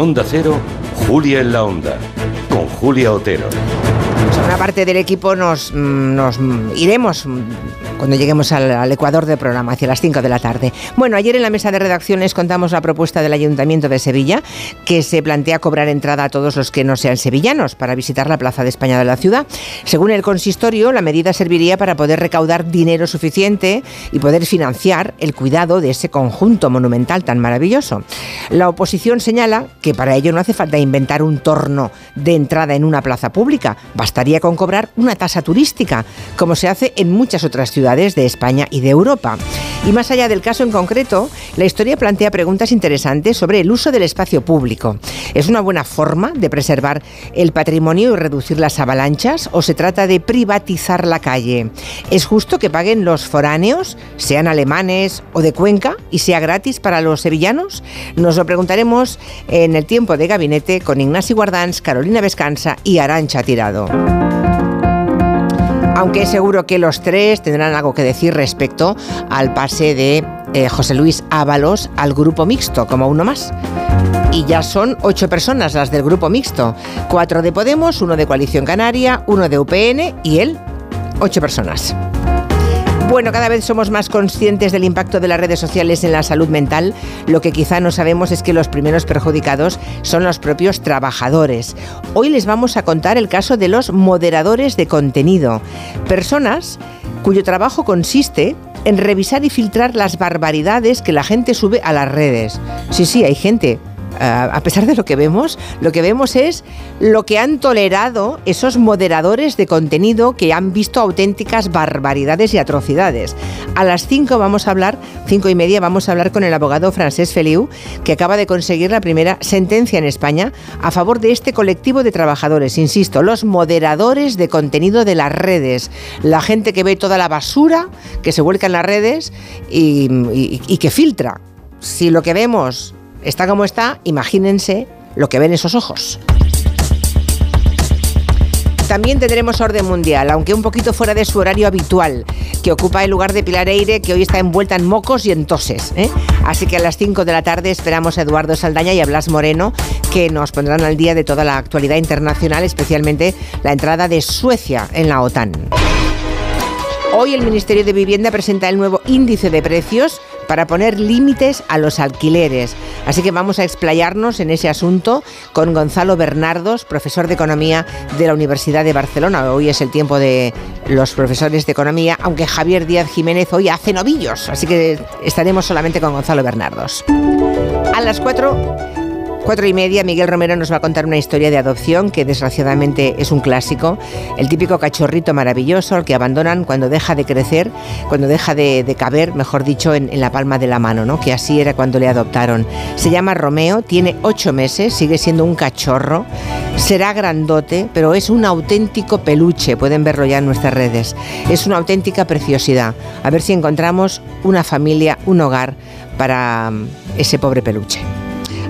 Onda Cero, Julia en la Onda, con Julia Otero. una parte del equipo nos, mm, nos iremos cuando lleguemos al, Ecuador del programa, hacia las 5 de la tarde. Bueno, ayer en la mesa de redacciones contamos la propuesta del Ayuntamiento de Sevilla, que se plantea cobrar entrada a todos los que no sean sevillanos para visitar la Plaza de España de la ciudad. Según el consistorio, la medida serviría para poder recaudar dinero suficiente y poder financiar el cuidado de ese conjunto monumental tan maravilloso. La oposición señala que para ello no hace falta inventar un torno de entrada en una plaza pública, bastaría con cobrar una tasa turística, como se hace en muchas otras ciudades de España y de Europa. Y más allá del caso en concreto, la historia plantea preguntas interesantes sobre el uso del espacio público. ¿Es una buena forma de preservar el patrimonio y reducir las avalanchas o se trata de privatizar la calle? ¿Es justo que paguen los foráneos, sean alemanes o de Cuenca, y sea gratis para los sevillanos? Nos lo preguntaremos en el tiempo de gabinete con Ignacio Guardans, Carolina Vescanza y Arancha Tirado aunque seguro que los tres tendrán algo que decir respecto al pase de eh, José Luis Ábalos al grupo mixto, como uno más. Y ya son ocho personas las del grupo mixto. Cuatro de Podemos, uno de Coalición Canaria, uno de UPN y él. Ocho personas. Bueno, cada vez somos más conscientes del impacto de las redes sociales en la salud mental. Lo que quizá no sabemos es que los primeros perjudicados son los propios trabajadores. Hoy les vamos a contar el caso de los moderadores de contenido. Personas cuyo trabajo consiste en revisar y filtrar las barbaridades que la gente sube a las redes. Sí, sí, hay gente a pesar de lo que vemos, lo que vemos es lo que han tolerado esos moderadores de contenido que han visto auténticas barbaridades y atrocidades. A las 5 vamos a hablar, cinco y media, vamos a hablar con el abogado Francés Feliu, que acaba de conseguir la primera sentencia en España a favor de este colectivo de trabajadores, insisto, los moderadores de contenido de las redes, la gente que ve toda la basura que se vuelca en las redes y que filtra. Si lo que vemos está como está, imagínense lo que ven esos ojos. También tendremos orden mundial, aunque un poquito fuera de su horario habitual, que ocupa el lugar de Pilar Eire, que hoy está envuelta en mocos y en toses. ¿eh? Así que a las 5 de la tarde esperamos a Eduardo Saldaña y a Blas Moreno, que nos pondrán al día de toda la actualidad internacional, especialmente la entrada de Suecia en la OTAN. Hoy el Ministerio de Vivienda presenta el nuevo índice de precios para poner límites a los alquileres. Así que vamos a explayarnos en ese asunto con Gonzalo Bernardos, profesor de Economía de la Universidad de Barcelona. Hoy es el tiempo de los profesores de Economía, aunque Javier Díaz Jiménez hoy hace novillos, así que estaremos solamente con Gonzalo Bernardos. A las cuatro Cuatro y media, Miguel Romero nos va a contar una historia de adopción que desgraciadamente es un clásico. El típico cachorrito maravilloso al que abandonan cuando deja de crecer, cuando deja de, caber, mejor dicho, en, la palma de la mano, ¿no? Que así era cuando le adoptaron. Se llama Romeo, tiene ocho meses, sigue siendo un cachorro, será grandote, pero es un auténtico peluche. Pueden verlo ya en nuestras redes. Es una auténtica preciosidad. A ver si encontramos una familia, un hogar para mm, ese pobre peluche.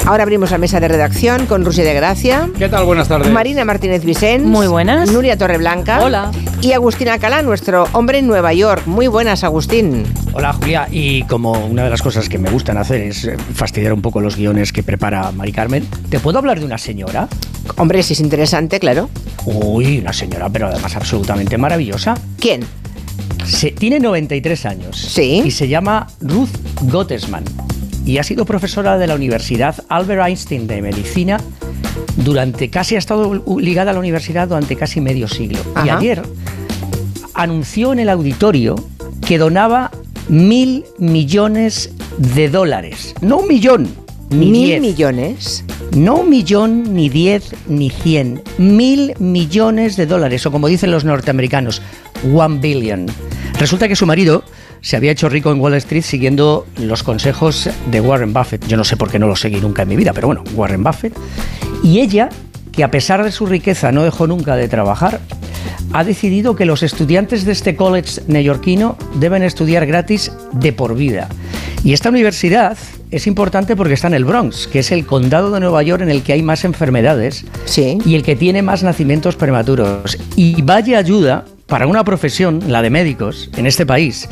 Ahora abrimos la mesa de redacción con Rusia de Gracia. ¿Qué tal? Buenas tardes. Marina Martínez Vicens. Muy buenas. Nuria Torreblanca. Hola. Y Agustín Alcalá, nuestro hombre en Nueva York. Muy buenas, Agustín. Hola, Julia. Y como una de las cosas que me gustan hacer es eh, fastidiar un poco los guiones que prepara Mari Carmen, ¿te puedo hablar de una señora? Hombre, si es interesante, claro. Uy, una señora, pero además absolutamente maravillosa. ¿Quién? Se, tiene 93 años. Sí. Y se llama Ruth Gottesman y ha sido profesora de la Universidad Albert Einstein de Medicina durante casi ha estado ligada a la universidad durante casi medio siglo. Y ayer anunció en el auditorio que donaba mil millones de dólares. No un millón, ni ¿Mil millones? No un millón, ni diez, ni cien. Mil millones de dólares, o como dicen los norteamericanos, one billion. Resulta que su marido se había hecho rico en Wall Street siguiendo los consejos de Warren Buffett. Yo no sé por qué no lo seguí nunca en mi vida, pero bueno, Warren Buffett. Y ella, que a pesar de su riqueza no dejó nunca de trabajar, ha decidido que los estudiantes de este college neoyorquino deben estudiar gratis de por vida. Y esta universidad es importante porque está en el Bronx, que es el condado de Nueva York en el que hay más enfermedades sí. y el que tiene más nacimientos prematuros. Y vaya ayuda para una profesión, la de médicos, en este país,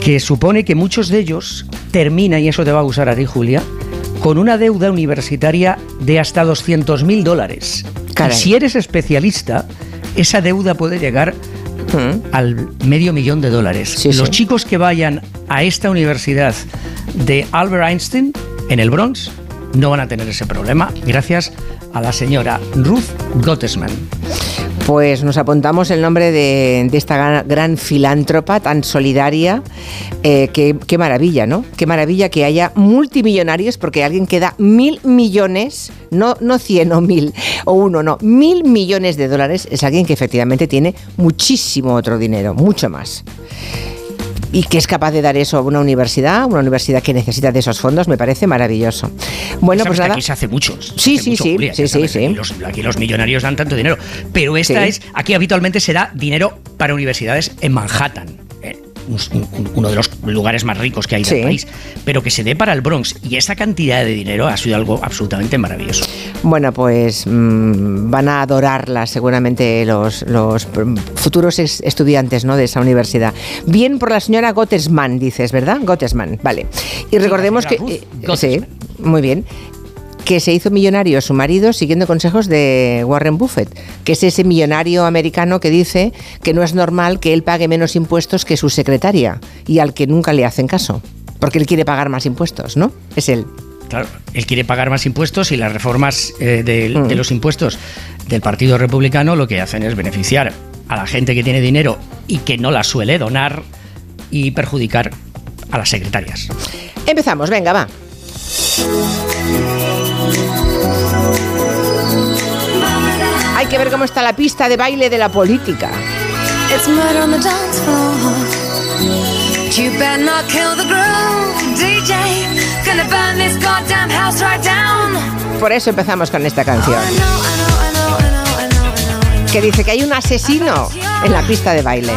que supone que muchos de ellos terminan, y eso te va a gustar a ti, Julia, con una deuda universitaria de hasta 200.000 dólares. Caray. Y si eres especialista, esa deuda puede llegar Mm. al medio millón de dólares. Sí, Los sí. chicos que vayan a esta universidad de Albert Einstein en el Bronx no van a tener ese problema gracias a la señora Ruth Gottesman. Pues nos apuntamos el nombre de, esta gran, filántropa tan solidaria. Eh, qué, qué maravilla, ¿no? Qué maravilla que haya multimillonarios porque alguien que da mil millones, no, no cien o mil o uno, no, mil millones de dólares es alguien que efectivamente tiene muchísimo otro dinero, mucho más. Y que es capaz de dar eso a una universidad, una universidad que necesita de esos fondos, me parece maravilloso. Bueno, pues nada. aquí se hace mucho. Sí, hace sí, mucho, sí, Julia, sí, sí, sí. Aquí los, aquí los millonarios dan tanto dinero. Pero esta Sí. es, aquí habitualmente se da dinero para universidades en Manhattan. Eh, un- un- uno de los lugares más ricos que hay Sí. del país, pero que se dé para el Bronx. Y esa cantidad de dinero ha sido algo absolutamente maravilloso. Bueno, pues mm, van a adorarla seguramente los, los futuros estudiantes ¿no? de esa universidad. Bien por la señora Gottesman, dices, ¿verdad? Gottesman, vale. Y recordemos que... Ruth eh, sí, muy bien. Que se hizo millonario su marido siguiendo consejos de Warren Buffett, que es ese millonario americano que dice que no es normal que él pague menos impuestos que su secretaria y al que nunca le hacen caso, porque él quiere pagar más impuestos, ¿no? Es él. Claro, él quiere pagar más impuestos y las reformas eh, de, Mm. de los impuestos del Partido Republicano lo que hacen es beneficiar a la gente que tiene dinero y que no la suele donar y perjudicar a las secretarias. Empezamos, venga, va. Que ver cómo está la pista de baile de la política. Por eso empezamos con esta canción, que dice que hay un asesino en la pista de baile.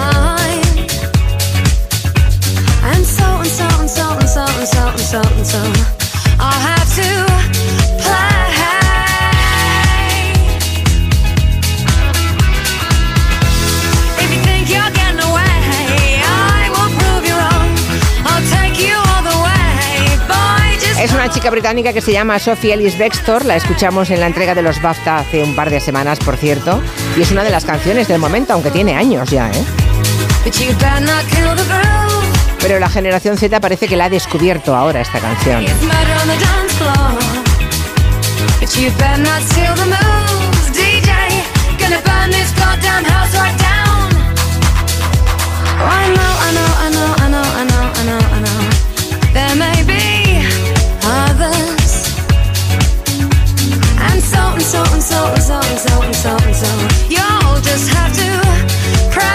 Es una chica británica que se llama Sophie Ellis Bextor, la escuchamos en la entrega de los BAFTA hace un par de semanas, por cierto, y es una de las canciones del momento, aunque tiene años ya, ¿eh? Pero la generación Z parece que la ha descubierto ahora esta canción. I know, I know, I know, I know, I know, I know. There may be others. And so and so and so and so and so and so and so. You'll just have to pray.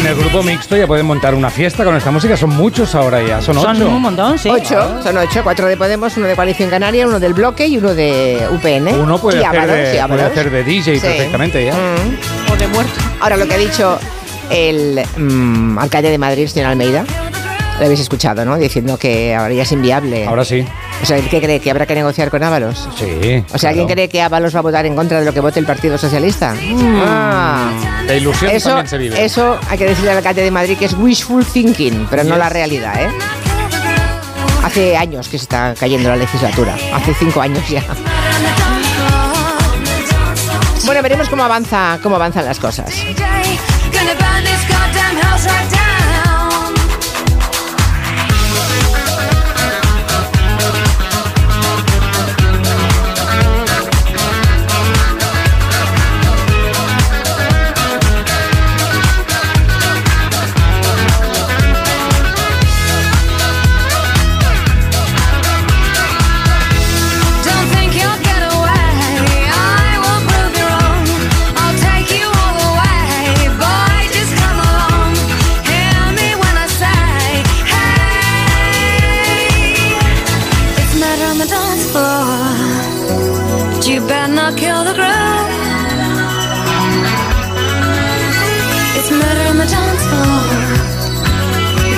En el grupo mixto ya pueden montar una fiesta con esta música. Son muchos ahora ya, son ocho. Son un montón, sí. Ocho, son ocho, cuatro de Podemos, uno de Coalición Canaria, uno del Bloque y uno de UPN. Uno puede, Y hacer, Ábalos, de, y Ábalos. puede hacer de DJ Sí. perfectamente ya. Mm. O de muerto. Ahora, lo que ha dicho el mm, alcalde de Madrid, señor Almeida, lo habéis escuchado, ¿no? Diciendo que ahora ya es inviable. Ahora sí. O sea, ¿qué cree? ¿Que habrá que negociar con Ábalos? Sí. O sea, ¿alguien claro. cree que Ábalos va a votar en contra de lo que vote el Partido Socialista? Ah. La ilusión Eso, también se vive. eso hay que decirle al alcalde de Madrid que es wishful thinking, pero no la realidad, ¿eh? Hace años que se está cayendo la legislatura, hace cinco años ya. Bueno, veremos cómo avanza, cómo avanzan las cosas.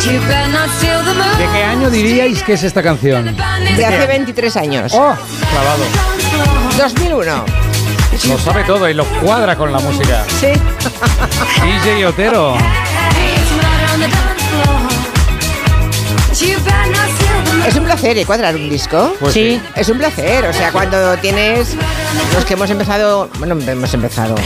¿De qué año diríais que es esta canción? De hace 23 años. ¡Oh! Clavado. 2001. Lo sabe todo y lo cuadra con la música. Sí. DJ Otero. It's murder on the dance floor. you better not steal the moves. Es un placer, ¿eh? Cuadrar un disco. Pues sí. Es un placer, o sea, cuando tienes los que hemos empezado, bueno, hemos empezado,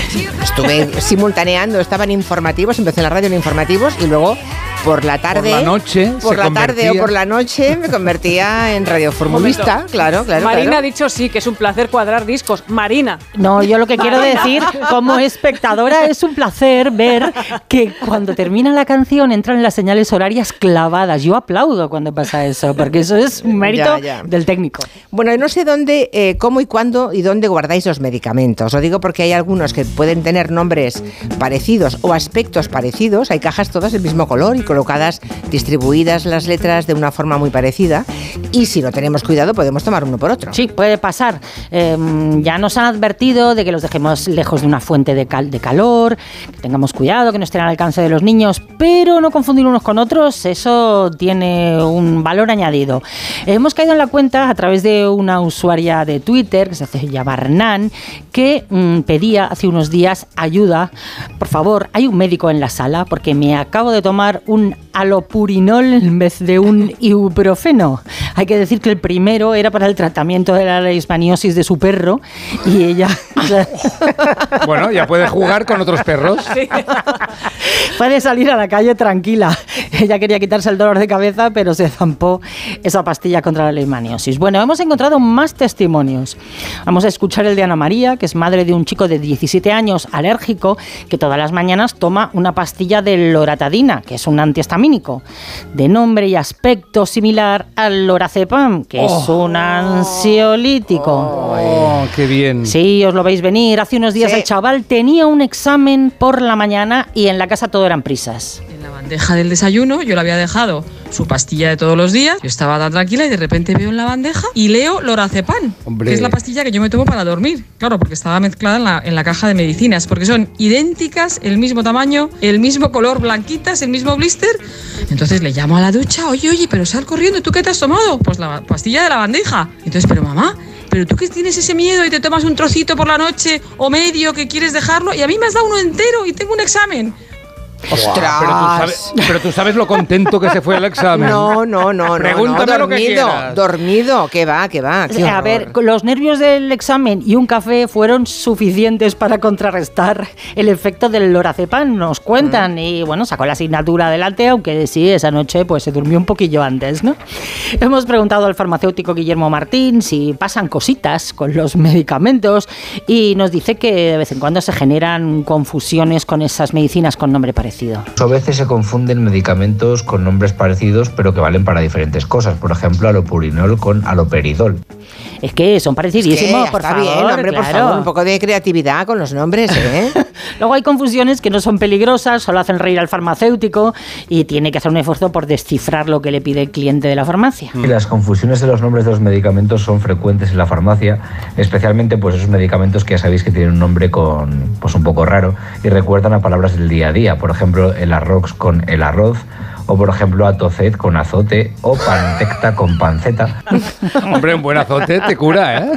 estuve simultaneando, estaban informativos, empecé en la radio en informativos y luego por la tarde, la noche por se la tarde o por la noche me convertía en radioformulista, claro, claro. Marina claro. ha dicho sí, que es un placer cuadrar discos. Marina. No, yo lo que quiero decir como espectadora es un placer ver que cuando termina la canción entran las señales horarias clavadas. Yo aplaudo cuando pasa eso, porque eso es un mérito Ya, ya. del técnico. Bueno, no sé dónde, eh, cómo y cuándo y dónde guardáis los medicamentos. Lo digo porque hay algunos que pueden tener nombres parecidos o aspectos parecidos. Hay cajas todas del mismo color y colocadas, distribuidas las letras de una forma muy parecida. Y si no tenemos cuidado, podemos tomar uno por otro. Sí, puede pasar. Eh, ya nos han advertido de que los dejemos lejos de una fuente de calor, que tengamos cuidado, que no estén al alcance de los niños, pero no confundir unos con otros, eso tiene un valor añadido. Hemos caído en la cuenta a través de una usuaria de Twitter, que se hace llamar Nan, que mm, pedía hace unos días ayuda. Por favor, hay un médico en la sala porque me acabo de tomar un un alopurinol en vez de un ibuprofeno. Hay que decir que el primero era para el tratamiento de la leishmaniosis de su perro y ella Bueno, ya puede jugar con otros perros. puede salir a la calle tranquila. Ella quería quitarse el dolor de cabeza, pero se zampó esa pastilla contra la leishmaniosis. Bueno, hemos encontrado más testimonios. Vamos a escuchar el de Ana María, que es madre de un chico de 17 años alérgico que todas las mañanas toma una pastilla de loratadina, que es un antihistamínico, de nombre y aspecto similar al lorazepam, que es un ansiolítico. Oh, qué bien. Sí, os lo veis venir. Hace unos días Sí. el chaval tenía un examen por la mañana y en la casa todo eran prisas. En la bandeja del desayuno yo le había dejado su pastilla de todos los días. Yo estaba tan tranquila y de repente veo en la bandeja y leo lorazepam, Hombre. que es la pastilla que yo me tomo para dormir. Claro, porque estaba mezclada en la, en la caja de medicinas, porque son idénticas, el mismo tamaño, el mismo color, blanquitas, el mismo blister. Entonces le llamo a la ducha, oye, oye, pero sal corriendo, ¿tú qué te has tomado? Pues la pastilla de la bandeja. Entonces, pero mamá, pero tú que tienes ese miedo y te tomas un trocito por la noche o medio que quieres dejarlo y a mí me has dado uno entero y tengo un examen. ¡Ostras! Pero tú, sabes, pero tú sabes lo contento que se fue el examen. No, no, no, no. Pregúntame no, lo que dormido, quieras. dormido, que va, que va. qué A ver, los nervios del examen y un café fueron suficientes para contrarrestar el efecto del lorazepam, nos cuentan. Y bueno, sacó la asignatura adelante, aunque sí, esa noche pues se durmió un poquillo antes, ¿no? Hemos preguntado al farmacéutico Guillermo Martín si pasan cositas con los medicamentos y nos dice que de vez en cuando se generan confusiones con esas medicinas con nombre parecido. A veces se confunden medicamentos con nombres parecidos, pero que valen para diferentes cosas. Por ejemplo, alopurinol con aloperidol. Es que son Es que parecidísimos, por favor. bien, hombre, por favor, un poco de creatividad con los nombres, ¿eh? Luego hay confusiones que no son peligrosas, solo hacen reír al farmacéutico y tiene que hacer un esfuerzo por descifrar lo que le pide el cliente de la farmacia. Y las confusiones de los nombres de los medicamentos son frecuentes en la farmacia, especialmente pues esos medicamentos que ya sabéis que tienen un nombre con pues un poco raro y recuerdan a palabras del día a día, por ejemplo, el arroz con el arroz o por ejemplo atocet con azote o pantecta con panceta. Hombre, un buen azote te cura, ¿eh?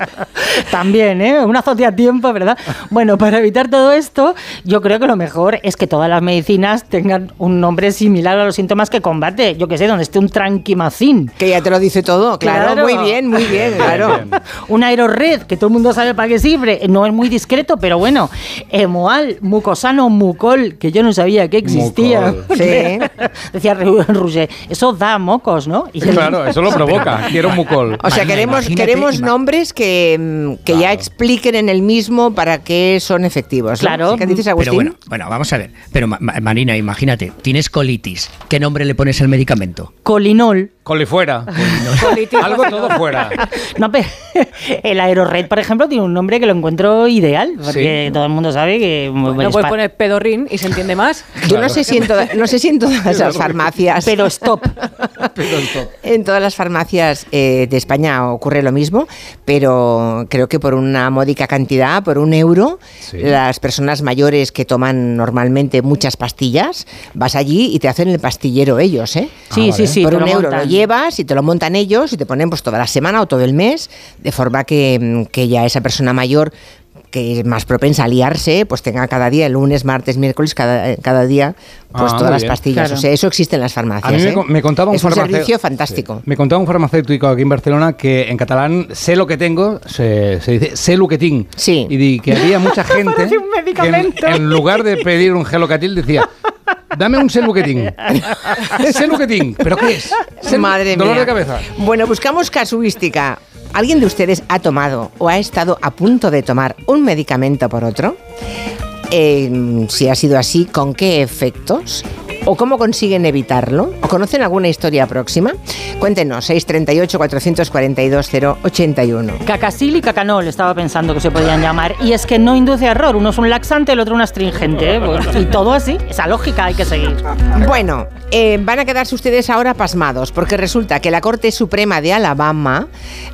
También, ¿eh? Un azote a tiempo, ¿verdad? Bueno, para evitar todo esto, yo creo que lo mejor es que todas las medicinas tengan un nombre similar a los síntomas que combate. Yo que sé, donde esté un tranquimacin. Que ya te lo dice todo, claro, Claro. muy bien, muy bien, claro. Un aerored, que todo el mundo sabe para qué sirve. No es muy discreto, pero bueno. Emoal, mucosano, mucol, que yo no sabía que existía. Mucol. Sí. Decía Eso da mocos, ¿no? Y Claro, eso lo provoca. Quiero mucol. O sea, queremos, queremos nombres que, mm, que ya expliquen en el mismo para qué son efectivos. ¿no? Claro. ¿Qué dices, Agustín? Pero bueno, bueno, vamos a ver. Pero Ma- Ma- Marina, imagínate, tienes colitis. ¿Qué nombre le pones al medicamento? Colinol. Colifuera. Algo todo fuera. No, pero el Aerored, por ejemplo, tiene un nombre que lo encuentro ideal, porque todo el mundo sabe que... No es puedes poner pedorrín y se entiende más. Yo no sé, si en toda- no sé si en todas las farmacias. Pero stop. En todas las farmacias eh, de España ocurre lo mismo, pero creo que por una módica cantidad, por un euro, Sí. las personas mayores que toman normalmente muchas pastillas, vas allí y te hacen el pastillero ellos, ¿eh? Sí, sí, sí. por un euro llevas y te lo montan ellos y te ponen pues toda la semana o todo el mes, de forma que, mm, que ya esa persona mayor que es más propensa a liarse, pues tenga cada día, el lunes, martes, miércoles, cada, cada día, pues Ah, todas las pastillas. Claro. O sea, eso existe en las farmacias. A mí me, ¿eh? me contaba un es un farmacéutico- servicio fantástico. Me contaba un farmacéutico aquí en Barcelona que en catalán sé lo que tengo, se, se dice sé lo que tinc. Sí. Y di que había mucha gente un que en, en lugar de pedir un gelocatil decía dame un sé lo que tinc. sé lo que tinc. ¿Pero qué es? Sé- Madre Dolor mía. de cabeza. Bueno, buscamos casuística. ¿Alguien de ustedes ha tomado o ha estado a punto de tomar un medicamento por otro? Eh, si ha sido así, ¿con qué efectos? ¿O cómo consiguen evitarlo? ¿O conocen alguna historia próxima? Cuéntenos, 638-442-081. Cacasil y cacanol, estaba pensando que se podían llamar. Y es que no induce error. Uno es un laxante, el otro un astringente. ¿eh? Pues, y todo así. Esa lógica hay que seguir. Bueno, eh, van a quedarse ustedes ahora pasmados, porque resulta que la Corte Suprema de Alabama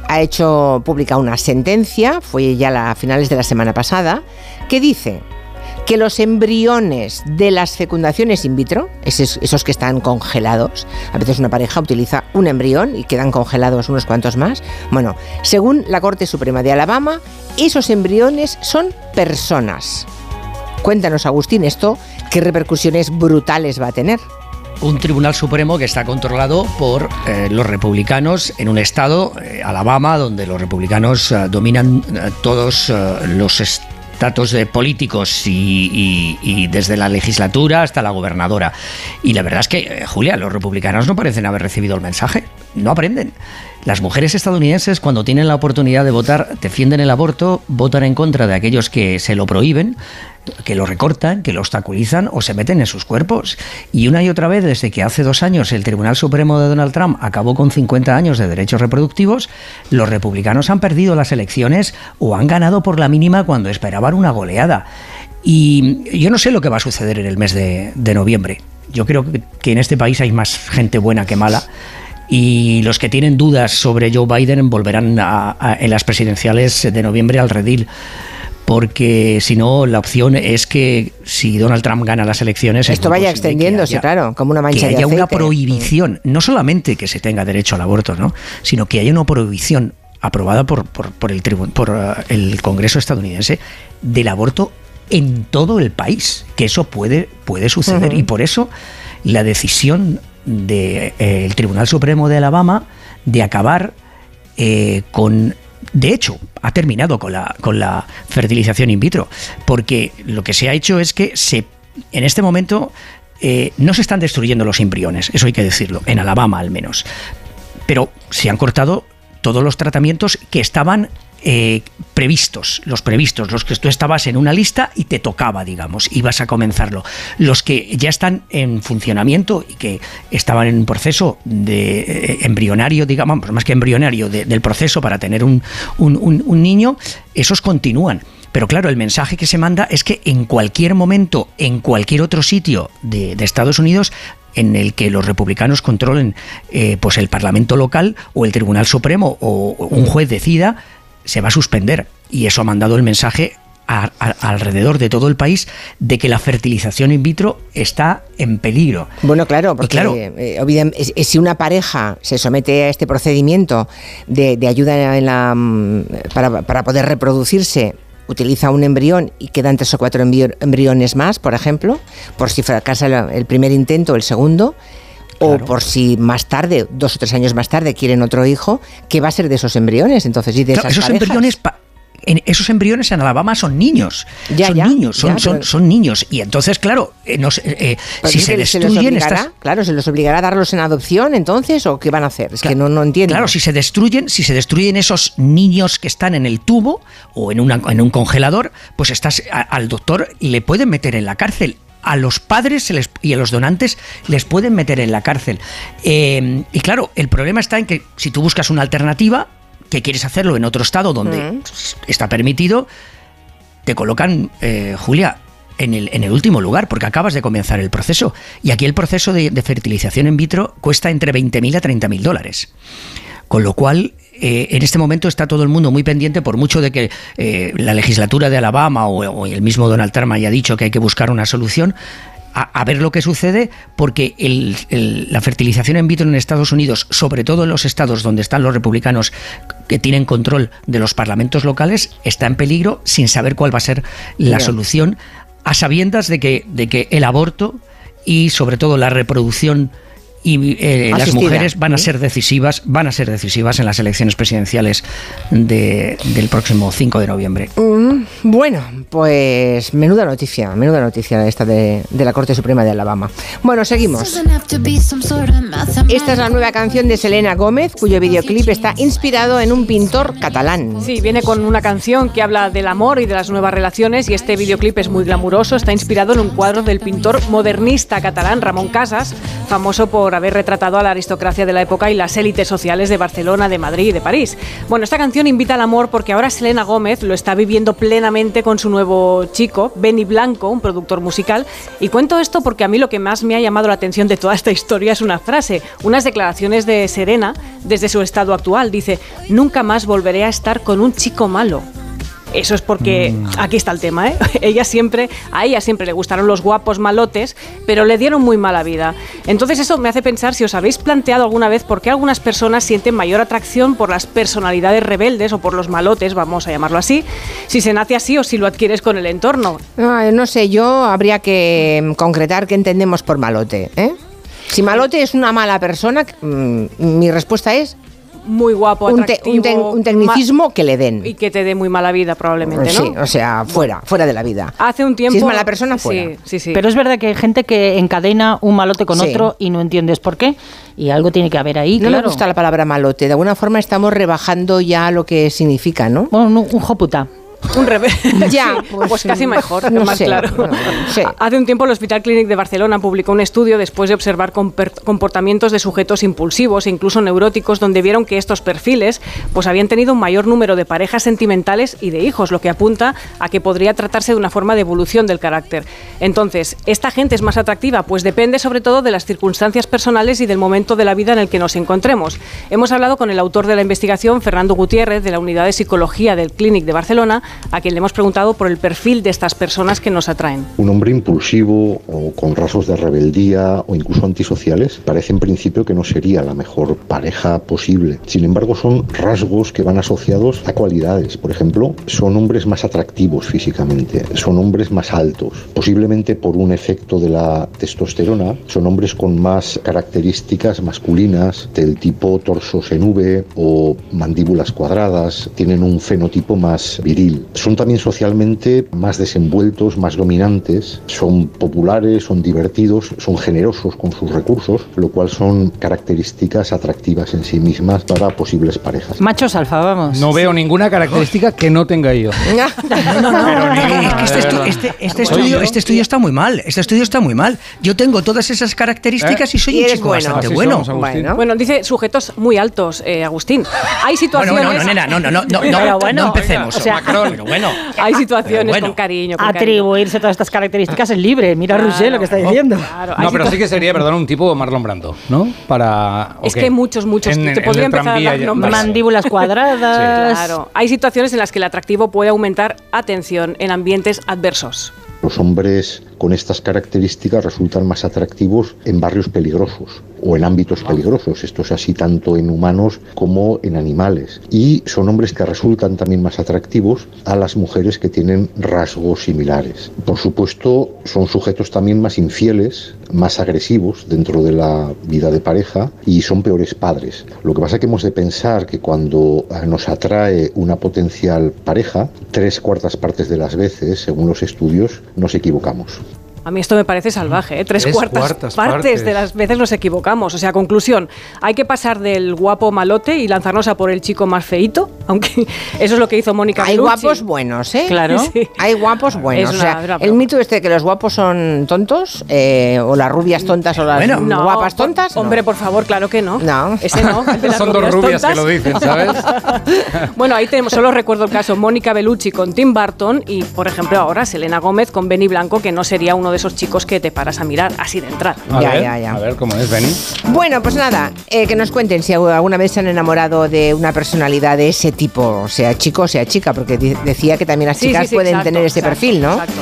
ha hecho pública una sentencia, fue ya la- a finales de la semana pasada, que dice que los embriones de las fecundaciones in vitro, esos, que están congelados, a veces una pareja utiliza un embrión y quedan congelados unos cuantos más, bueno, según la Corte Suprema de Alabama, esos embriones son personas. Cuéntanos, Agustín, esto, ¿qué repercusiones brutales va a tener? un tribunal supremo que está controlado por eh, los republicanos en un estado, eh, Alabama, donde los republicanos eh, dominan todos los estatus de políticos y, y- y desde la legislatura hasta la gobernadora. Y la verdad es que, eh, Julia, los republicanos no parecen haber recibido el mensaje, no aprenden. Las mujeres estadounidenses, cuando tienen la oportunidad de votar, defienden el aborto, votan en contra de aquellos que se lo prohíben, que lo recortan, que lo obstaculizan o se meten en sus cuerpos. Y una y otra vez, desde que hace dos años el Tribunal Supremo de Donald Trump acabó con 50 años de derechos reproductivos, los republicanos han perdido las elecciones o han ganado por la mínima cuando esperaban una goleada. Y yo no sé lo que va a suceder en el mes de, noviembre. Yo creo que, en este país hay más gente buena que mala. Y los que tienen dudas sobre Joe Biden volverán en las presidenciales de noviembre al redil porque si no, la opción es que si Donald Trump gana las elecciones... es Esto vaya extendiéndose, haya- claro, como una mancha que de haya una aceite. prohibición, no solamente que se tenga derecho al aborto, ¿no? sino que haya una prohibición aprobada por, por, por el, por eh, el Congreso estadounidense del aborto en todo el país, que eso puede, puede suceder. Y por eso la decisión del Tribunal Supremo de Alabama de acabar eh, con... De hecho, ha terminado con la, con la fertilización in vitro, porque lo que se ha hecho es que se, en este momento eh, no se están destruyendo los embriones, eso hay que decirlo, en Alabama al menos, pero se han cortado todos los tratamientos que estaban eh, previstos, los previstos, los que tú estabas en una lista y te tocaba, digamos, ibas a comenzarlo. Los que ya están en funcionamiento y que estaban en un proceso de eh, embrionario, digamos, más que embrionario, de- del proceso para tener un, un- un- niño, esos continúan. Pero claro, el mensaje que se manda es que en cualquier momento, en cualquier otro sitio de, de Estados Unidos, en el que los republicanos controlen eh, pues el Parlamento local o el Tribunal Supremo o un juez decida, se va a suspender. Y eso ha mandado el mensaje a- a- alrededor de todo el país de que la fertilización in vitro está en peligro. Bueno, claro, porque claro- eh, si una pareja se somete a este procedimiento de, de ayuda en la, mm, para, para poder reproducirse, utiliza un embrión y quedan tres o cuatro embrio- embriones más, por ejemplo, por si fracasa el primer intento o el segundo, o por si más tarde, dos o tres años más tarde, quieren otro hijo, ¿qué va a ser de esos embriones entonces y de Claro, esas esos parejas? embriones pa- en- esos embriones en Alabama son niños, Ya, son ya, niños, son, ya, son, pero- son niños y entonces claro, eh, no eh, Pues si se destruyen obligará, estas claro, se les obligará a darlos en adopción entonces o qué van a hacer, es que no, no entiendo. Claro, si se destruyen, si se destruyen esos niños que están en el tubo o en, una- en un congelador, pues estás a- al doctor le pueden meter en la cárcel. A los padres se les- y a los donantes les pueden meter en la cárcel. Eh, y claro, el problema está en que si tú buscas una alternativa, que quieres hacerlo en otro estado donde Mm. está permitido, te colocan, eh, Julia, en el, en el último lugar, porque acabas de comenzar el proceso. Y aquí el proceso de, de fertilización in vitro cuesta entre 20.000 a 30.000 dólares. Con lo cual, eh, en este momento está todo el mundo muy pendiente, por mucho de que eh, la legislatura de Alabama o, o el mismo Donald Trump haya dicho que hay que buscar una solución. A, a ver lo que sucede, porque el- el- la fertilización in vitro en Estados Unidos, sobre todo en los estados donde están los republicanos que tienen control de los parlamentos locales está en peligro sin saber cuál va a ser la solución, a sabiendas de que, de que el aborto y sobre todo la reproducción y eh, las mujeres van a ¿Sí? ser decisivas, van a ser decisivas en las elecciones presidenciales de- del próximo 5 de noviembre. Mm, Bueno, pues menuda noticia, menuda noticia esta de, de la Corte Suprema de Alabama. Bueno, seguimos. Esta es la nueva canción de Selena Gómez, cuyo videoclip está inspirado en un pintor catalán. Sí, viene con una canción que habla del amor y de las nuevas relaciones y este videoclip es muy glamuroso, está inspirado en un cuadro del pintor modernista catalán Ramón Casas, famoso por haber retratado a la aristocracia de la época y las élites sociales de Barcelona, de Madrid y de París. Bueno, esta canción invita al amor porque ahora Selena Gómez lo está viviendo plenamente con su nuevo chico, Benny Blanco, un productor musical, y cuento esto porque a mí lo que más me ha llamado la atención de toda esta historia es una frase, unas declaraciones de Serena desde su estado actual. Dice, nunca más volveré a estar con un chico malo. Eso es porque aquí está el tema, ¿eh? Ella siempre, a ella siempre le gustaron los guapos malotes, pero le dieron muy mala vida. Entonces eso me hace pensar si os habéis planteado alguna vez por qué algunas personas sienten mayor atracción por las personalidades rebeldes o por los malotes, vamos a llamarlo así, si se nace así o si lo adquieres con el entorno. Ah, no sé, yo habría que mm, concretar qué entendemos por malote. ¿eh? Si malote es una mala persona, mm, mi respuesta es Muy guapo, un, te- un atractivo, un tecnicismo que le den. y que te dé muy mala vida probablemente, ¿no? Sí, o sea, fuera, fuera de la vida. Hace un tiempo Si es mala persona, fuera. Sí, sí, sí. Pero es verdad que hay gente que encadena un malote con Sí. otro y no entiendes por qué. Y algo tiene que haber ahí, No claro. me gusta la palabra malote. De alguna forma estamos rebajando ya lo que significa, ¿no? Bueno, un, un joputa. Un revés. Ya, pues, pues, casi mejor, no más sé, claro. no, sí. Hace un tiempo el Hospital Clínic de Barcelona publicó un estudio después de observar comportamientos de sujetos impulsivos e incluso neuróticos donde vieron que estos perfiles pues habían tenido un mayor número de parejas sentimentales y de hijos, lo que apunta a que podría tratarse de una forma de evolución del carácter. Entonces, ¿esta gente es más atractiva? Pues depende sobre todo de las circunstancias personales y del momento de la vida en el que nos encontremos. Hemos hablado con el autor de la investigación, Fernando Gutiérrez, de la Unidad de Psicología del Clínic de Barcelona, a quien le hemos preguntado por el perfil de estas personas que nos atraen. Un hombre impulsivo o con rasgos de rebeldía o incluso antisociales parece en principio que no sería la mejor pareja posible. Sin embargo, son rasgos que van asociados a cualidades. Por ejemplo, son hombres más atractivos físicamente, son hombres más altos. Posiblemente por un efecto de la testosterona, son hombres con más características masculinas del tipo torsos en V o mandíbulas cuadradas, tienen un fenotipo más viril. Son también socialmente más desenvueltos, más dominantes, son populares, son divertidos, son generosos con sus recursos, lo cual son características atractivas en sí mismas para posibles parejas. Machos alfa, vamos. No veo ninguna característica que no tenga yo. No, no, es que este, estu- este- este estudio, este está muy mal. Este estudio está muy mal. Yo tengo todas esas características ¿Eh? y soy Y un chico bueno. bastante Así bueno. somos. Bueno. Bueno, dice sujetos muy altos, eh, Agustín. Hay situaciones... bueno, no, nena, no, no, no, no, no, bueno, no empecemos. o sea, Pero bueno. Hay situaciones bueno. con cariño, con cariño. Atribuirse todas estas características es libre. Mira Claro. Roger lo que está diciendo. Claro, No, pero sí que sería, perdón, un tipo Marlon Brando, ¿no? Para. ¿o Es qué? que hay muchos, muchos. En- Te en podría empezar a dar nombres. Mandíbulas cuadradas. Claro, hay situaciones en las que el atractivo puede aumentar, atención, en ambientes adversos. Los hombres con estas características resultan más atractivos en barrios peligrosos o en ámbitos peligrosos. Esto es así tanto en humanos como en animales. Y son hombres que resultan también más atractivos a las mujeres que tienen rasgos similares. Por supuesto, son sujetos también más infieles, más agresivos dentro de la vida de pareja y son peores padres. Lo que pasa es que hemos de pensar que cuando eh, nos atrae una potencial pareja, tres cuartas partes de las veces, según los estudios, nos equivocamos. A mí esto me parece salvaje, ¿eh? Tres, Tres cuartas, cuartas partes, partes. de las veces nos equivocamos. O sea, conclusión, hay que pasar del guapo malote y lanzarnos a por el chico más feito, aunque eso es lo que hizo Mónica Hay Bellucci. guapos buenos, ¿eh? Claro. Sí. Hay guapos buenos. Es o sea, una- una el mito este de que los guapos son tontos, eh, o las rubias tontas o las Bueno. No, guapas tontas. no. Hombre, por favor, claro que no. No. Ese no. el de las Son dos rubias que lo dicen, ¿sabes? Bueno, ahí tenemos, solo recuerdo el caso Mónica Bellucci con Tim Burton y, por ejemplo, ahora Selena Gómez con Benny Blanco, que no sería uno de esos chicos que te paras a mirar así de entrada. A Ya, ver, ya, ya. A ver cómo es, Benny. Bueno, pues nada, eh, que nos cuenten si alguna vez se han enamorado de una personalidad de ese tipo, sea chico o sea chica, porque decía que también las Sí, chicas sí, sí, pueden exacto, tener ese exacto, perfil, ¿no? exacto.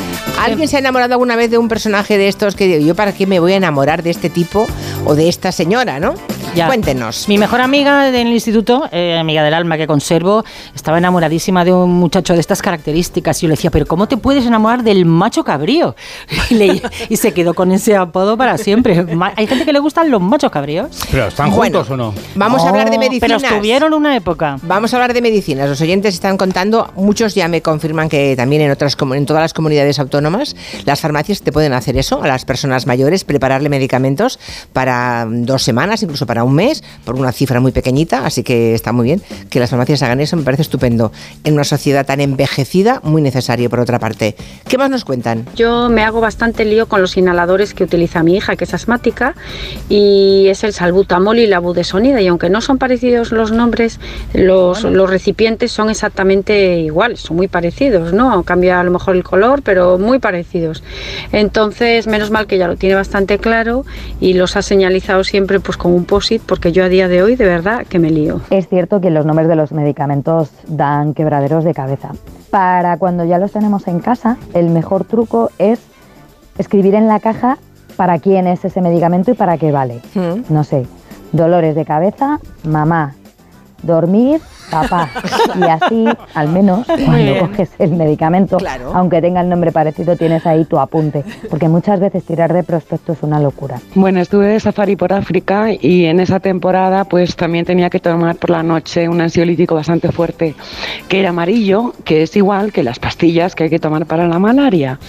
¿Alguien se ha enamorado alguna vez de un personaje de estos que digo, yo para qué me voy a enamorar de este tipo o de esta señora, ¿no? Ya. Cuéntenos. Mi mejor amiga del instituto, eh, amiga del alma que conservo, estaba enamoradísima de un muchacho de estas características. Y yo le decía, pero ¿cómo te puedes enamorar del macho cabrío? Y, le- y se quedó con ese apodo para siempre. Hay gente que le gustan los machos cabríos. ¿Pero están Bueno, juntos o no? Vamos a hablar de medicinas. Pero estuvieron una época. Vamos a hablar de medicinas. Los oyentes están contando, muchos ya me confirman que también en otras en todas las comunidades autónomas las farmacias te pueden hacer eso a las personas mayores, prepararle medicamentos para mm, dos semanas, incluso para un mes, por una cifra muy pequeñita, así que está muy bien que las farmacias hagan eso, me parece estupendo. En una sociedad tan envejecida, muy necesario por otra parte. ¿Qué más nos cuentan? Yo me hago bastante lío con los inhaladores que utiliza mi hija, que es asmática, y es el salbutamol y la budesonida. Y aunque no son parecidos los nombres, los, los recipientes son exactamente iguales, son muy parecidos, ¿no? Cambia a lo mejor el color, pero muy parecidos. Entonces, menos mal que ya lo tiene bastante claro y los ha señalizado siempre pues con un Porque yo a día de hoy de verdad que me lío. Es cierto que los nombres de los medicamentos dan quebraderos de cabeza. Para cuando ya los tenemos en casa, el mejor truco es escribir en la caja para quién es ese medicamento y para qué vale. No sé, dolores de cabeza, mamá, dormir, papá. Y así, al menos, cuando coges el medicamento, aunque tenga el nombre parecido, tienes ahí tu apunte. Porque muchas veces tirar de prospecto es una locura. Bueno, estuve de safari por África y en esa temporada pues también tenía que tomar por la noche un ansiolítico bastante fuerte que era amarillo, que es igual que las pastillas que hay que tomar para la malaria.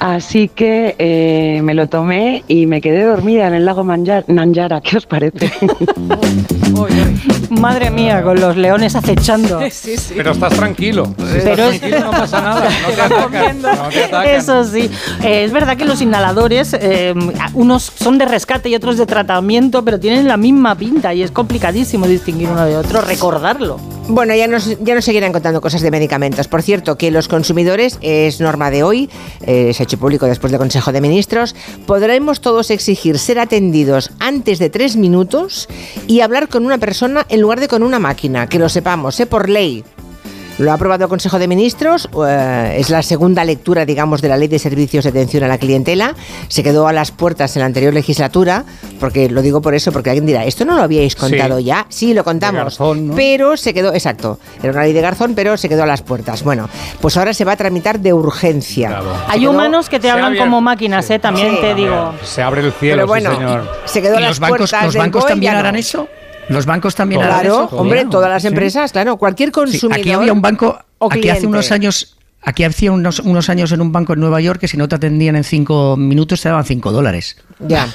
Así que eh, me lo tomé y me quedé dormida en el lago Manja- Nanjara. ¿Qué os parece? Madre mía, con los leones acechando. Sí, sí. Pero estás tranquilo. Si estás Pero es- tranquilo no pasa nada. No te atacan. No te atacan. Eso sí, Eh, es verdad que los inhaladores, eh, unos son de rescate y otros de tratamiento, pero tienen la misma pinta y es complicadísimo distinguir uno de otro, recordarlo. Bueno, ya nos, ya nos seguirán contando cosas de medicamentos. Por cierto, que los consumidores, es norma de hoy, eh, se ha hecho público después del Consejo de Ministros, podremos todos exigir ser atendidos antes de tres minutos y hablar con una persona en lugar de con una máquina, que lo sepamos, ¿eh? por ley. Lo ha aprobado el Consejo de Ministros, eh, es la segunda lectura, digamos, de la Ley de Servicios de Atención a la Clientela. Se quedó a las puertas en la anterior legislatura, porque lo digo por eso, porque alguien dirá, ¿esto no lo habíais contado Sí. ya? Sí, lo contamos. Garzón, ¿no? Pero se quedó, exacto, era una ley de Garzón, pero se quedó a las puertas. Bueno, pues ahora se va a tramitar de urgencia. Hay quedó- humanos que te hablan como máquinas, ¿eh? También Sí. te digo. Se abre el cielo, Pero bueno, sí, señor. se quedó a ¿Y las los bancos, puertas los bancos también harán no. eso? ¿Los bancos también Claro, hombre, todas las empresas, claro, cualquier Sí, consumidor. aquí había un banco, o aquí hace unos años, aquí hace unos, unos años en un banco en Nueva York que si no te atendían en cinco minutos te daban cinco dólares. Ya.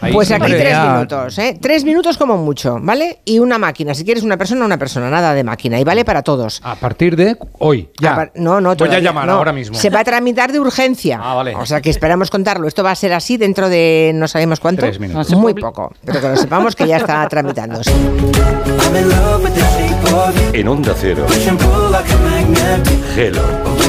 Ahí Pues aquí tres ya- minutos, ¿eh? Tres minutos como mucho, ¿vale? Y una máquina. Si quieres una persona, una persona, nada de máquina. Y vale para todos. A partir de hoy, ya. Par- no, no, Voy a todavía llamar no. ahora mismo. Se va a tramitar de urgencia. Ah, vale. O sea que esperamos contarlo. Esto va a ser así dentro de no sabemos cuánto. Tres minutos. Muy poco. Pero que lo sepamos que ya está tramitándose. En Onda Cero, Hello,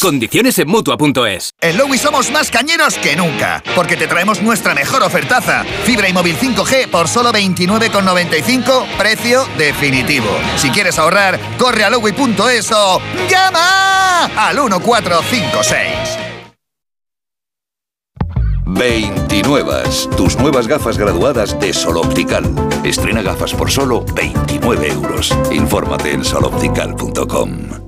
Condiciones en mutua.es. En Lowy somos más cañeros que nunca, porque te traemos nuestra mejor ofertaza. Fibra y móvil 5G por solo 29,95, precio definitivo. Si quieres ahorrar, corre a lowy.es o llama al 1456. 29. Tus nuevas gafas graduadas de Sol Optical. Estrena gafas por solo 29 euros. Infórmate en soloptical.com.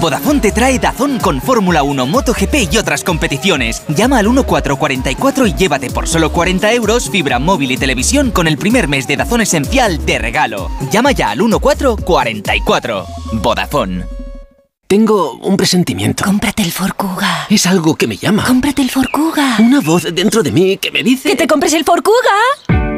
Vodafone te trae Dazón con Fórmula 1, MotoGP y otras competiciones. Llama al 1444 y llévate por solo 40 euros fibra móvil y televisión con el primer mes de Dazón Esencial de regalo. Llama ya al 1444. Vodafone. Tengo un presentimiento. Cómprate el Forcuga. Es algo que me llama. Cómprate el Forcuga. Una voz dentro de mí que me dice... ¡Que te compres el Forcuga!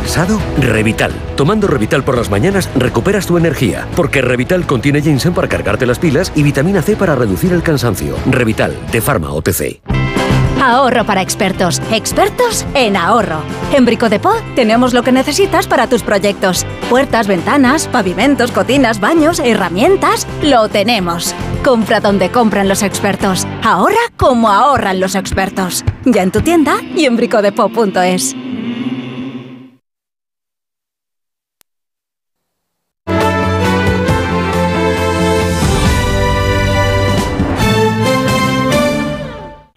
¿Cansado? Revital. Tomando Revital por las mañanas recuperas tu energía, porque Revital contiene ginseng para cargarte las pilas y vitamina C para reducir el cansancio. Revital, de Pharma OTC. Ahorro para expertos. Expertos en ahorro. En Brico Depot tenemos lo que necesitas para tus proyectos. Puertas, ventanas, pavimentos, cocinas, baños, herramientas. Lo tenemos. Compra donde compran los expertos. Ahorra como ahorran los expertos. Ya en tu tienda y en bricodepot.es.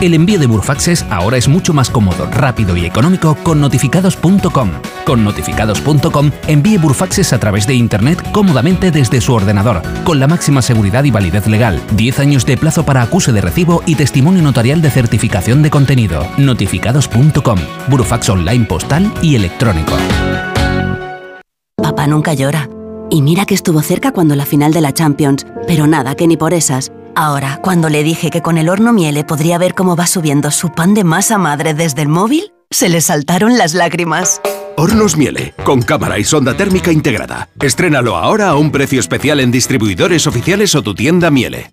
El envío de Burfaxes ahora es mucho más cómodo, rápido y económico con notificados.com. Con notificados.com envíe Burfaxes a través de Internet cómodamente desde su ordenador, con la máxima seguridad y validez legal, 10 años de plazo para acuse de recibo y testimonio notarial de certificación de contenido. Notificados.com. Burfax online postal y electrónico. Papá nunca llora. Y mira que estuvo cerca cuando la final de la Champions, pero nada, que ni por esas. Ahora, cuando le dije que con el horno Miele podría ver cómo va subiendo su pan de masa madre desde el móvil, se le saltaron las lágrimas. Hornos Miele, con cámara y sonda térmica integrada. Estrénalo ahora a un precio especial en distribuidores oficiales o tu tienda Miele.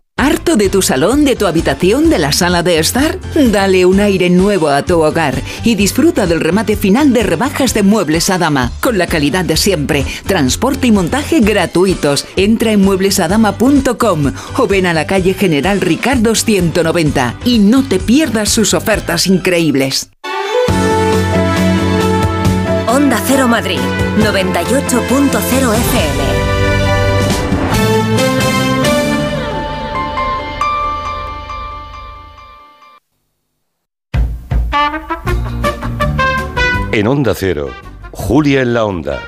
¿Harto de tu salón, de tu habitación, de la sala de estar? Dale un aire nuevo a tu hogar y disfruta del remate final de rebajas de Muebles Adama, con la calidad de siempre, transporte y montaje gratuitos. Entra en mueblesadama.com o ven a la calle General Ricardo 190 y no te pierdas sus ofertas increíbles. Onda Cero Madrid, 98.0 FM. En Onda Cero, Julia en la Onda,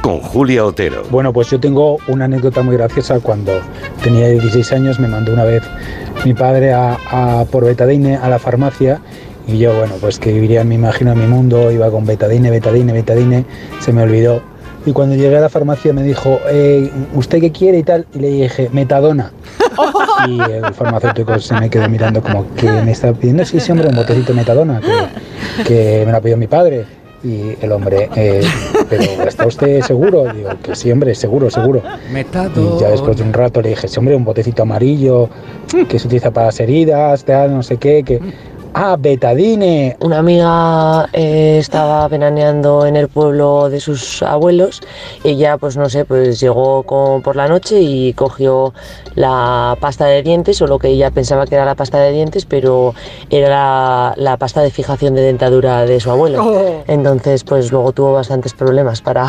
con Julia Otero. Bueno, pues yo tengo una anécdota muy graciosa. Cuando tenía 16 años me mandó una vez mi padre a, a por betadine a la farmacia y yo, bueno, pues que viviría, me imagino, en mi mundo, iba con betadine, betadine, betadine, se me olvidó. Y cuando llegué a la farmacia me dijo, eh, ¿usted qué quiere y tal? Y le dije, metadona. Y el farmacéutico se me quedó mirando como, que me está pidiendo? Sí, sí, hombre, un botecito de metadona, que, que me lo ha pedido mi padre. Y el hombre, eh, ¿pero está usted seguro? Digo, que sí, hombre, seguro, seguro. Y ya después de un rato le dije, sí, hombre, un botecito amarillo que se utiliza para las heridas, tal, no sé qué, que... Ah, betadine. Una amiga eh, estaba veraneando en el pueblo de sus abuelos. Ella, pues no sé, pues llegó con- por la noche y cogió la pasta de dientes, o lo que ella pensaba que era la pasta de dientes, pero era la, la pasta de fijación de dentadura de su abuelo. Oh. Entonces, pues luego tuvo bastantes problemas para,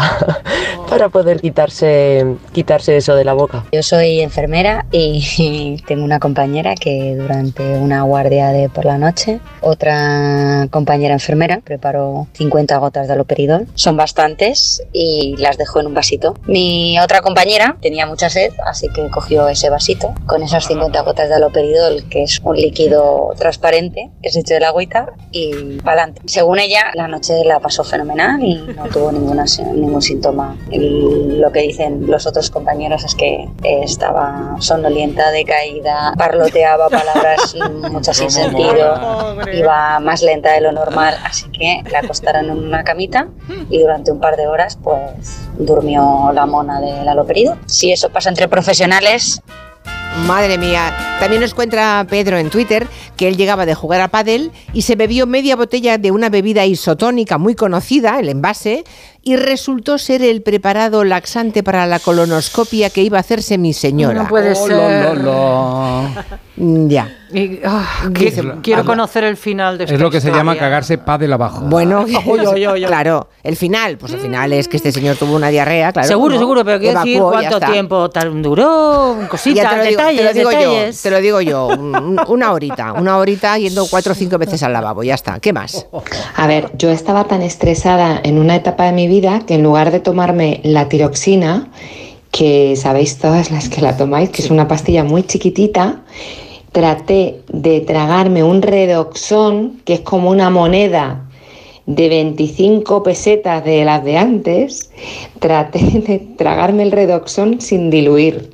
para poder quitarse, quitarse eso de la boca. Yo soy enfermera y tengo una compañera que durante una guardia de por la noche, otra compañera enfermera preparó 50 gotas de aloperidol. Son bastantes y las dejó en un vasito. Mi otra compañera tenía mucha sed, así que cogió ese vasito con esas 50 gotas de aloperidol, que es un líquido transparente que se echó de la agüita y para adelante. Según ella, la noche la pasó fenomenal y no tuvo ninguna, ningún síntoma. El- lo que dicen los otros compañeros es que estaba sonolienta, decaída, parloteaba palabras muchas sin sentido, iba más lenta de lo normal, así que la acostaron en una camita y durante un par de horas pues durmió la mona del aloperido. Si eso pasa entre profesionales, Madre mía, también nos cuenta Pedro en Twitter que él llegaba de jugar a pádel y se bebió media botella de una bebida isotónica muy conocida, el envase, y resultó ser el preparado laxante para la colonoscopia que iba a hacerse mi señora. No puede Oh, ser. lo, lo, lo. Mm, Ya. Y, Dice- quiero conocer el final de esta Es lo que se llama historia. cagarse pa de abajo. Bueno, Oy, oy, oy, oy. claro, el final, pues el final es que este señor tuvo una diarrea, claro. seguro, ¿no? seguro, pero quiero decir cuánto tiempo tal duró, cositas, te lo digo, detalles, te lo digo detalles. yo, te lo digo yo, un- una horita, una horita yendo cuatro o cinco veces al lavabo, ya está. ¿Qué más? A ver, yo estaba tan estresada en una etapa de mi vida que en lugar de tomarme la tiroxina, que sabéis todas las que la tomáis, que es una pastilla muy chiquitita, traté de tragarme un redoxón, que es como una moneda de 25 pesetas de las de antes, traté de tragarme el redoxón sin diluir.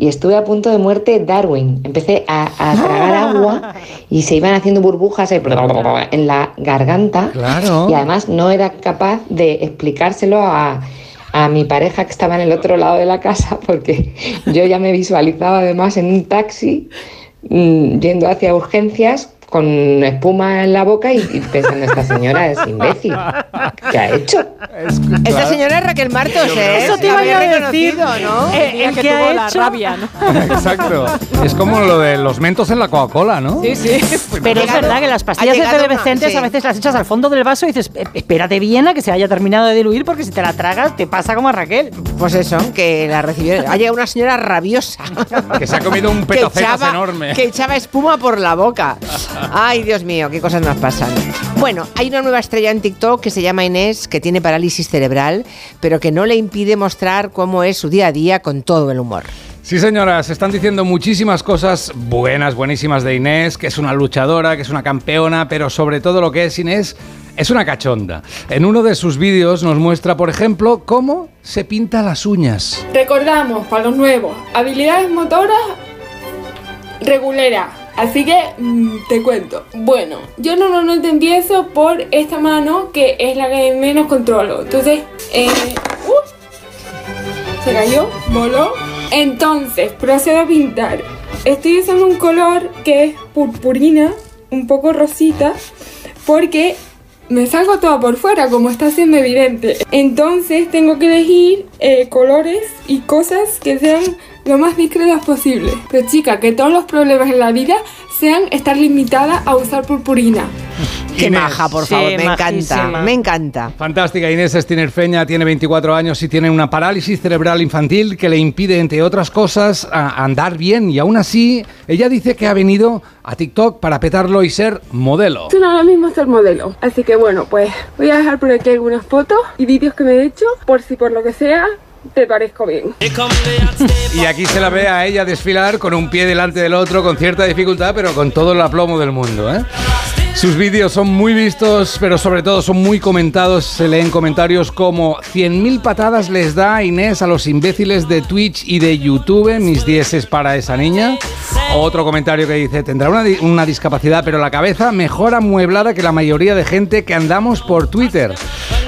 Y estuve a punto de muerte Darwin. Empecé a, a tragar agua y se iban haciendo burbujas en la garganta. Claro. Y además no era capaz de explicárselo a, a mi pareja que estaba en el otro lado de la casa porque yo ya me visualizaba además en un taxi mm, yendo hacia urgencias con espuma en la boca y, y pensando, esta señora es imbécil. ¿Qué ha hecho? Esta señora es Raquel Martos, ¿eh? Eso te La iba yo a decir. ¿no? Eh, El que que tuvo ha la hecho- rabia, ¿no? Exacto. Es como lo de los mentos en la Coca-Cola, ¿no? Sí, sí. Pero es verdad que las pastillas efervescentes sí. a veces las echas al fondo del vaso y dices, "Eh, espérate bien a que se haya terminado de diluir porque si te la tragas te pasa como a Raquel. Pues eso, que la recibió. Ha llegado una señora rabiosa. Que se ha comido un echaba, enorme. que echaba espuma por la boca. Ay, Dios mío, qué cosas nos pasan. Bueno, hay una nueva estrella en TikTok que se llama Inés, que tiene parálisis cerebral, pero que no le impide mostrar cómo es su día a día con todo el humor. Sí, señoras, se están diciendo muchísimas cosas buenas, buenísimas de Inés, que es una luchadora, que es una campeona, pero sobre todo lo que es Inés es una cachonda. En uno de sus vídeos nos muestra, por ejemplo, cómo se pinta las uñas. Recordamos, para los nuevos, habilidades motoras regulera. Así que mm, te cuento. Bueno, yo normalmente empiezo por esta mano que es la que menos controlo. Entonces, eh, ¡uh! se cayó, voló. Entonces, procedo a pintar. Estoy usando un color que es purpurina, un poco rosita, porque me salgo toda por fuera, como está siendo evidente. Entonces tengo que elegir eh, colores y cosas que sean lo más discretas posible. Pero chica, que todos los problemas en la vida sean estar limitada a usar purpurina. Qué Inés. maja, por Sí, favor, me encanta, me encanta. Fantástica, Inés es tinerfeña, tiene 24 años y tiene una parálisis cerebral infantil que le impide, entre otras cosas, a- andar bien. Y aún así, ella dice que ha venido a TikTok para petarlo y ser modelo. No ahora mismo ser modelo. Así que bueno, pues voy a dejar por aquí algunas fotos y vídeos que me he hecho por si por lo que sea te parezco bien. Y aquí se la ve a ella desfilar con un pie delante del otro, con cierta dificultad, pero con todo el aplomo del mundo. ¿eh? Sus vídeos son muy vistos, pero sobre todo son muy comentados. Se leen comentarios como 100.000 patadas les da Inés a los imbéciles de Twitch y de YouTube. Mis dieces para esa niña. Otro comentario que dice, tendrá una, una discapacidad, pero la cabeza mejor amueblada que la mayoría de gente que andamos por Twitter.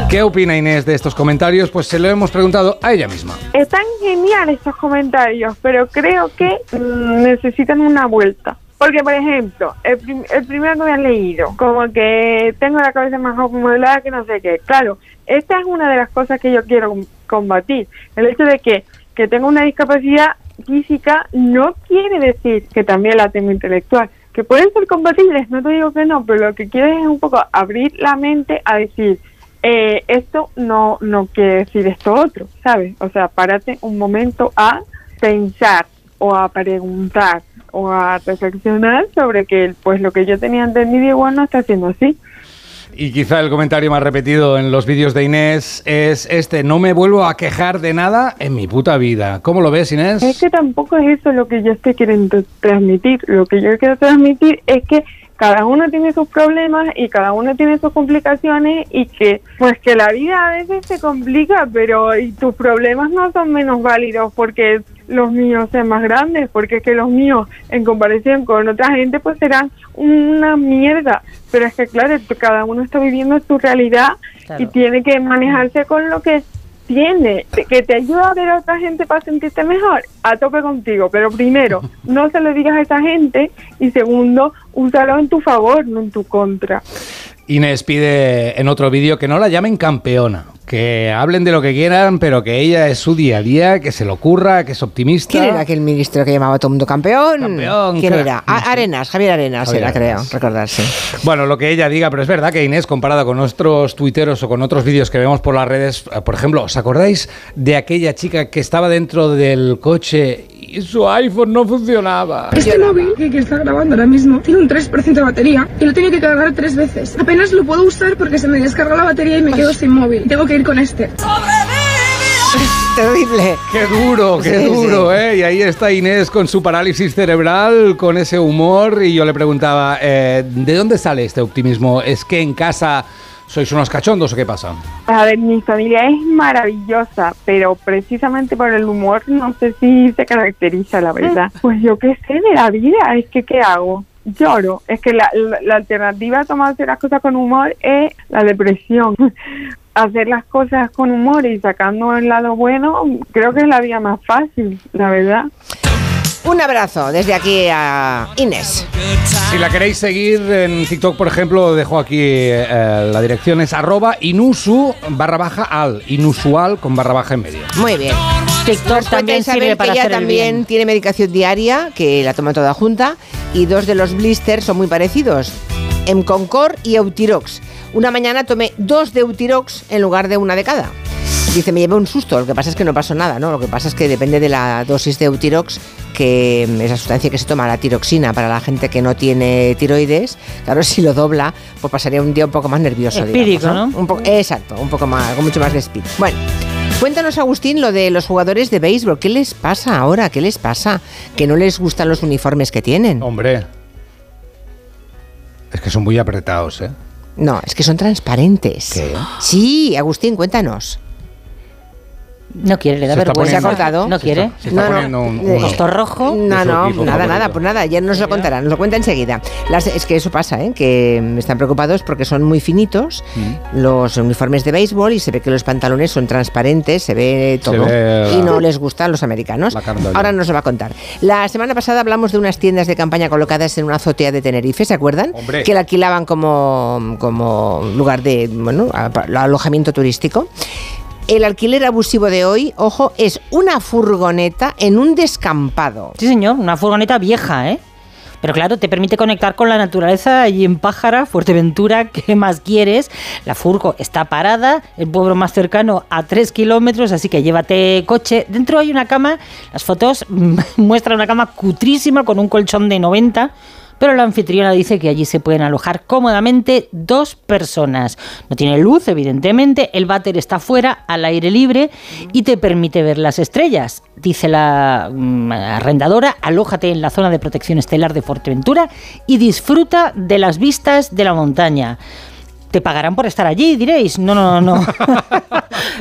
¿Qué opina Inés de estos comentarios? Pues se lo hemos preguntado a ella misma. Están geniales estos comentarios, pero creo que mm, necesitan una vuelta. Porque, por ejemplo, el, prim- el primero que me han leído, como que tengo la cabeza más modelada que no sé qué. Claro, esta es una de las cosas que yo quiero com- combatir. El hecho de que, que tengo una discapacidad física no quiere decir que también la tengo intelectual. Que pueden ser compatibles, no te digo que no, pero lo que quiero es un poco abrir la mente a decir, eh, esto no, no quiere decir esto otro, ¿sabes? O sea, párate un momento a pensar o a preguntar o a reflexionar sobre que pues lo que yo tenía entendido igual no está siendo así. Y quizá el comentario más repetido en los vídeos de Inés es este, no me vuelvo a quejar de nada en mi puta vida. ¿Cómo lo ves, Inés? Es que tampoco es eso lo que yo estoy queriendo transmitir. Lo que yo quiero transmitir es que cada uno tiene sus problemas y cada uno tiene sus complicaciones y que pues que la vida a veces se complica, pero y tus problemas no son menos válidos porque los míos sean más grandes, porque es que los míos en comparación con otra gente pues serán una mierda. Pero es que claro, cada uno está viviendo su realidad y tiene que manejarse con lo que tiene, que te ayuda a ver a otra gente para sentirte mejor, a tope contigo. Pero primero, no se lo digas a esa gente y segundo, úsalo en tu favor, no en tu contra. Inés pide en otro vídeo que no la llamen campeona, que hablen de lo que quieran, pero que ella es su día a día, que se lo ocurra, que es optimista. ¿Quién era aquel ministro que llamaba a todo el mundo campeón? Campeón, ¿Quién era? A- Arenas, Javier Arenas Javier era, creo, recordarse. Bueno, lo que ella diga, pero es verdad que Inés, comparada con otros tuiteros o con otros vídeos que vemos por las redes, por ejemplo, ¿os acordáis de aquella chica que estaba dentro del coche su iPhone no funcionaba? Este móvil que, que está grabando ahora mismo tiene un 3% de batería y lo he tenido que cargar tres veces. Apenas lo puedo usar porque se me descarga la batería y me quedo sin móvil. Tengo que ir con este. Terrible. Qué duro, qué Sí, duro, sí. ¿eh? Y ahí está Inés con su parálisis cerebral, con ese humor, y yo le preguntaba, eh, ¿de dónde sale este optimismo? ¿Es que en casa sois unos cachondos o qué pasa? A ver, mi familia es maravillosa, pero precisamente por el humor no sé si se caracteriza, la verdad. Pues yo qué sé de la vida, es que ¿qué hago? Lloro. Es que la, la- la alternativa a tomarse las cosas con humor es la depresión. Hacer las cosas con humor y sacando el lado bueno, creo que es la vía más fácil, la verdad. Un abrazo desde aquí a Inés. Si la queréis seguir en TikTok, por ejemplo, dejo aquí eh, la dirección es arroba inusu barra baja al, inusual con barra baja en medio. Muy bien. TikTok Nos también sirve para que ella hacer el también bien. tiene medicación diaria, que la toma toda junta, y dos de los blisters son muy parecidos, Emconcor y Eutirox. Una mañana tomé dos de Eutirox en lugar de una de cada. Dice, me llevé un susto, lo que pasa es que no pasó nada, ¿no? Lo que pasa es que depende de la dosis de Eutirox, que mm, es la sustancia que se toma, la tiroxina, para la gente que no tiene tiroides. Claro, si lo dobla, pues pasaría un día un poco más nervioso, Espíritu, digamos, ¿no? Un poco, exacto, un poco más, con mucho más de speed. Bueno, Cuéntanos, Agustín, lo de los jugadores de béisbol. ¿Qué les pasa ahora? ¿Qué les pasa? Que no les gustan los uniformes que tienen. Hombre, es que son muy apretados, ¿eh? No, es que son transparentes. ¿Qué? Sí, Agustín, cuéntanos. No quiere, le da Se está vergüenza. ¿Se ha cortado? No quiere. Se está No, no. poniendo un, uno- Esto rojo. No, no, nada, favorito. nada, pues nada, ya nos lo contará, nos lo cuenta enseguida. Las- es que eso pasa, ¿eh? que están preocupados porque son muy finitos Mm. los uniformes de béisbol y se ve que los pantalones son transparentes, se ve todo. ve y la- no les gustan los americanos. Ahora nos lo va a contar. La semana pasada hablamos de unas tiendas de campaña colocadas en una azotea de Tenerife, ¿se acuerdan? Hombre. Que la alquilaban como, como lugar de bueno, a- alojamiento turístico. El alquiler abusivo de hoy, ojo, es una furgoneta en un descampado. Sí, señor, una furgoneta vieja, ¿eh? Pero claro, te permite conectar con la naturaleza y en Pájara, Fuerteventura, ¿qué más quieres? La furgo está parada, el pueblo más cercano a 3 kilómetros, así que llévate coche. Dentro hay una cama, las fotos muestran una cama cutrísima con un colchón de 90 pero la anfitriona dice que allí se pueden alojar cómodamente dos personas. No tiene luz, evidentemente, el váter está fuera, al aire libre, y te permite ver las estrellas. Dice la mm, arrendadora, alójate en la zona de protección estelar de Fuerteventura y disfruta de las vistas de la montaña. Te pagarán por estar allí, diréis. No, no, no.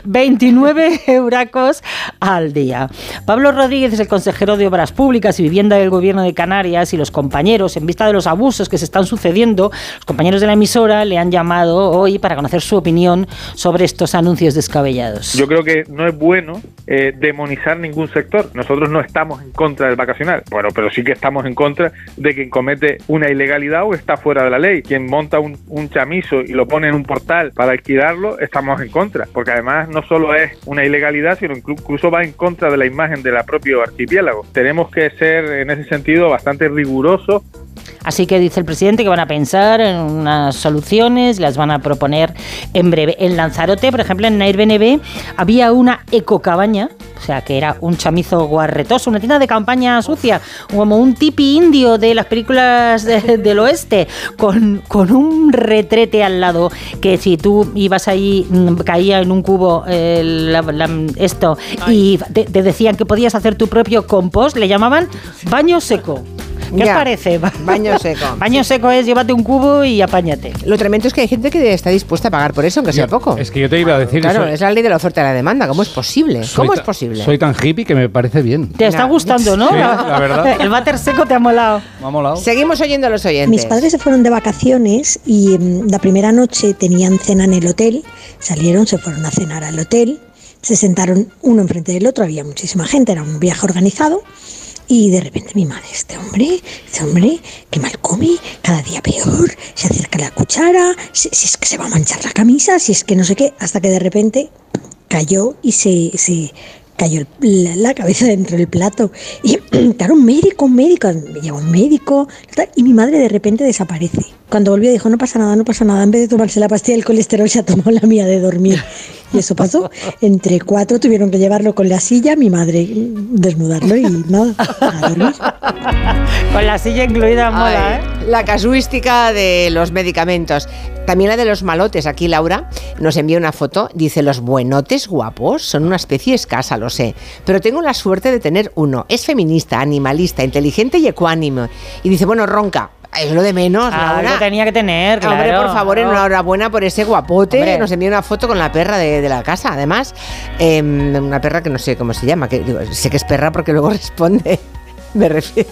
29 euracos al día. Pablo Rodríguez es el consejero de Obras Públicas y Vivienda del Gobierno de Canarias y los compañeros, en vista de los abusos que se están sucediendo, los compañeros de la emisora le han llamado hoy para conocer su opinión sobre estos anuncios descabellados. Yo creo que no es bueno eh, demonizar ningún sector. Nosotros no estamos en contra del vacacional, bueno, pero sí que estamos en contra de quien comete una ilegalidad o está fuera de la ley. Quien monta un, un chamizo y lo lo pone en un portal para alquilarlo, estamos en contra, porque además no solo es una ilegalidad, sino incluso va en contra de la imagen de la propio archipiélago. Tenemos que ser en ese sentido bastante rigurosos Así que dice el presidente que van a pensar en unas soluciones, las van a proponer en breve. En Lanzarote, por ejemplo, en Airbnb había una ecocabaña, o sea, que era un chamizo guarretoso, una tienda de campaña sucia, como un tipi indio de las películas del oeste, con, con, un retrete al lado, que si tú ibas ahí, mm, caía en un cubo esto, y te, te decían que podías hacer tu propio compost, le llamaban baño seco. ¿Qué os parece? Baño seco. Baño seco es llévate un cubo y apáñate. Lo tremendo es que hay gente que está dispuesta a pagar por eso, aunque sea poco. Es que yo te iba a decir Claro, es la ley de la oferta y la demanda. ¿Cómo es posible? ¿Cómo es posible? Soy tan hippie que me parece bien. Te está gustando, ¿no? Sí, la verdad. El váter seco te ha molado. Me ha molado. Seguimos oyendo a los oyentes. Mis padres se fueron de vacaciones y mm, la primera noche tenían cena en el hotel. Salieron, se fueron a cenar al hotel. Se sentaron uno enfrente del otro, había muchísima gente, era un viaje organizado. Y de repente mi madre, este hombre, este hombre, que mal come, cada día peor, se acerca la cuchara, si, es que se va a manchar la camisa, si es que no sé qué, hasta que de repente cayó y se, se cayó la, la, cabeza dentro del plato. Y claro, un médico, un médico, me lleva un médico, y mi madre de repente desaparece. Cuando volvió dijo, no pasa nada, no pasa nada, en vez de tomarse la pastilla del colesterol se ha tomado la mía de dormir. Y eso pasó. Entre cuatro tuvieron que llevarlo con la silla, mi madre desnudarlo y nada, a dormir. Con la silla incluida, mola, ¿eh? La casuística de los medicamentos. También la de los malotes. Aquí Laura nos envía una foto. Dice, los buenotes guapos son una especie escasa, lo sé. Pero tengo la suerte de tener uno. Es feminista, animalista, inteligente y ecuánime. Y dice, bueno, ronca. Es lo de menos, Ah, Laura. Algo tenía que tener, claro. Hombre, por favor, Claro. enhorabuena por ese guapote. Hombre. Nos envía una foto con la perra de, de la casa, además. Em, una perra que no sé cómo se llama. Que, digo, sé que es perra porque luego responde. Me refiero.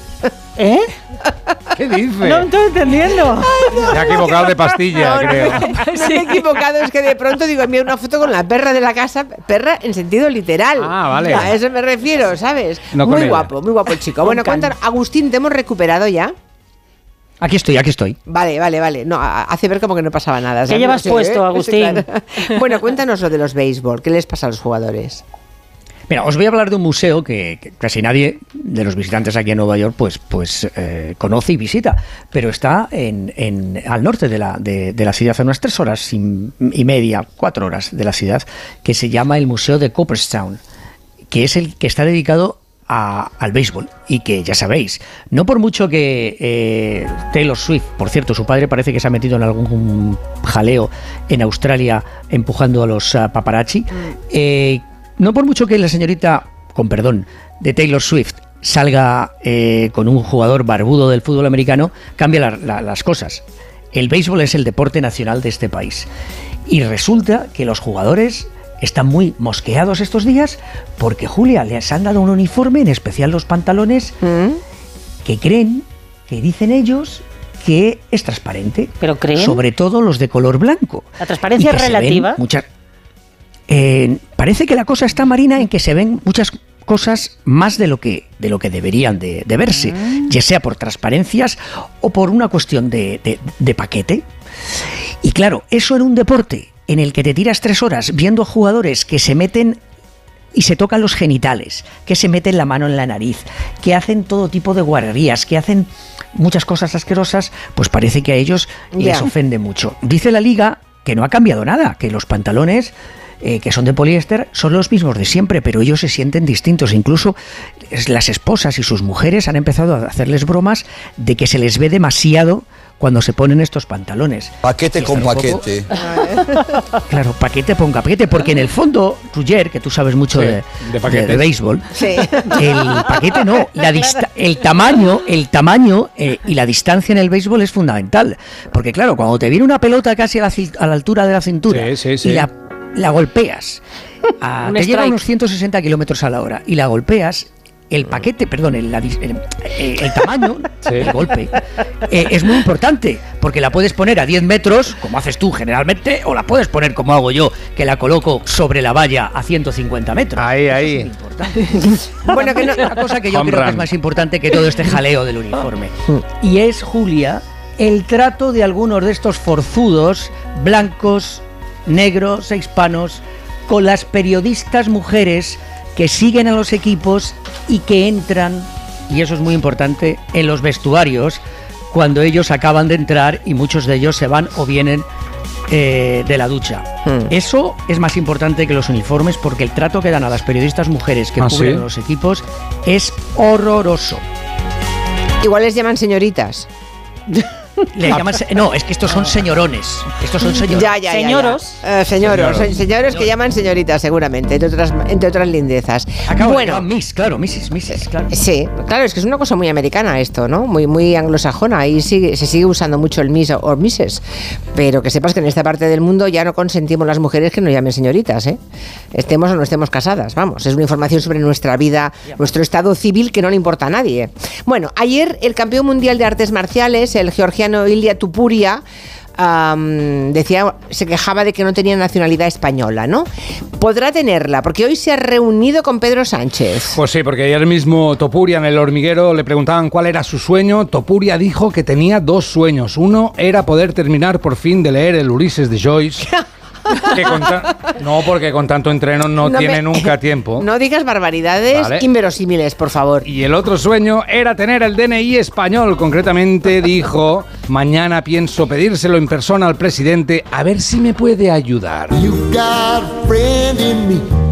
¿Eh? ¿Qué dice? No estoy entendiendo. Se ha equivocado de pastilla, No, no, creo. No, me he equivocado, es que de pronto digo, envía una foto con la perra de la casa, perra en sentido literal. Ah, vale. A eso me refiero, ¿sabes? No muy ella. guapo, muy guapo el chico. Bueno, cuéntanos, Agustín, ¿te hemos recuperado ya? Aquí estoy, aquí estoy. Vale, vale, vale. No, hace ver como que no pasaba nada. ¿Qué ¿sabes? llevas Sí, puesto, ¿eh? Agustín? Sí, claro. Bueno, cuéntanos lo de los béisbol. ¿Qué les pasa a los jugadores? Mira, os voy a hablar de un museo que, que casi nadie de los visitantes aquí en Nueva York pues, pues eh, conoce y visita, pero está en, en- al norte de la, de, de la ciudad, a unas tres horas y, y media, cuatro horas de la ciudad, que se llama el Museo de Cooperstown, que es el que está dedicado a- al béisbol y que ya sabéis, no por mucho que eh, Taylor Swift, por cierto, su padre parece que se ha metido en algún jaleo en Australia empujando a los ah, paparazzi, eh, no por mucho que la señorita, con perdón, de Taylor Swift salga eh, con un jugador barbudo del fútbol americano, cambia la- la- las cosas. El béisbol es el deporte nacional de este país. Y resulta que los jugadores están muy mosqueados estos días porque, Julia, les han dado un uniforme, en especial los pantalones, que creen, que dicen ellos, que es transparente. ¿Pero creen? Sobre todo los de color blanco. La transparencia es relativa. muchas- Eh, parece que la cosa está marina en que se ven muchas cosas más de lo que de lo que deberían de, de verse, ya sea por transparencias o por una cuestión de, de- de paquete. Y claro, eso en un deporte en el que te tiras tres horas viendo a jugadores que se meten y se tocan los genitales, que se meten la mano en la nariz, que hacen todo tipo de guarrerías, que hacen muchas cosas asquerosas, pues parece que a ellos les ofende mucho. Dice la liga que no ha cambiado nada, que los pantalones eh, que son de poliéster son los mismos de siempre, pero ellos se sienten distintos. Incluso las esposas y sus mujeres han empezado a hacerles bromas de que se les ve demasiado cuando se ponen estos pantalones. Paquete con poco- paquete. Claro, paquete ponga paquete, porque en el fondo, Roger, que tú sabes mucho Sí, de, de de- paquetes. de béisbol, Sí. el paquete no, la el tamaño, el tamaño eh, y la distancia en el béisbol es fundamental. Porque claro, cuando te viene una pelota casi a la, a la altura de la cintura Sí, sí, sí. y la, la golpeas, a- Un te llega a strike. unos 160 kilómetros a la hora y la golpeas, el paquete, perdón, el, la dis- el- eh, el tamaño, el golpe, eh, es muy importante, porque la puedes poner a 10 metros, como haces tú generalmente, o la puedes poner como hago yo, que la coloco sobre la valla a 150 metros. Ahí, ahí. Bueno, que no, una cosa que yo Home creo que es más importante que todo este jaleo del uniforme. Y es, Julia, el trato de algunos de estos forzudos, blancos, negros e hispanos, con las periodistas mujeres que siguen a los equipos y que entran, y eso es muy importante, en los vestuarios cuando ellos acaban de entrar y muchos de ellos se van o vienen eh, de la ducha. Hmm. Eso es más importante que los uniformes porque el trato que dan a las periodistas mujeres que ¿Ah, cubren sí? los equipos es horroroso. Igual les llaman señoritas. Le llaman se- no, es que estos son señorones. Estos son señores. Ya, ya, ya, ya. Señoros. Eh, señoros, Señoros. se- señores que llaman señoritas, seguramente, entre otras, entre otras lindezas. Acabo bueno, de Miss, claro, Mrs. Mrs. Claro. Sí, claro, es que es una cosa muy americana esto, ¿no? Muy, muy anglosajona. Ahí sigue, se sigue usando mucho el Miss o- o Mrs. Pero que sepas que en esta parte del mundo ya no consentimos las mujeres que nos llamen señoritas, ¿eh? Estemos o no estemos casadas, vamos. Es una información sobre nuestra vida, nuestro estado civil que no le importa a nadie. Bueno, ayer el campeón mundial de artes marciales, el georgiano Ilya Tupuria, am, decía, se quejaba de que no tenía nacionalidad española, ¿no? Podrá tenerla, porque hoy se ha reunido con Pedro Sánchez. Pues sí, porque ayer mismo Topuria en el hormiguero le preguntaban cuál era su sueño. Topuria dijo que tenía dos sueños. Uno era poder terminar por fin de leer el Ulises de Joyce. que con ta- no, porque con tanto entreno no, No tiene me- nunca tiempo. No digas barbaridades Vale. inverosímiles, por favor. Y el otro sueño era tener el DNI español. Concretamente dijo, mañana pienso pedírselo en persona al presidente a ver si me puede ayudar.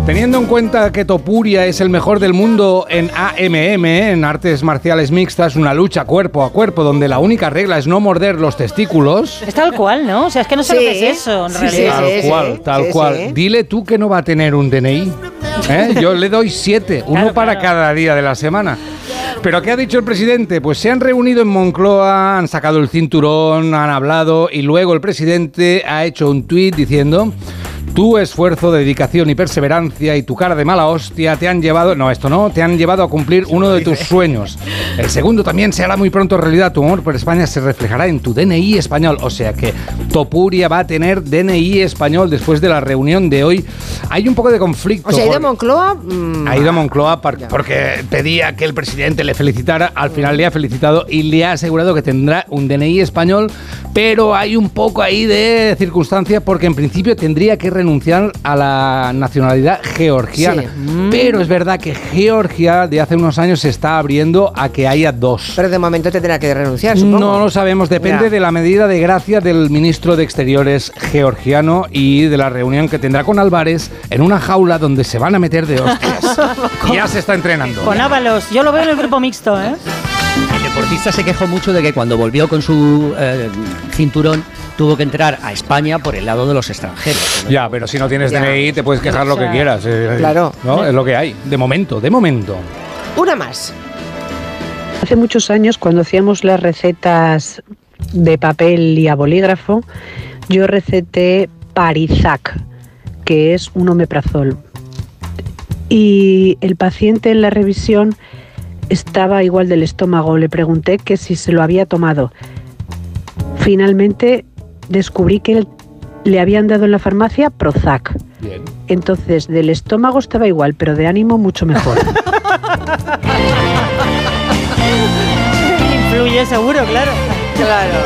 Teniendo en cuenta que Topuria es el mejor del mundo en AMM, en artes marciales mixtas, una lucha cuerpo a cuerpo donde la única regla es no morder los testículos. Es tal cual, ¿no? O sea, es que no sé lo que es eso, en Sí, realidad. tal cual, tal sí, cual. sí. Dile tú que no va a tener un DNI. ¿eh? Yo le doy siete, uno Claro, para claro. cada día de la semana. Pero ¿qué ha dicho el presidente? Pues se han reunido en Moncloa, han sacado el cinturón, han hablado y luego el presidente ha hecho un tuit diciendo... Tu esfuerzo, dedicación y perseverancia y tu cara de mala hostia te han llevado, no, esto no, te han llevado a cumplir uno de tus sueños. El segundo también se hará muy pronto realidad. Tu amor por España se reflejará en tu DNI español. O sea que Topuria va a tener DNI español después de la reunión de hoy. Hay un poco de conflicto. O sea, ha ido a Moncloa. mm, ha ido a Moncloa porque pedía que el presidente le felicitara. Al final le ha felicitado y le ha asegurado que tendrá un DNI español. Pero hay un poco ahí de circunstancia porque en principio tendría que renunciar a la nacionalidad georgiana. Sí. Pero es verdad que Georgia de hace unos años se está abriendo a que haya dos. Pero de momento tendrá que renunciar, supongo. No lo sabemos, depende Ya. de la medida de gracia del ministro de Exteriores georgiano y de la reunión que tendrá con Álvarez en una jaula donde se van a meter de hostias. ya se está entrenando. Con Ábalos, yo lo veo en el grupo mixto, ¿eh? El deportista se quejó mucho de que cuando volvió con su eh, cinturón tuvo que entrar a España por el lado de los extranjeros. Ya, pero si no tienes Ya. DNI te puedes quejar lo que quieras. eh, eh, claro. ¿no? Es lo que hay. De momento, de momento. Una más. Hace muchos años, cuando hacíamos las recetas de papel y a bolígrafo, yo receté Parizac, que es un omeprazol. Y el paciente en la revisión estaba igual del estómago. Le pregunté que si se lo había tomado. Finalmente descubrí que él- le habían dado en la farmacia Prozac. Bien. Entonces, del estómago estaba igual, pero de ánimo mucho mejor. Influye seguro, claro. Claro.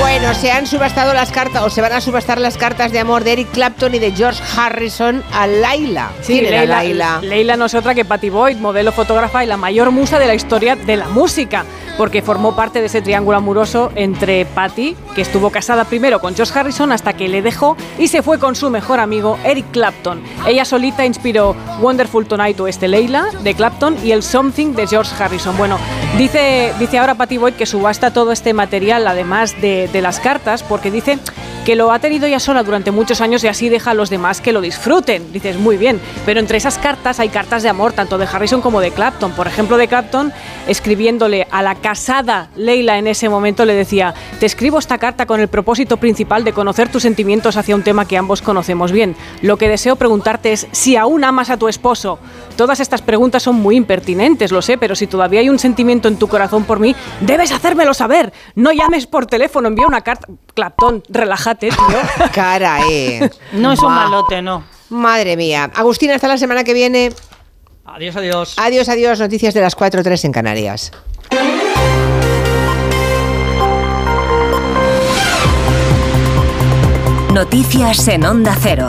Bueno, se han subastado las cartas o se van a subastar las cartas de amor de Eric Clapton y de George Harrison a Laila. Sí, ¿Quién era Laila? Leila no es otra que Patty Boyd, modelo, fotógrafa y la mayor musa de la historia de la música, porque formó parte de ese triángulo amoroso entre Patty, que estuvo casada primero con George Harrison hasta que le dejó y se fue con su mejor amigo Eric Clapton. Ella solita inspiró Wonderful Tonight o este Leila de Clapton y el Something de George Harrison. Bueno, dice, dice ahora Patty Boyd que subasta todo este material, además de, de las cartas, porque dice que lo ha tenido ya sola durante muchos años y así deja a los demás que lo disfruten. Dices, muy bien, pero entre esas cartas hay cartas de amor, tanto de Harrison como de Clapton. Por ejemplo, de Clapton, escribiéndole a la casada Leila en ese momento, le decía, te escribo esta carta con el propósito principal de conocer tus sentimientos hacia un tema que ambos conocemos bien. Lo que deseo preguntarte es si aún amas a tu esposo. Todas estas preguntas son muy impertinentes, lo sé, pero si todavía hay un sentimiento en tu corazón por mí, debes hacérmelo saber. No llames por teléfono, envía una carta. Clapton, relájate, tío. Cara, eh. No es un Buah. malote, no. Madre mía. Agustina, hasta la semana que viene. Adiós, adiós. Adiós, adiós. Noticias de las 4.3 en Canarias. Noticias en Onda Cero.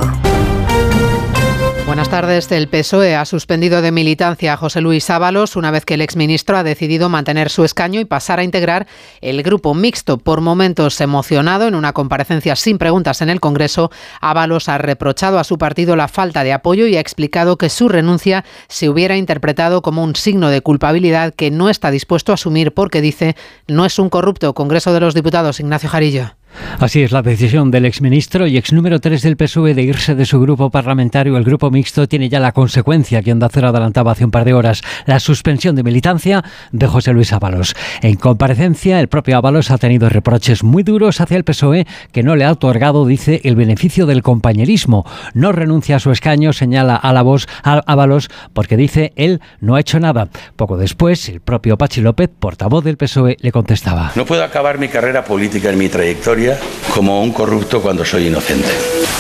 Buenas tardes. El PSOE ha suspendido de militancia a José Luis Ábalos una vez que el exministro ha decidido mantener su escaño y pasar a integrar el grupo mixto. Por momentos emocionado, en una comparecencia sin preguntas en el Congreso, Ábalos ha reprochado a su partido la falta de apoyo y ha explicado que su renuncia se hubiera interpretado como un signo de culpabilidad que no está dispuesto a asumir porque dice no es un corrupto. Congreso de los Diputados, Ignacio Jarillo. Así es la decisión del exministro y ex número 3 del PSOE de irse de su grupo parlamentario. El grupo mixto tiene ya la consecuencia que Onda Cero adelantaba hace un par de horas, la suspensión de militancia de José Luis Ábalos. En comparecencia, el propio Ábalos ha tenido reproches muy duros hacia el PSOE que no le ha otorgado, dice, el beneficio del compañerismo. No renuncia a su escaño, señala a la voz a Ábalos, porque dice él no ha hecho nada. Poco después, el propio Pachi López, portavoz del PSOE, le contestaba. No puedo acabar mi carrera política en mi trayectoria como un corrupto cuando soy inocente.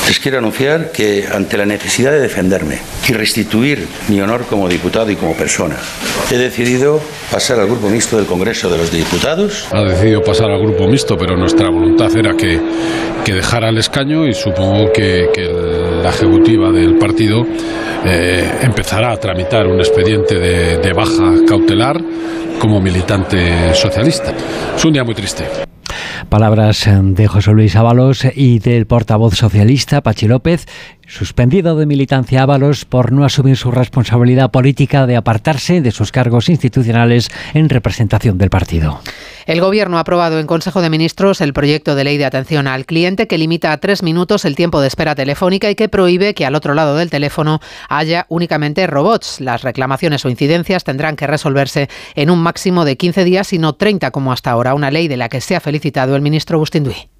Les quiero anunciar que ante la necesidad de defenderme y restituir mi honor como diputado y como persona, he decidido pasar al grupo mixto del Congreso de los Diputados. Ha decidido pasar al grupo mixto, pero nuestra voluntad era que, que dejara el escaño y supongo que, que la ejecutiva del partido eh, empezará a tramitar un expediente de, de baja cautelar como militante socialista. Es un día muy triste. Palabras de José Luis Ábalos y del portavoz socialista Pachi López, suspendido de militancia Ábalos por no asumir su responsabilidad política de apartarse de sus cargos institucionales en representación del partido. El Gobierno ha aprobado en Consejo de Ministros el proyecto de ley de atención al cliente que limita a tres minutos el tiempo de espera telefónica y que prohíbe que al otro lado del teléfono haya únicamente robots. Las reclamaciones o incidencias tendrán que resolverse en un máximo de 15 días y no 30 como hasta ahora, una ley de la que se ha felicitado el ministro Agustín Duy.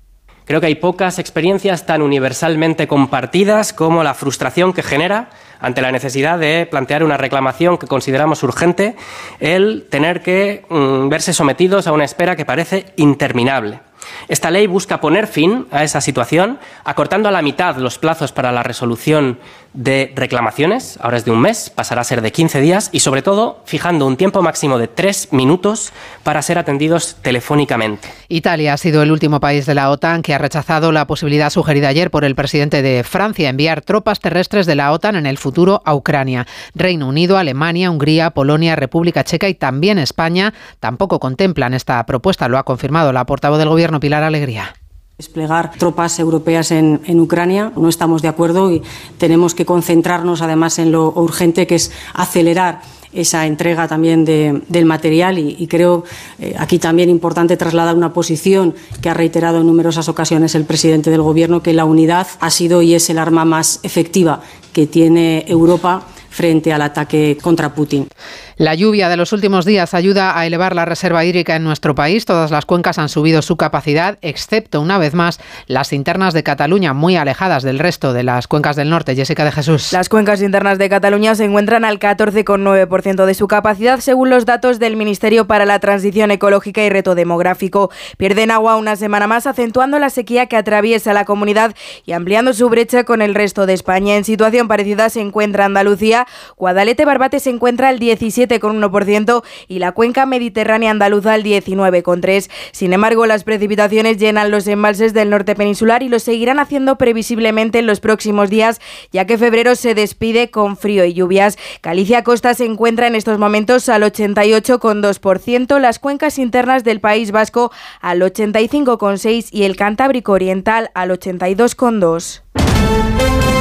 Creo que hay pocas experiencias tan universalmente compartidas como la frustración que genera ante la necesidad de plantear una reclamación que consideramos urgente el tener que mm, verse sometidos a una espera que parece interminable. Esta ley busca poner fin a esa situación, acortando a la mitad los plazos para la resolución de reclamaciones, ahora es de un mes, pasará a ser de 15 días, y sobre todo fijando un tiempo máximo de tres minutos para ser atendidos telefónicamente. Italia ha sido el último país de la OTAN que ha rechazado la posibilidad sugerida ayer por el presidente de Francia enviar tropas terrestres de la OTAN en el futuro a Ucrania. Reino Unido, Alemania, Hungría, Polonia, República Checa y también España tampoco contemplan esta propuesta, lo ha confirmado la portavoz del Gobierno Pilar Alegría. Desplegar tropas europeas en, en, Ucrania. No estamos de acuerdo y tenemos que concentrarnos además en lo urgente que es acelerar esa entrega también de, del material y, y creo eh, aquí también importante trasladar una posición que ha reiterado en numerosas ocasiones el presidente del Gobierno, que la unidad ha sido y es el arma más efectiva que tiene Europa frente al ataque contra Putin. La lluvia de los últimos días ayuda a elevar la reserva hídrica en nuestro país. Todas las cuencas han subido su capacidad, excepto, una vez más, las internas de Cataluña, muy alejadas del resto de las cuencas del norte. Jessica de Jesús. Las cuencas internas de Cataluña se encuentran al 14,9% de su capacidad, según los datos del Ministerio para la Transición Ecológica y Reto Demográfico. Pierden agua una semana más, acentuando la sequía que atraviesa la comunidad y ampliando su brecha con el resto de España. En situación parecida se encuentra Andalucía. Guadalete Barbate se encuentra al 17 17,1% y la cuenca mediterránea andaluza al 19,3%. Sin embargo, las precipitaciones llenan los embalses del norte peninsular y lo seguirán haciendo previsiblemente en los próximos días, ya que febrero se despide con frío y lluvias. Galicia Costa se encuentra en estos momentos al 88,2%, las cuencas internas del País Vasco al 85,6% y el Cantábrico Oriental al 82,2%.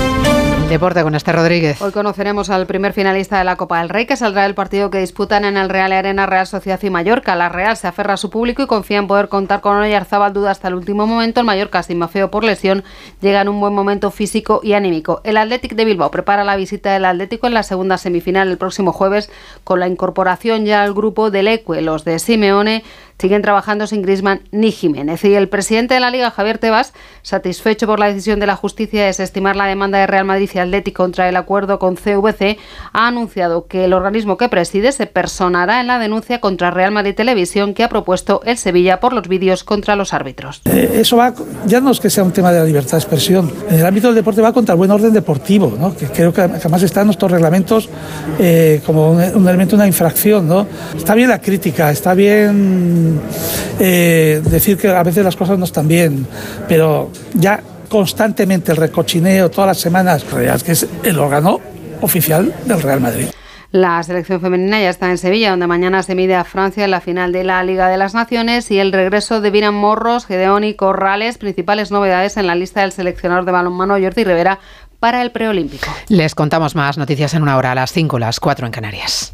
Deporte con Esther Rodríguez. Hoy conoceremos al primer finalista de la Copa del Rey, que saldrá del partido que disputan en el Real Arena Real Sociedad y Mallorca. La Real se aferra a su público y confía en poder contar con Oyarzábal duda hasta el último momento. El Mallorca, sin feo por lesión, llega en un buen momento físico y anímico. El Athletic de Bilbao prepara la visita del Atlético en la segunda semifinal el próximo jueves con la incorporación ya al grupo del Ecue. Los de Simeone siguen trabajando sin Grisman ni Jiménez. Y el presidente de la Liga, Javier Tebas, satisfecho por la decisión de la justicia de desestimar la demanda de Real Madrid y Atlético contra el acuerdo con CVC, ha anunciado que el organismo que preside se personará en la denuncia contra Real Madrid Televisión que ha propuesto el Sevilla por los vídeos contra los árbitros. Eh, eso va, ya no es que sea un tema de la libertad de expresión, en el ámbito del deporte va contra el buen orden deportivo, ¿no? que creo que además está en nuestros reglamentos eh, como un, elemento, una infracción. ¿no? Está bien la crítica, está bien eh, decir que a veces las cosas no están bien, pero ya constantemente el recochineo todas las semanas, que es el órgano oficial del Real Madrid. La selección femenina ya está en Sevilla, donde mañana se mide a Francia en la final de la Liga de las Naciones y el regreso de Viran Morros, Gedeón y Corrales, principales novedades en la lista del seleccionador de balonmano Jordi Rivera para el preolímpico. Les contamos más noticias en una hora, a las 5, las 4 en Canarias.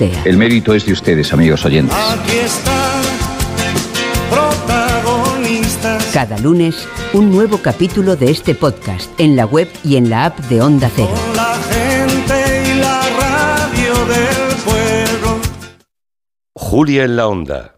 El mérito es de ustedes, amigos oyentes. Aquí están protagonistas. Cada lunes, un nuevo capítulo de este podcast en la web y en la app de Onda Cero. Con la gente y la radio del pueblo. Julia en la Onda.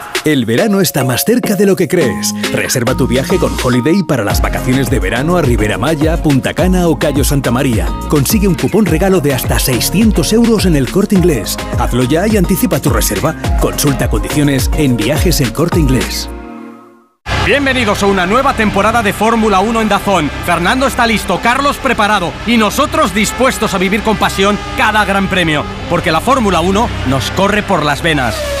El verano está más cerca de lo que crees. Reserva tu viaje con Holiday para las vacaciones de verano a Ribera Maya, Punta Cana o Cayo Santa María. Consigue un cupón regalo de hasta 600 euros en el corte inglés. Hazlo ya y anticipa tu reserva. Consulta condiciones en viajes el corte inglés. Bienvenidos a una nueva temporada de Fórmula 1 en Dazón. Fernando está listo, Carlos preparado y nosotros dispuestos a vivir con pasión cada gran premio, porque la Fórmula 1 nos corre por las venas.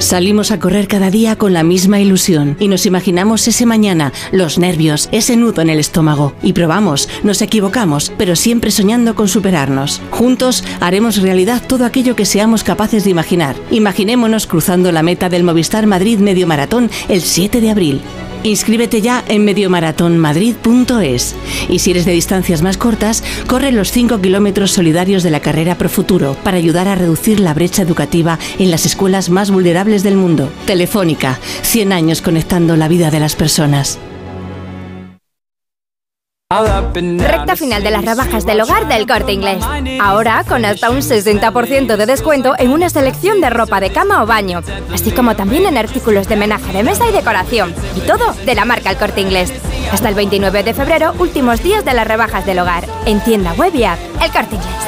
Salimos a correr cada día con la misma ilusión y nos imaginamos ese mañana, los nervios, ese nudo en el estómago. Y probamos, nos equivocamos, pero siempre soñando con superarnos. Juntos haremos realidad todo aquello que seamos capaces de imaginar. Imaginémonos cruzando la meta del Movistar Madrid Medio Maratón el 7 de abril. Inscríbete ya en mediomaratonmadrid.es y si eres de distancias más cortas, corre los 5 kilómetros solidarios de la carrera Pro Futuro para ayudar a reducir la brecha educativa en las escuelas más vulnerables del mundo. Telefónica, 100 años conectando la vida de las personas. Recta final de las rebajas del hogar del corte inglés. Ahora con hasta un 60% de descuento en una selección de ropa de cama o baño, así como también en artículos de menaje de mesa y decoración. Y todo de la marca El corte inglés. Hasta el 29 de febrero, últimos días de las rebajas del hogar. En tienda web y app. El corte inglés.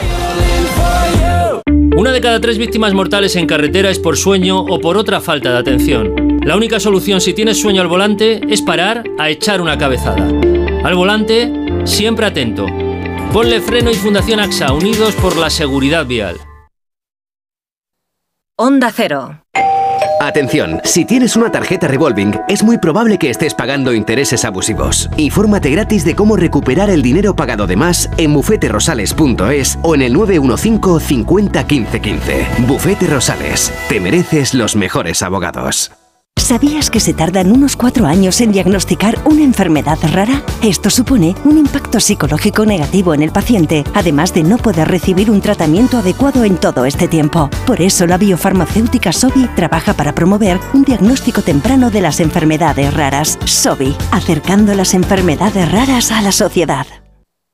Una de cada tres víctimas mortales en carretera es por sueño o por otra falta de atención. La única solución si tienes sueño al volante es parar a echar una cabezada. Al volante, siempre atento. Ponle freno y Fundación AXA, unidos por la seguridad vial. Onda Cero. Atención, si tienes una tarjeta revolving, es muy probable que estés pagando intereses abusivos. Infórmate gratis de cómo recuperar el dinero pagado de más en bufeterosales.es o en el 915 50 15 15. Bufete Rosales, te mereces los mejores abogados. ¿Sabías que se tardan unos cuatro años en diagnosticar una enfermedad rara? Esto supone un impacto psicológico negativo en el paciente, además de no poder recibir un tratamiento adecuado en todo este tiempo. Por eso la biofarmacéutica Sobi trabaja para promover un diagnóstico temprano de las enfermedades raras. Sobi, acercando las enfermedades raras a la sociedad.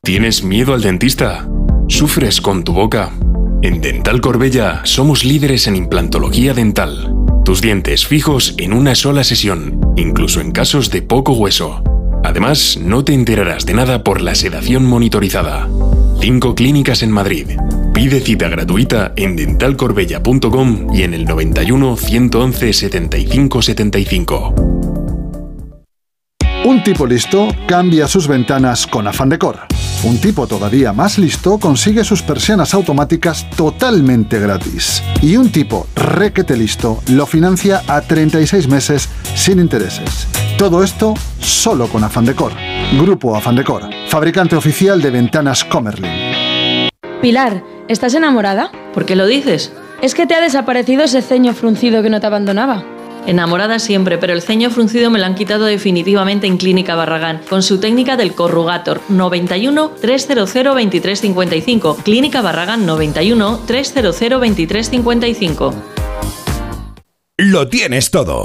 ¿Tienes miedo al dentista? ¿Sufres con tu boca? En Dental Corbella somos líderes en implantología dental tus dientes fijos en una sola sesión, incluso en casos de poco hueso. Además, no te enterarás de nada por la sedación monitorizada. Cinco clínicas en Madrid. Pide cita gratuita en dentalcorbella.com y en el 91 111 75 75. Un tipo listo cambia sus ventanas con Afan Decor. Un tipo todavía más listo consigue sus persianas automáticas totalmente gratis. Y un tipo requete listo lo financia a 36 meses sin intereses. Todo esto solo con Afan Decor. Grupo Afan Decor, fabricante oficial de ventanas Comerlin. Pilar, ¿estás enamorada? ¿Por qué lo dices? Es que te ha desaparecido ese ceño fruncido que no te abandonaba. Enamorada siempre, pero el ceño fruncido me lo han quitado definitivamente en Clínica Barragán, con su técnica del corrugator 91 300 2355. Clínica Barragán 91 300 2355. Lo tienes todo.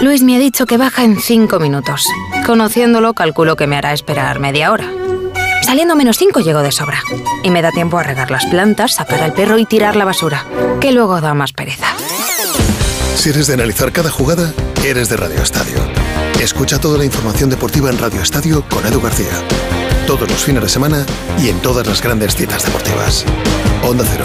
Luis me ha dicho que baja en 5 minutos. Conociéndolo, calculo que me hará esperar media hora. Saliendo menos 5 llego de sobra. Y me da tiempo a regar las plantas, sacar al perro y tirar la basura, que luego da más pereza. Si eres de analizar cada jugada, eres de Radio Estadio. Escucha toda la información deportiva en Radio Estadio con Edu García. Todos los fines de semana y en todas las grandes citas deportivas. Onda Cero,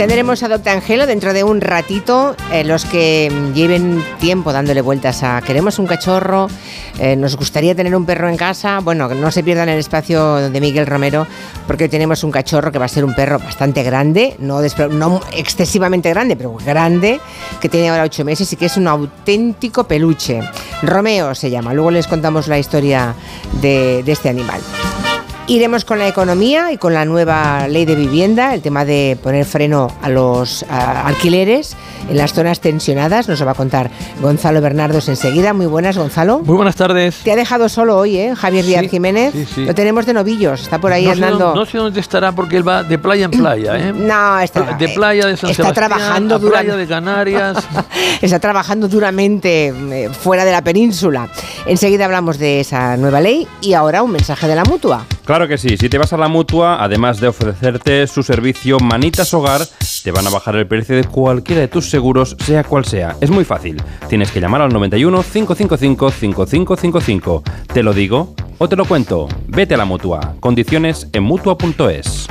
Tendremos a Doctor Angelo dentro de un ratito. Eh, los que lleven tiempo dándole vueltas a queremos un cachorro, eh, nos gustaría tener un perro en casa. Bueno, no se pierdan el espacio de Miguel Romero, porque tenemos un cachorro que va a ser un perro bastante grande, no, excesivamente grande, pero grande, que tiene ahora ocho meses y que es un auténtico peluche. Romeo se llama. Luego les contamos la historia de este animal. Iremos con la economía y con la nueva ley de vivienda, el tema de poner freno a los a, alquileres en las zonas tensionadas. Nos lo va a contar Gonzalo Bernardos enseguida. Muy buenas, Gonzalo. Muy buenas tardes. Te ha dejado solo hoy, ¿eh? Javier Díaz Jiménez. Sí, sí. Lo tenemos de novillos. Está por ahí no andando. Sé dónde, no sé dónde estará porque él va de playa en playa, ¿eh? No, está, de playa de San está Sebastián trabajando a playa de Canarias. está trabajando duramente eh, fuera de la península. Enseguida hablamos de esa nueva ley y ahora un mensaje de la mutua. Claro Claro que sí, si te vas a la mutua, además de ofrecerte su servicio Manitas Hogar, te van a bajar el precio de cualquiera de tus seguros, sea cual sea. Es muy fácil. Tienes que llamar al 91 555 5555. ¿Te lo digo o te lo cuento? Vete a la mutua. Condiciones en mutua.es.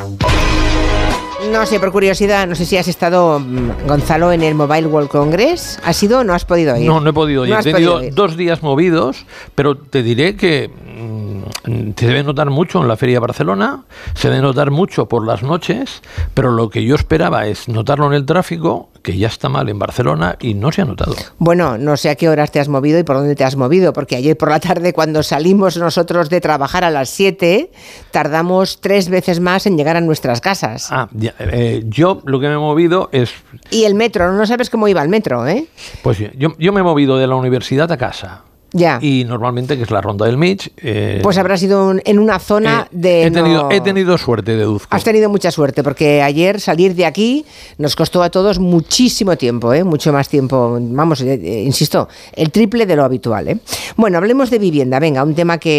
No sé, por curiosidad, no sé si has estado, mm, Gonzalo, en el Mobile World Congress. ¿Has ido o no has podido ir? No, no he podido ir. No he tenido ir. dos días movidos, pero te diré que mm, se debe notar mucho en la Feria de Barcelona, se debe notar mucho por las noches, pero lo que yo esperaba es notarlo en el tráfico, que ya está mal en Barcelona y no se ha notado. Bueno, no sé a qué horas te has movido y por dónde te has movido, porque ayer por la tarde cuando salimos nosotros de trabajar a las 7, tardamos tres veces más en llegar a nuestras casas. Ah, ya, eh, yo lo que me he movido es, Y el metro, no sabes cómo iba el metro, ¿eh? pues yo, yo me he movido de la universidad a casa. Ya. Y normalmente, que es la ronda del Mitch. eh, Pues habrás ido un- en una zona de... he, tenido, no- he tenido suerte, deduzco. Has tenido mucha suerte porque ayer salir de aquí nos costó a todos muchísimo tiempo, ¿eh? mucho más tiempo, vamos, eh, eh, insisto, el triple de lo habitual. ¿eh? Bueno, hablemos de vivienda, venga, un tema que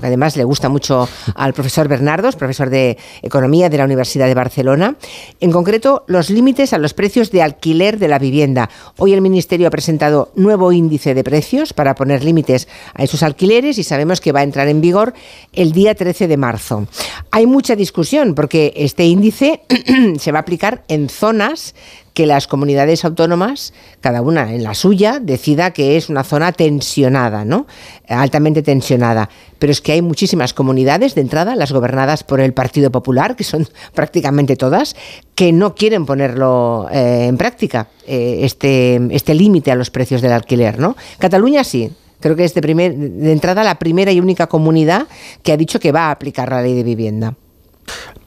que además le gusta mucho al profesor Bernardos, profesor de Economía de la Universidad de Barcelona, en concreto los límites a los precios de alquiler de la vivienda. Hoy el Ministerio ha presentado nuevo índice de precios para poner límites a esos alquileres y sabemos que va a entrar en vigor el día 13 de marzo. Hay mucha discusión porque este índice se va a aplicar en zonas que las comunidades autónomas, cada una en la suya, decida que es una zona tensionada, ¿no? Altamente tensionada. Pero es que hay muchísimas comunidades de entrada, las gobernadas por el Partido Popular, que son prácticamente todas, que no quieren ponerlo eh, en práctica, eh, este, este límite a los precios del alquiler, ¿no? Cataluña sí. Creo que es de, primer, de entrada la primera y única comunidad que ha dicho que va a aplicar la ley de vivienda.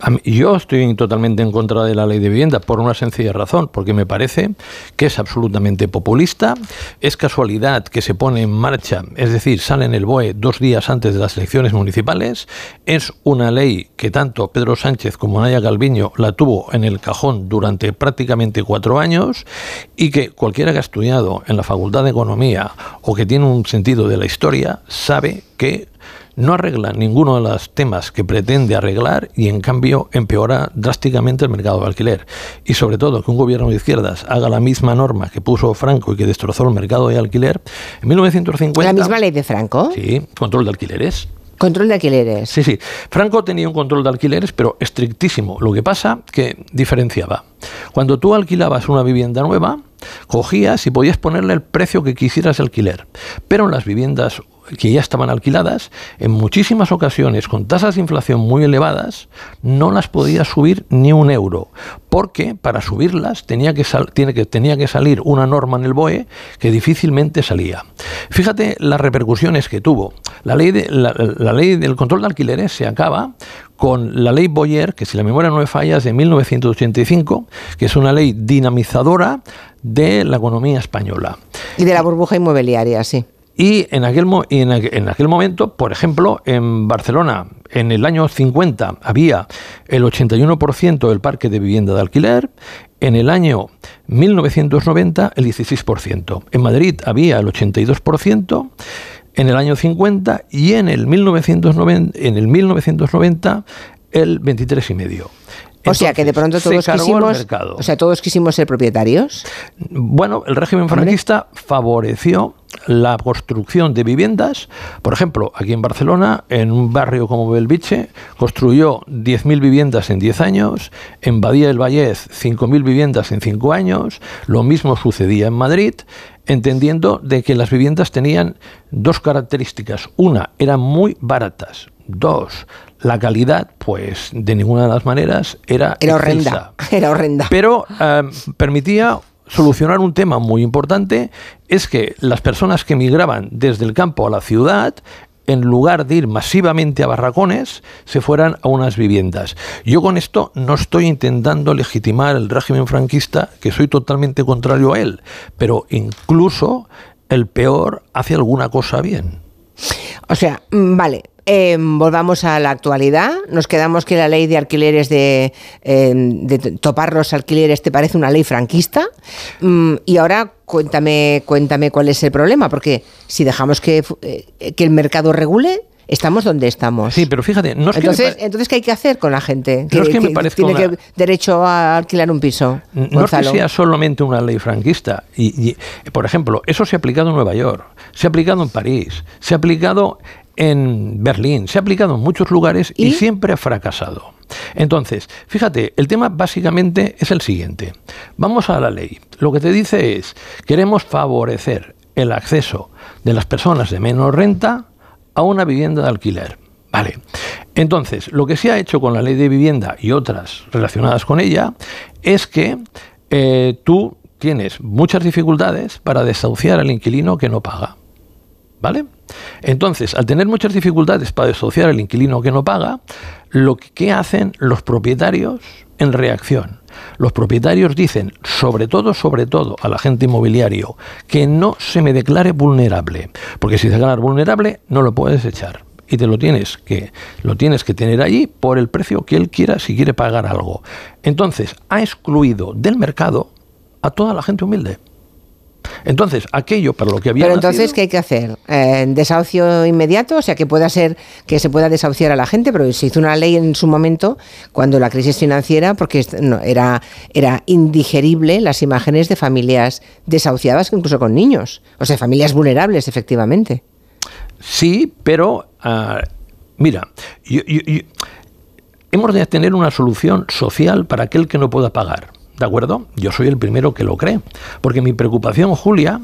Mí- yo estoy totalmente en contra de la ley de vivienda por una sencilla razón, porque me parece que es absolutamente populista. Es casualidad que se pone en marcha, es decir, sale en el BOE dos días antes de las elecciones municipales. Es una ley que tanto Pedro Sánchez como Naya Calviño la tuvo en el cajón durante prácticamente cuatro años y que cualquiera que ha estudiado en la Facultad de Economía o que tiene un sentido de la historia sabe que no arregla ninguno de los temas que pretende arreglar y en cambio empeora drásticamente el mercado de alquiler. Y sobre todo que un gobierno de izquierdas haga la misma norma que puso Franco y que destrozó el mercado de alquiler. En 1950... ¿La misma ley de Franco? Sí, control de alquileres. Control de alquileres. Sí, sí. Franco tenía un control de alquileres, pero estrictísimo. Lo que pasa que diferenciaba. Cuando tú alquilabas una vivienda nueva, cogías y podías ponerle el precio que quisieras alquiler. Pero en las viviendas que ya estaban alquiladas, en muchísimas ocasiones con tasas de inflación muy elevadas, no las podías subir ni un euro, porque para subirlas tenía que, tenía que salir una norma en el BOE que difícilmente salía. Fíjate las repercusiones que tuvo. La ley, de, la ley del control de alquileres se acaba con la ley Boyer, que si la memoria no me falla es de 1985, que es una ley dinamizadora de la economía española. Y de la burbuja inmobiliaria, sí. Y en aquel, mo- y en, aqu- en aquel momento, por ejemplo, en Barcelona, en el año 50 había el 81% del parque de vivienda de alquiler, en el año 1990 el 16%, en Madrid había el 82%, en el año 50 y en el 1990, en el 1990 el 23,5%. O sea que de pronto todos quisimos, o sea, todos quisimos ser propietarios. Bueno, el régimen franquista favoreció la construcción de viviendas. Por ejemplo, aquí en Barcelona, en un barrio como Belviche, construyó 10.000 viviendas en 10 años. En Badía del Vallés, 5.000 viviendas en 5 años. Lo mismo sucedía en Madrid, entendiendo de que las viviendas tenían dos características. Una, eran muy baratas. Dos, la calidad, pues de ninguna de las maneras era Era excelsa. horrenda. Era horrenda. Pero eh, permitía solucionar un tema muy importante, es que las personas que migraban desde el campo a la ciudad, en lugar de ir masivamente a barracones, se fueran a unas viviendas. Yo con esto no estoy intentando legitimar el régimen franquista, que soy totalmente contrario a él, pero incluso el peor hace alguna cosa bien. O sea, mm, vale. Eh, volvamos a la actualidad. Nos quedamos que la ley de alquileres de, eh, de topar los alquileres te parece una ley franquista. Mm, y ahora cuéntame, cuéntame cuál es el problema, porque si dejamos que, eh, que el mercado regule, estamos donde estamos. Sí, pero fíjate, no es entonces, que entonces, ¿qué hay que hacer con la gente No es que me parezca tiene una- que- derecho a alquilar un piso? No es que sea solamente una ley franquista. Y, y, por ejemplo, eso se ha aplicado en Nueva York, se ha aplicado en París, se ha aplicado en Berlín, se ha aplicado en muchos lugares y, siempre ha fracasado. Entonces, fíjate, el tema básicamente es el siguiente. Vamos a la ley. Lo que te dice es, queremos favorecer el acceso de las personas de menos renta a una vivienda de alquiler. Vale. Entonces, lo que se ha hecho con la ley de vivienda y otras relacionadas con ella es que eh, tú tienes muchas dificultades para desahuciar al inquilino que no paga. ¿Vale? Entonces, al tener muchas dificultades para desahuciar al inquilino que no paga, lo que ¿qué hacen los propietarios en reacción? Los propietarios dicen, sobre todo, sobre todo, al agente inmobiliario, que no se me declare vulnerable, porque si se declara vulnerable no lo puedes echar y te lo tienes que lo tienes que tener allí por el precio que él quiera si quiere pagar algo. Entonces, ha excluido del mercado a toda la gente humilde. Entonces, aquello para lo que había Pero nacido- entonces, ¿qué hay que hacer? Eh, ¿Desahucio inmediato? O sea, que pueda ser que se pueda desahuciar a la gente, pero se hizo una ley en su momento cuando la crisis financiera, porque no, era, era indigerible las imágenes de familias desahuciadas, incluso con niños. O sea, familias vulnerables, efectivamente. Sí, pero ah, mira, yo- yo- yo- hemos de tener una solución social para aquel que no pueda pagar. ¿De acuerdo? Yo soy el primero que lo cree. Porque mi preocupación, Julia,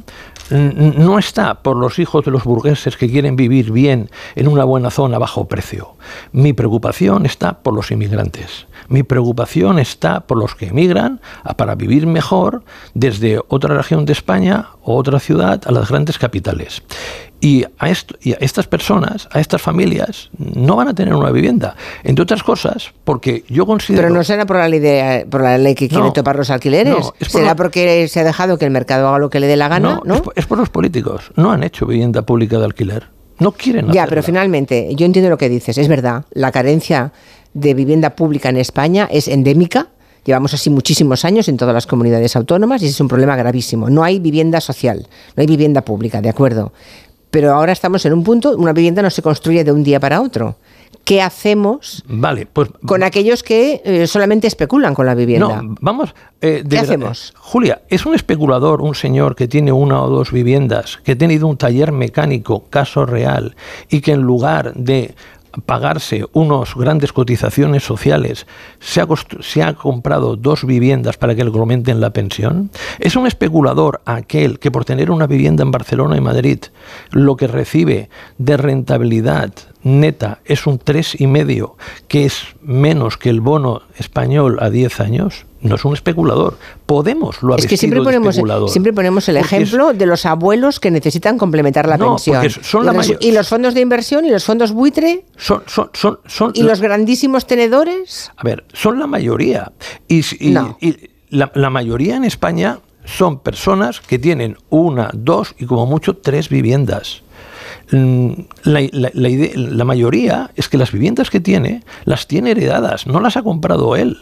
no está por los hijos de los burgueses que quieren vivir bien en una buena zona a bajo precio. Mi preocupación está por los inmigrantes. Mi preocupación está por los que emigran a- para vivir mejor desde otra región de España o otra ciudad a las grandes capitales. Y a, esto, y a estas personas, a estas familias, no van a tener una vivienda. Entre otras cosas, porque yo considero... Pero no será por la ley, de, por la ley que quiere No, topar los alquileres. no, es por será lo- porque se ha dejado que el mercado haga lo que le dé la gana, no, ¿no? Es, por- es por los políticos. No han hecho vivienda pública de alquiler. No quieren Ya, hacerla. pero finalmente, yo entiendo lo que dices. Es verdad, la carencia de vivienda pública en España es endémica. Llevamos así muchísimos años en todas las comunidades autónomas y ese es un problema gravísimo. No hay vivienda social, no hay vivienda pública, de acuerdo. Pero ahora estamos en un punto, una vivienda no se construye de un día para otro. ¿Qué hacemos Vale, pues con aquellos que eh, solamente especulan con la vivienda? No, vamos. eh, de ¿Qué verdad, hacemos? Julia, es un especulador, un señor que tiene una o dos viviendas, que ha tenido un taller mecánico, caso real, y que en lugar de pagarse unos grandes cotizaciones sociales, se ha, se ha comprado dos viviendas para que le aumenten la pensión? ¿Es un especulador aquel que por tener una vivienda en Barcelona y Madrid, lo que recibe de rentabilidad neta es un 3,5, que es menos que el bono español a 10 años? No es un especulador. Podemos lo ha Es que siempre de ponemos, siempre ponemos el es- ejemplo de los abuelos que necesitan complementar la No, pensión. son y, la los, y los fondos de inversión y los fondos buitre son, son, son, son y los grandísimos tenedores. A ver, son la mayoría. Y, si- y- No. y la, la mayoría en España son personas que tienen una, dos y como mucho tres viviendas. Mm, La, la- la ide- la mayoría es que las viviendas que tiene las tiene heredadas, no las ha comprado él.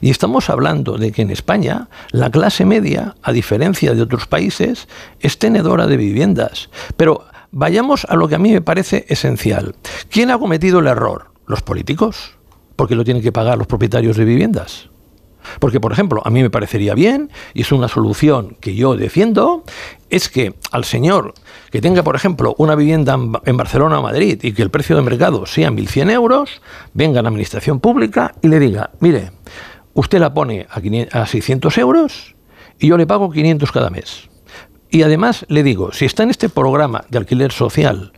Y estamos hablando de que en España la clase media, a diferencia de otros países, es tenedora de viviendas. Pero vayamos a lo que a mí me parece esencial. ¿Quién ha cometido el error? ¿Los políticos? Porque lo tienen que pagar los propietarios de viviendas. Porque, por ejemplo, a mí me parecería bien, y es una solución que yo defiendo, es que al señor que tenga, por ejemplo, una vivienda en Ba- en Barcelona o Madrid y que el precio de mercado sea 1.100 euros, venga a la administración pública y le diga, mire, usted la pone a, 500 a 600 euros y yo le pago 500 cada mes. Y además le digo, si está en este programa de alquiler social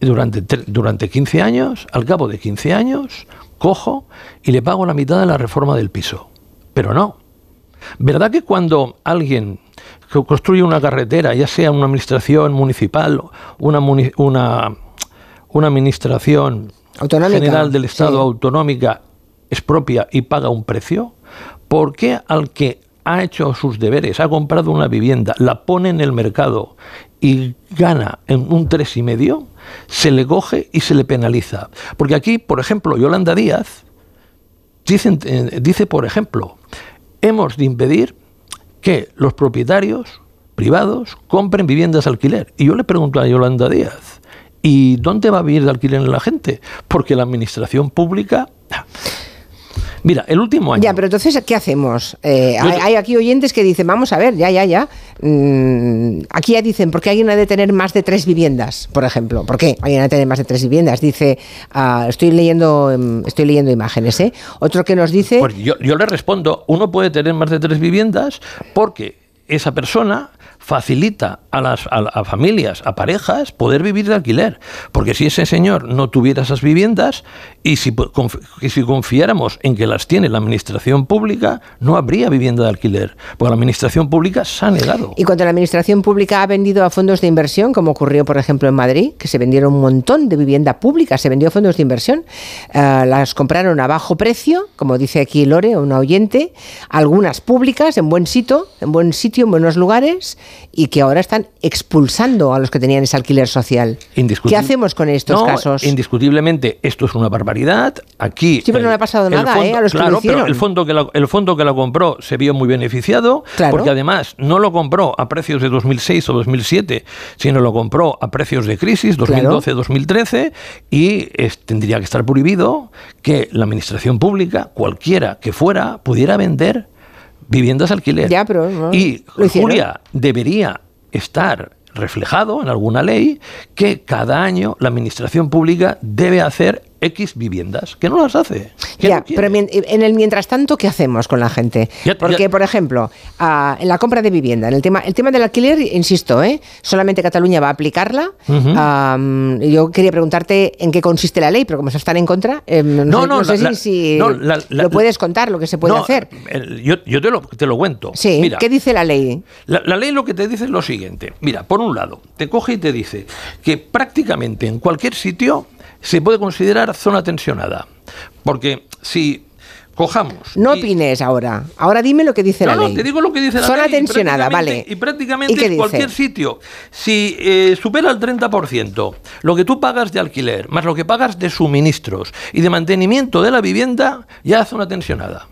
durante, durante 15 años, al cabo de 15 años, cojo y le pago la mitad de la reforma del piso. Pero no. ¿Verdad que cuando alguien que construye una carretera, ya sea una administración municipal, una, muni- una, una administración general del Estado sí. autonómica es propia y paga un precio? ¿Por qué al que ha hecho sus deberes, ha comprado una vivienda, la pone en el mercado y gana en un tres y medio, se le coge y se le penaliza? Porque aquí, por ejemplo, Yolanda Díaz dicen- eh, dice, por ejemplo, hemos de impedir que los propietarios privados compren viviendas de alquiler. Y yo le pregunto a Yolanda Díaz, ¿Y dónde va a vivir de alquiler la gente? Porque la administración pública... Mira, el último año... Ya, pero entonces, ¿qué hacemos? Eh, hay, hay aquí oyentes que dicen, vamos a ver, ya, ya, ya. Mm, aquí ya dicen, ¿por qué alguien ha de tener más de tres viviendas, por ejemplo? ¿Por qué alguien ha de tener más de tres viviendas? Dice, ah, estoy leyendo em, estoy leyendo imágenes, ¿eh? Otro que nos dice... Pues yo, yo le respondo, uno puede tener más de tres viviendas porque esa persona facilita a las a, a familias, a parejas, poder vivir de alquiler. Porque si ese señor no tuviera esas viviendas y si, po- conf- y si confiáramos en que las tiene la administración pública, no habría vivienda de alquiler. Porque la administración pública se ha negado. Y cuando la administración pública ha vendido a fondos de inversión, como ocurrió, por ejemplo, en Madrid, que se vendieron un montón de vivienda pública, se vendió a fondos de inversión, eh, las compraron a bajo precio, como dice aquí Lore, una oyente, algunas públicas en buen sitio, en buen sitio, en buenos lugares, y que ahora están expulsando a los que tenían ese alquiler social. ¿Qué hacemos con estos No, casos? Indiscutiblemente, esto es una barbaridad. Aquí. Sí, pero no le ha pasado el nada, fondo- ¿eh? A los que lo claro, pero hicieron. el fondo, que la, el fondo que la compró se vio muy beneficiado, Claro. porque además no lo compró a precios de 2006 o 2007, sino lo compró a precios de crisis, 2012-2013, y es- tendría que estar prohibido que la administración pública, cualquiera que fuera, pudiera vender viviendas alquiler. Ya, pero no, y. Julia debería estar reflejado en alguna ley que cada año la administración pública debe hacer X viviendas, que no las hace. Ya, no pero en el mientras tanto, ¿qué hacemos con la gente? Ya- Porque, ya- por ejemplo, ah, en la compra de vivienda, en el tema, el tema del alquiler, insisto, ¿eh? solamente Cataluña va a aplicarla. Yo quería preguntarte en qué consiste la ley, pero como se están en contra, eh, no, No, sé, no, sé la- si, la- lo puedes contar, lo que se puede hacer. el- yo yo te, lo, te lo cuento. Sí, Mira, ¿qué dice la ley? La, la ley lo que te dice es lo siguiente. Mira, por un lado, te coge y te dice que prácticamente en cualquier sitio se puede considerar zona tensionada. Porque si cojamos... No opines ahora. Ahora dime lo que dice No, la no, ley. te digo lo que dice la Zona ley. y tensionada, vale. Y prácticamente ¿Y qué en dice? cualquier sitio. Si eh, supera el 30%, lo que tú pagas de alquiler, más lo que pagas de suministros y de mantenimiento de la vivienda, ya es zona tensionada.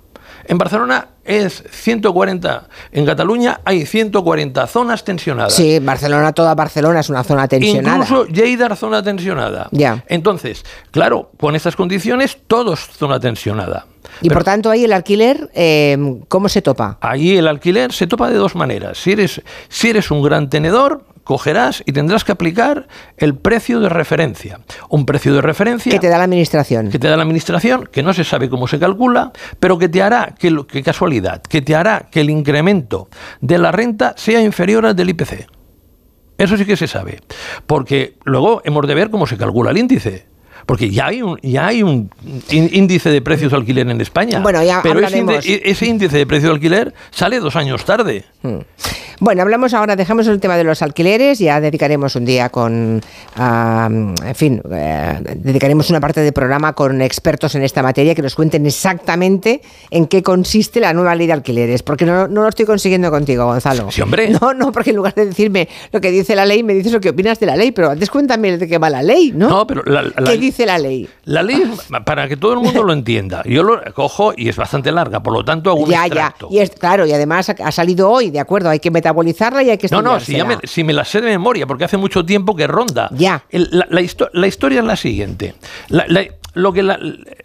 En Barcelona es 140, en Cataluña hay 140 zonas tensionadas. Sí, Barcelona, toda Barcelona es una zona tensionada. Incluso Lleida zona tensionada. Ya. Entonces, claro, con estas condiciones, todo es zona tensionada. y por tanto, ahí el alquiler, eh, ¿cómo se topa? Ahí el alquiler se topa de dos maneras. Si eres, si eres un gran tenedor, cogerás y tendrás que aplicar el precio de referencia. Un precio de referencia Que te da la administración. que te da la administración, que no se sabe cómo se calcula, pero que te hará, que, lo- que casualidad, que te hará que el incremento de la renta sea inferior al del IPC. Eso sí que se sabe. Porque luego hemos de ver cómo se calcula el índice. Porque ya hay un, ya hay un ín- índice de precios de alquiler en España. Bueno, ya pero ese, índice- ese índice de precio de alquiler sale dos años tarde. Bueno, hablamos ahora, dejamos el tema de los alquileres, ya dedicaremos un día con, ah, en fin, eh, dedicaremos una parte del programa con expertos en esta materia que nos cuenten exactamente en qué consiste la nueva ley de alquileres, porque no, no lo estoy consiguiendo contigo, Gonzalo. Sí, hombre. No, no, porque en lugar de decirme lo que dice la ley, me dices lo que opinas de la ley, pero antes cuéntame de qué va la ley, ¿no? No, pero la, la- ¿Qué dice la ley? la ley, para que todo el mundo lo entienda, yo lo cojo y es bastante larga, por lo tanto hago un Ya, extracto. ya. Y es, claro, y además ha, salido hoy, ¿de acuerdo? Hay que metabolizarla y hay que No, no, si, ya me, si me la sé de memoria, porque hace mucho tiempo que ronda. Ya. El- la, la histo- la historia es la siguiente. La- lo que la-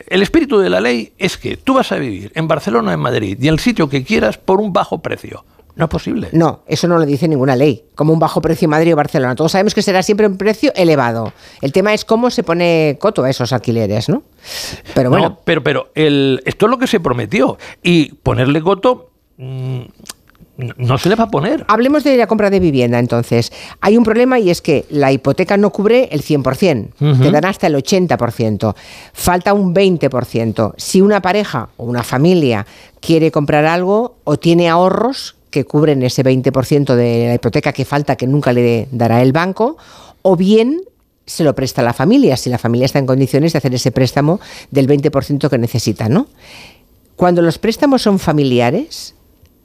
el espíritu de la ley es que tú vas a vivir en Barcelona en Madrid y en el sitio que quieras por un bajo precio. No es posible. No, eso no lo dice ninguna ley, como un bajo precio Madrid o Barcelona. Todos sabemos que será siempre un precio elevado. El tema es cómo se pone coto a esos alquileres, ¿no? Pero bueno, No, pero, pero el, esto es lo que se prometió. Y ponerle coto mm, no se le va a poner. hablemos de la compra de vivienda entonces. Hay un problema y es que la hipoteca no cubre el 100%, Ujú. te dan hasta el 80%, falta un 20%. Si una pareja o una familia quiere comprar algo o tiene ahorros que cubren ese 20% de la hipoteca que falta que nunca le dará el banco, o bien se lo presta la familia, si la familia está en condiciones de hacer ese préstamo del 20% que necesita, ¿no? Cuando los préstamos son familiares,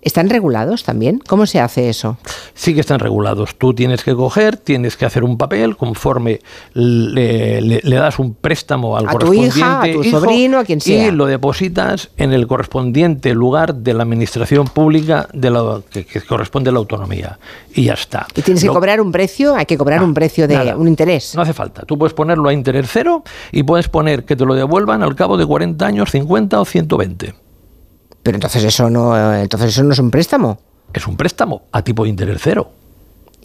¿Están regulados también? ¿Cómo se hace eso? Sí que están regulados. Tú tienes que coger, tienes que hacer un papel conforme le, le- le das un préstamo al A tu correspondiente hija, a tu hijo sobrino, a quien sea. Y lo depositas en el correspondiente lugar de la administración pública de la, que, que corresponde a la autonomía. Y ya está. Y tienes que cobrar un precio, hay que cobrar un precio de nada. un interés. No hace falta. Tú puedes ponerlo a interés cero y puedes poner que te lo devuelvan al cabo de 40 años, 50 o 120. Pero entonces eso no, eh, entonces eso no es un préstamo. Es un préstamo a tipo de interés cero.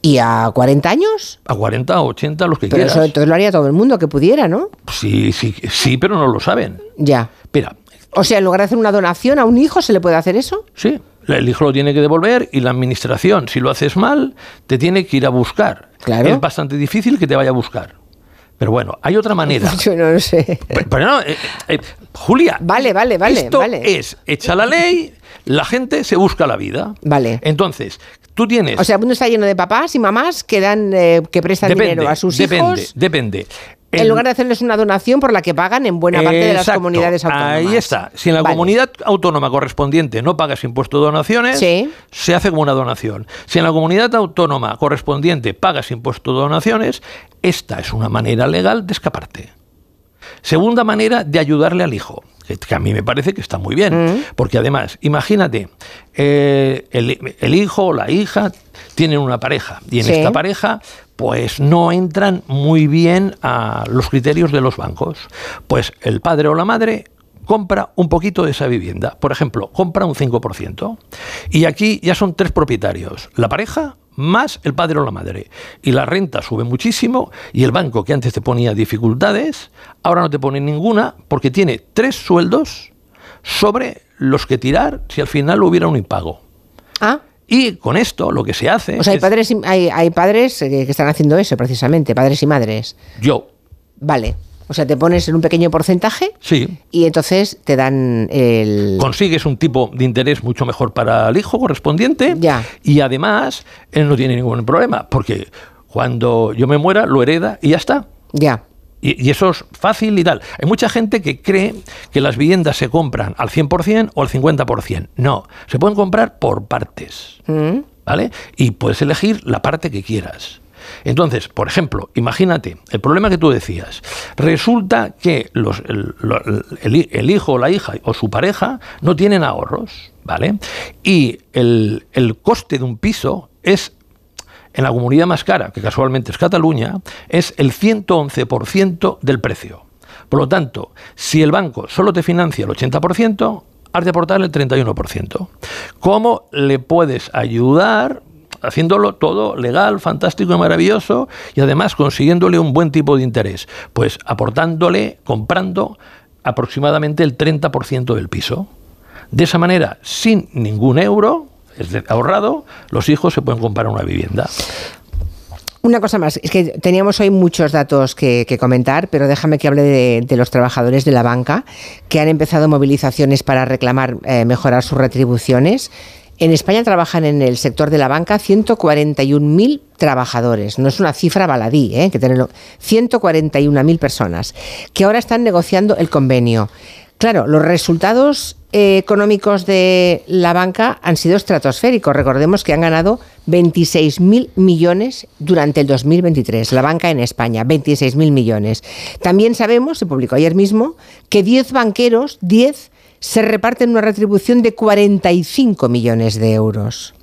¿Y a 40 años? A 40 o 80, los que Pero quieras. eso entonces lo haría todo el mundo que pudiera, ¿no? Sí, sí, sí, pero no lo saben. Ya. Mira, O sea, en lugar de hacer una donación a un hijo, ¿se le puede hacer eso? sí, el hijo lo tiene que devolver y la administración, si lo haces mal, te tiene que ir a buscar. Claro. Es bastante difícil que te vaya a buscar. Pero bueno, hay otra manera. Yo no lo sé. Pero, pero no, eh, eh, Julia. Vale, vale, vale, Esto vale. es, echa la ley, la gente se busca la vida. Vale. Entonces, tú tienes... O sea, el mundo está lleno de papás y mamás que dan, eh, que prestan depende, dinero a sus depende, hijos depende. En lugar de hacerles una donación por la que pagan en buena parte de las comunidades autónomas. Ahí está. Si en la Vale. comunidad autónoma correspondiente no pagas impuesto de donaciones, Sí. se hace como una donación. Si en la comunidad autónoma correspondiente pagas impuesto de donaciones, esta es una manera legal de escaparte. Segunda manera de ayudarle al hijo, que, a mí me parece que está muy bien, porque además, imagínate, eh, el, el hijo o la hija tienen una pareja y en Sí. esta pareja pues no entran muy bien a los criterios de los bancos. Pues el padre o la madre compra un poquito de esa vivienda. Por ejemplo, compra un 5%. Y aquí ya son tres propietarios. La pareja más el padre o la madre. Y la renta sube muchísimo y el banco que antes te ponía dificultades, ahora no te pone ninguna porque tiene tres sueldos sobre los que tirar si al final hubiera un impago. Ah. Y con esto lo que se hace O sea, hay es- padres, y- hay, hay padres eh, que están haciendo eso precisamente, padres y madres. yo, Vale. O sea, te pones en un pequeño porcentaje sí, y entonces te dan el... consigues un tipo de interés mucho mejor para el hijo correspondiente y además él no tiene ningún problema porque cuando yo me muera lo hereda y ya está. Ya. Y, y eso es fácil y tal. Hay mucha gente que cree que las viviendas se compran al 100% o al 50%. No, se pueden comprar por partes. Mm. ¿vale? Y puedes elegir la parte que quieras. Entonces, por ejemplo, imagínate, el problema que tú decías, resulta que los, el, lo- el- el hijo o la hija o su pareja no tienen ahorros, ¿vale? Y el, el coste de un piso es, en la comunidad más cara, que casualmente es Cataluña, es el 111% del precio. Por lo tanto, si el banco solo te financia el 80%, has de aportar el 31%. ¿Cómo le puedes ayudar? Haciéndolo todo legal, fantástico y maravilloso y además consiguiéndole un buen tipo de interés. Pues aportándole, comprando aproximadamente el 30% del piso. De esa manera, sin ningún euro es ahorrado, los hijos se pueden comprar una vivienda. Una cosa más, es que teníamos hoy muchos datos que, comentar, pero déjame que hable de, de los trabajadores de la banca que han empezado movilizaciones para reclamar eh, mejorar sus retribuciones. En España trabajan en el sector de la banca 141.000 trabajadores. No es una cifra baladí, ¿eh? que tenerlo. 141.000 personas que ahora están negociando el convenio. Claro, los resultados eh, económicos de la banca han sido estratosféricos. Recordemos que han ganado 26.000 millones durante el 2023. La banca en España, 26.000 millones. También sabemos, se publicó ayer mismo, que 10 banqueros, 10, se reparten una retribución de 45 millones de euros.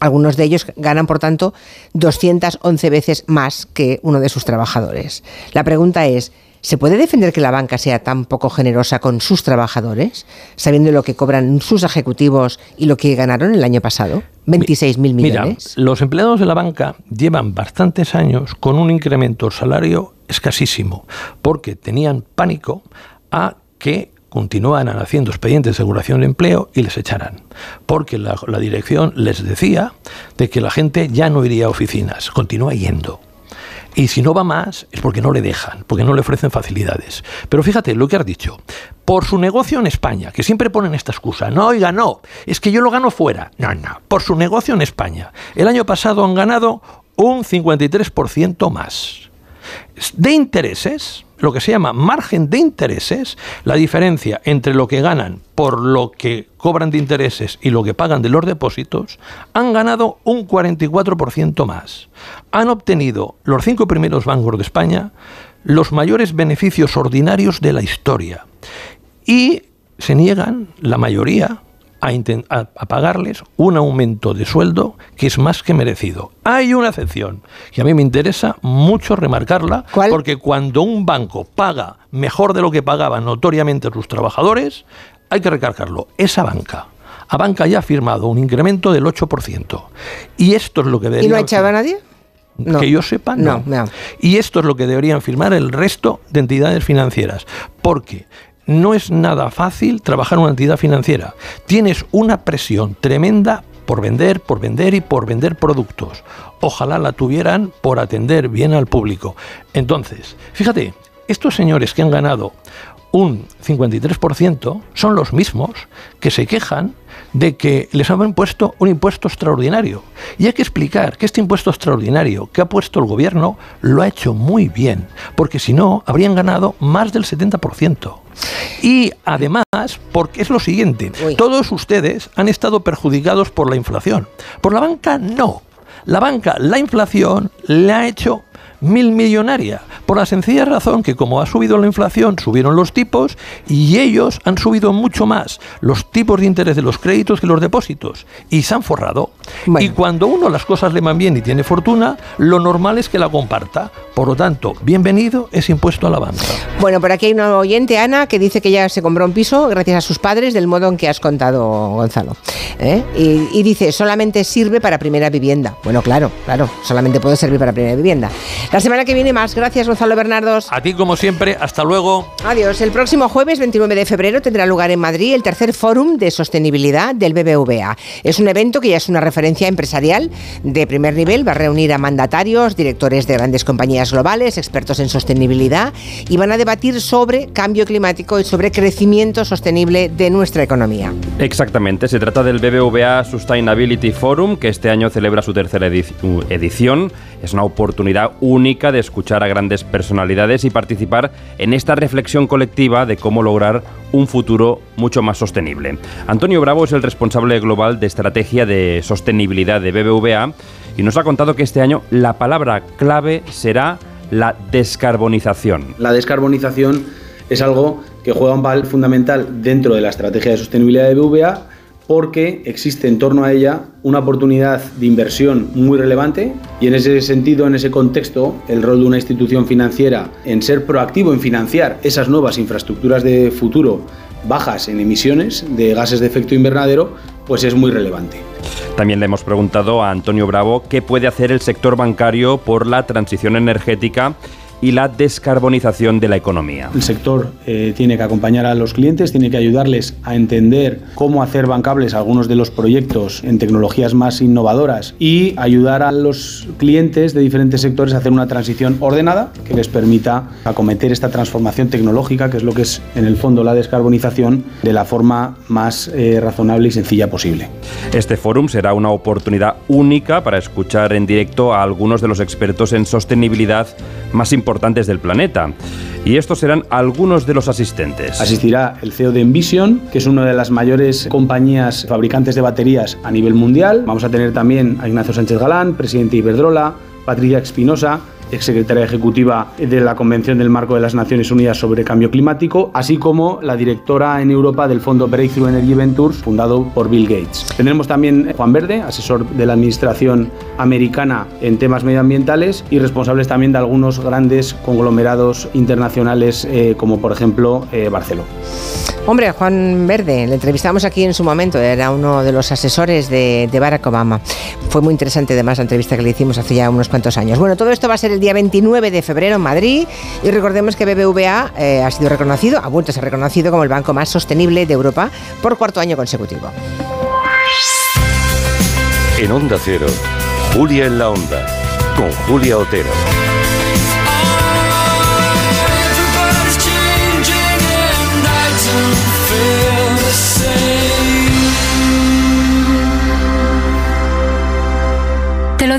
Algunos de ellos ganan, por tanto, 211 veces más que uno de sus trabajadores. La pregunta es, ¿se puede defender que la banca sea tan poco generosa con sus trabajadores, sabiendo lo que cobran sus ejecutivos y lo que ganaron el año pasado? 26.000 Mira, millones. los empleados de la banca llevan bastantes años con un incremento del salario escasísimo, porque tenían pánico a que continuaran haciendo expedientes de aseguración de empleo y les echaran. Porque la, la dirección les decía de que la gente ya no iría a oficinas, continúa yendo. Y si no va más es porque no le dejan, porque no le ofrecen facilidades. Pero fíjate lo que has dicho. Por su negocio en España, que siempre ponen esta excusa. No, oiga, no, es que yo lo gano fuera. No, no, por su negocio en España. El año pasado han ganado un 53% más. de intereses, lo que se llama margen de intereses, la diferencia entre lo que ganan por lo que cobran de intereses y lo que pagan de los depósitos, han ganado un 44% más. Han obtenido los cinco primeros bancos de España los mayores beneficios ordinarios de la historia. Y se niegan, la mayoría, a, pagarles un aumento de sueldo que es más que merecido. Hay una excepción y a mí me interesa mucho remarcarla porque cuando un banco paga mejor de lo que pagaban notoriamente sus trabajadores, hay que recargarlo. Esa banca. A banca ya ha firmado un incremento del 8%. Y esto es lo que debería... ¿Y no ha echado a nadie? Que yo sepa, no. Y esto es lo que deberían firmar el resto de entidades financieras. Porque no es nada fácil trabajar en una entidad financiera. Tienes una presión tremenda por vender, por vender y por vender productos. Ojalá la tuvieran por atender bien al público. Entonces, fíjate, estos señores que han ganado un 53% son los mismos que se quejan de que les han impuesto un impuesto extraordinario. Y hay que explicar que este impuesto extraordinario que ha puesto el gobierno lo ha hecho muy bien, porque si no, habrían ganado más del 70%. Y además, porque es lo siguiente, todos ustedes han estado perjudicados por la inflación. Por la banca no. La banca, la inflación le ha hecho mil millonaria, por la sencilla razón que como ha subido la inflación, subieron los tipos y ellos han subido mucho más los tipos de interés de los créditos que los depósitos y se han forrado. Y cuando uno las cosas le van bien y tiene fortuna, lo normal es que la comparta. Por lo tanto, bienvenido es impuesto a la banca. Bueno, por aquí hay una oyente, Ana, que dice que ya se compró un piso gracias a sus padres del modo en que has contado, Gonzalo. ¿Eh? Y, y dice, solamente sirve para primera vivienda. Bueno, claro, claro, solamente puede servir para primera vivienda. La semana que viene más. Gracias, Gonzalo Bernardos. A ti, como siempre. Hasta luego. Adiós. El próximo jueves, 29 de febrero, tendrá lugar en Madrid el tercer Fórum de Sostenibilidad del BBVA. Es un evento que ya es una referencia empresarial de primer nivel. Va a reunir a mandatarios, directores de grandes compañías globales, expertos en sostenibilidad y van a debatir sobre cambio climático y sobre crecimiento sostenible de nuestra economía. Exactamente. Se trata del BBVA Sustainability Forum, que este año celebra su tercera edición. Es una oportunidad única única de escuchar a grandes personalidades y participar en esta reflexión colectiva de cómo lograr un futuro mucho más sostenible. Antonio Bravo es el responsable global de estrategia de sostenibilidad de BBVA y nos ha contado que este año la palabra clave será la descarbonización. La descarbonización es algo que juega un papel fundamental dentro de la estrategia de sostenibilidad de BBVA porque existe en torno a ella una oportunidad de inversión muy relevante y en ese sentido, en ese contexto, el rol de una institución financiera en ser proactivo en financiar esas nuevas infraestructuras de futuro bajas en emisiones de gases de efecto invernadero, pues es muy relevante. También le hemos preguntado a Antonio Bravo qué puede hacer el sector bancario por la transición energética y la descarbonización de la economía. El sector eh, tiene que acompañar a los clientes, tiene que ayudarles a entender cómo hacer bancables algunos de los proyectos en tecnologías más innovadoras y ayudar a los clientes de diferentes sectores a hacer una transición ordenada que les permita acometer esta transformación tecnológica, que es lo que es en el fondo la descarbonización, de la forma más eh, razonable y sencilla posible. Este fórum será una oportunidad única para escuchar en directo a algunos de los expertos en sostenibilidad más importantes importantes del planeta. Y estos serán algunos de los asistentes. Asistirá el CEO de Envision, que es una de las mayores compañías fabricantes de baterías a nivel mundial. Vamos a tener también a Ignacio Sánchez Galán, presidente de Iberdrola, Patricia Espinosa, exsecretaria ejecutiva de la Convención del Marco de las Naciones Unidas sobre Cambio Climático, así como la directora en Europa del fondo Breakthrough Energy Ventures, fundado por Bill Gates. Tendremos también Juan Verde, asesor de la Administración americana en temas medioambientales y responsables también de algunos grandes conglomerados internacionales, eh, como por ejemplo eh, Barcelona. Hombre, Juan Verde, le entrevistamos aquí en su momento, era uno de los asesores de, Barack Obama. Fue muy interesante además la entrevista que le hicimos hace ya unos cuantos años. Bueno, todo esto va a ser el día 29 de febrero en Madrid y recordemos que BBVA eh, ha sido reconocido, ha vuelto a ser reconocido como el banco más sostenible de Europa por cuarto año consecutivo. En Onda Cero, Julia en la Onda, con Julia Otero.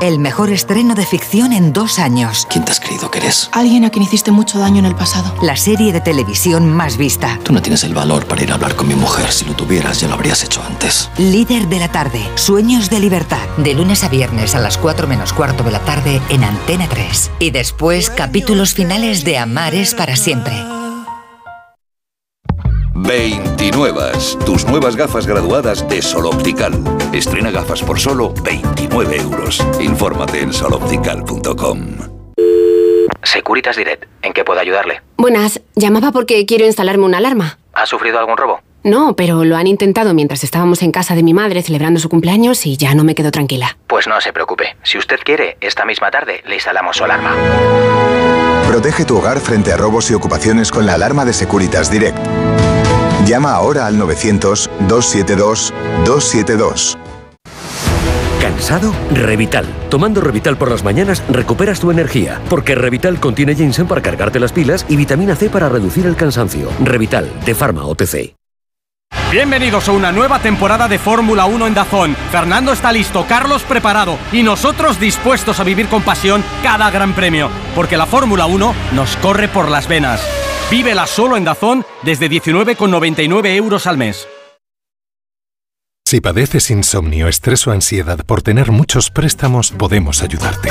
El mejor estreno de ficción en dos años. ¿Quién te has creído que eres? Alguien a quien hiciste mucho daño en el pasado. La serie de televisión más vista. Tú no tienes el valor para ir a hablar con mi mujer. Si lo tuvieras, ya lo habrías hecho antes. Líder de la tarde. Sueños de libertad. De lunes a viernes a las 4 menos cuarto de la tarde en Antena 3. Y después capítulos finales de Amares para siempre. 29. Tus nuevas gafas graduadas de Sol Optical. Estrena gafas por solo 29 euros. Infórmate en soloptical.com. Securitas Direct, ¿en qué puedo ayudarle? Buenas, llamaba porque quiero instalarme una alarma. ¿Ha sufrido algún robo? No, pero lo han intentado mientras estábamos en casa de mi madre celebrando su cumpleaños y ya no me quedo tranquila. Pues no se preocupe. Si usted quiere, esta misma tarde le instalamos su alarma. Protege tu hogar frente a robos y ocupaciones con la alarma de Securitas Direct. Llama ahora al 900-272-272. ¿Cansado? Revital. Tomando Revital por las mañanas recuperas tu energía, porque Revital contiene ginseng para cargarte las pilas y vitamina C para reducir el cansancio. Revital, de Pharma OTC. Bienvenidos a una nueva temporada de Fórmula 1 en Dazón. Fernando está listo, Carlos preparado y nosotros dispuestos a vivir con pasión cada gran premio, porque la Fórmula 1 nos corre por las venas. Vívela solo en Dazón desde 19,99 euros al mes. Si padeces insomnio, estrés o ansiedad por tener muchos préstamos, podemos ayudarte.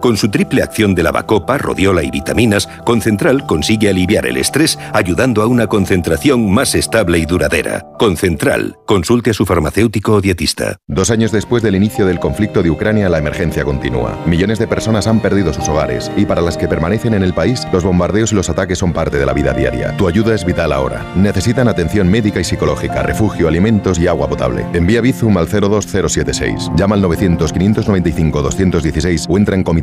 Con su triple acción de lavacopa, rodiola y vitaminas, Concentral consigue aliviar el estrés ayudando a una concentración más estable y duradera. Concentral, consulte a su farmacéutico o dietista. Dos años después del inicio del conflicto de Ucrania, la emergencia continúa. Millones de personas han perdido sus hogares y para las que permanecen en el país, los bombardeos y los ataques son parte de la vida diaria. Tu ayuda es vital ahora. Necesitan atención médica y psicológica, refugio, alimentos y agua potable. Envía Bizum al 02076. Llama al 900 595 216 o entra en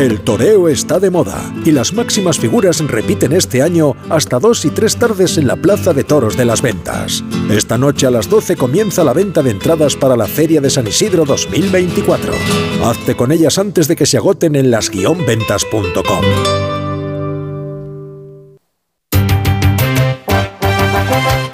El toreo está de moda y las máximas figuras repiten este año hasta dos y tres tardes en la Plaza de Toros de las Ventas. Esta noche a las 12 comienza la venta de entradas para la Feria de San Isidro 2024. Hazte con ellas antes de que se agoten en las-ventas.com.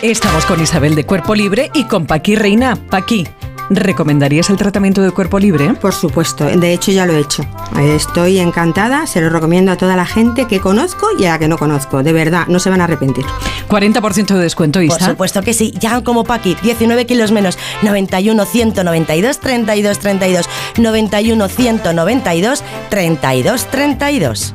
Estamos con Isabel de Cuerpo Libre y con Paqui Reina. Paqui, ¿recomendarías el tratamiento de cuerpo libre? Por supuesto, de hecho ya lo he hecho. Estoy encantada, se lo recomiendo a toda la gente que conozco y a la que no conozco. De verdad, no se van a arrepentir. 40% de descuento, Isa. Por supuesto que sí, ya como Paqui, 19 kilos menos, 91 192 32 32, 91 192 32 32.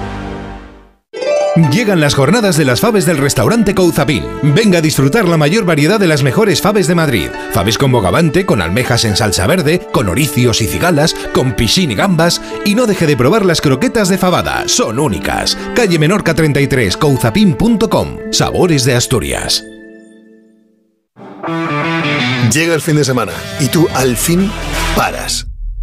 Llegan las jornadas de las faves del restaurante Couzapin. Venga a disfrutar la mayor variedad de las mejores faves de Madrid. Faves con bogavante, con almejas en salsa verde, con oricios y cigalas, con piscín y gambas. Y no deje de probar las croquetas de fabada. Son únicas. Calle Menorca 33, couzapin.com. Sabores de Asturias. Llega el fin de semana y tú al fin paras.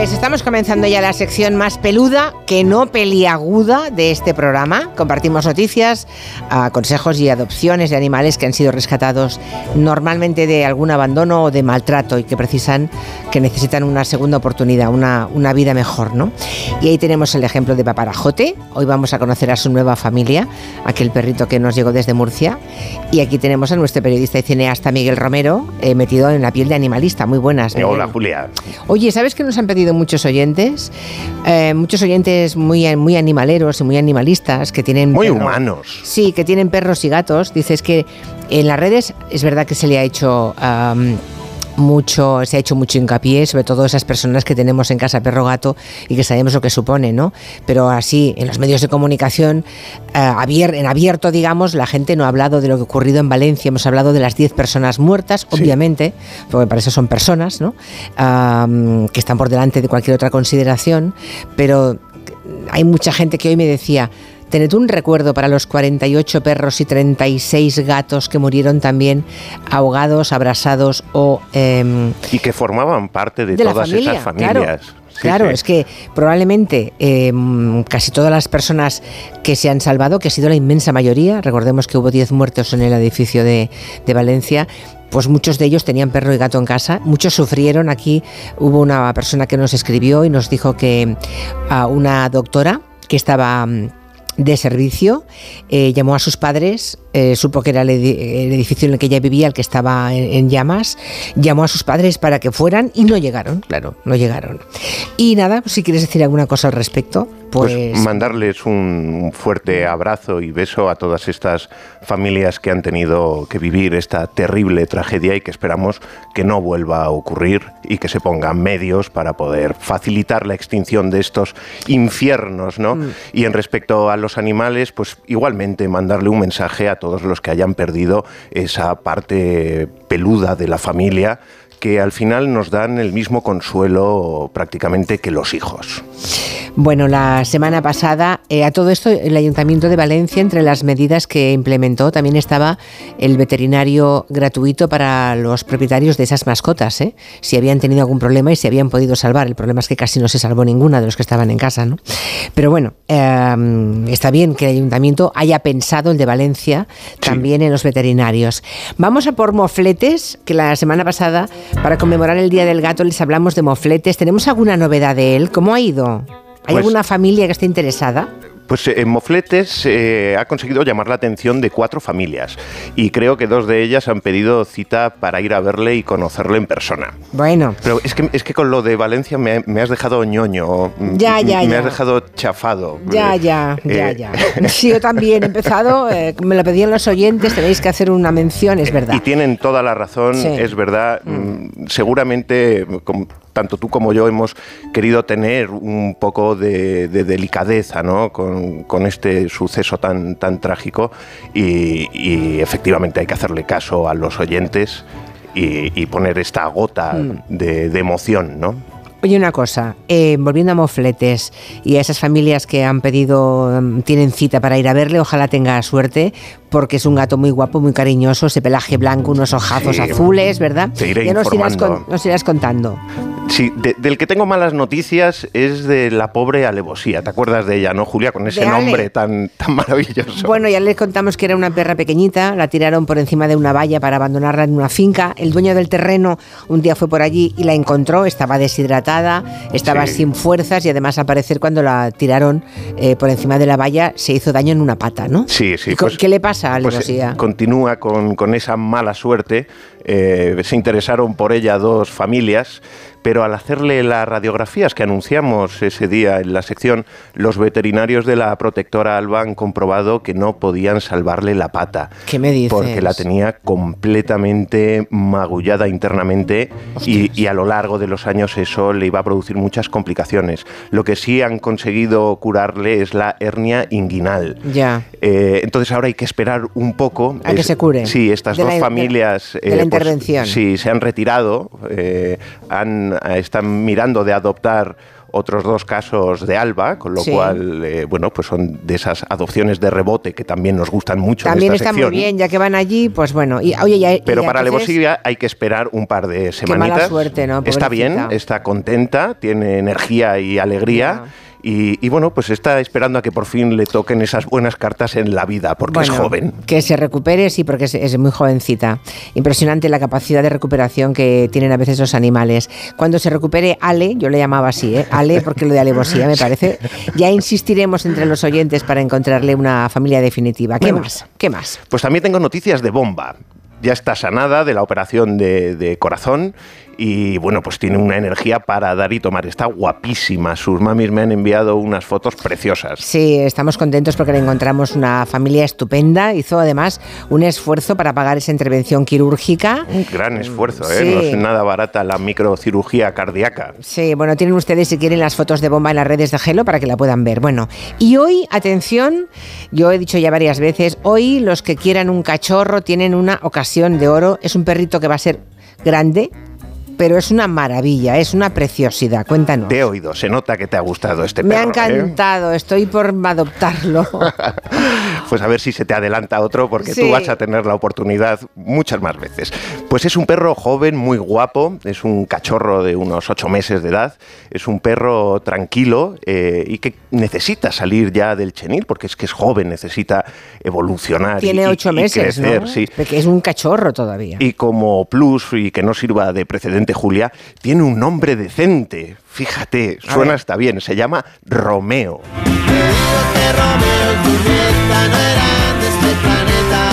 Pues estamos comenzando ya la sección más peluda que no peliaguda de este programa. Compartimos noticias, ah, consejos y adopciones de animales que han sido rescatados normalmente de algún abandono o de maltrato y que precisan, que necesitan una segunda oportunidad, una, una vida mejor, ¿no? Y ahí tenemos el ejemplo de Paparajote. Hoy vamos a conocer a su nueva familia, aquel perrito que nos llegó desde Murcia. Y aquí tenemos a nuestro periodista y cineasta Miguel Romero, eh, metido en la piel de animalista. Muy buenas. Eh, hola, Julia. Oye, ¿sabes que nos han pedido muchos oyentes? Eh, muchos oyentes muy, muy animaleros y muy animalistas que tienen... Muy perros. humanos. Sí, que tienen perros y gatos. Dices que en las redes es verdad que se le ha hecho... mucho, se ha hecho mucho hincapié, sobre todo esas personas que tenemos en casa perro gato y que sabemos lo que supone, ¿no? Pero así, en los medios de comunicación, eh, abier- en abierto, digamos, la gente no ha hablado de lo que ha ocurrido en Valencia, hemos hablado de las 10 personas muertas, obviamente, porque para eso son personas, ¿no? Que están por delante de cualquier otra consideración, pero hay mucha gente que hoy me decía, tened un recuerdo para los 48 perros y 36 gatos que murieron también ahogados, abrasados o... em, Y que formaban parte de, todas familia, esas claro. familias. Sí, claro, sí. es que probablemente em, casi todas las personas que se han salvado, que ha sido la inmensa mayoría, recordemos que hubo 10 muertos en el edificio de, de Valencia, pues muchos de ellos tenían perro y gato en casa, muchos sufrieron. Aquí hubo una persona que nos escribió y nos dijo que a una doctora que estaba de servicio, eh, llamó a sus padres, eh, supo que era el, el edificio en el que ella vivía, el que estaba en, en llamas, llamó a sus padres para que fueran y no llegaron, claro, no llegaron. Y nada, pues si quieres decir alguna cosa al respecto, pues... Pues mandarles un, fuerte abrazo y beso a todas estas familias que han tenido que vivir esta terrible tragedia y que esperamos que no vuelva a ocurrir y que se pongan medios para poder facilitar la extinción de estos infiernos, ¿no? Mm. Y en respecto a los animales, pues igualmente mandarle un mensaje a todos los que hayan perdido esa parte peluda de la familia que al final nos dan el mismo consuelo prácticamente que los hijos. Bueno, la semana pasada, eh, a todo esto, el Ayuntamiento de Valencia, entre las medidas que implementó, también estaba el veterinario gratuito para los propietarios de esas mascotas, ¿eh? si habían tenido algún problema y si habían podido salvar. El problema es que casi no se salvó ninguna de los que estaban en casa. ¿no? Pero bueno, eh, está bien que el Ayuntamiento haya pensado, el de Valencia, también en los veterinarios. Vamos a por mofletes, que la semana pasada, para conmemorar el Día del Gato, les hablamos de mofletes. ¿Tenemos alguna novedad de él? ¿Cómo ha ido? ¿Hay Pues- alguna familia que esté interesada? Pues eh, en Mofletes eh, ha conseguido llamar la atención de cuatro familias y creo que dos de ellas han pedido cita para ir a verle y conocerlo en persona. Bueno, Pero es que, es que con lo de Valencia me, me has dejado ñoño, mm, Ya, ya, me ya. has dejado chafado. ya, Eh, ya, ya, eh, ya. Sí, yo también he empezado, eh, me lo pedían los oyentes, tenéis que hacer una mención, es verdad. Y tienen toda la razón, Sí. es verdad. mm, Seguramente, como- tanto tú como yo hemos querido tener un poco de, de delicadeza ¿no? con, con este suceso tan, tan trágico y, y efectivamente hay que hacerle caso a los oyentes y, poner esta gota mm. de, de emoción, ¿no? Oye, una cosa, eh, volviendo a Mofletes y a esas familias que han pedido, mm, tienen cita para ir a verle, ojalá tenga suerte, porque es un gato muy guapo, muy cariñoso, ese pelaje blanco, unos ojazos azules, ¿verdad? Te iré ya nos irás, contando. Sí, del que tengo malas noticias es de la pobre alevosía. ¿Te acuerdas de ella, no, Julia? Con ese nombre tan, tan maravilloso. Bueno, ya les contamos que era una perra pequeñita, la tiraron por encima de una valla para abandonarla en una finca. El dueño del terreno un día fue por allí y la encontró, estaba deshidratada, estaba sin fuerzas y además al parecer cuando la tiraron eh, por encima de la valla se hizo daño en una pata, ¿no? Sí, sí. Pues ¿Qué le pasa? Pues, eh, continúa con, con, esa mala suerte. Eh, se interesaron por ella dos familias pero al hacerle las radiografías que anunciamos ese día en la sección, los veterinarios de la protectora Alba han comprobado que no podían salvarle la pata. ¿Qué me dices? Porque la tenía completamente magullada internamente y, a lo largo de los años eso le iba a producir muchas complicaciones. Lo que sí han conseguido curarle es la hernia inguinal. Ya. Eh, entonces ahora hay que esperar un poco. A que se cure. Sí, estas dos familias. de la eh, pues, intervención. sí, se han retirado, eh, han están, mirando de adoptar otros dos casos de Alba, con lo cual, eh, bueno, pues son de esas adopciones de rebote que también nos gustan mucho. También está muy bien, ya que van allí, pues bueno. Y, oye, ya, Pero para Levosilla hay que esperar un par de semanitas. Qué mala suerte, ¿no? Está bien, está contenta, tiene energía y alegría. Y, bueno, pues está esperando a que por fin le toquen esas buenas cartas en la vida, porque es joven. Que se recupere, sí, porque es, muy jovencita. Impresionante la capacidad de recuperación que tienen a veces los animales. Cuando se recupere Ale, yo le llamaba así, ¿eh? Ale, porque lo de alevosía me parece, ya insistiremos entre los oyentes para encontrarle una familia definitiva. ¿Qué más? ¿Qué más? Pues también tengo noticias de bomba ya está sanada de la operación de, de, corazón y bueno, pues tiene una energía para dar y tomar. Está guapísima. Sus mamis me han enviado unas fotos preciosas. Sí, estamos contentos porque le encontramos una familia estupenda. Hizo además un esfuerzo para pagar esa intervención quirúrgica. Un gran esfuerzo, ¿eh? No es nada barata la microcirugía cardíaca. Sí, bueno, tienen ustedes si quieren las fotos de bomba en las redes de Gelo para que la puedan ver. Bueno, y hoy, atención, yo he dicho ya varias veces, hoy los que quieran un cachorro tienen una ocasión de oro. Es un perrito que va a ser grande, pero es una maravilla, es una preciosidad. Cuéntanos. Te he oído, se nota que te ha gustado este perro. Me ha ¿eh? encantado, estoy por adoptarlo. pues a ver si se te adelanta otro, porque tú vas a tener la oportunidad muchas más veces. Pues es un perro joven, muy guapo, es un cachorro de unos ocho meses de edad, es un perro tranquilo eh, y que necesita salir ya del chenil, porque es que es joven, necesita evolucionar. Tiene ocho meses, crecer, sí. Es un cachorro todavía. Y como plus, y que no sirva de precedente Julia, tiene un nombre decente. Fíjate, suena hasta bien. Se llama Romeo.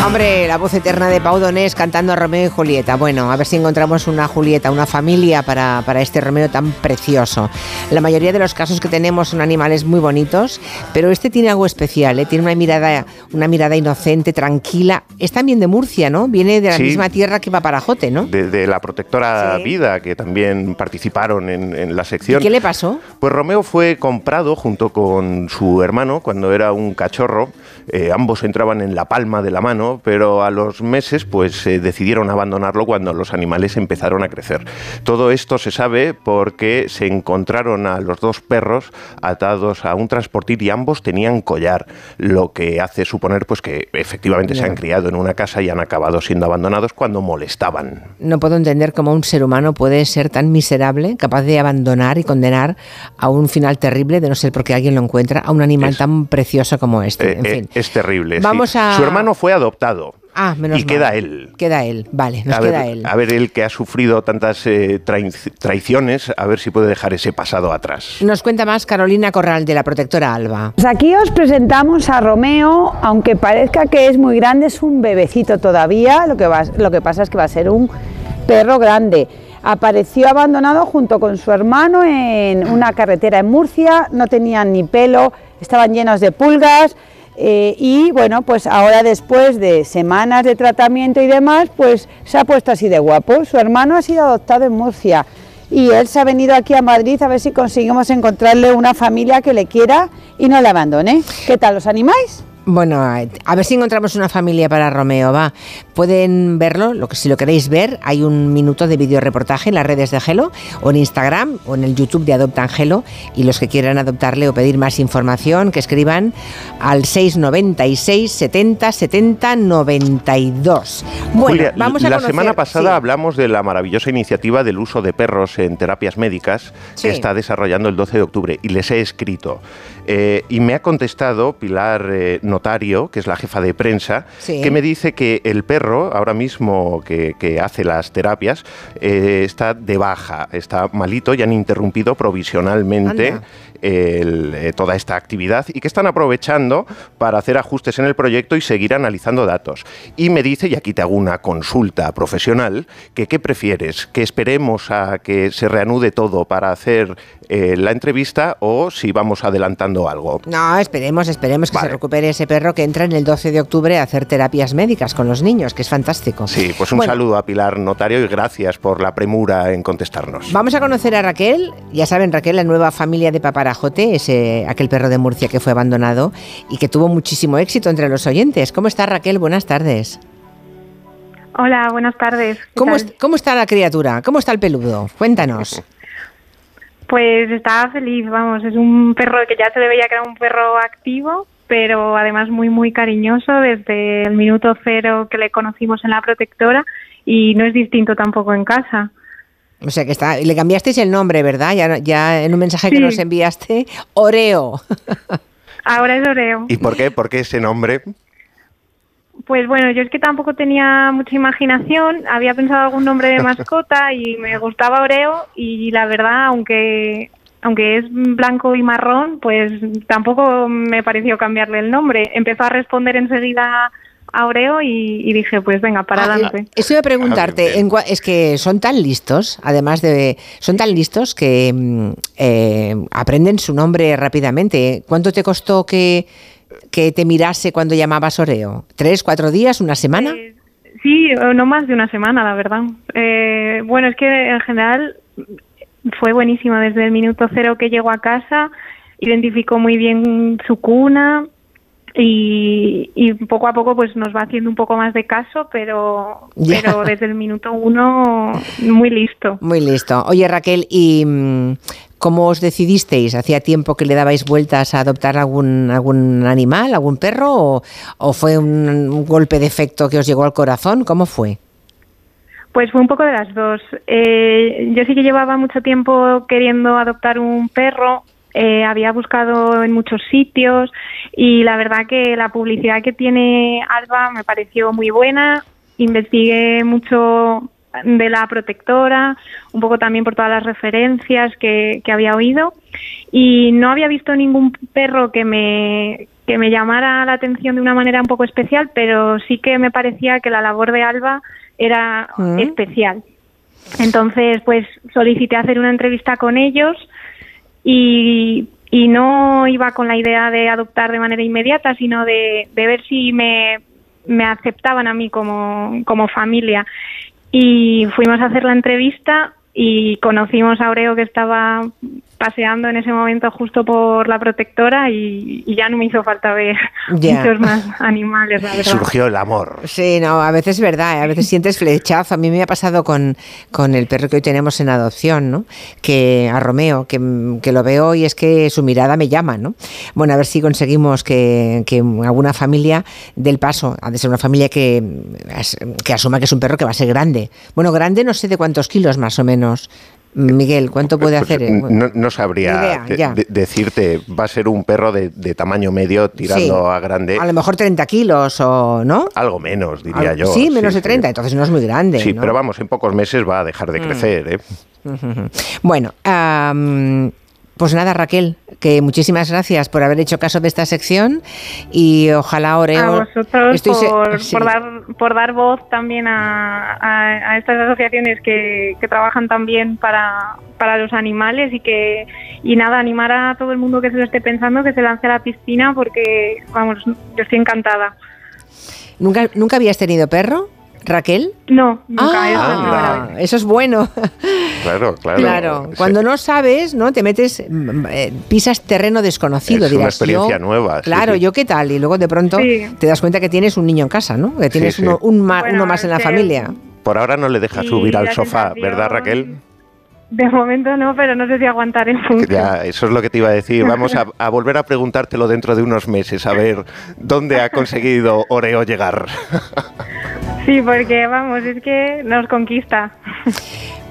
Hombre, la voz eterna de Pau Donés cantando a Romeo y Julieta. Bueno, a ver si encontramos una Julieta, una familia para, para este Romeo tan precioso. La mayoría de los casos que tenemos son animales muy bonitos, pero este tiene algo especial, ¿eh? tiene una mirada, una mirada inocente, tranquila. Es también de Murcia, ¿no? Viene de la misma tierra que va para Jote, ¿no? De, la protectora Vida, que también participaron en, la sección. ¿Y qué le pasó? Pues Romeo fue comprado junto con su hermano cuando era un cachorro. Eh, ambos entraban en la palma de la mano pero a los meses pues eh, decidieron abandonarlo cuando los animales empezaron a crecer. Todo esto se sabe porque se encontraron a los dos perros atados a un transportil y ambos tenían collar, lo que hace suponer pues que efectivamente se han criado en una casa y han acabado siendo abandonados cuando molestaban. No puedo entender cómo un ser humano puede ser tan miserable, capaz de abandonar y condenar a un final terrible, de no ser porque alguien lo encuentra, a un animal tan precioso como este. Eh, eh, es terrible. Vamos a... Su hermano fue adoptado Ah, menos y queda él. Queda él, vale, nos a queda ver, él. A ver, él que ha sufrido tantas eh, traiciones, a ver si puede dejar ese pasado atrás. Nos cuenta más Carolina Corral de la Protectora Alba. Pues aquí os presentamos a Romeo, aunque parezca que es muy grande, es un bebecito todavía, lo que, va, lo que pasa es que va a ser un perro grande. Apareció abandonado junto con su hermano en una carretera en Murcia, no tenían ni pelo, estaban llenos de pulgas eh, y bueno, pues ahora después de semanas de tratamiento y demás, pues se ha puesto así de guapo. Su hermano ha sido adoptado en Murcia y él se ha venido aquí a Madrid a ver si conseguimos encontrarle una familia que le quiera y no le abandone. ¿Qué tal, los animáis? Bueno, a ver si encontramos una familia para Romeo, va. Pueden verlo, lo que, si lo queréis ver, hay un minuto de video reportaje en las redes de Gelo, o en Instagram, o en el YouTube de Adopta Angelo, y los que quieran adoptarle o pedir más información, que escriban al 696 70 70 92. Bueno, Julia, vamos a la conocer- semana pasada sí. hablamos de la maravillosa iniciativa del uso de perros en terapias médicas Sí. que está desarrollando el 12 de octubre y les he escrito. Eh, y me ha contestado Pilar eh, Notario, que es la jefa de prensa, Sí. que me dice que el perro, ahora mismo que, que hace las terapias, eh, está de baja, está malito y han interrumpido provisionalmente Anda. El, eh, toda esta actividad y que están aprovechando para hacer ajustes en el proyecto y seguir analizando datos. Y me dice, y aquí te hago una consulta profesional, que qué prefieres, que esperemos a que se reanude todo para hacer eh, la entrevista o si vamos adelantando algo. No, esperemos, esperemos que se recupere ese perro que entra en el 12 de octubre a hacer terapias médicas con los niños, que es fantástico. Sí, pues un Bueno, saludo a Pilar Notario y gracias por la premura en contestarnos. Vamos a conocer a Raquel. Ya saben, Raquel, la nueva familia de Paparajote, ese, aquel perro de Murcia que fue abandonado y que tuvo muchísimo éxito entre los oyentes. ¿Cómo está Raquel? Buenas tardes. Hola, buenas tardes. ¿Qué ¿Cómo, es- ¿Cómo está la criatura? ¿Cómo está el peludo? Cuéntanos. Pues está feliz, vamos, es un perro que ya se le veía que era un perro activo, pero además muy, muy cariñoso desde el minuto cero que le conocimos en la protectora y no es distinto tampoco en casa. O sea que está. Le cambiasteis el nombre, ¿verdad? Ya, ya en un mensaje que nos enviaste, Oreo. Ahora es Oreo. ¿Y por qué? ¿Por qué ese nombre? Pues bueno, yo es que tampoco tenía mucha imaginación, había pensado algún nombre de mascota y me gustaba Oreo y la verdad, aunque aunque es blanco y marrón, pues tampoco me pareció cambiarle el nombre. Empezó a responder enseguida a Oreo y, y dije, pues venga, para Ah, adelante. Eso iba a preguntarte, en cua- es que son tan listos, además de, son tan listos que mm, eh, aprenden su nombre rápidamente. ¿Cuánto te costó que, que te mirase cuando llamabas Oreo? ¿Tres, cuatro días, una semana? Sí, eh, no más de una semana, la verdad. Eh, bueno, es que en general fue buenísimo desde el minuto cero que llegó a casa, identificó muy bien su cuna y, y poco a poco pues nos va haciendo un poco más de caso, pero, pero desde el minuto uno muy listo. Muy listo. Oye Raquel, ¿y mm, cómo os decidisteis? ¿Hacía tiempo que le dabais vueltas a adoptar algún, algún animal, algún perro? ¿O, o fue un, un golpe de efecto que os llegó al corazón? ¿Cómo fue? Pues fue un poco de las dos. Eh, yo sí que llevaba mucho tiempo queriendo adoptar un perro. Eh, había buscado en muchos sitios y la verdad que la publicidad que tiene Alba me pareció muy buena. Investigué mucho de la protectora, un poco también por todas las referencias que, que había oído y no había visto ningún perro que me que me llamara la atención de una manera un poco especial, pero sí que me parecía que la labor de Alba era Mm. especial. Entonces, pues solicité hacer una entrevista con ellos y, y no iba con la idea de adoptar de manera inmediata, sino de, ver si me, aceptaban a mí como, como familia. Y fuimos a hacer la entrevista y conocimos a Oreo que estaba paseando en ese momento justo por la protectora y, y ya no me hizo falta ver Ya. muchos más animales, la verdad. Surgió el amor. Sí, no, a veces es verdad, ¿eh? a veces sientes flechazo. A mí me ha pasado con, con el perro que hoy tenemos en adopción, ¿no? Que a Romeo, que, mm, que lo veo y es que su mirada me llama, ¿no? Bueno, a ver si conseguimos que, que alguna familia del paso, ha de ser una familia que, que asuma que es un perro que va a ser grande. Bueno, grande no sé de cuántos kilos más o menos. Miguel, ¿cuánto puede Pues, hacer? eh? no, no sabría idea, de- decirte, va a ser un perro de, de tamaño medio tirando Sí. a grande. A lo mejor 30 kilos o, ¿no? Algo menos, diría Al- yo. Sí, menos de 30, entonces no es muy grande. Sí, ¿no? pero vamos, en pocos meses va a dejar de Mm. crecer. ¿eh? Bueno, pues nada, Raquel, que muchísimas gracias por haber hecho caso de esta sección y ojalá a Estoy se- por, sí. por dar por dar voz también a, a- a estas asociaciones que, que trabajan también para, para los animales y que y nada animar a todo el mundo que se lo esté pensando que se lance a la piscina porque vamos yo estoy encantada ¿Nunca, ¿Nunca habías tenido perro, Raquel? No, nunca. Ah, eso es bueno. Claro, claro. Claro, Sí. cuando no sabes, ¿no? Te metes, mm, eh, pisas terreno desconocido. Es una experiencia yo- nueva, Claro, sí. yo qué tal. Y luego de pronto Sí. te das cuenta que tienes un niño en casa, ¿no? Que tienes sí. Uno, un ma- Bueno, uno más en la familia. Por ahora no le dejas subir al sofá, sensación- ¿verdad, Raquel? De momento no, pero no sé si aguantaré mucho. Ya, eso es lo que te iba a decir. Vamos a, a volver a preguntártelo dentro de unos meses, a ver dónde ha conseguido Oreo llegar. Sí, porque vamos, es que nos conquista.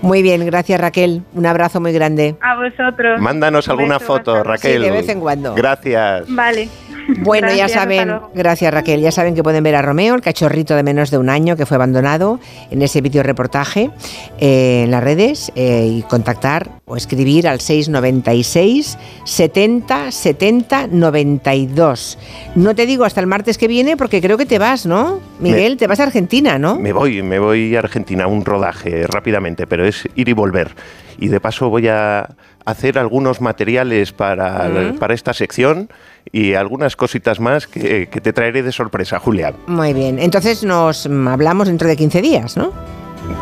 Muy bien, gracias Raquel. Un abrazo muy grande. A vosotros. Mándanos alguna foto. Raquel. Sí, de vez en cuando. Gracias. Vale. Bueno, Gracias, ya saben, gracias Raquel, ya saben que pueden ver a Romeo, el cachorrito de menos de un año que fue abandonado en ese vídeo reportaje eh, en las redes eh, y contactar o escribir al 696 70 70 92. No te digo hasta el martes que viene porque creo que te vas, ¿no? Miguel, te vas a Argentina, ¿no? Me voy, me voy a Argentina a un rodaje rápidamente, pero es ir y volver. Y de paso voy a hacer algunos materiales para, para esta sección y algunas cositas más que, que te traeré de sorpresa, Julián. Muy bien, entonces nos hablamos dentro de 15 días, ¿no?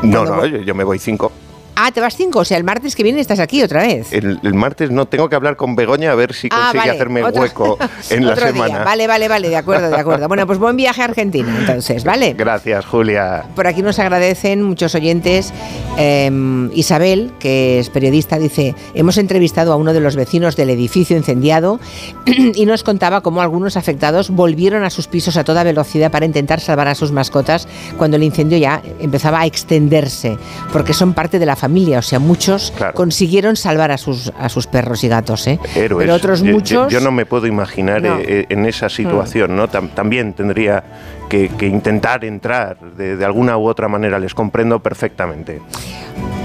No, no, yo, yo me voy cinco. Ah, te vas cinco, o sea, el martes que viene estás aquí otra vez. El, el martes no, tengo que hablar con Begoña a ver si Ah, consigue vale, hacerme otro- hueco en la día. semana. Vale, vale, vale, de acuerdo, de acuerdo. Bueno, pues buen viaje a Argentina, entonces, ¿vale? Gracias, Julia. Por aquí nos agradecen muchos oyentes. Eh, Isabel, que es periodista, dice, hemos entrevistado a uno de los vecinos del edificio incendiado y nos contaba cómo algunos afectados volvieron a sus pisos a toda velocidad para intentar salvar a sus mascotas cuando el incendio ya empezaba a extenderse, porque son parte de la familia, o sea, muchos consiguieron salvar a sus, a sus perros y gatos, ¿eh? Héroes. Pero otros Yo- muchos... Yo, no me puedo imaginar No. Mm. eh, en esa situación, ¿no? Tam- también tendría que, que intentar entrar de, de alguna u otra manera. Les comprendo perfectamente.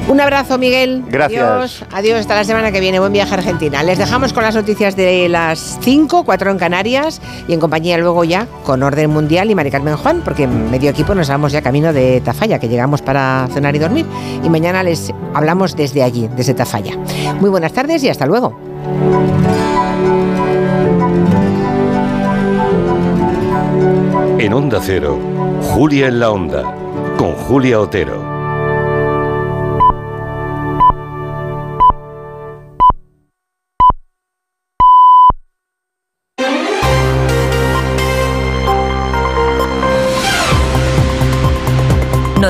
Un abrazo, Miguel. Gracias. Adiós, adiós, hasta la semana que viene. Buen viaje a Argentina. Les dejamos con las noticias de las 5, 4 en Canarias y en compañía luego ya con Orden Mundial y Mari Carmen Juan, porque en medio equipo nos vamos ya camino de Tafalla, que llegamos para cenar y dormir. Y mañana les hablamos desde allí, desde Tafalla. Muy buenas tardes y hasta luego. En Onda Cero, Julia en la Onda, con Julia Otero.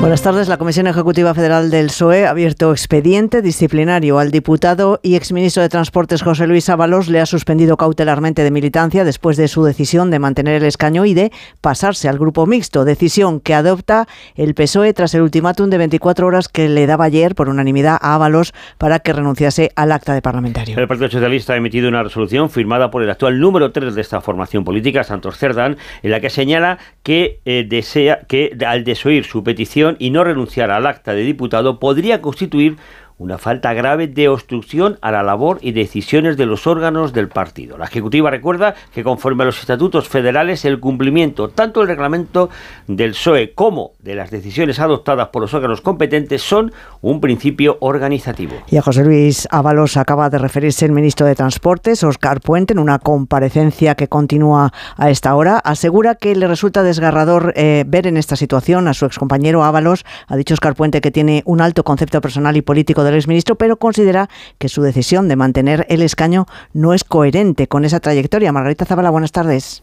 Buenas tardes. La Comisión Ejecutiva Federal del PSOE ha abierto expediente disciplinario al diputado y exministro de Transportes José Luis Ábalos. Le ha suspendido cautelarmente de militancia después de su decisión de mantener el escaño y de pasarse al grupo mixto. Decisión que adopta el PSOE tras el ultimátum de 24 horas que le daba ayer por unanimidad a Ábalos para que renunciase al acta de parlamentario. El Partido Socialista ha emitido una resolución firmada por el actual número 3 de esta formación política, Santos Cerdán, en la que señala que eh, desea que al desoír su petición y no renunciar al acta de diputado podría constituir una falta grave de obstrucción a la labor y decisiones de los órganos del partido. La Ejecutiva recuerda que conforme a los estatutos federales el cumplimiento tanto del reglamento del PSOE como de las decisiones adoptadas por los órganos competentes son un principio organizativo. Y a José Luis Ábalos acaba de referirse el ministro de Transportes, Óscar Puente, en una comparecencia que continúa a esta hora. Asegura que le resulta desgarrador eh, ver en esta situación a su excompañero Ábalos. Ha dicho Óscar Puente que tiene un alto concepto personal y político del exministro, pero considera que su decisión de mantener el escaño no es coherente con esa trayectoria. Margarita Zabala, buenas tardes.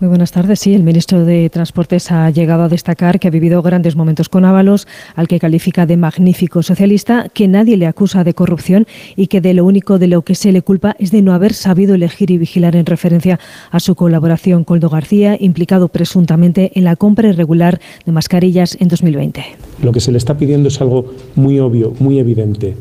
Muy buenas tardes. Sí, el ministro de Transportes ha llegado a destacar que ha vivido grandes momentos con Ábalos, al que califica de magnífico socialista, que nadie le acusa de corrupción y que de lo único de lo que se le culpa es de no haber sabido elegir y vigilar en referencia a su colaboración con Coldo García, implicado presuntamente en la compra irregular de mascarillas en 2020. Lo que se le está pidiendo es algo muy obvio, muy evidente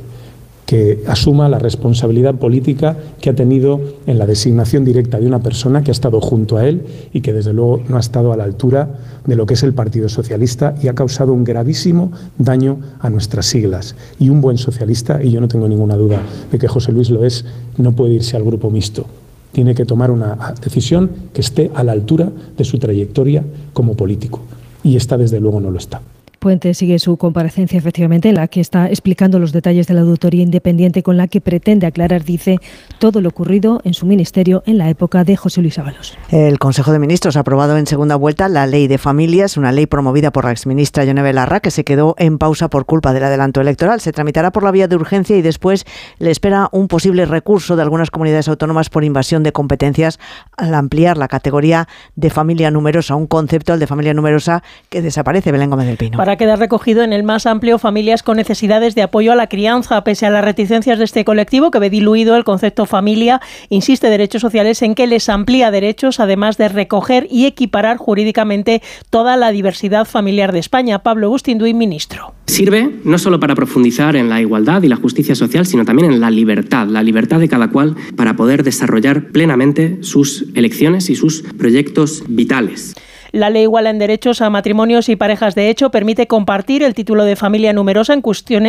que asuma la responsabilidad política que ha tenido en la designación directa de una persona que ha estado junto a él y que desde luego no ha estado a la altura de lo que es el Partido Socialista y ha causado un gravísimo daño a nuestras siglas. Y un buen socialista, y yo no tengo ninguna duda de que José Luis lo es, no puede irse al grupo mixto. Tiene que tomar una decisión que esté a la altura de su trayectoria como político. Y esta desde luego no lo está. Puente sigue su comparecencia, efectivamente, en la que está explicando los detalles de la auditoría independiente con la que pretende aclarar, dice, todo lo ocurrido en su ministerio en la época de José Luis Ábalos. El Consejo de Ministros ha aprobado en segunda vuelta la Ley de Familias, una ley promovida por la exministra Yone Belarra, que se quedó en pausa por culpa del adelanto electoral. Se tramitará por la vía de urgencia y después le espera un posible recurso de algunas comunidades autónomas por invasión de competencias al ampliar la categoría de familia numerosa, un concepto, el de familia numerosa, que desaparece. Belén Gómez del Pino. Para quedar recogido en el más amplio familias con necesidades de apoyo a la crianza, pese a las reticencias de este colectivo que ve diluido el concepto familia, insiste Derechos Sociales en que les amplía derechos, además de recoger y equiparar jurídicamente toda la diversidad familiar de España. Pablo Bustinduy, ministro. Sirve no solo para profundizar en la igualdad y la justicia social, sino también en la libertad, la libertad de cada cual para poder desarrollar plenamente sus elecciones y sus proyectos vitales. La ley iguala en derechos a matrimonios y parejas de hecho permite compartir el título de familia numerosa en,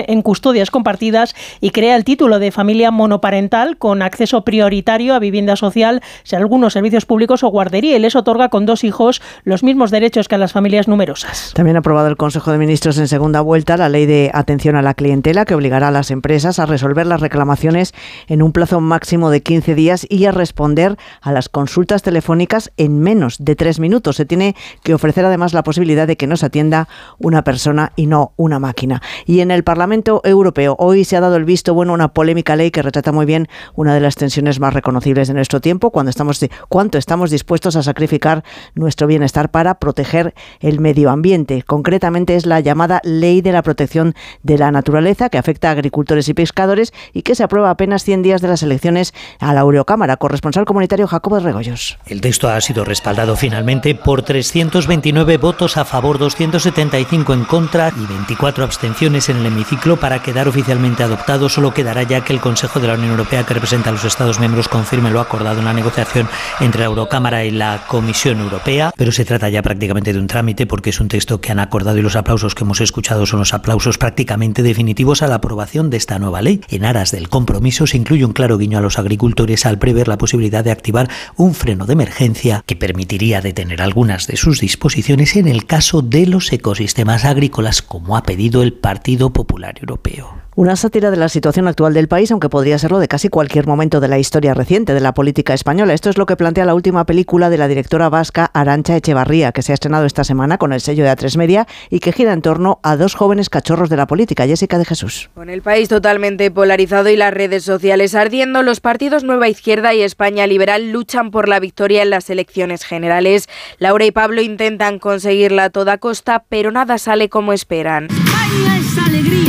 en custodias compartidas y crea el título de familia monoparental con acceso prioritario a vivienda social, si algunos servicios públicos o guardería y les otorga con dos hijos los mismos derechos que a las familias numerosas. También ha aprobado el Consejo de Ministros en segunda vuelta la ley de atención a la clientela que obligará a las empresas a resolver las reclamaciones en un plazo máximo de 15 días y a responder a las consultas telefónicas en menos de tres minutos. Se tiene que ofrecer además la posibilidad de que nos atienda una persona y no una máquina. Y en el Parlamento Europeo hoy se ha dado el visto bueno una polémica ley que retrata muy bien una de las tensiones más reconocibles de nuestro tiempo, cuando estamos, cuánto estamos dispuestos a sacrificar nuestro bienestar para proteger el medio ambiente. Concretamente es la llamada Ley de la Protección de la Naturaleza que afecta a agricultores y pescadores y que se aprueba apenas 100 días de las elecciones a la Eurocámara. Corresponsal comunitario Jacobo Regoyos. El texto ha sido respaldado finalmente por tres 329 votos a favor, 275 en contra y 24 abstenciones en el hemiciclo para quedar oficialmente adoptado. Solo quedará ya que el Consejo de la Unión Europea, que representa a los Estados miembros, confirme lo acordado en la negociación entre la Eurocámara y la Comisión Europea. Pero se trata ya prácticamente de un trámite porque es un texto que han acordado y los aplausos que hemos escuchado son los aplausos prácticamente definitivos a la aprobación de esta nueva ley. En aras del compromiso se incluye un claro guiño a los agricultores al prever la posibilidad de activar un freno de emergencia que permitiría detener algunas sus disposiciones en el caso de los ecosistemas agrícolas, como ha pedido el Partido Popular Europeo. Una sátira de la situación actual del país, aunque podría serlo de casi cualquier momento de la historia reciente de la política española. Esto es lo que plantea la última película de la directora vasca Arancha Echevarría, que se ha estrenado esta semana con el sello de A3 Media y que gira en torno a dos jóvenes cachorros de la política, Jessica de Jesús. Con el país totalmente polarizado y las redes sociales ardiendo, los partidos Nueva Izquierda y España Liberal luchan por la victoria en las elecciones generales. Laura y Pablo intentan conseguirla a toda costa, pero nada sale como esperan. España es alegría.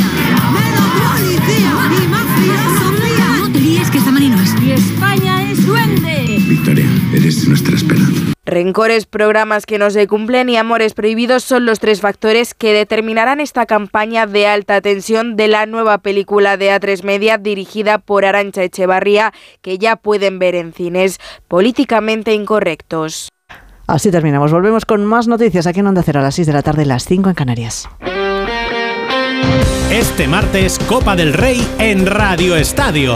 Nuestra esperanza. Rencores, programas que no se cumplen y amores prohibidos son los tres factores que determinarán esta campaña de alta tensión de la nueva película de A3 Media dirigida por Arancha Echevarría que ya pueden ver en cines políticamente incorrectos. Así terminamos. Volvemos con más noticias aquí en Onda Cero a las 6 de la tarde, las 5 en Canarias. Este martes, Copa del Rey en Radio Estadio.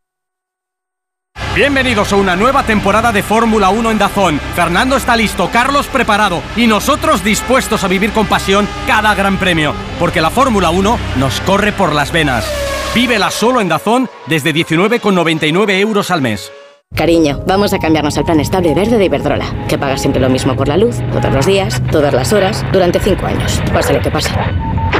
Bienvenidos a una nueva temporada de Fórmula 1 en Dazón. Fernando está listo, Carlos preparado y nosotros dispuestos a vivir con pasión cada gran premio, porque la Fórmula 1 nos corre por las venas. Vívela solo en Dazón desde 19,99 euros al mes. Cariño, vamos a cambiarnos al plan estable verde de Iberdrola, que paga siempre lo mismo por la luz, todos los días, todas las horas, durante 5 años, pase lo que pase.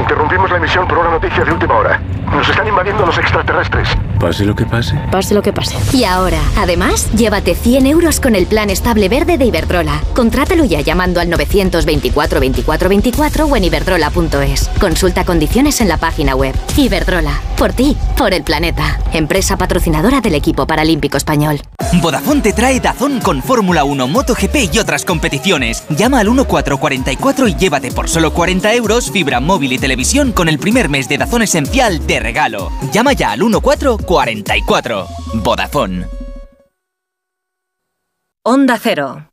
Interrumpimos la emisión por una noticia de última hora. Nos están invadiendo los extraterrestres. Pase lo que pase. Pase lo que pase. Y ahora, además, llévate 100 euros con el plan estable verde de Iberdrola. Contrátalo ya llamando al 924 24 24 o en iberdrola.es. Consulta condiciones en la página web. Iberdrola, por ti, por el planeta. Empresa patrocinadora del equipo paralímpico español. Vodafone te trae Dazón con Fórmula 1, MotoGP y otras competiciones. Llama al 1444 y llévate por solo 40 euros fibra móvil y televisión con el primer mes de Dazón Esencial de regalo. Llama ya al 1444. Vodafone. Onda Cero.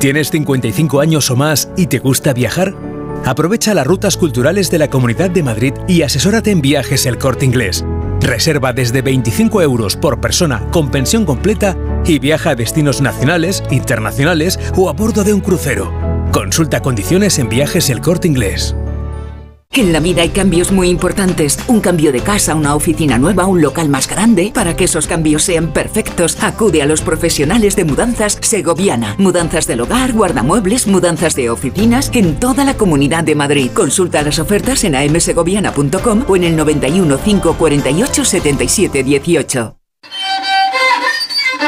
¿Tienes 55 años o más y te gusta viajar? Aprovecha las rutas culturales de la Comunidad de Madrid y asesórate en viajes el corte inglés. Reserva desde 25 euros por persona con pensión completa y viaja a destinos nacionales, internacionales o a bordo de un crucero. Consulta condiciones en viajes el corte inglés. En la vida hay cambios muy importantes. Un cambio de casa, una oficina nueva, un local más grande. Para que esos cambios sean perfectos, acude a los profesionales de mudanzas Segoviana. Mudanzas del hogar, guardamuebles, mudanzas de oficinas en toda la comunidad de Madrid. Consulta las ofertas en amsegoviana.com o en el 91 548 77 18.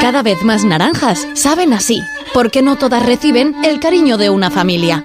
Cada vez más naranjas saben así, porque no todas reciben el cariño de una familia.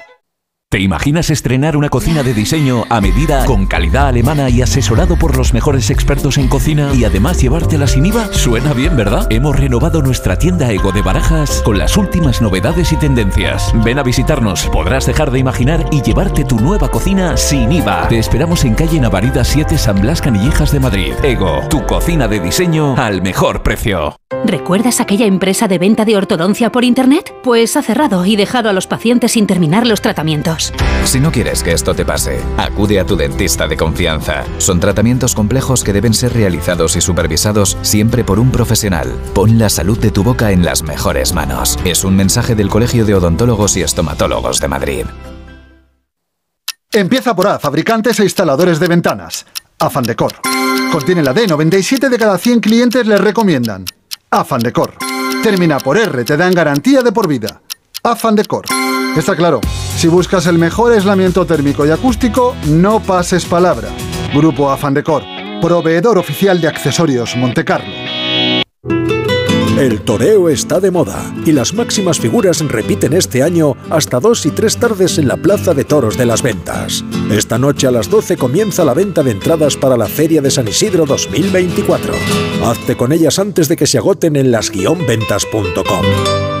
¿Te imaginas estrenar una cocina de diseño a medida, con calidad alemana y asesorado por los mejores expertos en cocina y además llevártela sin IVA? Suena bien, ¿verdad? Hemos renovado nuestra tienda Ego de Barajas con las últimas novedades y tendencias. Ven a visitarnos, podrás dejar de imaginar y llevarte tu nueva cocina sin IVA. Te esperamos en calle Navarida 7 San Blas Canillejas de Madrid. Ego, tu cocina de diseño al mejor precio. ¿Recuerdas aquella empresa de venta de ortodoncia por Internet? Pues ha cerrado y dejado a los pacientes sin terminar los tratamientos. Si no quieres que esto te pase, acude a tu dentista de confianza. Son tratamientos complejos que deben ser realizados y supervisados siempre por un profesional. Pon la salud de tu boca en las mejores manos. Es un mensaje del Colegio de Odontólogos y Estomatólogos de Madrid. Empieza por A, fabricantes e instaladores de ventanas. Afan Decor. Contiene la D, 97 de cada 100 clientes les recomiendan. Afan Decor. Termina por R, te dan garantía de por vida. Afan Decor. Está claro, si buscas el mejor aislamiento térmico y acústico, no pases palabra. Grupo Afan Decor, proveedor oficial de accesorios Montecarlo. El toreo está de moda y las máximas figuras repiten este año hasta dos y tres tardes en la Plaza de Toros de las Ventas. Esta noche a las 12 comienza la venta de entradas para la Feria de San Isidro 2024. Hazte con ellas antes de que se agoten en las-ventas.com.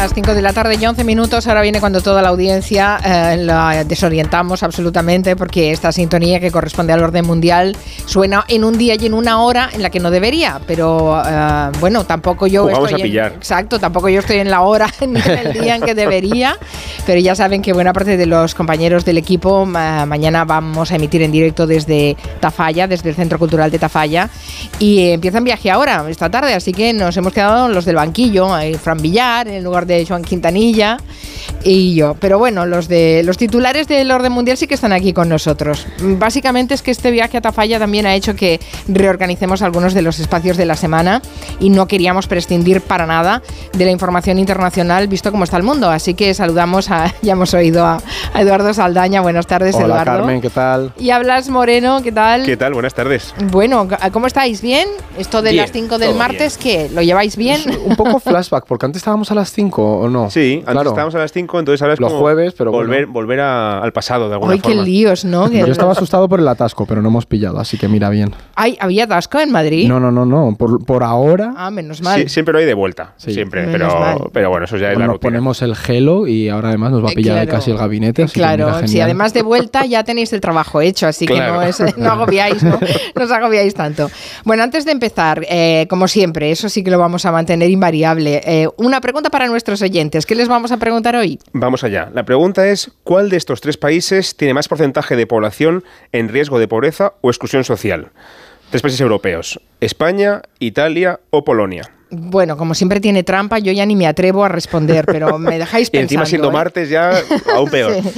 Las 5 de la tarde y 11 minutos. Ahora viene cuando toda la audiencia eh, la desorientamos absolutamente porque esta sintonía que corresponde al orden mundial suena en un día y en una hora en la que no debería. Pero eh, bueno, tampoco yo Jugamos estoy a pillar. En, exacto, tampoco yo estoy en la hora ni en el día en que debería. Pero ya saben que buena parte de los compañeros del equipo ma- mañana vamos a emitir en directo desde Tafalla, desde el Centro Cultural de Tafalla. Y empiezan viaje ahora, esta tarde. Así que nos hemos quedado los del banquillo, Fran Villar, en lugar de Joan Quintanilla. y yo. Pero bueno, los de los titulares del orden mundial sí que están aquí con nosotros. Básicamente es que este viaje a Tafalla también ha hecho que reorganicemos algunos de los espacios de la semana y no queríamos prescindir para nada de la información internacional visto cómo está el mundo. Así que saludamos a, ya hemos oído a, Eduardo Saldaña. Buenas tardes, Hola, Eduardo. Carmen, ¿qué tal? Y hablas Moreno, ¿qué tal? ¿Qué tal? Buenas tardes. Bueno, ¿cómo estáis? ¿Bien? Esto de Bien, las 5 del martes, ¿qué? ¿Lo lleváis bien? Un poco flashback, porque antes estábamos a las 5 o no. Sí, antes estábamos a las 5, entonces ahora es Los como jueves, pero volver, volver a- al pasado de alguna Ay, qué forma. líos, ¿no? Yo estaba asustado por el atasco, pero no hemos pillado, así que mira bien. Ay, ¿había atasco en Madrid? No, no, no, no. Por, por ahora Ah, menos mal. Sí, siempre lo hay de vuelta, siempre, Menos pero, mal. pero bueno, eso ya es bueno, la rutina. ponemos el gelo y ahora además nos va a Eh, pillar claro. casi el gabinete. Así que mira, Claro, si además de vuelta ya tenéis el trabajo hecho, así Claro. que no, es- no agobiáis, ¿no? No os agobiáis tanto. Bueno, antes de empezar, eh, como siempre, eso sí que lo vamos a mantener invariable. eh, una pregunta para nuestros oyentes. ¿Qué les vamos a preguntar hoy? Vamos allá. La pregunta es, ¿cuál de estos tres países tiene más porcentaje de población en riesgo de pobreza o exclusión social? Tres países europeos, España, Italia o Polonia. Bueno, como siempre tiene trampa, yo ya ni me atrevo a responder, pero me dejáis Y pensando. encima siendo ¿eh? martes ya aún peor. Sí.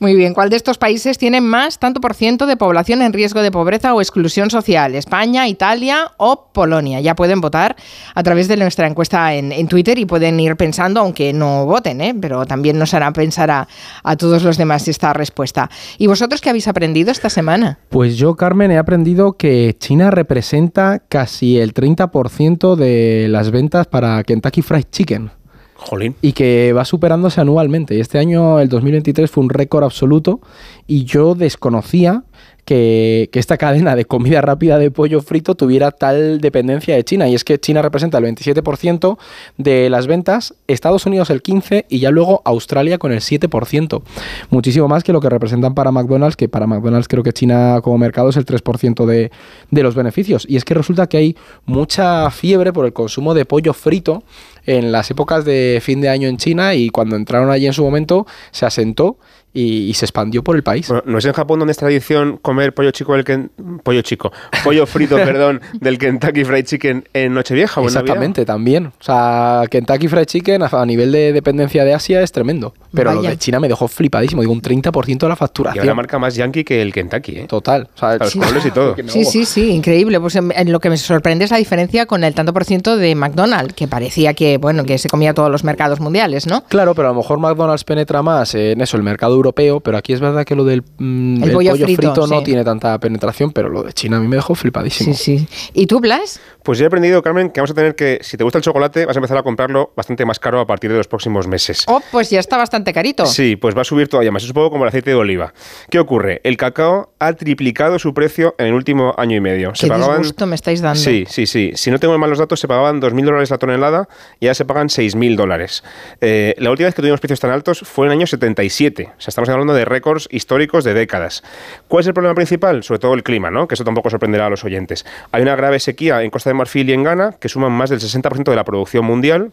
Muy bien, ¿cuál de estos países tiene más tanto por ciento de población en riesgo de pobreza o exclusión social? ¿España, Italia o Polonia? Ya pueden votar a través de nuestra encuesta en, en Twitter y pueden ir pensando, aunque no voten, ¿eh? pero también nos hará pensar a, a todos los demás esta respuesta. ¿Y vosotros qué habéis aprendido esta semana? Pues yo, Carmen, he aprendido que China representa casi el 30% de las ventas para Kentucky Fried Chicken. Jolín. Y que va superándose anualmente. Y este año, el 2023, fue un récord absoluto. Y yo desconocía que, esta cadena de comida rápida de pollo frito tuviera tal dependencia de China. Y es que China representa el 27% de las ventas, Estados Unidos el 15% y ya luego Australia con el 7%. Muchísimo más que lo que representan para McDonald's, que para McDonald's creo que China como mercado es el 3% de, de los beneficios. Y es que resulta que hay mucha fiebre por el consumo de pollo frito en las épocas de fin de año en China y cuando entraron allí en su momento se asentó y, y se expandió por el país. Bueno, ¿No es en Japón donde es tradición comer pollo chico del Ken- pollo chico, pollo frito, perdón, del Kentucky Fried Chicken en Nochevieja o en Navidad? Exactamente, también. O sea, Kentucky Fried Chicken a nivel de dependencia de Asia es tremendo. Pero lo de China me dejó flipadísimo. Digo, un 30% de la Y facturación. una marca más yankee que el Kentucky, ¿eh? Total. O sea, los colores y todo. Sí, sí, sí, increíble. Pues en, en lo que me sorprende es la diferencia con el tanto por ciento de McDonald's, que parecía que, bueno, que se comía todos los mercados mundiales, ¿no? Claro, pero a lo mejor McDonald's penetra más en eso, el mercado europeo, pero aquí es verdad que lo del mm, El el pollo pollo, frito, frito, no sí. tiene tanta penetración, pero lo de China a mí me dejó flipadísimo. Sí, sí. ¿Y tú, Blas? Pues yo he aprendido, Carmen, que vamos a tener que, si te gusta el chocolate, vas a empezar a comprarlo bastante más caro a partir de los próximos meses. Oh, pues ya está bastante carito. Sí, pues va a subir todavía más. Es un poco como el aceite de oliva. ¿Qué ocurre? El cacao ha triplicado su precio en el último año y medio. Qué disgusto me estáis dando. Sí, sí, sí. Si no tengo mal los datos, se pagaban 2.000 dólares la tonelada y ahora se pagan 6.000 dólares. Eh, la última vez que tuvimos precios tan altos fue en el año 77. O sea, estamos hablando de récords históricos de décadas. ¿Cuál es el problema principal? Sobre todo el clima, ¿no? Que eso tampoco sorprenderá a los oyentes. Hay una grave sequía en Costa de Marfil y en Ghana que suman más del 60% de la producción mundial.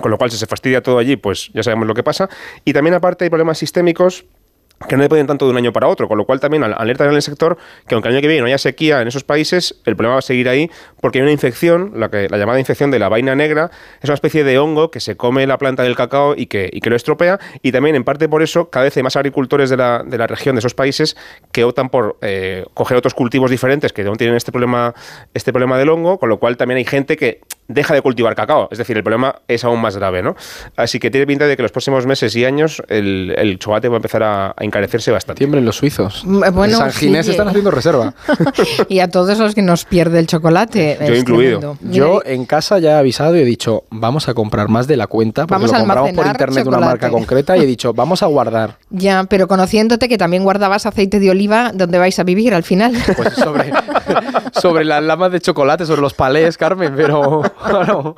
Con lo cual, si se fastidia todo allí, pues ya sabemos lo que pasa. Y también, aparte, hay problemas sistémicos que no dependen tanto de un año para otro, con lo cual también al- alerta en el sector que aunque el año que viene no haya sequía en esos países, el problema va a seguir ahí porque hay una infección, la, que, la llamada infección de la vaina negra, es una especie de hongo que se come la planta del cacao y que, y que lo estropea y también en parte por eso cada vez hay más agricultores de la, de la región, de esos países, que optan por eh, coger otros cultivos diferentes que no tienen este problema, este problema del hongo, con lo cual también hay gente que deja de cultivar cacao, es decir, el problema es aún más grave, ¿no? Así que tiene pinta de que los próximos meses y años el, el chocolate va a empezar a, a encarecerse bastante. Tiemblen los suizos. Mm, bueno, en San Ginés sí. están haciendo reserva. Y a todos los que nos pierde el chocolate. es tremendo. Yo en casa ya he avisado y he dicho, vamos a comprar más de la cuenta, porque Vamos lo compramos por internet de una marca concreta y he dicho, vamos a guardar. Ya, pero conociéndote que también guardabas aceite de oliva, ¿dónde vais a vivir al final? Pues sobre, sobre las lamas de chocolate, sobre los palés, Carmen, pero claro.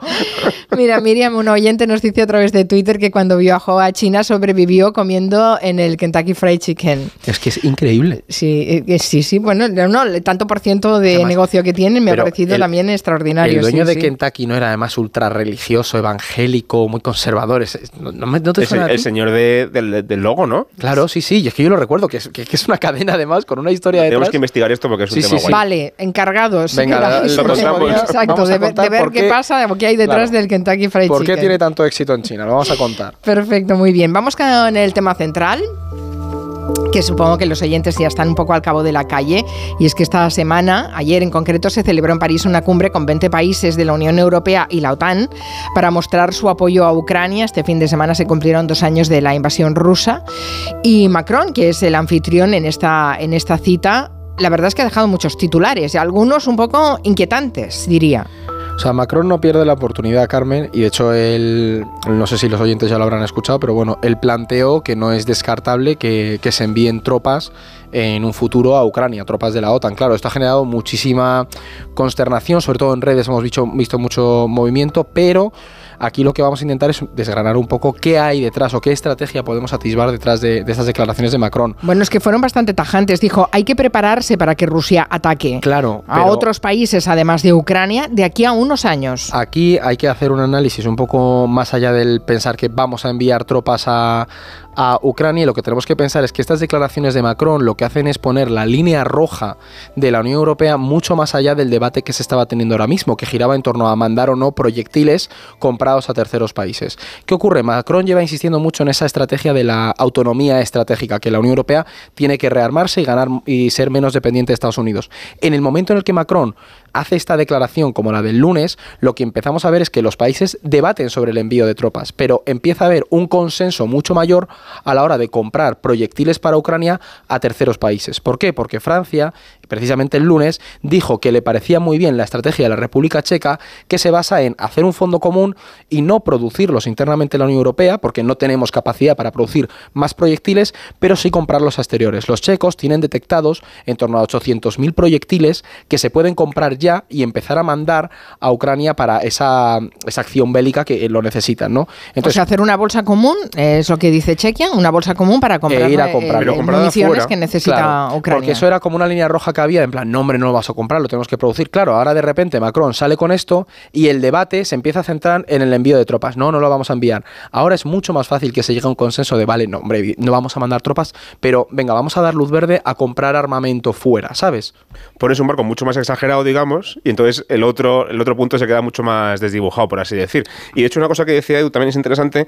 Mira, Miriam, un oyente nos dice a través de Twitter que cuando viajó a China sobrevivió comiendo en el Kentucky Fried Chicken. Es que es increíble. Sí, eh, sí, sí, bueno, no, el tanto por ciento de negocio que tienen me ha parecido el- también extraordinario. El dueño sí, de sí. Kentucky no era además ultra religioso, evangélico, muy conservador. ¿No, no me- no te Es suena el, a el ti? señor de- del, del logo, ¿no? Claro, sí, sí, y es que yo lo recuerdo, que es, que, que es una cadena además con una historia detrás. Tenemos que investigar esto porque es un Sí, tema sí, guay. Vale, encargados. Venga, Exacto, vamos a de, ver- contar de ver por qué qué pasa qué hay detrás del Kentucky Fried ¿Por qué Chicken. tiene tanto éxito en China? Lo vamos a contar. Perfecto, muy bien. Vamos con el tema central que supongo que los oyentes ya están un poco al cabo de la calle, y es que esta semana, ayer en concreto, se celebró en París una cumbre con 20 países de la Unión Europea y la OTAN para mostrar su apoyo a Ucrania. Este fin de semana se cumplieron dos años de la invasión rusa, y Macron, que es el anfitrión en esta, en esta cita, la verdad es que ha dejado muchos titulares, y algunos un poco inquietantes, diría. O sea, Macron no pierde la oportunidad, Carmen, y de hecho él, no sé si los oyentes ya lo habrán escuchado, pero bueno, él planteó que no es descartable que, que se envíen tropas en un futuro a Ucrania, tropas de la OTAN. Claro, esto ha generado muchísima consternación, sobre todo en redes hemos visto, visto mucho movimiento, pero aquí lo que vamos a intentar es desgranar un poco qué hay detrás o qué estrategia podemos atisbar detrás de, de estas declaraciones de Macron. Bueno, es que fueron bastante tajantes. Dijo, hay que prepararse para que Rusia ataque Claro, a otros países, además de Ucrania, de aquí a unos años. Aquí hay que hacer un análisis un poco más allá del pensar que vamos a enviar tropas a, a Ucrania y lo que tenemos que pensar es que estas declaraciones de Macron lo que hacen es poner la línea roja de la Unión Europea mucho más allá del debate que se estaba teniendo ahora mismo, que giraba en torno a mandar o no proyectiles comprados a terceros países. ¿Qué ocurre? Macron lleva insistiendo mucho en esa estrategia de la autonomía estratégica, que la Unión Europea tiene que rearmarse y ganar y ser menos dependiente de Estados Unidos. En el momento en el que Macron hace esta declaración como la del lunes, lo que empezamos a ver es que los países debaten sobre el envío de tropas, pero empieza a haber un consenso mucho mayor a la hora de comprar proyectiles para Ucrania a terceros países. ¿Por qué? Porque Francia, precisamente el lunes, dijo que le parecía muy bien la estrategia de la República Checa, que se basa en hacer un fondo común y no producirlos internamente en la Unión Europea, porque no tenemos capacidad para producir más proyectiles, pero sí comprarlos a exteriores. Los checos tienen detectados en torno a 800.000 proyectiles que se pueden comprar ya y empezar a mandar a Ucrania para esa, esa acción bélica que lo necesitan, ¿no? o sea, hacer una bolsa común, eh, es lo que dice Chequia, una bolsa común para comprar, e ir a eh, comprarlo. eh, municiones que necesita Claro, Ucrania. Porque eso era como una línea roja que había, en plan, no, hombre, no lo vas a comprar, lo tenemos que producir. Claro, ahora de repente Macron sale con esto y el debate se empieza a centrar en el envío de tropas. No, no lo vamos a enviar. Ahora es mucho más fácil que se llegue a un consenso de, vale, no, hombre, no vamos a mandar tropas, pero venga, vamos a dar luz verde a comprar armamento fuera, ¿sabes? Pones un barco mucho más exagerado, digamos, y entonces el otro, el otro punto se queda mucho más desdibujado, por así decir. Y de hecho, una cosa que decía Edu también es interesante.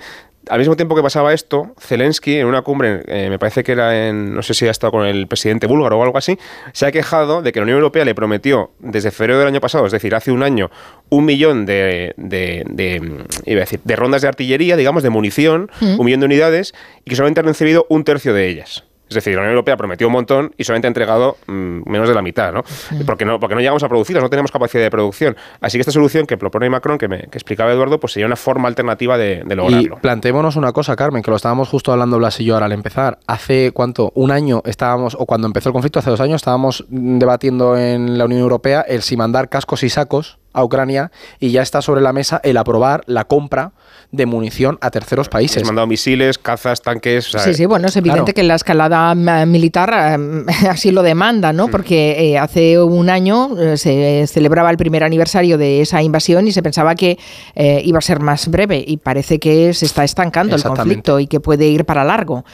Al mismo tiempo que pasaba esto, Zelensky, en una cumbre, eh, me parece que era en, no sé si ha estado con el presidente búlgaro o algo así, se ha quejado de que la Unión Europea le prometió desde febrero del año pasado, es decir, hace un año, un millón de, de, de, iba a decir, de rondas de artillería, digamos, de munición, Mm. un millón de unidades, y que solamente han recibido un tercio de ellas. Es decir, la Unión Europea prometió un montón y solamente ha entregado mm, menos de la mitad, ¿no? Porque no porque no llegamos a producirlas, no tenemos capacidad de producción. Así que esta solución que propone Macron, que, me, que explicaba Eduardo, pues sería una forma alternativa de, de Y lograrlo. planteémonos una cosa, Carmen, que lo estábamos justo hablando Blas y yo ahora al empezar. Hace cuánto, un año estábamos, o cuando empezó el conflicto, hace dos años, estábamos debatiendo en la Unión Europea el si mandar cascos y sacos a Ucrania y ya está sobre la mesa el aprobar la compra de munición a terceros países. Hemos mandado misiles, cazas, tanques. o sea, Sí, sí, bueno, es evidente Claro. que la escalada eh, militar eh, así lo demanda, ¿no? Porque eh, hace un año eh, se celebraba el primer aniversario de esa invasión y se pensaba que eh, iba a ser más breve y parece que se está estancando el conflicto y que puede ir para largo.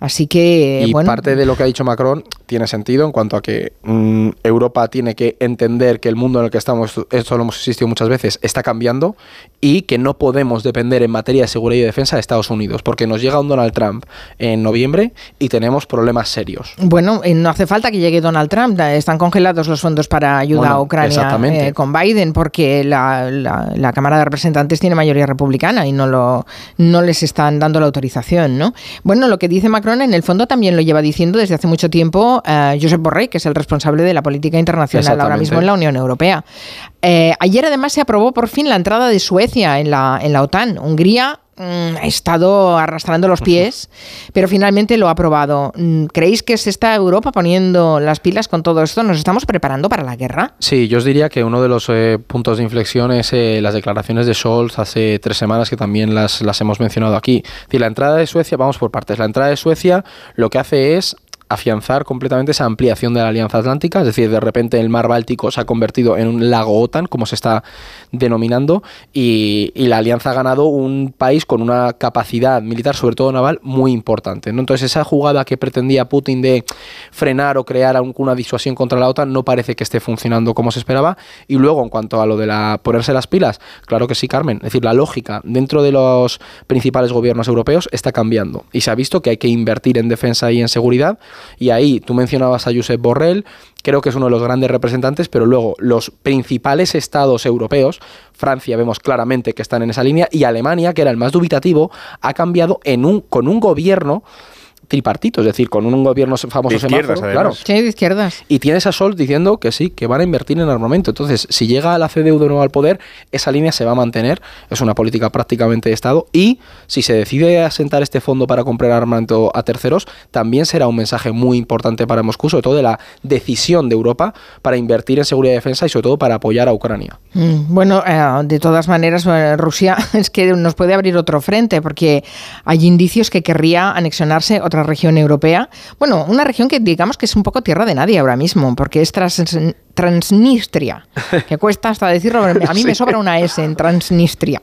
Así que, Y bueno, parte de lo que ha dicho Macron tiene sentido en cuanto a que mm, Europa tiene que entender que el mundo en el que estamos, esto lo hemos insistido muchas veces, está cambiando y que no podemos depender en materia de seguridad y defensa de Estados Unidos, porque nos llega un Donald Trump en noviembre y tenemos problemas serios. Bueno, eh, no hace falta que llegue Donald Trump. Están congelados los fondos para ayuda Bueno, a Ucrania eh, con Biden porque la, la- la Cámara de Representantes tiene mayoría republicana y no, lo, no les están dando la autorización. ¿no? Bueno, lo que dice Macron en el fondo también lo lleva diciendo desde hace mucho tiempo eh, Josep Borrell, que es el responsable de la política internacional ahora mismo en la Unión Europea. Eh, ayer además se aprobó por fin la entrada de Suecia en la, en la OTAN. Hungría ha estado arrastrando los pies, pero finalmente lo ha aprobado. Mm, ¿Creéis que se está Europa poniendo las pilas con todo esto? ¿Nos estamos preparando para la guerra? Sí, yo os diría que uno de los eh, puntos de inflexión es eh, las declaraciones de Scholz hace tres semanas, que también las, las hemos mencionado aquí. Es decir, la entrada de Suecia, vamos por partes, la entrada de Suecia lo que hace es afianzar completamente esa ampliación de la Alianza Atlántica, es decir, de repente el mar Báltico se ha convertido en un lago OTAN, como se está denominando, y, la Alianza ha ganado un país con una capacidad militar, sobre todo naval, muy importante. Entonces, esa jugada que pretendía Putin de frenar o crear alguna disuasión contra la OTAN no parece que esté funcionando como se esperaba. Y luego, en cuanto a lo de la ponerse las pilas, claro que sí, Carmen. Es decir, la lógica dentro de los principales gobiernos europeos está cambiando. Y se ha visto que hay que invertir en defensa y en seguridad. Y ahí tú mencionabas a Josep Borrell, creo que es uno de los grandes representantes, pero luego los principales estados europeos, Francia vemos claramente que están en esa línea, y Alemania, que era el más dubitativo, ha cambiado en un, con un gobierno tripartito, es decir, con un gobierno famoso de izquierdas, claro. Sí, de izquierdas. Y tienes a Sol diciendo que sí, que van a invertir en armamento. Entonces, si llega la CDU de nuevo al poder, esa línea se va a mantener, es una política prácticamente de Estado, y si se decide asentar este fondo para comprar armamento a terceros, también será un mensaje muy importante para Moscú, sobre todo de la decisión de Europa para invertir en seguridad y defensa y sobre todo para apoyar a Ucrania. Mm, bueno, eh, de todas maneras, eh, Rusia es que nos puede abrir otro frente, porque hay indicios que querría anexionarse otra región europea. Bueno, una región que digamos que es un poco tierra de nadie ahora mismo, porque es Transnistria, que cuesta hasta decirlo, a mí me sobra una S en Transnistria.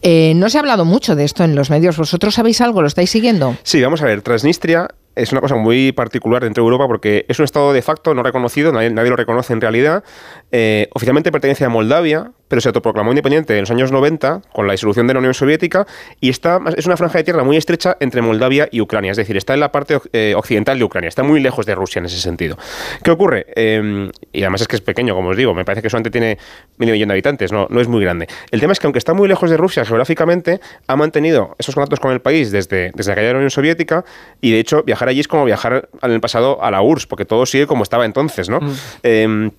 Eh, no se ha hablado mucho de esto en los medios, ¿vosotros sabéis algo? ¿Lo estáis siguiendo? Sí, vamos a ver, Transnistria es una cosa muy particular dentro de Europa porque es un estado de facto no reconocido, nadie, lo reconoce en realidad. Eh, oficialmente pertenece a Moldavia, pero se autoproclamó independiente en los años 90 con la disolución de la Unión Soviética y está, es una franja de tierra muy estrecha entre Moldavia y Ucrania, es decir, está en la parte eh, occidental de Ucrania, está muy lejos de Rusia en ese sentido. ¿Qué ocurre? Em, y además es que es pequeño, como os digo, me parece que solamente tiene medio millón de habitantes, no, no es muy grande. El tema es que aunque está muy lejos de Rusia geográficamente, ha mantenido esos contactos con el país desde, desde la caída de la Unión Soviética y de hecho viajar allí es como viajar en el pasado a la URSS, porque todo sigue como estaba entonces, ¿no? Mm. Em,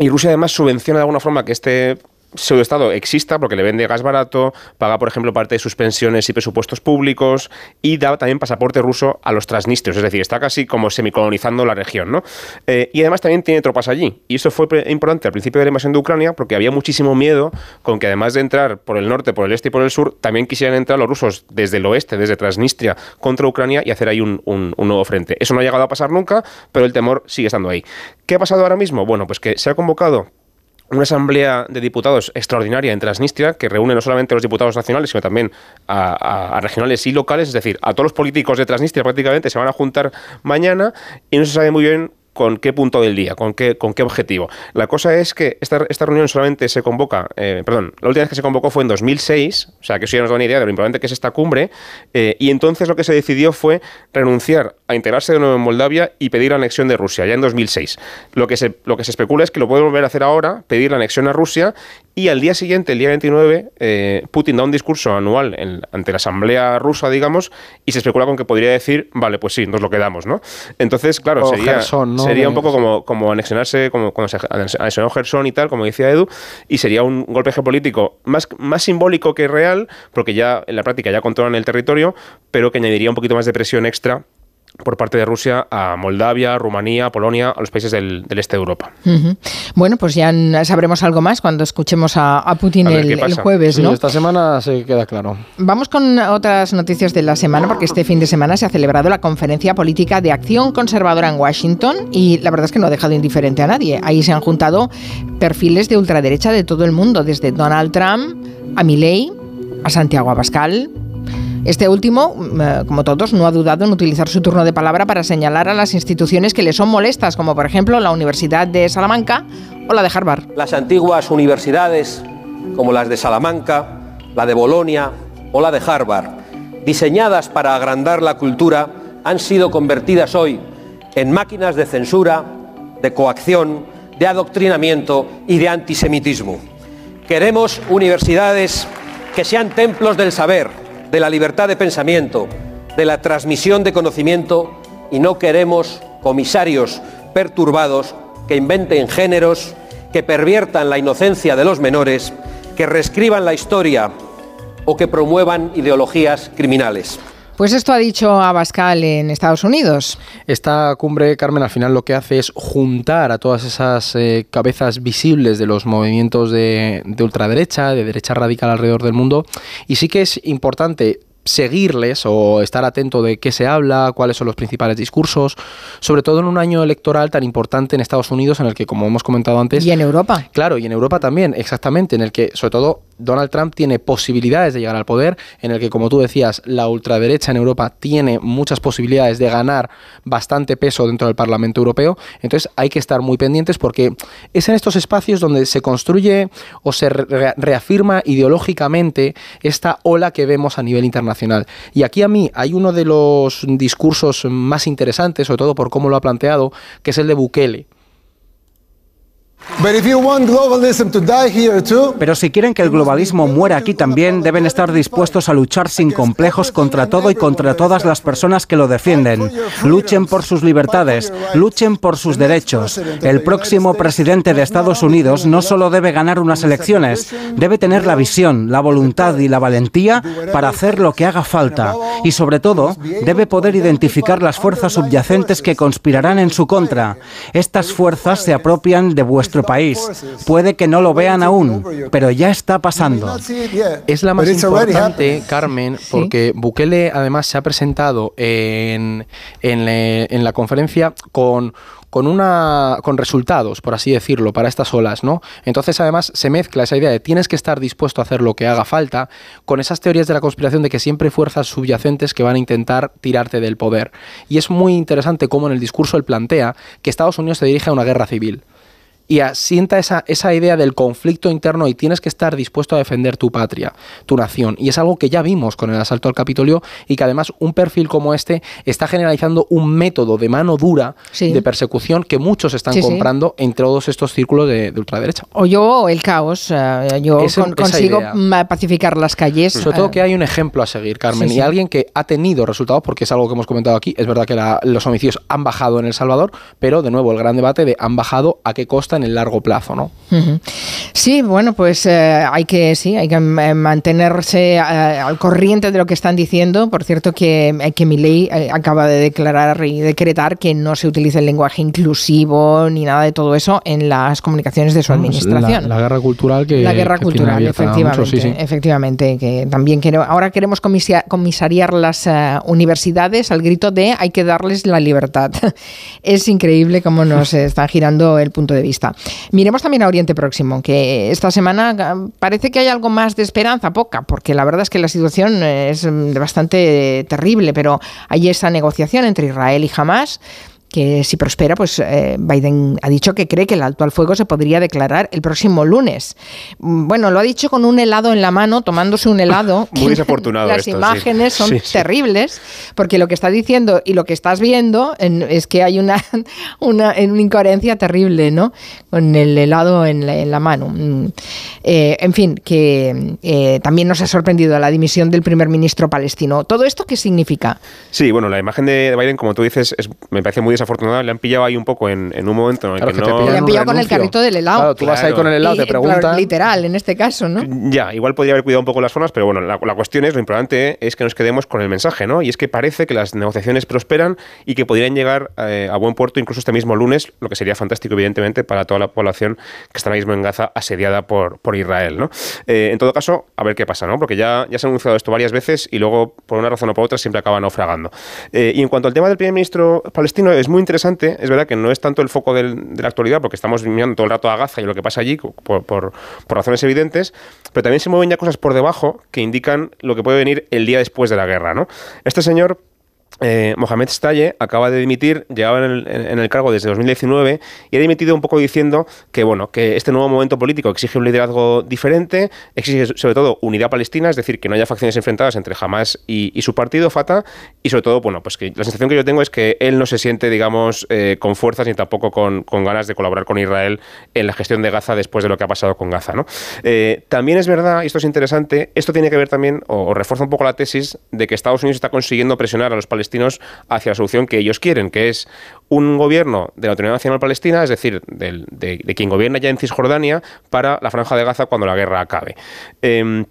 y Rusia además subvenciona de alguna forma que este pseudoestado exista porque le vende gas barato, paga, por ejemplo, parte de sus pensiones y presupuestos públicos y da también pasaporte ruso a los transnistrios, es decir, está casi como semicolonizando la región, ¿no? Eh, y además también tiene tropas allí. Y eso fue importante al principio de la invasión de Ucrania porque había muchísimo miedo con que además de entrar por el norte, por el este y por el sur, también quisieran entrar los rusos desde el oeste, desde Transnistria, contra Ucrania y hacer ahí un, un nuevo frente. Eso no ha llegado a pasar nunca, pero el temor sigue estando ahí. ¿Qué ha pasado ahora mismo? Bueno, pues que se ha convocado una asamblea de diputados extraordinaria en Transnistria que reúne no solamente a los diputados nacionales, sino también a, regionales y locales, es decir, a todos los políticos de Transnistria prácticamente se van a juntar mañana y no se sabe muy bien con qué punto del día, con qué, con qué objetivo. La cosa es que esta, esta reunión solamente se convoca, eh, perdón, la última vez que se convocó fue en 2006, o sea que eso ya nos da una idea de lo importante que es esta cumbre, eh, y entonces lo que se decidió fue renunciar a integrarse de nuevo en Moldavia y pedir la anexión de Rusia, ya en 2006. Lo que se, lo que se especula es que lo puede volver a hacer ahora, pedir la anexión a Rusia, y al día siguiente, el día 29, eh, Putin da un discurso anual ante la Asamblea rusa, digamos, y se especula con que podría decir, vale, pues sí, nos lo quedamos, ¿no? Entonces, claro, sería... Sería un poco como, como anexionarse, como cuando se anexionó Gerson y tal, como decía Edu, y sería un golpe geopolítico más, más simbólico que real, porque ya en la práctica ya controlan el territorio, pero que añadiría un poquito más de presión extra por parte de Rusia a Moldavia, Rumanía, Polonia, a los países del, este de Europa. Bueno, pues ya sabremos algo más cuando escuchemos a, Putin el, jueves, ¿no? esta semana se queda claro. Vamos con otras noticias de la semana, porque este fin de semana se ha celebrado la conferencia política de acción conservadora en Washington y la verdad es que no ha dejado indiferente a nadie. Ahí se han juntado perfiles de ultraderecha de todo el mundo, desde Donald Trump a Milley, a Santiago Abascal, este último, mm, eh, como todos, no ha dudado en utilizar su turno de palabra para señalar a las instituciones que le son molestas, como por ejemplo la Universidad de Salamanca o la de Harvard. Las antiguas universidades, como las de Salamanca, la de Bolonia o la de Harvard, diseñadas para agrandar la cultura, han sido convertidas hoy en máquinas de censura, de coacción, de adoctrinamiento y de antisemitismo. Queremos universidades que sean templos del saber, de la libertad de pensamiento, de la transmisión de conocimiento y no queremos comisarios perturbados que inventen géneros, que perviertan la inocencia de los menores, que reescriban la historia o que promuevan ideologías criminales. Pues esto ha dicho Abascal en Estados Unidos. Esta cumbre, Carmen, al final lo que hace es juntar a todas esas eh, cabezas visibles de los movimientos de, ultraderecha, de derecha radical alrededor del mundo. Y sí que es importante seguirles o estar atento de qué se habla, cuáles son los principales discursos, sobre todo en un año electoral tan importante en Estados Unidos en el que, como hemos comentado antes... Y en Europa. Claro, y en Europa también, exactamente, en el que, sobre todo, Donald Trump tiene posibilidades de llegar al poder, en el que, como tú decías, la ultraderecha en Europa tiene muchas posibilidades de ganar bastante peso dentro del Parlamento Europeo. Entonces hay que estar muy pendientes porque es en estos espacios donde se construye o se reafirma ideológicamente esta ola que vemos a nivel internacional. Y aquí a mí hay uno de los discursos más interesantes, sobre todo por cómo lo ha planteado, que es el de Bukele. Pero si quieren que el globalismo muera aquí también, deben estar dispuestos a luchar sin complejos contra todo y contra todas las personas que lo defienden. Luchen por sus libertades, luchen por sus derechos. El próximo presidente de Estados Unidos no solo debe ganar unas elecciones, debe tener la visión, la voluntad y la valentía para hacer lo que haga falta. Y sobre todo, debe poder identificar las fuerzas subyacentes que conspirarán en su contra. Estas fuerzas se apropian de vuestro país. Puede que no lo vean aún, pero ya está pasando. Es la más importante, Carmen, porque Bukele además se ha presentado en, en, la conferencia con con una con resultados, por así decirlo, para estas olas, ¿no? Entonces, además se mezcla esa idea de tienes que estar dispuesto a hacer lo que haga falta con esas teorías de la conspiración de que siempre hay fuerzas subyacentes que van a intentar tirarte del poder. Y es muy interesante cómo en el discurso él plantea que Estados Unidos se dirige a una guerra civil y asienta esa, esa idea del conflicto interno y tienes que estar dispuesto a defender tu patria, tu nación. Y es algo que ya vimos con el asalto al Capitolio y que además un perfil como este está generalizando un método de mano dura de persecución que muchos están comprando en todos estos círculos de, ultraderecha. O yo, el caos, eh, yo consigo pacificar las calles. Sobre todo eh. que hay un ejemplo a seguir, Carmen, y alguien que ha tenido resultados, porque es algo que hemos comentado aquí, es verdad que los homicidios han bajado en El Salvador, pero de nuevo el gran debate de han bajado a qué costa en el largo plazo, ¿no? Sí, bueno, pues eh, hay que sí, hay que eh, mantenerse eh, al corriente de lo que están diciendo. Por cierto, que, que mi ley acaba de declarar y decretar que no se utilice el lenguaje inclusivo ni nada de todo eso en las comunicaciones de su administración. La, guerra cultural que la guerra cultural, efectivamente, efectivamente, que también quiero, ahora queremos comisariar las universidades al grito de hay que darles la libertad. es increíble cómo nos están girando el punto de vista. Miremos también a Oriente Próximo, que esta semana ah, parece que hay algo más de esperanza, poca, porque la verdad es que la situación es bastante terrible, pero hay esa negociación entre Israel y Hamas que si prospera, pues eh, Biden ha dicho que cree que el alto al fuego se podría declarar el próximo lunes. Mm, bueno, lo ha dicho con un helado en la mano, tomándose un helado. Muy desafortunado. Las imágenes son terribles, porque lo que está diciendo y lo que estás viendo es que hay una, una, incoherencia terrible, ¿no? Con el helado en la, mano. Mm, eh, en fin, que eh, también nos ha sorprendido la dimisión del primer ministro palestino. ¿Todo esto qué significa? Sí, bueno, la imagen de Biden, como tú dices, me parece muy desafortunado, le han pillado ahí un poco en, un momento en el que, no... Le han pillado con el carrito del helado. Claro, tú vas ahí con el helado, te preguntan... Literal, en este caso, ¿no? Ya, igual podría haber cuidado un poco las formas, pero bueno, la, cuestión es, lo importante es que nos quedemos con el mensaje, ¿no? Y es que parece que las negociaciones prosperan y que podrían llegar eh, a buen puerto incluso este mismo lunes, lo que sería fantástico, evidentemente, para toda la población que está ahora mismo en Gaza asediada por, por Israel, ¿no? Eh, en todo caso, a ver qué pasa, ¿no? Porque ya, ya se ha anunciado esto varias veces y luego, por una razón o por otra, siempre acaba naufragando. Eh, y en cuanto al tema del primer ministro palestino, es muy interesante, es verdad que no es tanto el foco de la actualidad, porque estamos mirando todo el rato a Gaza y lo que pasa allí por, por, razones evidentes, pero también se mueven ya cosas por debajo que indican lo que puede venir el día después de la guerra. ¿no? Este señor eh, Mohamed Staye acaba de dimitir, llegaba en el, cargo desde 2019 y ha dimitido un poco diciendo que bueno, que este nuevo momento político exige un liderazgo diferente, exige sobre todo unidad palestina, es decir, que no haya facciones enfrentadas entre Hamas y, su partido Fatah y sobre todo, bueno, pues que la sensación que yo tengo es que él no se siente, digamos, eh, con fuerzas ni tampoco con, ganas de colaborar con Israel en la gestión de Gaza después de lo que ha pasado con Gaza. Eh, también es verdad, y esto es interesante, esto tiene que ver también o refuerza un poco la tesis de que Estados Unidos está consiguiendo presionar a los palestinos hacia la solución que ellos quieren, que es un gobierno de la Autonomía Nacional Palestina, es decir, de, quien gobierna ya en Cisjordania, para la Franja de Gaza cuando la guerra acabe. Em,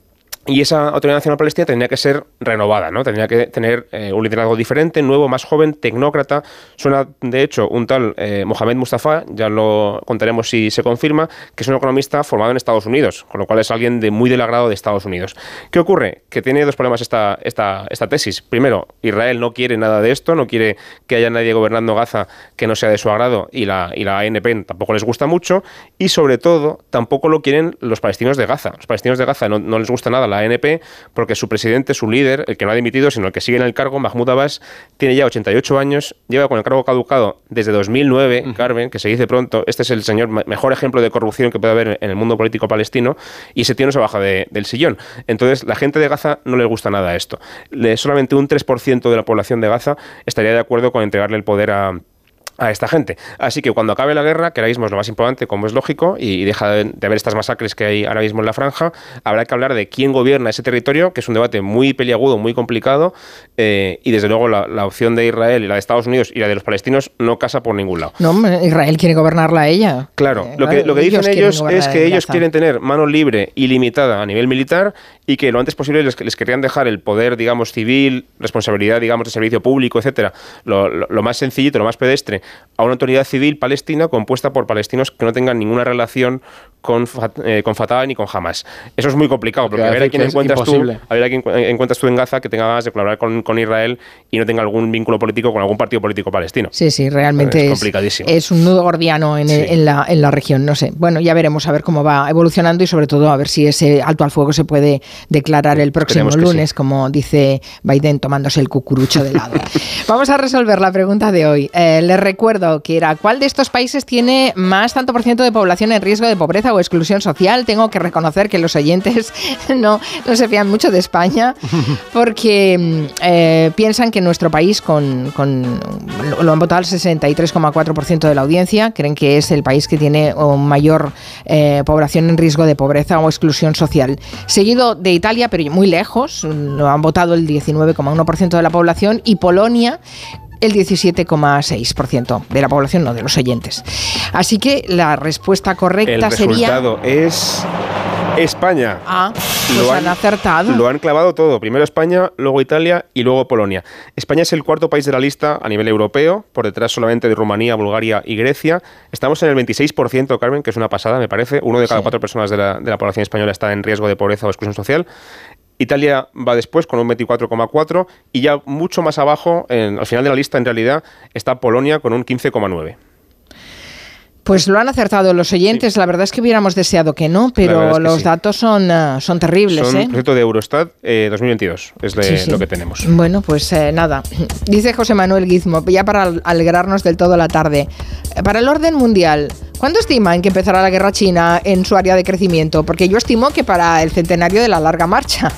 y esa Autoridad Nacional Palestina tendría que ser renovada, ¿no? Tendría que tener eh, un liderazgo diferente, nuevo, más joven, tecnócrata. Suena, de hecho, un tal eh, Mohamed Mustafa, ya lo contaremos si se confirma, que es un economista formado en Estados Unidos, con lo cual es alguien de muy del agrado de Estados Unidos. ¿Qué ocurre? Que tiene dos problemas esta, tesis. Primero, Israel no quiere nada de esto, no quiere que haya nadie gobernando Gaza que no sea de su agrado y la, y la ANP tampoco les gusta mucho. Y sobre todo, tampoco lo quieren los palestinos de Gaza. Los palestinos de Gaza no, no les gusta nada la ANP porque su presidente, su líder, el que no ha dimitido, sino el que sigue en el cargo, Mahmoud Abbas, tiene ya 88 años, lleva con el cargo caducado desde 2009, Carmen, que se dice pronto, este es el señor mejor ejemplo de corrupción que puede haber en el mundo político palestino, y ese tío no se baja del sillón. Entonces, la gente de Gaza no le gusta nada esto. solamente un 3% de la población de Gaza estaría de acuerdo con entregarle el poder a a esta gente. Así que cuando acabe la guerra, que ahora mismo es lo más importante, como es lógico, y deja de, haber estas masacres que hay ahora mismo en la franja, habrá que hablar de quién gobierna ese territorio, que es un debate muy peliagudo, muy complicado, eh, y desde luego la, opción de Israel y la de Estados Unidos y la de los palestinos no casa por ningún lado. No, Israel quiere gobernarla ella. Claro, lo, que, lo que dicen ellos es que ellos quieren tener mano libre y limitada a nivel militar y que lo antes posible les, les querían dejar el poder, digamos, civil, responsabilidad, digamos, de servicio público, etcétera, lo, lo más sencillito, lo más pedestre, a una autoridad civil palestina compuesta por palestinos que no tengan ninguna relación con, eh, con Fatah ni con Hamas. Eso es muy complicado, porque a ver a quién encuentras tú, a ver a quién encuentras tú en Gaza que tenga ganas de colaborar con, con, Israel y no tenga algún vínculo político con algún partido político palestino. Sí, sí, realmente es, complicadísimo. es un nudo gordiano en, en, la, en la región, no sé. Bueno, ya veremos a ver cómo va evolucionando y sobre todo a ver si ese alto al fuego se puede declarar el próximo lunes, como dice Biden tomándose el cucurucho de lado. Vamos a resolver la pregunta de hoy. Eh, les recuerdo que era, ¿cuál de estos países tiene más tanto por ciento de población en riesgo de pobreza o exclusión social. Tengo que reconocer que los oyentes no, no se fían mucho de España porque mm, eh, piensan que nuestro país, con, con lo han votado el 63,4% de la audiencia, creen que es el país que tiene mayor eh, población en riesgo de pobreza o exclusión social. Seguido de Italia, pero muy lejos, lo han votado el 19,1% de la población, y Polonia el 17,6% de la población, no de los oyentes. Así que la respuesta correcta el sería. El resultado es España. Ah, pues lo han, acertado. Lo han clavado todo. Primero España, luego Italia y luego Polonia. España es el cuarto país de la lista a nivel europeo, por detrás solamente de Rumanía, Bulgaria y Grecia. Estamos en el 26%, Carmen, que es una pasada, me parece. Uno de cada cuatro personas de la, de la población española está en riesgo de pobreza o exclusión social. Italia va después con un 24,4 y ya mucho más abajo, en, al final de la lista en realidad, está Polonia con un 15,9. Pues lo han acertado los oyentes. La verdad es que hubiéramos deseado que no, pero los datos son, eh, son terribles. Son ¿eh? proyecto de Eurostat 2022, eh, es lo que tenemos. Bueno, pues eh, nada. Dice José Manuel Guizmo, ya para alegrarnos del todo la tarde. Para el orden mundial, ¿Cuándo estiman que empezará la guerra china en su área de crecimiento? Porque yo estimo que para el centenario de la larga marcha.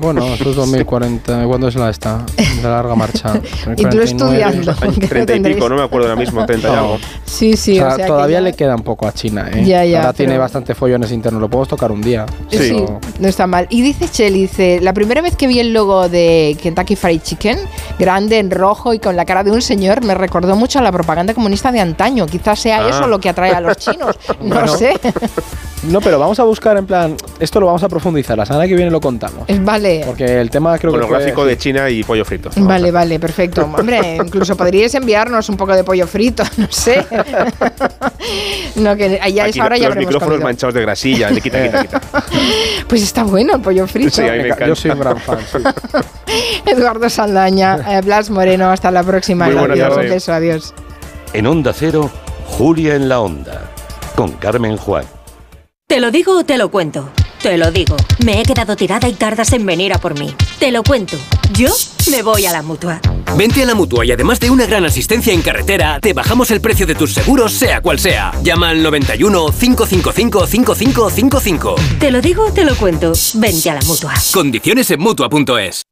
Bueno, eso es 2040. ¿Cuándo es la esta? La larga marcha. y tú estudiando. 30 y pico, no me acuerdo ahora mismo, 30 y algo. Sí, sí. O sea, todavía le queda un poco a China. ¿eh? Ya, ya, Ahora tiene bastante follones internos. Lo podemos tocar un día. Sí, no está mal. Y dice Chel, dice, la primera vez que vi el logo de Kentucky Fried Chicken, grande en rojo y con la cara de un señor, me recordó mucho a la propaganda comunista de antaño. Quizás sea ah. eso lo que atrae a los chinos. No sé. No, pero vamos a buscar en plan, esto lo vamos a profundizar, la semana que viene lo contamos. Vale. Porque el tema creo Con que... el gráfico de China y pollo frito. Vale, vale, perfecto. Hombre, incluso podríais enviarnos un poco de pollo frito, no sé. no, que ya es ahora ya Los micrófonos manchados de grasilla, de quita, quita, quita. Pues está bueno el pollo frito. Sí, a mí me encanta. Yo soy un gran fan, sí. Eduardo Saldaña, eh, Blas Moreno, hasta la próxima. Muy adiós, beso, adiós. En Onda Cero, Julia en la Onda, con Carmen Juan. ¿Te lo digo o te lo cuento? Te lo digo. Me he quedado tirada y tardas en venir a por mí. Te lo cuento. Yo me voy a la mutua. Vente a la mutua y además de una gran asistencia en carretera, te bajamos el precio de tus seguros, sea cual sea. Llama al 91 555 5555. Te lo digo o te lo cuento. Vente a la mutua. Condiciones en mutua.es.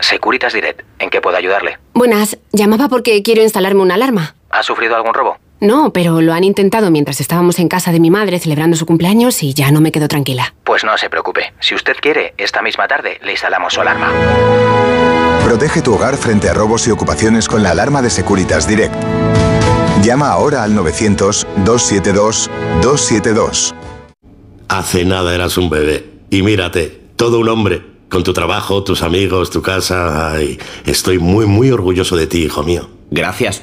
Securitas Direct, ¿en qué puedo ayudarle? Buenas, llamaba porque quiero instalarme una alarma. ¿Ha sufrido algún robo? No, pero lo han intentado mientras estábamos en casa de mi madre celebrando su cumpleaños y ya no me quedo tranquila. Pues no se preocupe. Si usted quiere, esta misma tarde le instalamos su alarma. Protege tu hogar frente a robos y ocupaciones con la alarma de Securitas Direct. Llama ahora al 900-272-272. Hace nada eras un bebé. Y mírate, todo un hombre. Con tu trabajo, tus amigos, tu casa. Ay, estoy muy, muy orgulloso de ti, hijo mío. Gracias.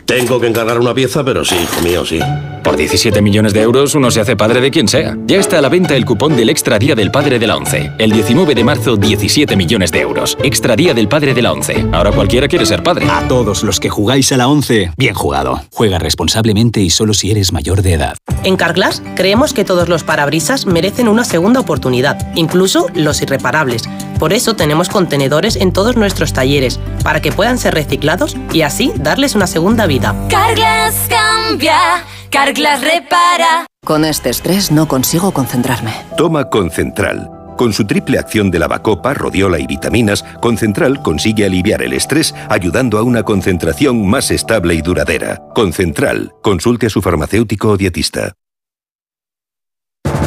Tengo que encargar una pieza, pero sí, hijo mío, sí. Por 17 millones de euros uno se hace padre de quien sea. Ya está a la venta el cupón del Extra Día del Padre de la ONCE. El 19 de marzo, 17 millones de euros. Extra Día del Padre de la ONCE. Ahora cualquiera quiere ser padre. A todos los que jugáis a la ONCE, bien jugado. Juega responsablemente y solo si eres mayor de edad. En Carglass creemos que todos los parabrisas merecen una segunda oportunidad, incluso los irreparables. Por eso tenemos contenedores en todos nuestros talleres, para que puedan ser reciclados y así darles una segunda vida. Carglass cambia, Carglass repara. Con este estrés no consigo concentrarme. Toma Concentral. Con su triple acción de lavacopa, rodiola y vitaminas, Concentral consigue aliviar el estrés ayudando a una concentración más estable y duradera. Concentral. Consulte a su farmacéutico o dietista.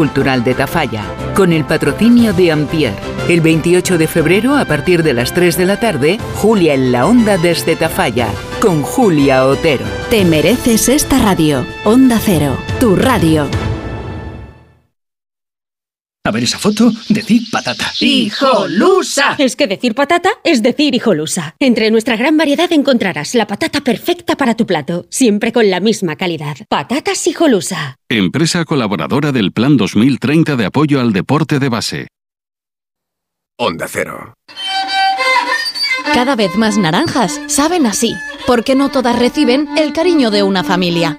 Cultural de Tafalla, con el patrocinio de Ampier. El 28 de febrero, a partir de las 3 de la tarde, Julia en la Onda desde Tafalla, con Julia Otero. Te mereces esta radio. Onda Cero, tu radio. A ver esa foto, decir patata. ¡Hijolusa! Es que decir patata es decir hijolusa. Entre nuestra gran variedad encontrarás la patata perfecta para tu plato, siempre con la misma calidad. Patatas hijolusa. Empresa colaboradora del Plan 2030 de apoyo al deporte de base. Onda Cero. Cada vez más naranjas saben así, porque no todas reciben el cariño de una familia.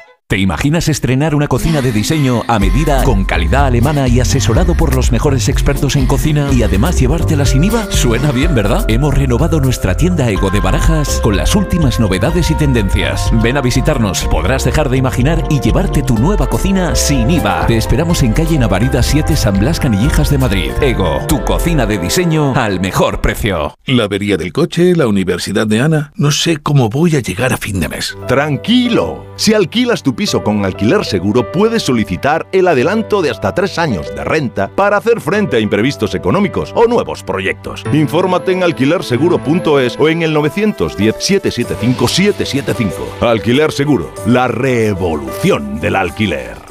¿Te imaginas estrenar una cocina de diseño a medida, con calidad alemana y asesorado por los mejores expertos en cocina y además llevártela sin IVA? Suena bien, ¿verdad? Hemos renovado nuestra tienda Ego de Barajas con las últimas novedades y tendencias. Ven a visitarnos, podrás dejar de imaginar y llevarte tu nueva cocina sin IVA. Te esperamos en calle Navarida 7 San Blas Canillejas de Madrid. Ego, tu cocina de diseño al mejor precio. La avería del coche, la universidad de Ana, no sé cómo voy a llegar a fin de mes. Tranquilo, si alquilas tu con alquiler seguro, puedes solicitar el adelanto de hasta tres años de renta para hacer frente a imprevistos económicos o nuevos proyectos. Infórmate en alquilerseguro.es o en el 910-775-775. Alquiler Seguro, la revolución del alquiler.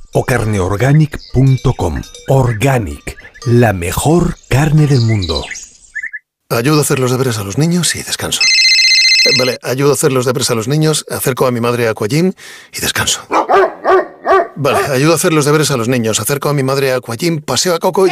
o carneorganic.com. Organic, la mejor carne del mundo. Ayudo a hacer los deberes a los niños y descanso. Eh, Vale, ayudo a hacer los deberes a los niños, acerco a mi madre a Aquagym y descanso. Vale, ayudo a hacer los deberes a los niños, acerco a mi madre a Aquagym, paseo a Coco y...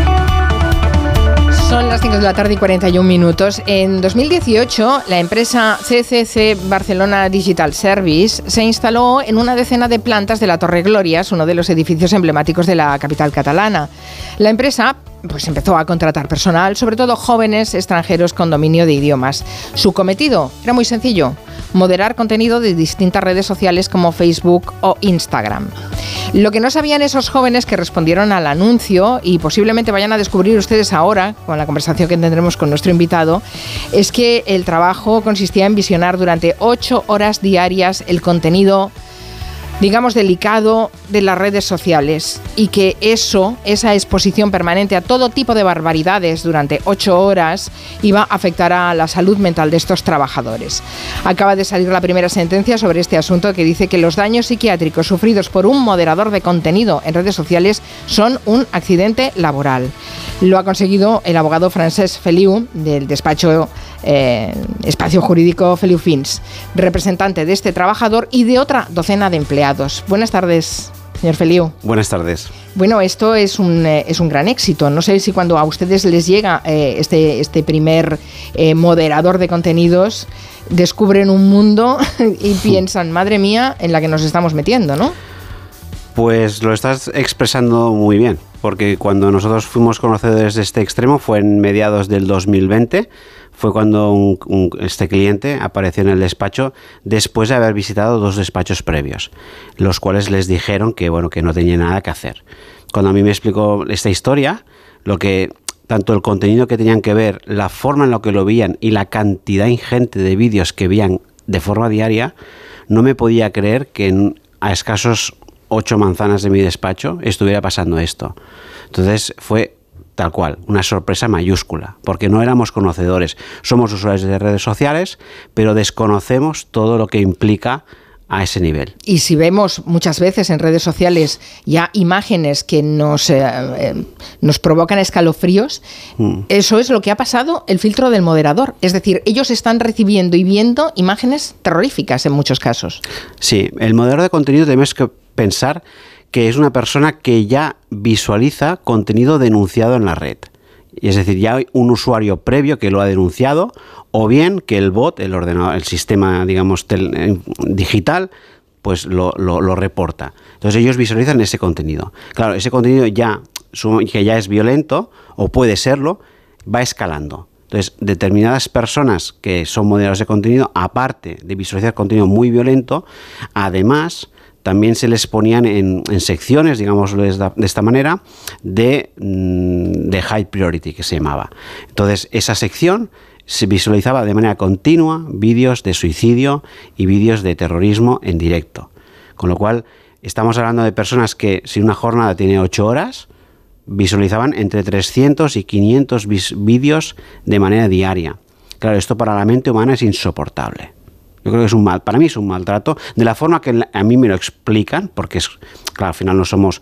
Son las 5 de la tarde y 41 minutos. En 2018, la empresa CCC Barcelona Digital Service se instaló en una decena de plantas de la Torre Glorias, uno de los edificios emblemáticos de la capital catalana. La empresa pues empezó a contratar personal, sobre todo jóvenes extranjeros con dominio de idiomas. Su cometido era muy sencillo, moderar contenido de distintas redes sociales como Facebook o Instagram. Lo que no sabían esos jóvenes que respondieron al anuncio y posiblemente vayan a descubrir ustedes ahora, con la conversación que tendremos con nuestro invitado, es que el trabajo consistía en visionar durante ocho horas diarias el contenido digamos, delicado de las redes sociales y que eso, esa exposición permanente a todo tipo de barbaridades durante ocho horas, iba a afectar a la salud mental de estos trabajadores. Acaba de salir la primera sentencia sobre este asunto que dice que los daños psiquiátricos sufridos por un moderador de contenido en redes sociales son un accidente laboral. Lo ha conseguido el abogado francés Feliu del despacho eh, Espacio Jurídico Feliu Fins, representante de este trabajador y de otra docena de empleados. Buenas tardes. Señor Feliu. Buenas tardes. Bueno, esto es un, eh, es un gran éxito. No sé si cuando a ustedes les llega eh, este, este primer moderador de contenidos, descubren un mundo y piensan, madre mía, en la que nos estamos metiendo, ¿no? Pues lo estás expresando muy bien, porque cuando nosotros fuimos conocedores de este extremo fue en mediados del 2020 fue cuando este cliente apareció en el despacho después de haber visitado dos despachos previos, los cuales les dijeron que bueno que no tenía nada que hacer. Cuando a mí me explicó esta historia, lo que tanto el contenido que tenían que ver, la forma en la que lo veían y la cantidad ingente de vídeos que veían de forma diaria, no me podía creer que a escasos ocho manzanas de mi despacho estuviera pasando esto. Entonces fue tal cual, una sorpresa mayúscula, porque no éramos conocedores. Somos usuarios de redes sociales, pero desconocemos todo lo que implica a ese nivel. Y si vemos muchas veces en redes sociales ya imágenes que nos, eh, eh, nos provocan escalofríos, mm. eso es lo que ha pasado el filtro del moderador. Es decir, ellos están recibiendo y viendo imágenes terroríficas en muchos casos. Sí, el moderador de contenido tenemos que pensar que es una persona que ya visualiza contenido denunciado en la red. Y es decir, ya hay un usuario previo que lo ha denunciado, o bien que el bot, el ordenador, el sistema, digamos, eh, digital, pues lo, reporta. Entonces ellos visualizan ese contenido. Claro, ese contenido ya, que ya es violento, o puede serlo, va escalando. Entonces, determinadas personas que son moderadores de contenido, aparte de visualizar contenido muy violento, además también se les ponían en, secciones, digamos de esta manera, de, mm, de high priority, que se llamaba. Entonces, esa sección se visualizaba de manera continua vídeos de suicidio y vídeos de terrorismo en directo. Con lo cual, estamos hablando de personas que, si una jornada tiene 8 horas, visualizaban entre 300 y 500 vídeos de manera diaria. Claro, esto para la mente humana es insoportable. Yo creo que es un mal, para mí es un maltrato, de la forma que a mí me lo explican, porque es, claro, al final no somos,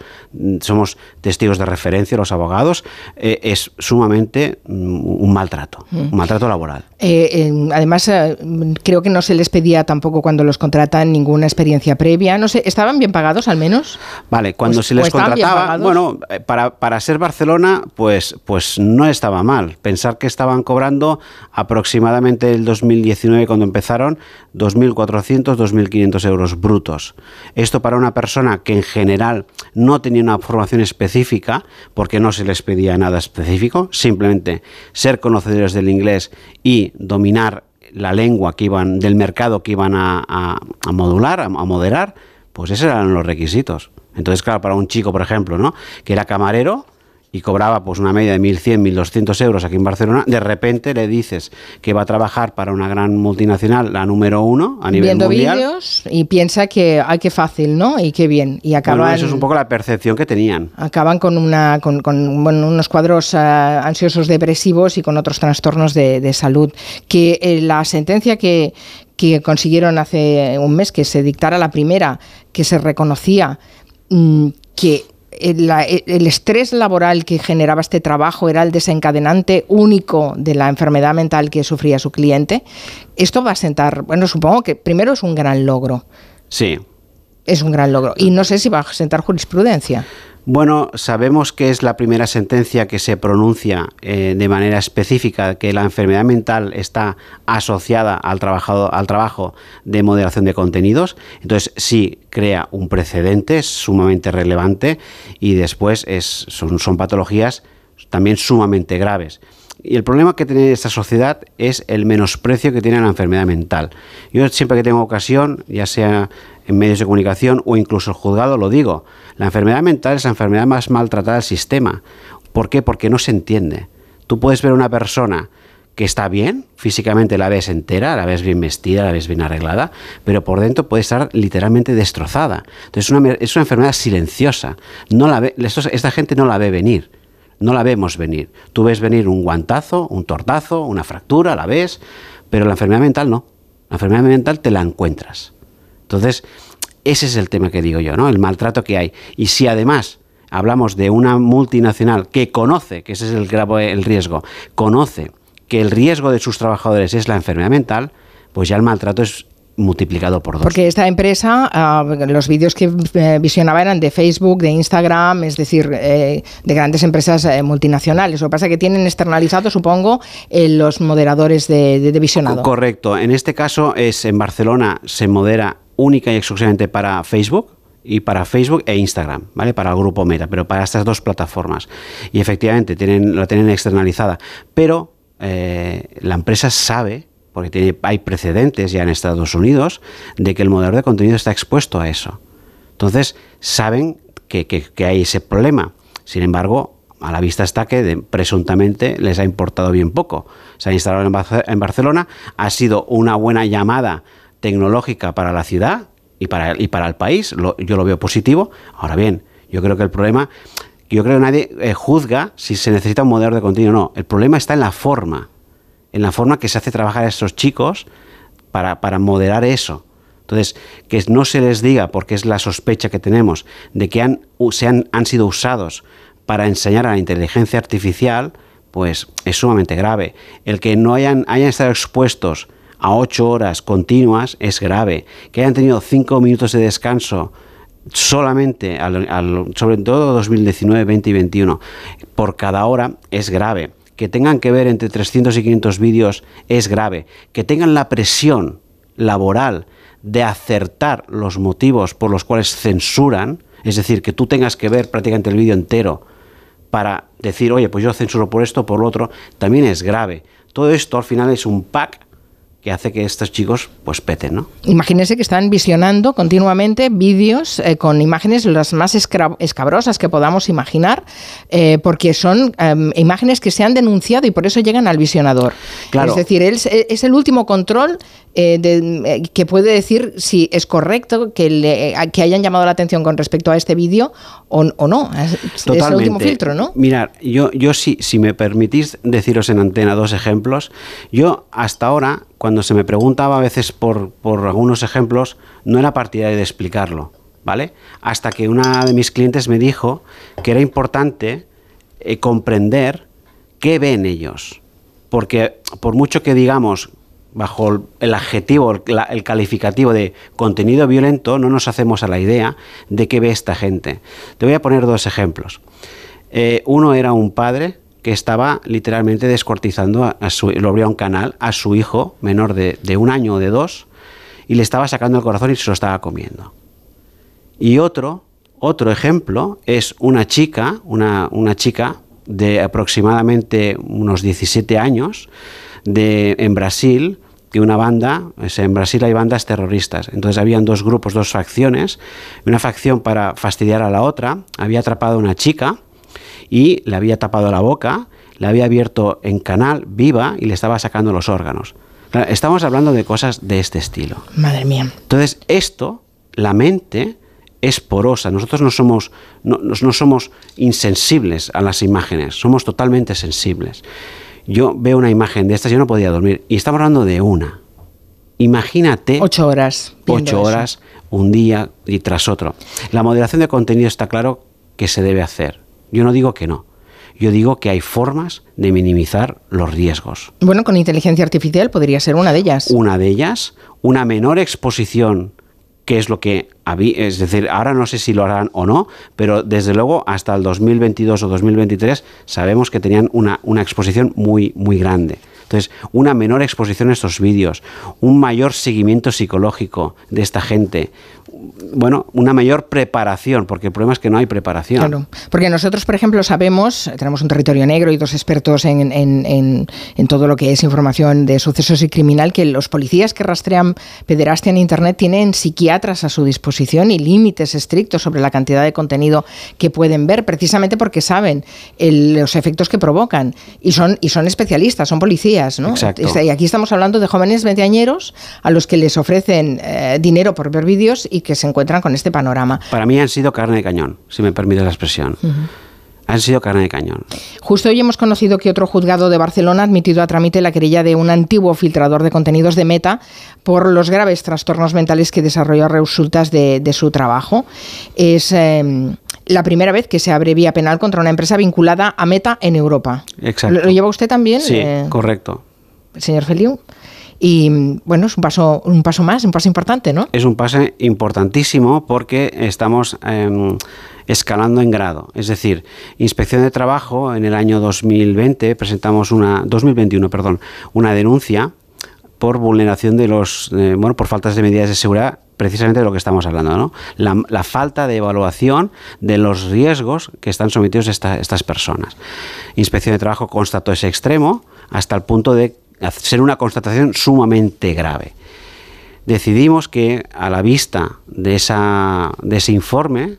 somos testigos de referencia los abogados, eh, es sumamente mm, un maltrato, un maltrato laboral. Eh, además, eh, creo que no se les pedía tampoco cuando los contratan ninguna experiencia previa, no sé, ¿estaban bien pagados al menos? Vale, cuando pues, se les contrataba, bueno, para, para ser Barcelona, pues, pues no estaba mal. Pensar que estaban cobrando aproximadamente el 2019 cuando empezaron, 2.400, 2.500 euros brutos. Esto para una persona que en general no tenía una formación específica, porque no se les pedía nada específico, simplemente ser conocedores del inglés y dominar la lengua que iban, del mercado que iban a, a modular, a, moderar, pues esos eran los requisitos. Entonces, claro, para un chico, por ejemplo, ¿no? que era camarero, y cobraba pues una media de 1.100, 1.200 euros aquí en Barcelona, de repente le dices que va a trabajar para una gran multinacional, la número uno a nivel mundial. Viendo vídeos y piensa que, ay, qué fácil, ¿no? Y qué bien. Y acaban, eso es un poco la percepción que tenían. Acaban con, una, con, unos cuadros eh, ansiosos depresivos y con otros trastornos de, salud. Que eh, la sentencia que, que consiguieron hace un mes, que se dictara la primera, que se reconocía mm, que el, el, estrés laboral que generaba este trabajo era el desencadenante único de la enfermedad mental que sufría su cliente. Esto va a sentar, bueno, supongo que primero es un gran logro. Sí. Es un gran logro. Y no sé si va a sentar jurisprudencia. Bueno, sabemos que es la primera sentencia que se pronuncia eh, de manera específica que la enfermedad mental está asociada al, al trabajo de moderación de contenidos. Entonces sí crea un precedente sumamente relevante y después es, son, son patologías también sumamente graves. Y el problema que tiene esta sociedad es el menosprecio que tiene la enfermedad mental. Yo siempre que tengo ocasión, ya sea en medios de comunicación o incluso el juzgado, lo digo, la enfermedad mental es la enfermedad más maltratada del sistema. ¿Por qué? Porque no se entiende. Tú puedes ver una persona que está bien, físicamente la ves entera, la ves bien vestida, la ves bien arreglada, pero por dentro puede estar literalmente destrozada. Entonces es una, es una enfermedad silenciosa. No la ve, esta gente no la ve venir no la vemos venir. Tú ves venir un guantazo, un tortazo, una fractura, la ves, pero la enfermedad mental no. La enfermedad mental te la encuentras. Entonces, ese es el tema que digo yo, ¿no? El maltrato que hay. Y si además hablamos de una multinacional que conoce, que ese es el grave el riesgo, conoce que el riesgo de sus trabajadores es la enfermedad mental, pues ya el maltrato es multiplicado por dos. Porque esta empresa, ah, los vídeos que eh, visionaba eran de Facebook, de Instagram, es decir, eh, de grandes empresas eh, multinacionales. Lo que pasa es que tienen externalizado, supongo, los moderadores de, de, visionado. Correcto. En este caso es en Barcelona se modera única y exclusivamente para Facebook, y para Facebook e Instagram, ¿vale? Para el grupo Meta, pero para estas dos plataformas. Y efectivamente tienen, la tienen externalizada. Pero la empresa sabe porque hay precedentes ya en Estados Unidos de que el moderador de contenido está expuesto a eso. Entonces, saben que, hay ese problema. Sin embargo, a la vista está que presuntamente les ha importado bien poco. Se ha instalado en, Barcelona, ha sido una buena llamada tecnológica para la ciudad y para, y para el país, yo lo veo positivo. Ahora bien, yo creo que el problema, yo creo que nadie eh, juzga si se necesita un moderador de contenido o no. El problema está en la forma en la forma que se hace trabajar a estos chicos para, para moderar eso. Entonces, que no se les diga, porque es la sospecha que tenemos, de que han, se han, han sido usados para enseñar a la inteligencia artificial, pues es sumamente grave. El que no hayan, hayan estado expuestos a ocho horas continuas es grave. Que hayan tenido cinco minutos de descanso solamente, sobre todo 2019, 20 y 21, por cada hora es grave que tengan que ver entre 300 y 500 vídeos es grave. Que tengan la presión laboral de acertar los motivos por los cuales censuran, es decir, que tú tengas que ver prácticamente el vídeo entero para decir, oye, pues yo censuro por esto, por lo otro, también es grave. Todo esto al final es un pack que hace que estos chicos pues peten, ¿no? Imagínense que están visionando continuamente vídeos eh, con imágenes las más escabrosas que podamos imaginar, eh, porque son em, imágenes que se han denunciado y por eso llegan al visionador. Es decir, es, es el último control eh, que puede decir si es correcto que, le, que hayan llamado la atención con respecto a este vídeo o, no. Es, el último filtro, ¿no? Mirad, yo, yo sí, si me permitís deciros en antena dos ejemplos, yo hasta ahora cuando se me preguntaba a veces por, algunos ejemplos, no era partidario de explicarlo, ¿vale? Hasta que una de mis clientes me dijo que era importante eh, comprender qué ven ellos. Porque por mucho que digamos bajo el adjetivo, el, calificativo de contenido violento, no nos hacemos a la idea de qué ve esta gente. Te voy a poner dos ejemplos. Eh, uno era un padre que estaba literalmente descuartizando a, su, lo abría un canal a su hijo menor de, un año o de dos y le estaba sacando el corazón y se lo estaba comiendo. Y otro, otro ejemplo es una chica, una, una chica de aproximadamente unos 17 años de, en Brasil, que una banda, en Brasil hay bandas terroristas, entonces habían dos grupos, dos facciones, una facción para fastidiar a la otra, había atrapado a una chica, y le había tapado la boca, le había abierto en canal viva y le estaba sacando los órganos. Estamos hablando de cosas de este estilo. Madre mía. Entonces, esto, la mente es porosa. Nosotros no somos, no, no somos insensibles a las imágenes, somos totalmente sensibles. Yo veo una imagen de estas, yo no podía dormir. Y estamos hablando de una. Imagínate. Ocho horas. Ocho horas, un día y tras otro. La moderación de contenido está claro que se debe hacer. Yo no digo que no. Yo digo que hay formas de minimizar los riesgos. Bueno, con inteligencia artificial podría ser una de ellas. Una de ellas, una menor exposición que es lo que había, es decir, ahora no sé si lo harán o no, pero desde luego hasta el 2022 o 2023 sabemos que tenían una, una exposición muy, muy grande. Entonces, una menor exposición a estos vídeos, un mayor seguimiento psicológico de esta gente, bueno, una mayor preparación, porque el problema es que no hay preparación. Claro, porque nosotros, por ejemplo, sabemos, tenemos un territorio negro y dos expertos en, todo lo que es información de sucesos y criminal, que los policías que rastrean pederastia en Internet tienen psiquiatras a su disposición y límites estrictos sobre la cantidad de contenido que pueden ver, precisamente porque saben los efectos que provocan y son, y son especialistas, son policías. ¿No? Exacto. Y aquí estamos hablando de jóvenes veinteañeros a los que les ofrecen eh, dinero por ver vídeos y que se encuentran con este panorama. Para mí han sido carne de cañón, si me permite la expresión. Han sido carne de cañón. Justo hoy hemos conocido que otro juzgado de Barcelona ha admitido a trámite la querella de un antiguo filtrador de contenidos de Meta por los graves trastornos mentales que desarrolló a resultas de, su trabajo. Es eh, la primera vez que se abre vía penal contra una empresa vinculada a Meta en Europa. Exacto. ¿Lo, lleva usted también? Sí, eh, correcto. Señor Feliu. Y bueno, es un paso, un paso más, un paso importante, ¿no? Es un paso importantísimo porque estamos em, escalando en grado. Es decir, Inspección de Trabajo en el año 2020 presentamos una 2021, perdón, una denuncia por vulneración de los, eh, bueno, por faltas de medidas de seguridad precisamente de lo que estamos hablando, ¿no? La, falta de evaluación de los riesgos que están sometidos estas personas. Inspección de Trabajo constató ese extremo hasta el punto de ser una constatación sumamente grave. Decidimos que a la vista de, esa, de ese informe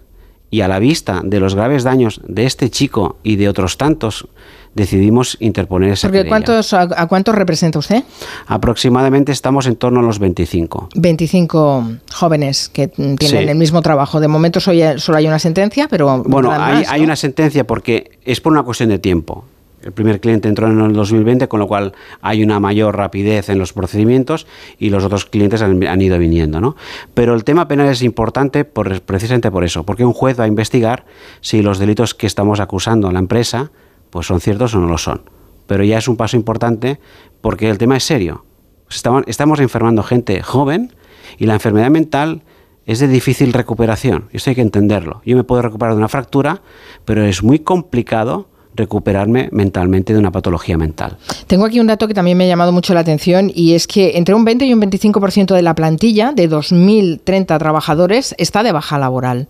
y a la vista de los graves daños de este chico y de otros tantos, decidimos interponer esa Porque ¿cuántos, a, cuántos representa usted? Aproximadamente estamos en torno a los 25. 25 jóvenes que tienen el mismo trabajo. De momento solo hay una sentencia, pero... Bueno, hay, hay una sentencia porque es por una cuestión de tiempo. El primer cliente entró en el 2020, con lo cual hay una mayor rapidez en los procedimientos y los otros clientes han, ido viniendo. ¿no? Pero el tema penal es importante por, precisamente por eso, porque un juez va a investigar si los delitos que estamos acusando a la empresa pues son ciertos o no lo son. Pero ya es un paso importante porque el tema es serio. Estamos, estamos enfermando gente joven y la enfermedad mental es de difícil recuperación. Esto hay que entenderlo. Yo me puedo recuperar de una fractura, pero es muy complicado recuperarme mentalmente de una patología mental. Tengo aquí un dato que también me ha llamado mucho la atención y es que entre un 20 y un 25% de la plantilla de 2.030 trabajadores está de baja laboral.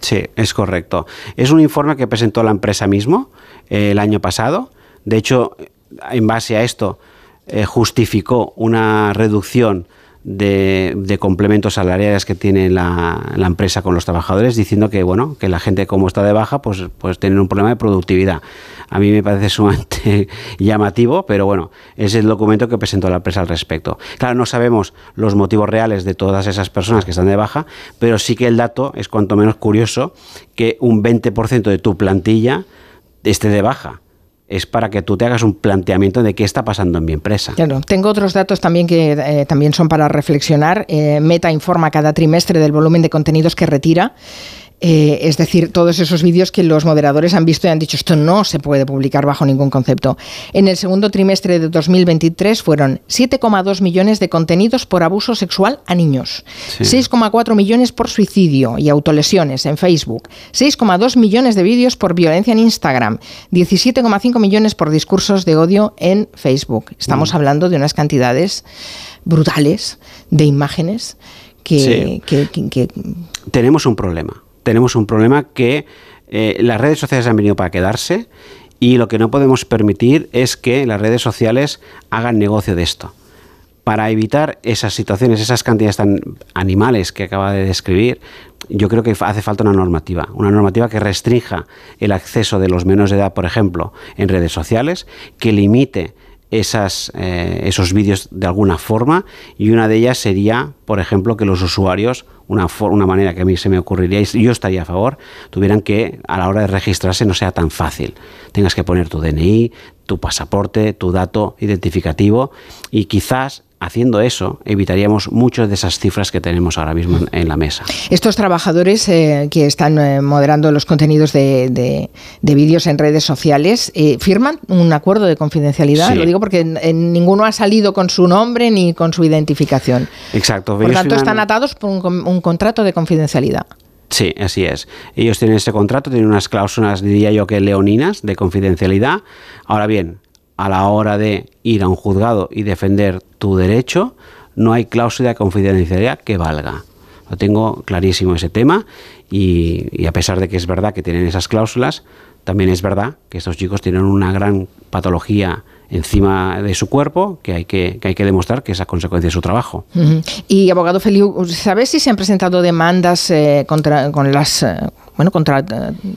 Sí, es correcto. Es un informe que presentó la empresa mismo eh, el año pasado. De hecho, en base a esto, eh, justificó una reducción de, complementos salariales que tiene la, empresa con los trabajadores, diciendo que bueno, que la gente como está de baja, pues, pues tiene un problema de productividad. A mí me parece sumamente llamativo, pero bueno, es el documento que presentó la empresa al respecto. Claro, no sabemos los motivos reales de todas esas personas que están de baja, pero sí que el dato es cuanto menos curioso que un 20% de tu plantilla esté de baja es para que tú te hagas un planteamiento de qué está pasando en mi empresa. Claro, tengo otros datos también que eh, también son para reflexionar. Eh, Meta informa cada trimestre del volumen de contenidos que retira. Eh, es decir, todos esos vídeos que los moderadores han visto y han dicho esto no se puede publicar bajo ningún concepto. En el segundo trimestre de 2023 fueron 7,2 millones de contenidos por abuso sexual a niños, 6,4 millones por suicidio y autolesiones en Facebook, 6,2 millones de vídeos por violencia en Instagram, 17,5 millones por discursos de odio en Facebook. Estamos mm. hablando de unas cantidades brutales de imágenes que, que tenemos un problema tenemos un problema que eh, las redes sociales han venido para quedarse y lo que no podemos permitir es que las redes sociales hagan negocio de esto. Para evitar esas situaciones, esas cantidades tan animales que acaba de describir, yo creo que hace falta una normativa, una normativa que restrinja el acceso de los menores de edad, por ejemplo, en redes sociales, que limite esas, eh, esos vídeos de alguna forma y una de ellas sería, por ejemplo, que los usuarios, una, una manera que a mí se me ocurriría y yo estaría a favor, tuvieran que a la hora de registrarse no sea tan fácil. Tengas que poner tu DNI, tu pasaporte, tu dato identificativo y quizás haciendo eso, evitaríamos muchas de esas cifras que tenemos ahora mismo en, la mesa. Estos trabajadores eh, que están eh, moderando los contenidos de, vídeos en redes sociales, eh, ¿firman un acuerdo de confidencialidad? Lo digo porque ninguno ha salido con su nombre ni con su identificación. Exacto. Por lo tanto, están atados por un, contrato de confidencialidad. Sí, así es. Ellos tienen ese contrato, tienen unas cláusulas, diría yo que leoninas, de confidencialidad. Ahora bien, a la hora de ir a un juzgado y defender tu derecho, no hay cláusula de confidencialidad que valga. Lo tengo clarísimo ese tema y, a pesar de que es verdad que tienen esas cláusulas, también es verdad que estos chicos tienen una gran patología encima de su cuerpo que hay que, hay que demostrar que es a consecuencia de su trabajo. Y abogado Feliu, ¿sabes si se han presentado demandas eh, contra con las eh, bueno contra eh,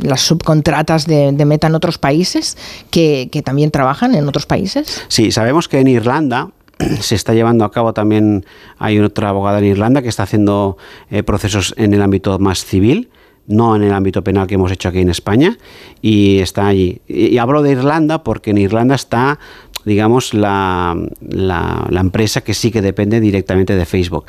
las subcontratas de, Meta en otros países que, que también trabajan en otros países? Sí, sabemos que en Irlanda se está llevando a cabo también, hay otra abogada en Irlanda que está haciendo procesos en el ámbito más civil no en el ámbito penal que hemos hecho aquí en España, y está allí. Y, hablo de Irlanda porque en Irlanda está digamos, la, la, empresa que sí que depende directamente de Facebook.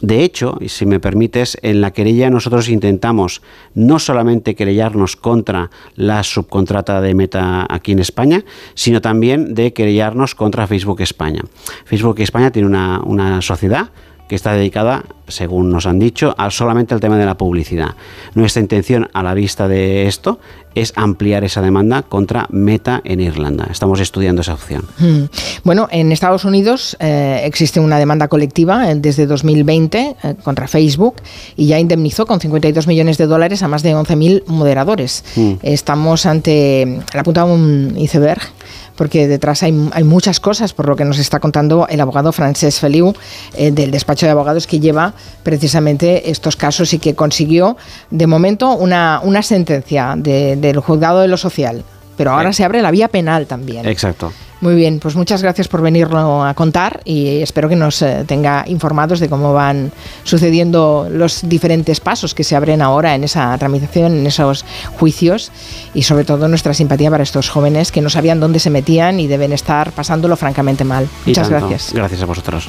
De hecho, si me permites, en la querella nosotros intentamos no solamente querellarnos contra la subcontrata de Meta aquí en España, sino también de querellarnos contra Facebook España. Facebook España tiene una, una sociedad que está dedicada, según nos han dicho, a solamente al tema de la publicidad. Nuestra intención a la vista de esto es ampliar esa demanda contra Meta en Irlanda. Estamos estudiando esa opción. Hmm. Bueno, en Estados Unidos eh, existe una demanda colectiva eh, desde 2020 eh, contra Facebook y ya indemnizó con 52 millones de dólares a más de 11.000 moderadores. Hmm. Estamos ante la punta de un iceberg porque detrás hay, muchas cosas, por lo que nos está contando el abogado Francesc Feliu eh, del despacho de abogados que lleva precisamente estos casos y que consiguió de momento una, una sentencia del juzgado de lo social. Pero ahora se abre la vía penal también. Exacto. Muy bien, pues muchas gracias por venirlo a contar y espero que nos eh, tenga informados de cómo van sucediendo los diferentes pasos que se abren ahora en esa tramitación, en esos juicios y sobre todo nuestra simpatía para estos jóvenes que no sabían dónde se metían y deben estar pasándolo francamente mal. Muchas gracias. Gracias a vosotros.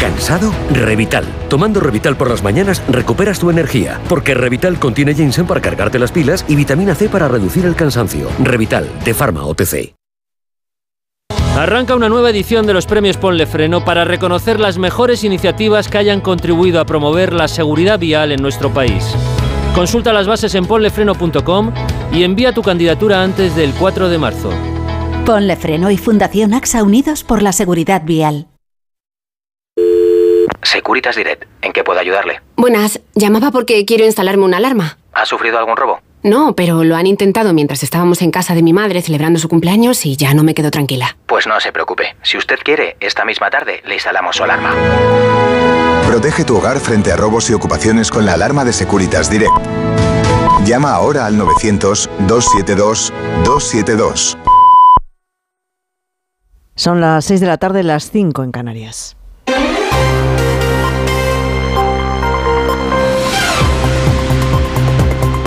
¿Cansado? Revital. Tomando Revital por las mañanas recuperas tu energía, porque Revital contiene ginseng para cargarte las pilas y vitamina C para reducir el cansancio. Revital, de Pharma OTC. Arranca una nueva edición de los premios Ponle Freno para reconocer las mejores iniciativas que hayan contribuido a promover la seguridad vial en nuestro país. Consulta las bases en ponlefreno.com y envía tu candidatura antes del 4 de marzo. Ponle Freno y Fundación AXA Unidos por la Seguridad Vial. Securitas Direct, ¿en qué puedo ayudarle? Buenas, llamaba porque quiero instalarme una alarma. ¿Ha sufrido algún robo? No, pero lo han intentado mientras estábamos en casa de mi madre celebrando su cumpleaños y ya no me quedo tranquila. Pues no se preocupe. Si usted quiere, esta misma tarde le instalamos su alarma. Protege tu hogar frente a robos y ocupaciones con la alarma de Securitas Direct. Llama ahora al 900-272-272. Son las 6 de la tarde, las 5 en Canarias.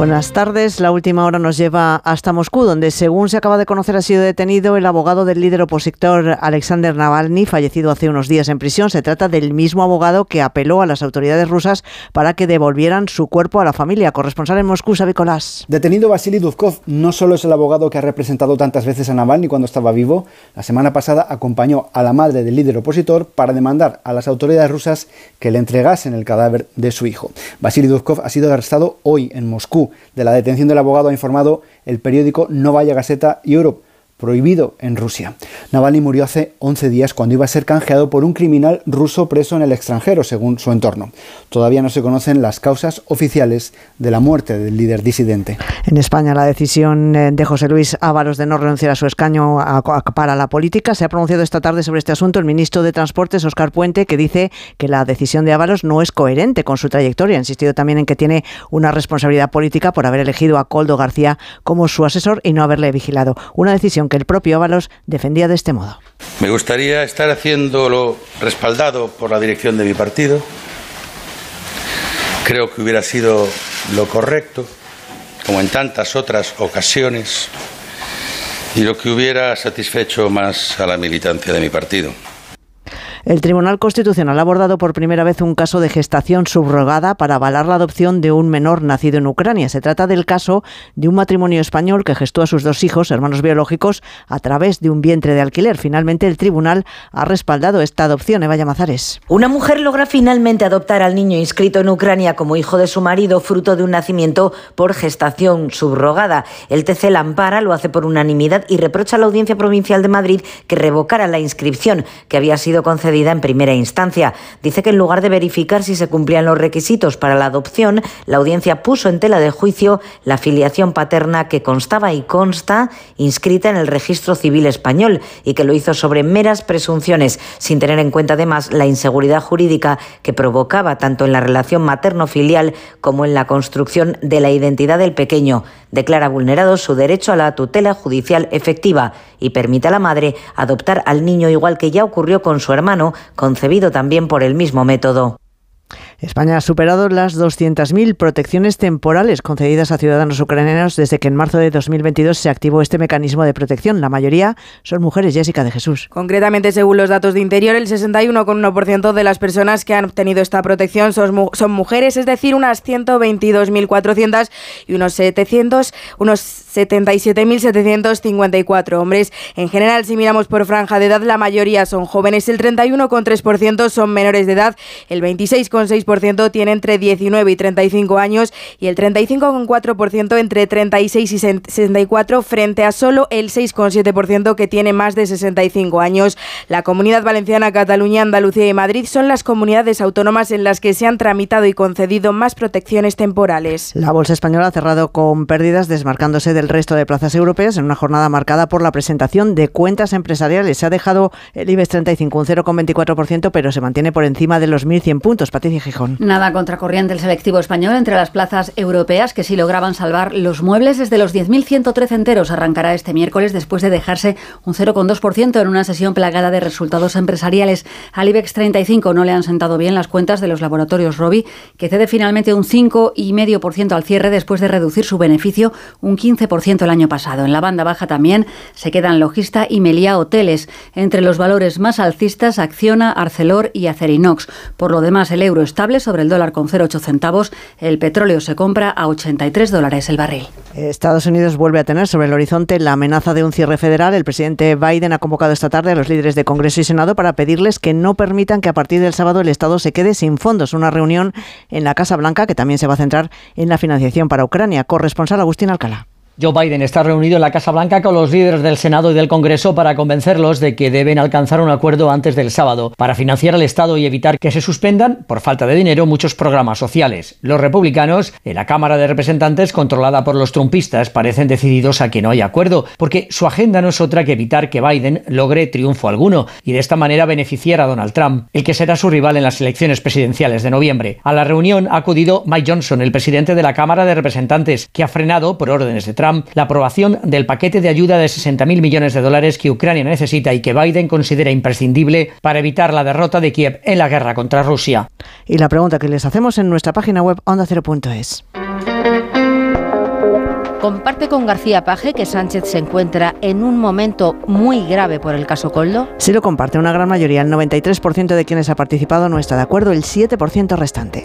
Buenas tardes. La última hora nos lleva hasta Moscú, donde, según se acaba de conocer, ha sido detenido el abogado del líder opositor Alexander Navalny, fallecido hace unos días en prisión. Se trata del mismo abogado que apeló a las autoridades rusas para que devolvieran su cuerpo a la familia. Corresponsal en Moscú, Sabicolás. Detenido Vasily Duzkov no solo es el abogado que ha representado tantas veces a Navalny cuando estaba vivo, la semana pasada acompañó a la madre del líder opositor para demandar a las autoridades rusas que le entregasen el cadáver de su hijo. Vasily Duzkov ha sido arrestado hoy en Moscú. De la detención del abogado ha informado el periódico Novaya Gazeta Europe. Prohibido en Rusia. Navalny murió hace 11 días cuando iba a ser canjeado por un criminal ruso preso en el extranjero, según su entorno. Todavía no se conocen las causas oficiales de la muerte del líder disidente. En España, la decisión eh, de José Luis Ábalos de no renunciar a su escaño para la política se ha pronunciado esta tarde sobre este asunto el ministro de Transportes, Oscar Puente, que dice que la decisión de Ábalos no es coherente con su trayectoria. Ha insistido también en que tiene una responsabilidad política por haber elegido a Coldo García como su asesor y no haberle vigilado. Una decisión que el propio Ábalos defendía de este modo. Me gustaría estar haciéndolo respaldado por la dirección de mi partido. Creo que hubiera sido lo correcto, como en tantas otras ocasiones, y lo que hubiera satisfecho más a la militancia de mi partido. El Tribunal Constitucional ha abordado por primera vez un caso de gestación subrogada para avalar la adopción de un menor nacido en Ucrania. Se trata del caso de un matrimonio español que gestó a sus dos hijos, hermanos biológicos, a través de un vientre de alquiler. Finalmente, el tribunal ha respaldado esta adopción. Eva Llamazares. Una mujer logra finalmente adoptar al niño inscrito en Ucrania como hijo de su marido, fruto de un nacimiento por gestación subrogada. El TC la ampara, lo hace por unanimidad y reprocha a la Audiencia Provincial de Madrid que revocara la inscripción que había sido concedida en primera instancia. Dice que en lugar de verificar si se cumplían los requisitos para la adopción, la audiencia puso en tela de juicio la filiación paterna que constaba y consta inscrita en el registro civil español y que lo hizo sobre meras presunciones, sin tener en cuenta además la inseguridad jurídica que provocaba tanto en la relación materno-filial como en la construcción de la identidad del pequeño. Declara vulnerado su derecho a la tutela judicial efectiva y permite a la madre adoptar al niño igual que ya ocurrió con su hermano concebido también por el mismo método. España ha superado las 200.000 protecciones temporales concedidas a ciudadanos ucranianos desde que en marzo de 2022 se activó este mecanismo de protección. La mayoría son mujeres, Jessica de Jesús. Concretamente, según los datos de Interior, el 61,1% de las personas que han obtenido esta protección son, mujeres, es decir, unas 122.400 y unos 700, unos 77.754 hombres. En general, si miramos por franja de edad, la mayoría son jóvenes, el 31,3% son menores de edad, el 26,6% tiene entre 19 y 35 años y el 35,4% entre 36 y 64 frente a solo el 6,7% que tiene más de 65 años. La Comunidad Valenciana, Cataluña, Andalucía y Madrid son las comunidades autónomas en las que se han tramitado y concedido más protecciones temporales. La bolsa española ha cerrado con pérdidas desmarcándose del resto de plazas europeas en una jornada marcada por la presentación de cuentas empresariales. Se ha dejado el IBEX 35 un 0,24%, pero se mantiene por encima de los 1.100 puntos. Gijón. Nada contracorriente el selectivo español entre las plazas europeas que sí lograban salvar los muebles desde los 10.113 enteros. Arrancará este miércoles después de dejarse un 0,2% en una sesión plagada de resultados empresariales. Al IBEX 35 no le han sentado bien las cuentas de los laboratorios Robi, que cede finalmente un 5,5% al cierre después de reducir su beneficio un 15% el año pasado. En la banda baja también se quedan Logista y Melia Hoteles. Entre los valores más alcistas, Acciona, Arcelor y Acerinox. Por lo demás, el euro estable sobre el dólar con 0,8 centavos. El petróleo se compra a 83 dólares el barril. Estados Unidos vuelve a tener sobre el horizonte la amenaza de un cierre federal. El presidente Biden ha convocado esta tarde a los líderes de Congreso y Senado para pedirles que no permitan que a partir del sábado el Estado se quede sin fondos. Una reunión en la Casa Blanca que también se va a centrar en la financiación para Ucrania. Corresponsal Agustín Alcalá. Joe Biden está reunido en la Casa Blanca con los líderes del Senado y del Congreso para convencerlos de que deben alcanzar un acuerdo antes del sábado para financiar al Estado y evitar que se suspendan, por falta de dinero, muchos programas sociales. Los republicanos, en la Cámara de Representantes, controlada por los trumpistas, parecen decididos a que no haya acuerdo, porque su agenda no es otra que evitar que Biden logre triunfo alguno y de esta manera beneficiar a Donald Trump, el que será su rival en las elecciones presidenciales de noviembre. A la reunión ha acudido Mike Johnson, el presidente de la Cámara de Representantes, que ha frenado, por órdenes de Trump, la aprobación del paquete de ayuda de 60.000 millones de dólares que Ucrania necesita y que Biden considera imprescindible para evitar la derrota de Kiev en la guerra contra Rusia. Y la pregunta que les hacemos en nuestra página web ondacero.es. Comparte con García Paje que Sánchez se encuentra en un momento muy grave por el caso Coldo. Sí lo comparte una gran mayoría, el 93% de quienes ha participado no está de acuerdo, el 7% restante.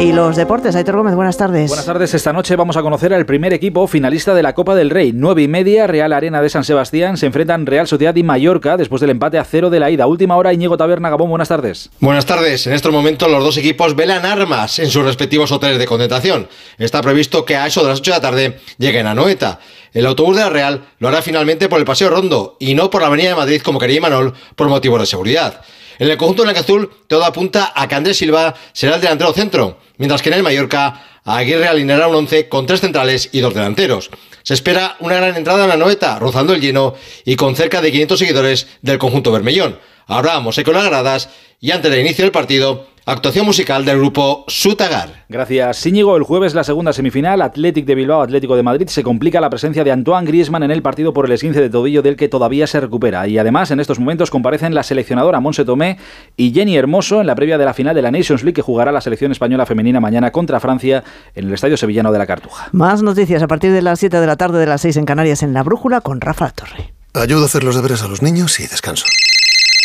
Y los deportes, Aitor Gómez, buenas tardes. Buenas tardes, esta noche vamos a conocer al primer equipo finalista de la Copa del Rey. 9 y media, Real Arena de San Sebastián, se enfrentan Real Sociedad y Mallorca después del empate a cero de la ida. Última hora, Íñigo Taberna, Gabón, buenas tardes. Buenas tardes, en estos momentos los dos equipos velan armas en sus respectivos hoteles de concentración. Está previsto que a eso de las 8 de la tarde lleguen a Noeta. El autobús de la Real lo hará finalmente por el Paseo Rondo y no por la Avenida de Madrid como quería Imanol por motivos de seguridad. En el conjunto azul todo apunta a que Andrés Silva será el delantero centro, mientras que en el Mallorca Aguirre alineará un once con tres centrales y dos delanteros. Se espera una gran entrada en la noeta, rozando el lleno y con cerca de 500 seguidores del conjunto Bermellón. Habrá con las gradas y antes del inicio del partido Actuación musical del grupo Sutagar. Gracias, Íñigo. El jueves la segunda semifinal, Athletic de Bilbao, Atlético de Madrid, se complica la presencia de Antoine Griezmann en el partido por el esguince de tobillo del que todavía se recupera. Y además, en estos momentos comparecen la seleccionadora Monse Tomé y Jenny Hermoso en la previa de la final de la Nations League que jugará la selección española femenina mañana contra Francia en el Estadio Sevillano de la Cartuja. Más noticias a partir de las 7 de la tarde de las 6 en Canarias en La Brújula con Rafa Torre. Ayudo a hacer los deberes a los niños y descanso.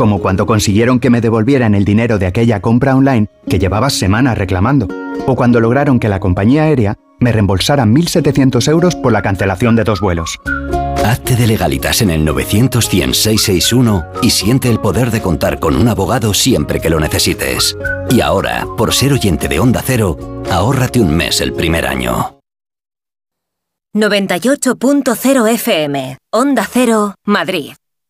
como cuando consiguieron que me devolvieran el dinero de aquella compra online que llevaba semanas reclamando, o cuando lograron que la compañía aérea me reembolsara 1.700 euros por la cancelación de dos vuelos. Hazte de legalitas en el 900 y siente el poder de contar con un abogado siempre que lo necesites. Y ahora, por ser oyente de Onda Cero, ahórrate un mes el primer año. 98.0 FM, Onda Cero, Madrid.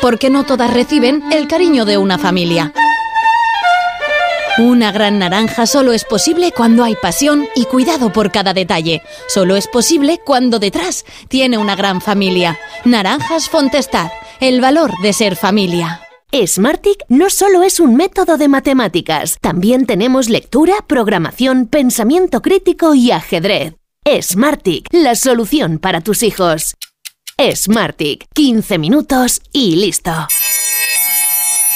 porque no todas reciben el cariño de una familia. Una gran naranja solo es posible cuando hay pasión y cuidado por cada detalle. Solo es posible cuando detrás tiene una gran familia. Naranjas Fontestad, el valor de ser familia. Smartick no solo es un método de matemáticas, también tenemos lectura, programación, pensamiento crítico y ajedrez. Smartick, la solución para tus hijos. Smartick. 15 minutos y listo.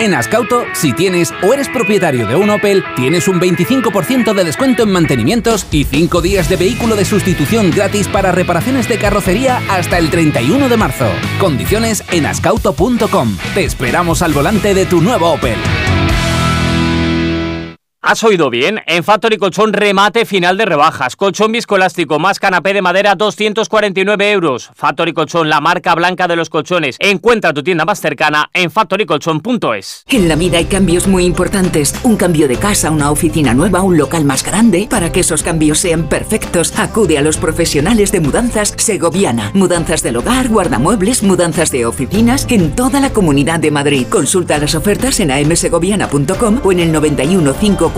En Ascauto, si tienes o eres propietario de un Opel, tienes un 25% de descuento en mantenimientos y 5 días de vehículo de sustitución gratis para reparaciones de carrocería hasta el 31 de marzo. Condiciones en ascauto.com. Te esperamos al volante de tu nuevo Opel. Has oído bien. En Factory Colchón remate final de rebajas. Colchón viscoelástico más canapé de madera 249 euros. Factory Colchón, la marca blanca de los colchones. Encuentra tu tienda más cercana en factorycolchón.es. En la vida hay cambios muy importantes. Un cambio de casa, una oficina nueva, un local más grande. Para que esos cambios sean perfectos, acude a los profesionales de mudanzas Segoviana. Mudanzas del hogar, guardamuebles, mudanzas de oficinas en toda la comunidad de Madrid. Consulta las ofertas en amsegoviana.com o en el 91 5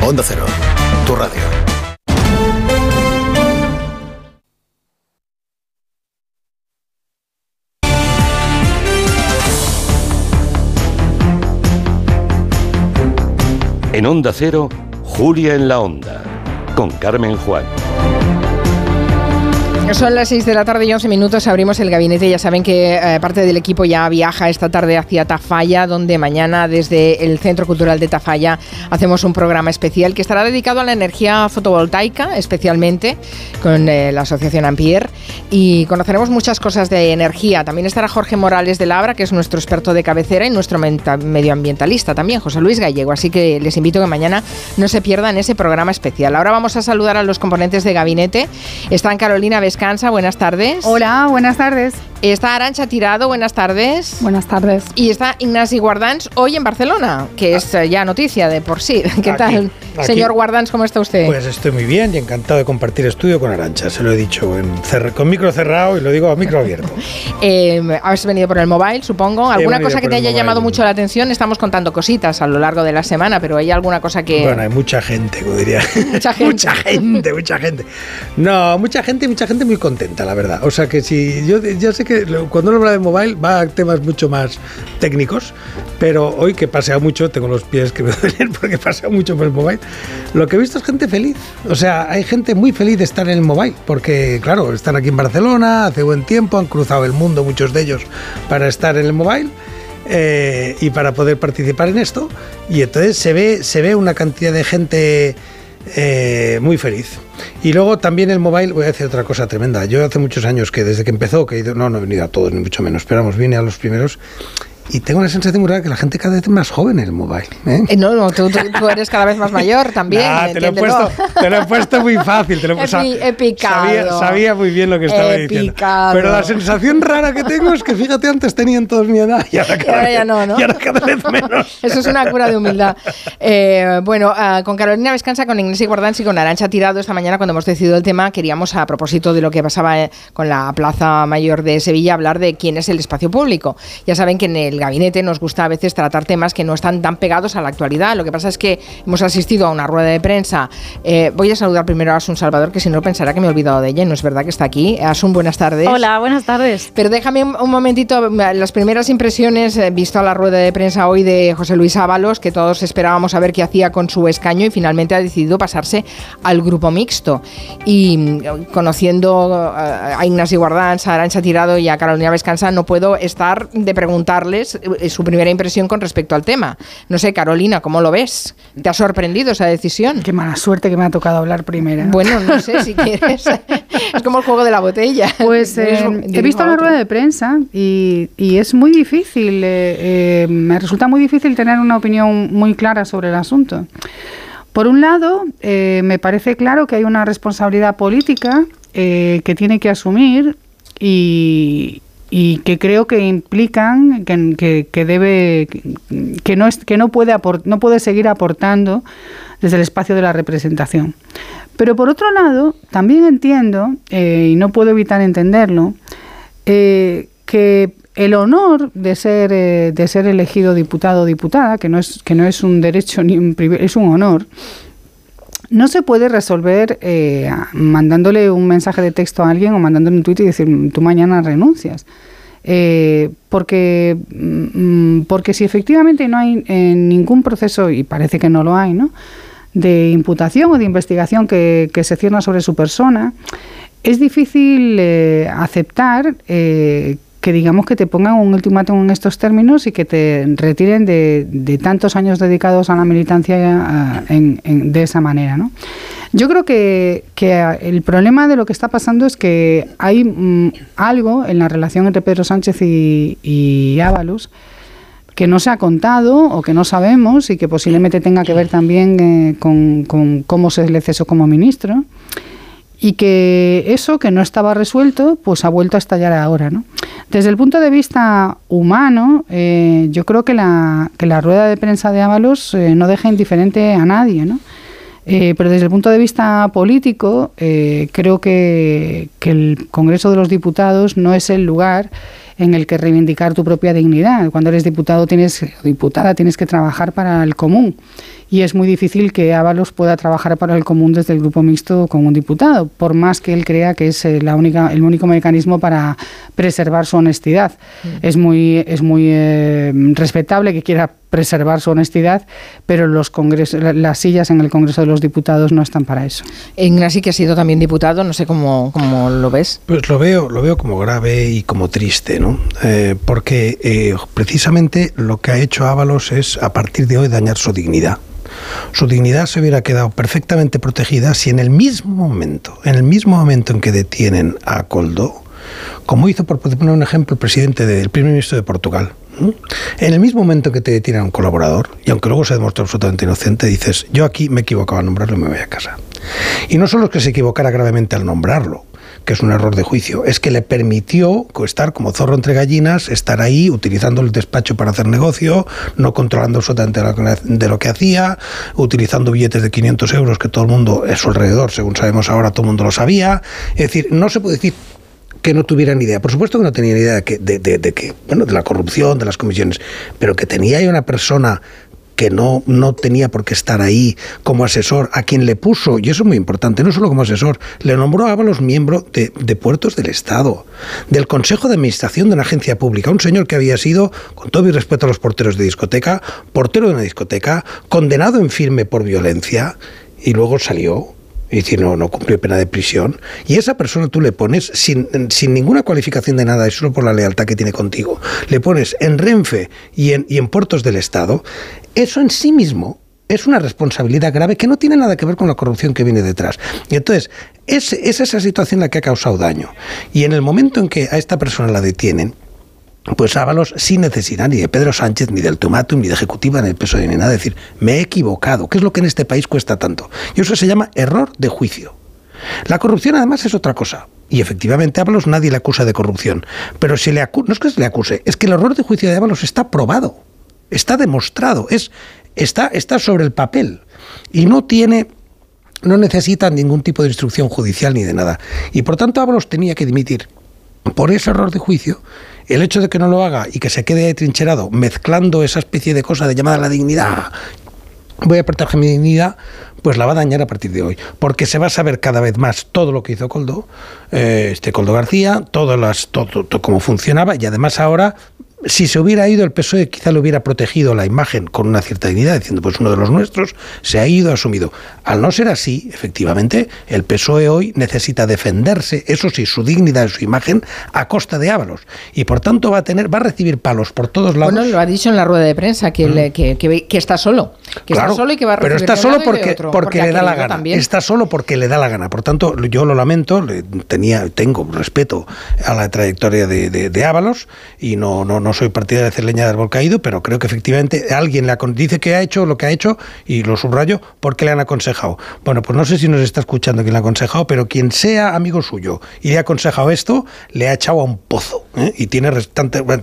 Onda Cero, tu radio. En Onda Cero, Julia en la Onda, con Carmen Juan. Son las 6 de la tarde y 11 minutos. Abrimos el gabinete. Ya saben que eh, parte del equipo ya viaja esta tarde hacia Tafalla, donde mañana desde el Centro Cultural de Tafalla hacemos un programa especial que estará dedicado a la energía fotovoltaica, especialmente con eh, la Asociación Ampier. Y conoceremos muchas cosas de energía. También estará Jorge Morales de Labra, que es nuestro experto de cabecera y nuestro medioambientalista también, José Luis Gallego. Así que les invito que mañana no se pierdan ese programa especial. Ahora vamos a saludar a los componentes de gabinete. Están Carolina Vescanza, buenas tardes. Hola, buenas tardes. Está Arancha Tirado, buenas tardes. Buenas tardes. Y está Ignasi Guardans hoy en Barcelona, que es eh, ya noticia de por sí. ¿Qué Aquí, tal? aquí. Señor Guardans, ¿cómo está usted? Pues estoy muy bien y encantado de compartir estudio con Arancha. Se lo he dicho en con micro cerrado y lo digo a micro abierto. Eh, has venido por el mobile, supongo. ¿Alguna cosa que te haya mobile. llamado mucho la atención? Estamos contando cositas a lo largo de la semana, pero ¿hay alguna cosa que...? Bueno, hay mucha gente, como diría. Mucha gente. mucha gente, mucha gente. No, mucha gente mucha gente muy contenta, la verdad. O sea que si yo, yo sé que cuando uno habla de mobile va a temas mucho más técnicos, pero hoy que he paseado mucho, tengo los pies que me duelen porque he paseado mucho por el mobile, lo que he visto es gente feliz. O sea, hay gente muy feliz de estar en el mobile, porque claro, están aquí en Barcelona, hace buen tiempo, han cruzado el mundo muchos de ellos para estar en el mobile. eh, y para poder participar en esto y entonces se ve se ve una cantidad de gente eh, muy feliz y luego también el mobile voy a decir otra cosa tremenda. Yo hace muchos años que desde que empezó que he ido, no no he venido a todos ni mucho menos pero vamos vine a los primeros y tengo la sensación muy rara que la gente cada vez es más joven en el mobile ¿eh? Eh, no, no, tú, tú- tú eres cada vez más mayor también. Nah, te, lo he puesto, te lo he puesto muy fácil. Te lo he picado. Sabía, sabía muy bien lo que estaba He diciendo. picado. Pero la sensación rara que tengo es que, fíjate, antes tenían todos mi edad y ahora Y cada, ahora ya vez- no, ¿no? y ahora cada vez menos. Eso es una cura de humildad. Eh, bueno, ah, con Carolina Vescanza, con Ignacio Guardans y con Arancha Tirado esta mañana cuando hemos decidido el tema, queríamos a propósito de lo que pasaba eh, con la Plaza Mayor de Sevilla hablar de quién es el espacio público. Ya saben que en el gabinete nos gusta a veces tratar temas que no están tan pegados a la actualidad. Lo que pasa es que hemos asistido a una rueda de prensa. Eh, voy a saludar primero a Asun Salvador, que si no pensará que me he olvidado de ella no es verdad que está aquí. Asun, buenas tardes. Hola, buenas tardes. Pero déjame un, un momentito, las primeras impresiones, eh, visto la rueda de prensa hoy de José Luis Ábalos, que todos esperábamos a ver qué hacía con su escaño y finalmente ha decidido pasarse al grupo mixto. Y mm, conociendo eh, a Ignacio Guardans, a Arancha Tirado y a Carolina Vescanza, no puedo estar de preguntarles eh, su primera impresión con respecto al tema. No sé, Carolina, ¿cómo lo ves? ¿Te ha sorprendido esa decisión? Qué mala suerte que me ha tocado hablar primero. Bueno, no sé si quieres. es como el juego de la botella. Pues eh, he visto la rueda de prensa y, y es muy difícil, eh, eh, me resulta muy difícil tener una opinión muy clara sobre el asunto. Por un lado, me parece claro que hay una responsabilidad política que tiene que asumir y, y que creo que implican que, que, que debe que no es, que no puede aport- no puede seguir aportando desde el espacio de la representación. Pero por otro lado, también entiendo, eh, y no puedo evitar entenderlo, eh, que el honor de ser, eh, de ser elegido diputado o diputada, que no es, que no es un derecho ni un privilegio, es un honor, no se puede resolver eh, mandándole un mensaje de texto a alguien o mandándole un tuit y decir, "Mm, tú mañana renuncias. Eh, porque, mm, porque si efectivamente no hay eh, ningún proceso, y parece que no lo hay, ¿no? de imputación o de investigación que, se cierna sobre su persona, es difícil eh, aceptar eh, que digamos que te pongan un ultimátum en estos términos y que te retiren de, tantos años dedicados a la militancia de esa manera. ¿no? Yo creo que, el problema de lo que está pasando es que hay mm, algo en la relación entre Pedro Sánchez y, y Ábalos que no se ha contado o que no sabemos y que posiblemente tenga que ver también eh, con, con, cómo se le cesó como ministro y que eso que no estaba resuelto pues ha vuelto a estallar ahora. ¿no? Desde el punto de vista humano, eh, yo creo que la, que la rueda de prensa de Ábalos eh, no deja indiferente a nadie. ¿no? pero desde el punto de vista político, creo que, que el Congreso de los Diputados no es el lugar en el que reivindicar tu propia dignidad. Cuando eres diputado tienes, diputada tienes que trabajar para el común y es muy difícil que Ábalos pueda trabajar para el común desde el grupo mixto con un diputado, por más que él crea que es eh, la única, el único mecanismo para preservar su honestidad. Mm. Es muy, es muy eh, respetable que quiera preservar su honestidad, pero los congresos, las sillas en el Congreso de los Diputados no están para eso. Ingrasi, que ha sido también diputado, no sé cómo, cómo lo ves. Pues lo veo, lo veo como grave y como triste, ¿no? Eh, porque precisamente lo que ha hecho Ábalos es, a partir de hoy, dañar su dignidad. Su dignidad se hubiera quedado perfectamente protegida si en el mismo momento, en el mismo momento en que detienen a Coldo, como hizo, por poner un ejemplo, el presidente del primer ministro de Portugal, en el mismo momento que te detienen a un colaborador, y aunque luego se demostró absolutamente inocente, dices, yo aquí me equivocaba al nombrarlo y me voy a casa. Y no solo es que se equivocara gravemente al nombrarlo, que es un error de juicio, es que le permitió estar como zorro entre gallinas, estar ahí utilizando el despacho para hacer negocio, no controlando absolutamente de lo que hacía, utilizando billetes de 500 euros que todo el mundo a su alrededor, según sabemos ahora, todo el mundo lo sabía. Es decir, no se puede decir que no tuvieran idea. Por supuesto que no tenían idea de que, de, de, que, bueno, de la corrupción, de las comisiones, pero que tenía ahí una persona que no, no tenía por qué estar ahí como asesor, a quien le puso, y eso es muy importante, no solo como asesor, le nombró a los miembro de, de puertos del Estado, del Consejo de Administración de una agencia pública, un señor que había sido, con todo mi respeto a los porteros de discoteca, portero de una discoteca, condenado en firme por violencia, y luego salió y decir, no, no cumplió pena de prisión. Y esa persona tú le pones sin, sin ninguna cualificación de nada, es solo por la lealtad que tiene contigo. Le pones en Renfe y en, y en puertos del Estado. Eso en sí mismo es una responsabilidad grave que no tiene nada que ver con la corrupción que viene detrás. Y entonces, es, es esa situación la que ha causado daño. Y en el momento en que a esta persona la detienen, pues Ábalos sin necesidad ni de Pedro Sánchez, ni del Tomatum, ni de Ejecutiva, ni del PSOE, ni nada, decir, me he equivocado, ¿qué es lo que en este país cuesta tanto? Y eso se llama error de juicio. La corrupción además es otra cosa. Y efectivamente Ábalos nadie le acusa de corrupción. Pero si le no es que se le acuse, es que el error de juicio de Ábalos está probado. Está demostrado. Es, está, está sobre el papel. Y no tiene no necesita ningún tipo de instrucción judicial ni de nada. Y por tanto Ábalos tenía que dimitir por ese error de juicio el hecho de que no lo haga y que se quede trincherado mezclando esa especie de cosa de llamada la dignidad, voy a proteger mi dignidad, pues la va a dañar a partir de hoy, porque se va a saber cada vez más todo lo que hizo Coldo, eh, este Coldo García, todas las, todo, todo, cómo funcionaba y además ahora si se hubiera ido el PSOE quizá le hubiera protegido la imagen con una cierta dignidad, diciendo pues uno de los nuestros se ha ido, asumido. Al no ser así, efectivamente, el PSOE hoy necesita defenderse, eso sí, su dignidad y su imagen a costa de Ábalos. Y por tanto va a tener, va a recibir palos por todos lados. Bueno, lo ha dicho en la rueda de prensa, que, mm. que, está solo. Que está solo y que va a recibir Pero está solo porque, porque, le da la gana. Está solo porque le da la gana. Por tanto, yo lo lamento, tenía, tengo respeto a la trayectoria de, de, Ábalos y no, no no soy partidario de hacer leña del árbol caído, pero creo que efectivamente alguien le dice que ha hecho lo que ha hecho y lo subrayo porque le han aconsejado. Bueno, pues no sé si nos está escuchando quien le ha aconsejado, pero quien sea amigo suyo y le ha aconsejado esto, le ha echado a un pozo ¿eh? y tiene,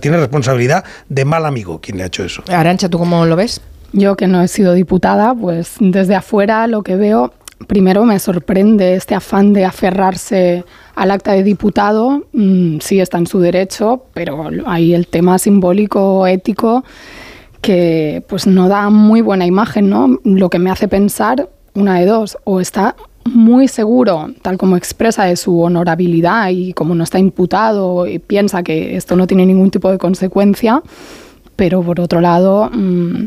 tiene responsabilidad de mal amigo quien le ha hecho eso. Arancha, ¿tú cómo lo ves? Yo que no he sido diputada, pues desde afuera lo que veo, primero me sorprende este afán de aferrarse al acta de diputado, mm, sí está en su derecho, pero hay el tema simbólico, ético, que pues no da muy buena imagen, ¿no? Lo que me hace pensar, una de dos, o está muy seguro, tal como expresa de su honorabilidad y como no está imputado y piensa que esto no tiene ningún tipo de consecuencia, pero por otro lado... Mm,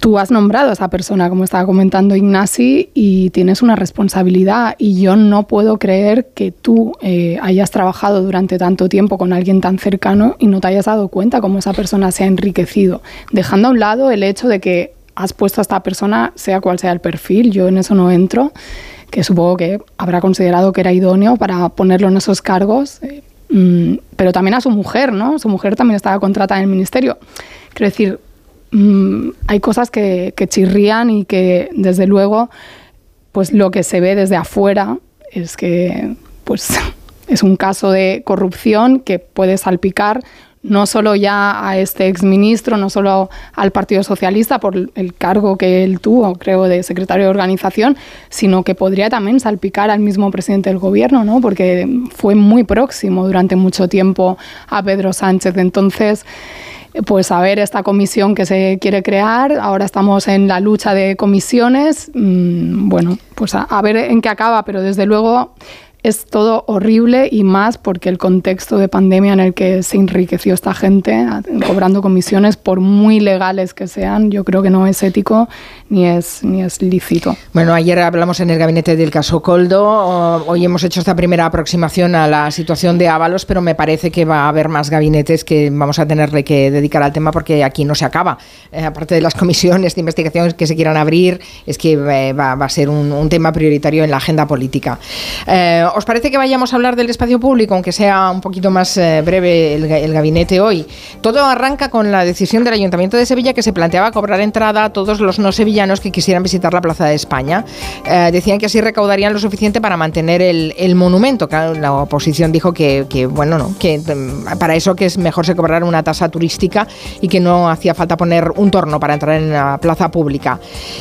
tú has nombrado a esa persona, como estaba comentando Ignasi, y tienes una responsabilidad. Y yo no puedo creer que tú eh, hayas trabajado durante tanto tiempo con alguien tan cercano y no te hayas dado cuenta cómo esa persona se ha enriquecido, dejando a un lado el hecho de que has puesto a esta persona, sea cual sea el perfil, yo en eso no entro, que supongo que habrá considerado que era idóneo para ponerlo en esos cargos, eh, mm, pero también a su mujer, ¿no? Su mujer también estaba contratada en el ministerio. Quiero decir, mm, hay cosas que, que chirrían y que desde luego, pues lo que se ve desde afuera es que, pues es un caso de corrupción que puede salpicar no solo ya a este exministro, no solo al Partido Socialista por el cargo que él tuvo, creo, de secretario de organización, sino que podría también salpicar al mismo presidente del gobierno, ¿no? porque fue muy próximo durante mucho tiempo a Pedro Sánchez. Entonces, pues a ver esta comisión que se quiere crear, ahora estamos en la lucha de comisiones, mm, bueno, pues a ver en qué acaba, pero desde luego es todo horrible y más porque el contexto de pandemia en el que se enriqueció esta gente cobrando comisiones, por muy legales que sean, yo creo que no es ético ni es, ni es lícito. Bueno, ayer hablamos en el gabinete del caso Coldo, hoy hemos hecho esta primera aproximación a la situación de Ábalos, pero me parece que va a haber más gabinetes que vamos a tenerle que dedicar al tema porque aquí no se acaba. Eh, aparte de las comisiones de investigación que se quieran abrir, es que eh, va, a ser un, tema prioritario en la agenda política. Eh, ¿Os parece que vayamos a hablar del espacio público, aunque sea un poquito más eh, breve el, gabinete hoy? Todo arranca con la decisión del Ayuntamiento de Sevilla que se planteaba cobrar entrada a todos los no sevillanos que quisieran visitar la Plaza de España. Eh, decían que así recaudarían lo suficiente para mantener el, monumento. la oposición dijo que, bueno, no, que mm, para eso que es mejor se cobrara una tasa turística y que no hacía falta poner un torno para entrar en la plaza pública.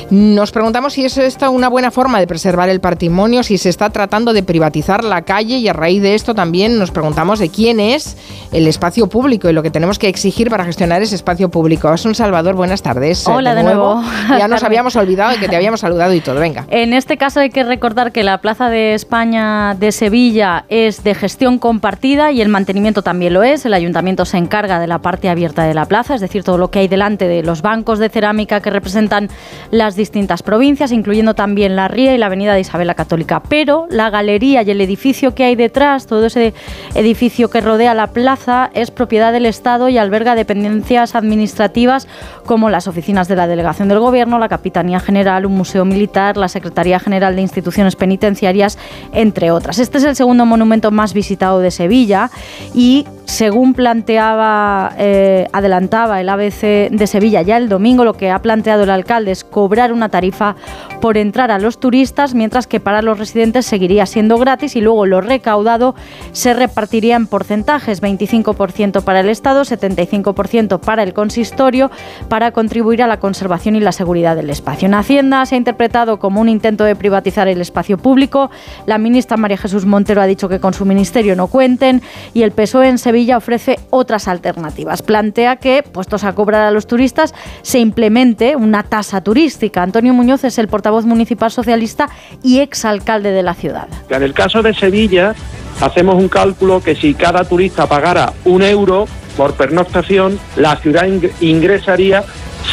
Nos preguntamos si es esta una buena forma de preservar el patrimonio, si se está tratando de privatizar la calle y a raíz de esto también nos preguntamos de quién es el espacio público y lo que tenemos que exigir para gestionar ese espacio público. Es un Salvador, buenas tardes. Hola de, nuevo. Ya nos habíamos olvidado de que te habíamos saludado y todo, venga. En este caso hay que recordar que la Plaza de España de Sevilla es de gestión compartida y el mantenimiento también lo es. El ayuntamiento se encarga de la parte abierta de la plaza, es decir, todo lo que hay delante de los bancos de cerámica que representan las distintas provincias, incluyendo también la Ría y la Avenida de Isabel la Católica. Pero la galería y el edificio que hay detrás, todo ese edificio que rodea la plaza, es propiedad del Estado y alberga dependencias administrativas como las oficinas de la Delegación del Gobierno, la Capitanía General, un museo militar, la Secretaría General de Instituciones Penitenciarias, entre otras. Este es el segundo monumento más visitado de Sevilla y según planteaba, eh, adelantaba el ABC de Sevilla ya el domingo, lo que ha planteado el alcalde es cobrar una tarifa por entrar a los turistas, mientras que para los residentes seguiría siendo gratis y luego lo recaudado se repartiría en porcentajes, 25% para el Estado, 75% para el consistorio, para contribuir a la conservación y la seguridad del espacio. En Hacienda se ha interpretado como un intento de privatizar el espacio público. La ministra María Jesús Montero ha dicho que con su ministerio no cuenten y el PSOE en Sevilla ofrece otras alternativas. Plantea que, puestos a cobrar a los turistas, se implemente una tasa turística. Antonio Muñoz es el portavoz municipal socialista y exalcalde de la ciudad. En el caso de Sevilla, hacemos un cálculo que si cada turista pagara un euro por pernoctación, la ciudad ingresaría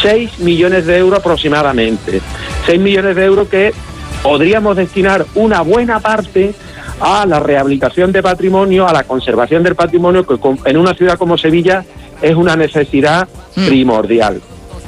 6 millones de euros aproximadamente. 6 millones de euros que podríamos destinar una buena parte a la rehabilitación de patrimonio, a la conservación del patrimonio, que en una ciudad como Sevilla es una necesidad mm. primordial.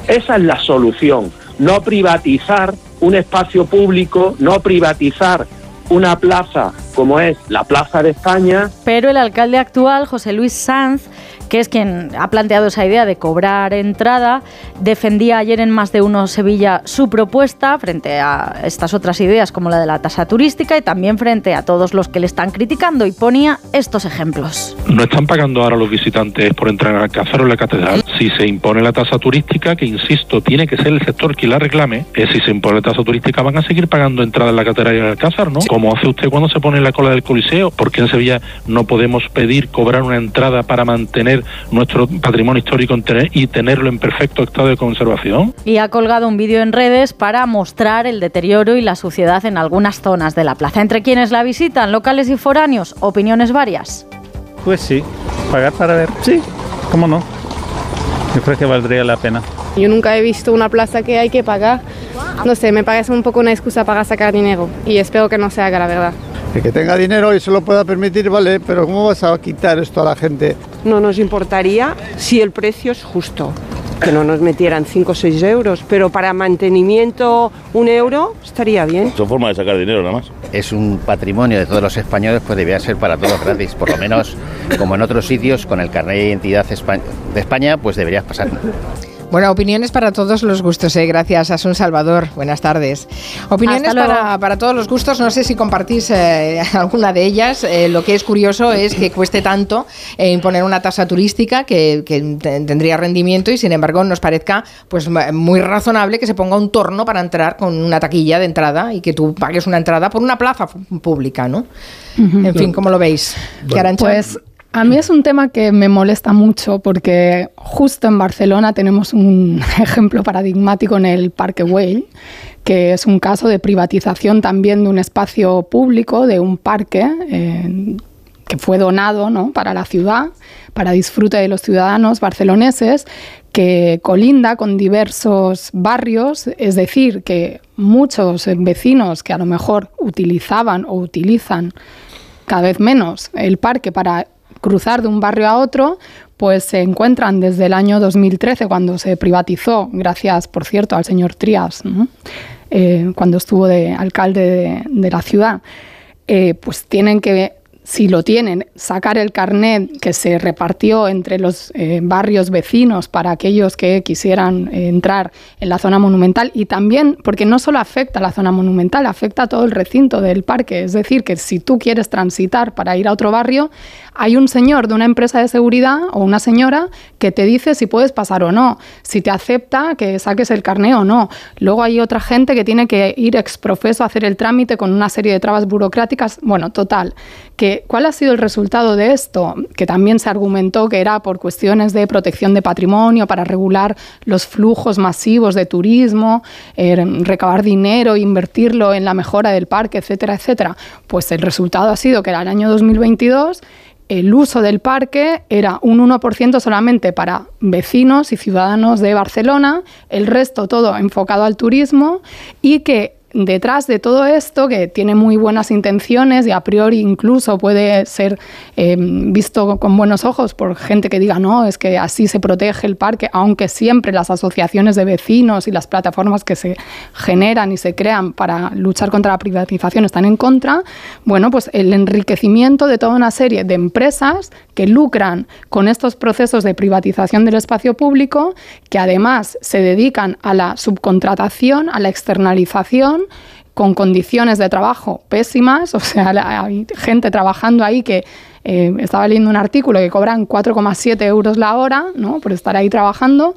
Esa es la solución, no privatizar un espacio público, no privatizar una plaza como es la Plaza de España. Pero el alcalde actual, José Luis Sanz, que es quien ha planteado esa idea de cobrar entrada, defendía ayer en más de uno Sevilla su propuesta frente a estas otras ideas como la de la tasa turística y también frente a todos los que le están criticando y ponía estos ejemplos. No están pagando ahora los visitantes por entrar al Alcázar o en la catedral. Si se impone la tasa turística, que insisto, tiene que ser el sector quien la reclame, es si se impone la tasa turística van a seguir pagando entrada en la catedral y en el Alcázar, ¿no? Como hace usted cuando se pone en la cola del Coliseo, porque en Sevilla no podemos pedir cobrar una entrada para mantener nuestro patrimonio histórico y tenerlo en perfecto estado de conservación. Y ha colgado un vídeo en redes para mostrar el deterioro y la suciedad en algunas zonas de la plaza. Entre quienes la visitan, locales y foráneos, opiniones varias. Pues sí, pagar para ver, sí, cómo no. Yo creo que valdría la pena. Yo nunca he visto una plaza que hay que pagar. No sé, me parece un poco una excusa para sacar dinero y espero que no se haga, la verdad. El que tenga dinero y se lo pueda permitir, vale, pero ¿cómo vas a quitar esto a la gente? No nos importaría si el precio es justo, que no nos metieran 5 o 6 euros, pero para mantenimiento un euro estaría bien. Son formas de sacar dinero nada más. Es un patrimonio de todos los españoles, pues debía ser para todos gratis, por lo menos como en otros sitios con el carnet de identidad de España, pues deberías pasar. Bueno, opiniones para todos los gustos, ¿eh? gracias Asun Salvador. Buenas tardes. Opiniones para, para, todos los gustos, no sé si compartís eh, alguna de ellas. Eh, lo que es curioso es que cueste tanto eh, imponer una tasa turística que, que, tendría rendimiento y sin embargo nos parezca pues muy razonable que se ponga un torno para entrar con una taquilla de entrada y que tú pagues una entrada por una plaza pública, ¿no? En fin, ¿cómo lo veis? Bueno, pues a mí es un tema que me molesta mucho porque justo en Barcelona tenemos un ejemplo paradigmático en el Parque Güell, que es un caso de privatización también de un espacio público, de un parque eh, que fue donado ¿no? para la ciudad, para disfrute de los ciudadanos barceloneses, que colinda con diversos barrios, es decir, que muchos vecinos que a lo mejor utilizaban o utilizan cada vez menos el parque para cruzar de un barrio a otro, pues se encuentran desde el año 2013, cuando se privatizó, gracias, por cierto, al señor Trias, eh, cuando estuvo de alcalde de, la ciudad, eh, pues tienen que si lo tienen, sacar el carnet que se repartió entre los eh, barrios vecinos para aquellos que quisieran eh, entrar en la zona monumental y también porque no solo afecta a la zona monumental, afecta a todo el recinto del parque. Es decir, que si tú quieres transitar para ir a otro barrio, hay un señor de una empresa de seguridad o una señora que te dice si puedes pasar o no, si te acepta que saques el carnet o no. Luego hay otra gente que tiene que ir exprofeso a hacer el trámite con una serie de trabas burocráticas. Bueno, total, que ¿Cuál ha sido el resultado de esto? Que también se argumentó que era por cuestiones de protección de patrimonio, para regular los flujos masivos de turismo, eh, recabar dinero, invertirlo en la mejora del parque, etcétera, etcétera. Pues el resultado ha sido que era el año 2022 el uso del parque era un 1% solamente para vecinos y ciudadanos de Barcelona, el resto todo enfocado al turismo y que detrás de todo esto, que tiene muy buenas intenciones y a priori incluso puede ser eh, visto con buenos ojos por gente que diga, no, es que así se protege el parque, aunque siempre las asociaciones de vecinos y las plataformas que se generan y se crean para luchar contra la privatización están en contra, bueno, pues el enriquecimiento de toda una serie de empresas que lucran con estos procesos de privatización del espacio público, que además se dedican a la subcontratación, a la externalización, con condiciones de trabajo pésimas, o sea, hay gente trabajando ahí que eh, estaba leyendo un artículo que cobran 4,7 euros la hora, ¿no? Por estar ahí trabajando.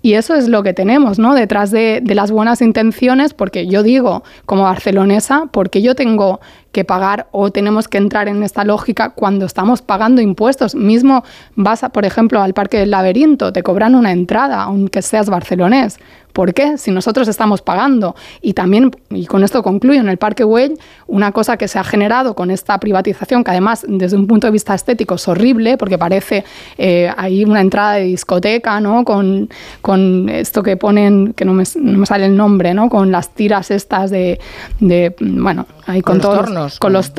Y eso es lo que tenemos, ¿no? Detrás de, de, las buenas intenciones, porque yo digo, como barcelonesa, porque yo tengo que pagar o tenemos que entrar en esta lógica cuando estamos pagando impuestos. Mismo vas, por ejemplo, al Parque del Laberinto, te cobran una entrada, aunque seas barcelonés. ¿Por qué? Si nosotros estamos pagando. Y también, y con esto concluyo, en el Parque Güell, una cosa que se ha generado con esta privatización, que además desde un punto de vista estético es horrible, porque parece eh, ahí una entrada de discoteca, ¿no? Con, con esto que ponen, que no me, no me, sale el nombre, ¿no? Con las tiras estas de, de bueno, ahí con, con todos, tornos. Con los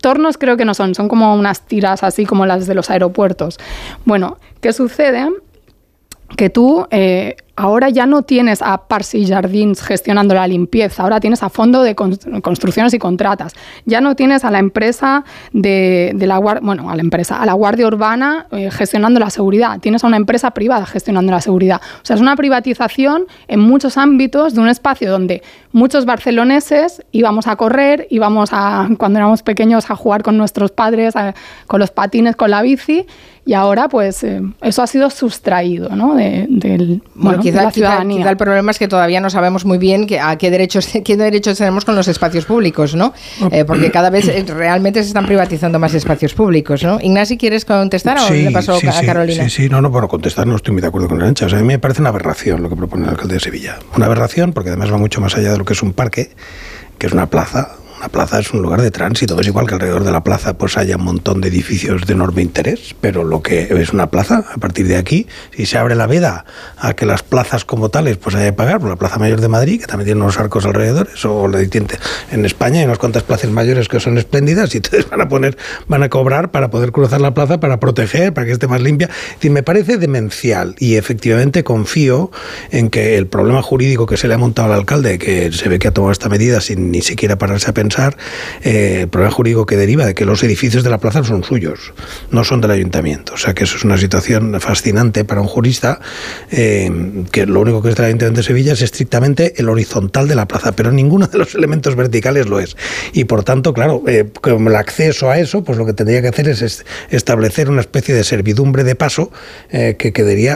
tornos creo que no son, son como unas tiras así como las de los aeropuertos. Bueno, ¿qué sucede? Que tú eh, ahora ya no tienes a Parsi Jardins gestionando la limpieza, ahora tienes a Fondo de Construcciones y Contratas, ya no tienes a la empresa de, la bueno, a la empresa, a la Guardia Urbana eh, gestionando la seguridad, tienes a una empresa privada gestionando la seguridad. O sea, es una privatización en muchos ámbitos de un espacio donde muchos barceloneses íbamos a correr, íbamos a, cuando éramos pequeños a jugar con nuestros padres, con los patines, con la bici, y ahora pues eh, eso ha sido sustraído ¿no? de, del, bueno, quizá, el problema es que todavía no sabemos muy bien que, a qué derechos, qué derechos tenemos con los espacios públicos, ¿no? Eh, porque cada vez eh, realmente se están privatizando más espacios públicos, ¿no? Ignasi, ¿quieres contestar o le paso a Carolina? Sí, sí, no, no, bueno, contestar no estoy muy de acuerdo con Arancha. O sea, a mí me parece una aberración lo que propone el alcalde de Sevilla. Una aberración porque además va mucho más allá de lo que es un parque, que es una plaza, Una plaza es un lugar de tránsito. Es igual que alrededor de la plaza pues haya un montón de edificios de enorme interés, pero lo que es una plaza, a partir de aquí, si se abre la veda a que las plazas como tales pues haya que pagar, por la Plaza Mayor de Madrid, que también tiene unos arcos alrededores, o la distinta en España hay unas cuantas plazas mayores que son espléndidas y entonces van a poner, van a cobrar para poder cruzar la plaza, para proteger, para que esté más limpia. Y me parece demencial y efectivamente confío en que el problema jurídico que se le ha montado al alcalde, que se ve que ha tomado esta medida sin ni siquiera pararse a pensar, eh, el problema jurídico que deriva de que los edificios de la plaza son suyos, no son del ayuntamiento. O sea que eso es una situación fascinante para un jurista, eh, que lo único que es del ayuntamiento de Sevilla es estrictamente el horizontal de la plaza, pero ninguno de los elementos verticales lo es. Y por tanto, claro, eh, como el acceso a eso, pues lo que tendría que hacer es establecer una especie de servidumbre de paso eh, que quedaría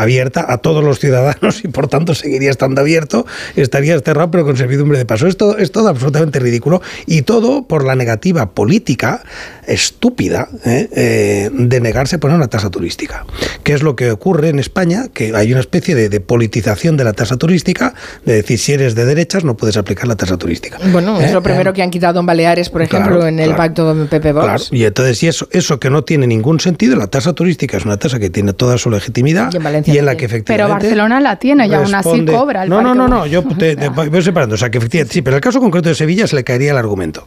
abierta a todos los ciudadanos y por tanto seguiría estando abierto, estaría cerrado pero con servidumbre de paso. Esto es todo absolutamente ridículo y todo por la negativa política estúpida de negarse a poner una tasa turística. ¿Qué es lo que ocurre en España? Que hay una especie de, politización de la tasa turística, de decir si eres de derechas no puedes aplicar la tasa turística. Bueno, es lo primero que han quitado en Baleares, por ejemplo, en el pacto de PP Vox. Claro. Y entonces, y eso, eso que no tiene ningún sentido, la tasa turística es una tasa que tiene toda su legitimidad y en, la que efectivamente. Pero Barcelona la tiene y aún así cobra. El no, no, no, no, yo te, voy separando. O sea, que efectivamente, sí, pero en el caso concreto de Sevilla se le caería el argumento.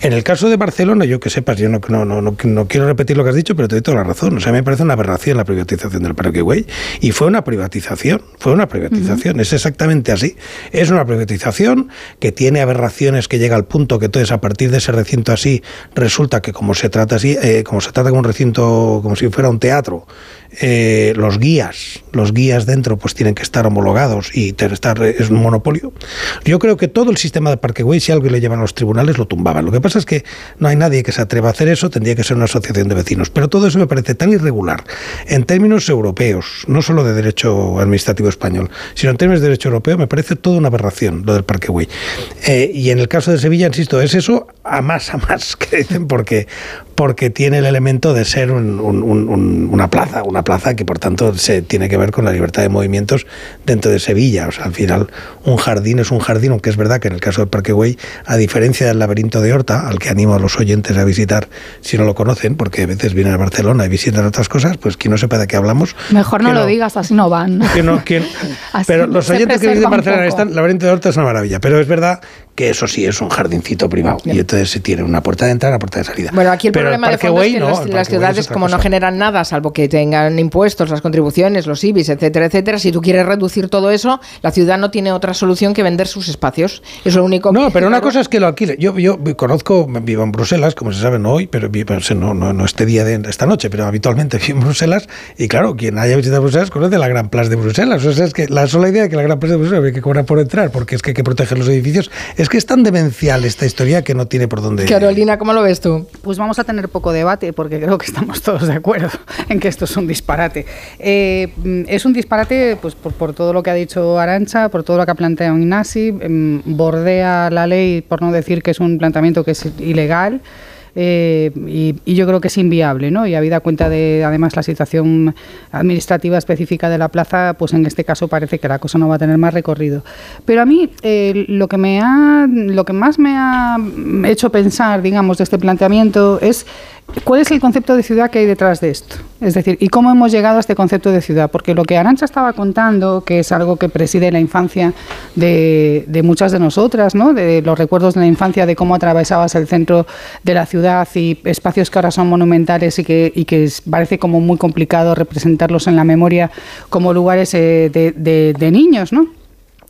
En el caso de Barcelona, yo que sepas, yo no, no, no, no, quiero repetir lo que has dicho, pero te doy toda la razón. O sea, me parece una aberración la privatización del Parque Güey. Y fue una privatización, fue una privatización, es exactamente así. Es una privatización que tiene aberraciones que llega al punto que entonces a partir de ese recinto así resulta que como se trata así, eh, como se trata de un recinto como si fuera un teatro, eh, los guías, los guías dentro pues tienen que estar homologados y estar, es un monopolio. Yo creo que todo el sistema de Parkway, si algo le llevan a los tribunales, lo tumbaban. Lo que pasa es que no hay nadie que se atreva a hacer eso, tendría que ser una asociación de vecinos. Pero todo eso me parece tan irregular en términos europeos, no solo de derecho administrativo español, sino en términos de derecho europeo, me parece toda una aberración lo del Parkway. Eh, y en el caso de Sevilla, insisto, es eso a más a más que dicen porque porque tiene el elemento de ser una plaza, una plaza que por tanto se tiene que ver con la libertad de movimientos dentro de Sevilla. O sea, al final un jardín es un jardín, aunque es verdad que en el caso del Parque Güey, a diferencia del laberinto de Horta, al que animo a los oyentes a visitar si no lo conocen, porque a veces vienen a Barcelona y visitan otras cosas, pues quien no sepa de qué hablamos. Mejor no lo digas, así no van. pero los oyentes que vienen a Barcelona están, el laberinto de Horta es una maravilla, pero es verdad que eso sí es un jardincito privado y entonces se tiene una puerta de entrada y una puerta de salida. Bueno, aquí el problema de fondo es que las, ciudades como no generan nada, salvo que tengan impuestos, las contribuciones, los IBIs, etcétera, etcétera, si tú quieres reducir todo eso, la ciudad no tiene otra solución que vender sus espacios. Es lo único No, pero una cosa es que lo alquile. Yo, yo conozco, vivo en Bruselas, como se sabe, no hoy, pero no, no, no este día de esta noche, pero habitualmente vivo en Bruselas y claro, quien haya visitado Bruselas conoce la Gran Plaza de Bruselas. O sea, es que la sola idea de que la Gran Plaza de Bruselas hay que cobrar por entrar porque es que hay que proteger los edificios, es que es tan demencial esta historia que no tiene por dónde. Carolina, ¿cómo lo ves tú? Pues vamos a tener poco debate porque creo que estamos todos de acuerdo en que esto es un disparate. Eh, es un disparate pues por, todo lo que ha dicho Arancha, por todo lo que ha planteado Ignasi, em, bordea la ley por no decir que es un planteamiento que es ilegal. Eh, y, yo creo que es inviable, ¿no? Y habida cuenta de, además, la situación administrativa específica de la plaza, pues en este caso parece que la cosa no va a tener más recorrido. Pero a mí eh, lo que me ha, lo que más me ha hecho pensar, digamos, de este planteamiento es ¿Cuál es el concepto de ciudad que hay detrás de esto? Es decir, ¿y cómo hemos llegado a este concepto de ciudad? Porque lo que Arancha estaba contando, que es algo que preside la infancia de, muchas de nosotras, ¿no? de los recuerdos de la infancia, de cómo atravesabas el centro de la ciudad y espacios que ahora son monumentales y que, y que parece como muy complicado representarlos en la memoria como lugares eh, de, de, niños. ¿no?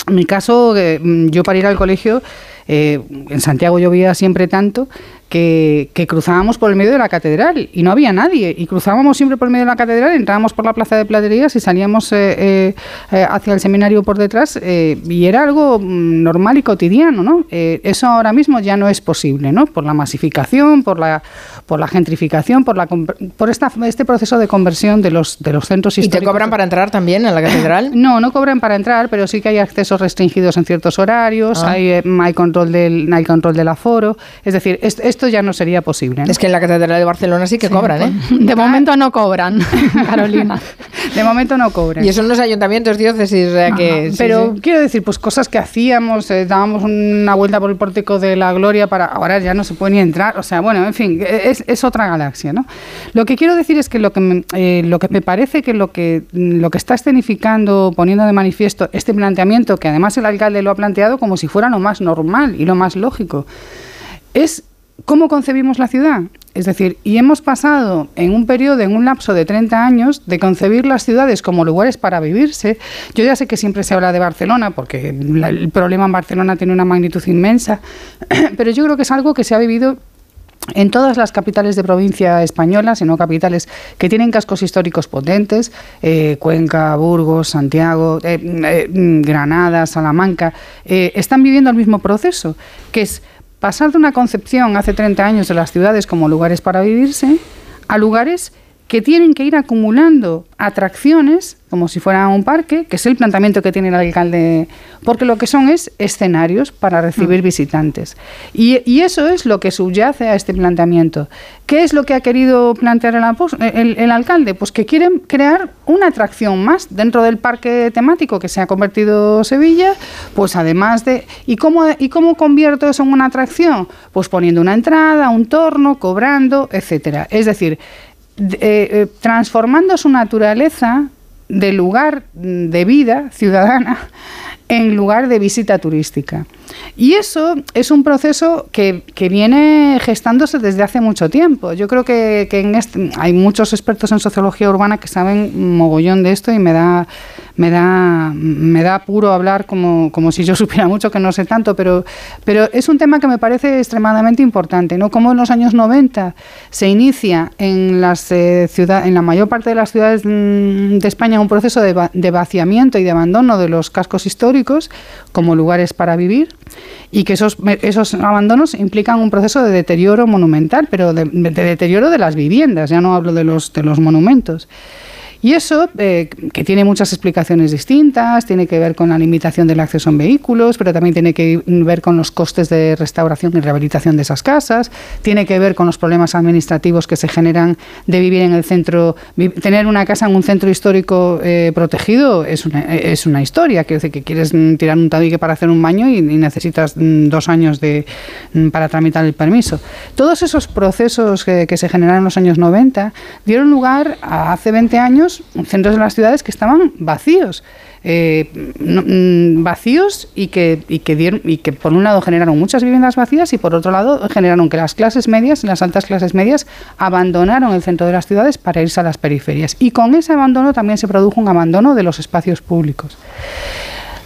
En mi caso, eh, yo para ir al colegio, eh, en Santiago llovía siempre tanto que, cruzábamos por el medio de la catedral y no había nadie. Y cruzábamos siempre por el medio de la catedral, entrábamos por la plaza de platerías y salíamos eh, eh, eh, hacia el seminario por detrás y era algo mm, normal y cotidiano. ¿no? eso ahora mismo ya no es posible, ¿no? por la masificación, por la, por la gentrificación, por, la, por esta, este proceso de conversión de los, de los centros históricos. ¿Y te cobran para entrar también en la catedral? no, no cobran para entrar, pero sí que hay accesos restringidos en ciertos horarios, ah. hay, hay, control del, hay control del aforo. Es decir, esto esto ya no sería posible. Es que en la Catedral de Barcelona sí que cobran, ¿eh? De momento no cobran, Carolina. De momento no cobran. Y eso en los ayuntamientos, diócesis, o sea que... pero quiero decir, pues cosas que hacíamos, eh, dábamos una vuelta por el pórtico de la gloria para... Ahora ya no se puede ni entrar, o sea, bueno, en fin, es, es otra galaxia, ¿no? Lo que quiero decir es que lo que me, eh, lo que me parece que lo, que lo que está escenificando, poniendo de manifiesto este planteamiento, que además el alcalde lo ha planteado como si fuera lo más normal y lo más lógico, es cómo concebimos la ciudad. Es decir, y hemos pasado en un periodo, en un lapso de 30 años, de concebir las ciudades como lugares para vivirse. Yo ya sé que siempre se habla de Barcelona, porque el problema en Barcelona tiene una magnitud inmensa, pero yo creo que es algo que se ha vivido en todas las capitales de provincia españolas, sino capitales que tienen cascos históricos potentes, eh, Cuenca, Burgos, Santiago, eh, eh, Granada, Salamanca, están viviendo el mismo proceso, que es pasar de una concepción hace 30 años de las ciudades como lugares para vivirse a lugares que tienen que ir acumulando atracciones, como si fuera un parque, que es el planteamiento que tiene el alcalde, porque lo que son es escenarios para recibir mm. visitantes. Y, eso es lo que subyace a este planteamiento. ¿Qué es lo que ha querido plantear el, el, alcalde? Pues que quieren crear una atracción más dentro del parque temático que se ha convertido Sevilla, pues además de... ¿Y cómo, ¿Y cómo convierto eso en una atracción? Pues poniendo una entrada, un torno, cobrando, etcétera. Es decir, eh, eh, transformando su naturaleza de lugar de vida ciudadana en lugar de visita turística. Y eso es un proceso que, viene gestándose desde hace mucho tiempo. Yo creo que, en este, hay muchos expertos en sociología urbana que saben mogollón de esto y me da, me da, me da puro hablar como, como si yo supiera mucho, que no sé tanto, pero, pero es un tema que me parece extremadamente importante. ¿no? Como en los años 90 se inicia en, las, eh, en la mayor parte de las ciudades mm, de España un proceso de, de vaciamiento y de abandono de los cascos históricos como lugares para vivir y que esos, esos abandonos implican un proceso de deterioro monumental, pero de, de deterioro de las viviendas, ya no hablo de los, de los monumentos. Y eso, eh, que tiene muchas explicaciones distintas, tiene que ver con la limitación del acceso en vehículos, pero también tiene que ver con los costes de restauración y rehabilitación de esas casas, tiene que ver con los problemas administrativos que se generan de vivir en el centro, tener una casa en un centro histórico eh, protegido es una, es una historia, quiero decir que quieres tirar un tabique para hacer un baño y, necesitas mm, dos años de, mm, para tramitar el permiso. Todos esos procesos que, que se generaron en los años 90 dieron lugar a hace 20 años centros de las ciudades que estaban vacíos. Eh, mm, vacíos y que, y, que por un lado generaron muchas viviendas vacías y por otro lado generaron que las clases medias, las altas clases medias, abandonaron el centro de las ciudades para irse a las periferias. Y con ese abandono también se produjo un abandono de los espacios públicos.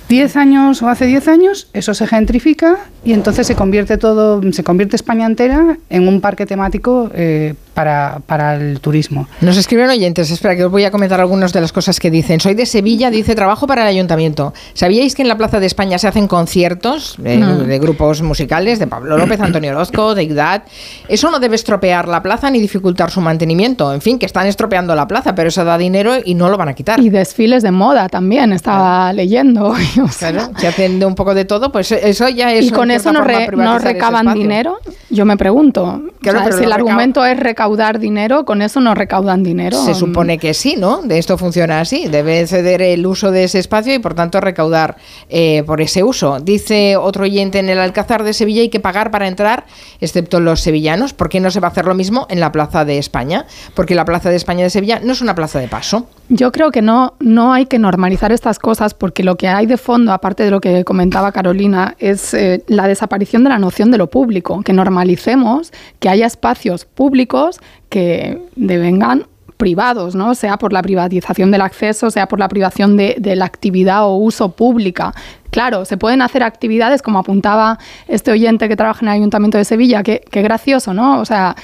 Diez años o hace diez años eso se gentrifica y entonces se convierte todo, se convierte España entera en un parque temático eh, para, para, el turismo. Nos escriben oyentes, espera que os voy a comentar algunas de las cosas que dicen. Soy de Sevilla, dice trabajo para el ayuntamiento. ¿Sabíais que en la Plaza de España se hacen conciertos eh, de grupos musicales de Pablo López, Antonio Orozco, de Igdat? Eso no debe estropear la plaza ni dificultar su mantenimiento. En fin, que están estropeando la plaza, pero eso da dinero y no lo van a quitar. Y desfiles de moda también, estaba leyendo. Claro, se hacen de un poco de todo, pues eso ya es... ¿Y con eso no, recaban dinero? Yo me pregunto. si el argumento es recabar recaudar dinero, con eso no recaudan dinero. Se supone que sí, ¿no? De esto funciona así. Debe ceder el uso de ese espacio y por tanto recaudar eh, por ese uso. Dice otro oyente en el Alcázar de Sevilla hay que pagar para entrar, excepto los sevillanos. ¿Por qué no se va a hacer lo mismo en la Plaza de España? Porque la Plaza de España de Sevilla no es una plaza de paso. Yo creo que no, no hay que normalizar estas cosas porque lo que hay de fondo, aparte de lo que comentaba Carolina, es eh, la desaparición de la noción de lo público, que normalicemos que haya espacios públicos que devengan privados, ¿no? sea por la privatización del acceso, sea por la privación de, la actividad o uso pública. Claro, se pueden hacer actividades, como apuntaba este oyente que trabaja en el Ayuntamiento de Sevilla, que, gracioso, ¿no? O sea,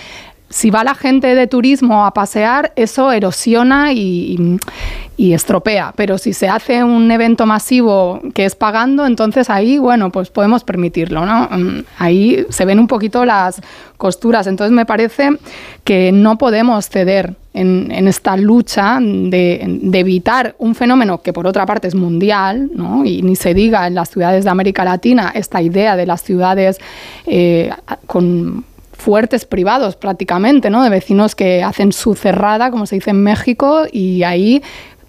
si va la gente de turismo a pasear, eso erosiona y, estropea. Pero si se hace un evento masivo que es pagando, entonces ahí, bueno, pues podemos permitirlo, ¿no? Mm, ahí se ven un poquito las costuras. Entonces me parece que no podemos ceder en, esta lucha de, evitar un fenómeno que por otra parte es mundial, ¿no? y ni se diga en las ciudades de América Latina esta idea de las ciudades eh, con fuertes privados prácticamente, ¿no? De vecinos que hacen su cerrada, como se dice en México, y ahí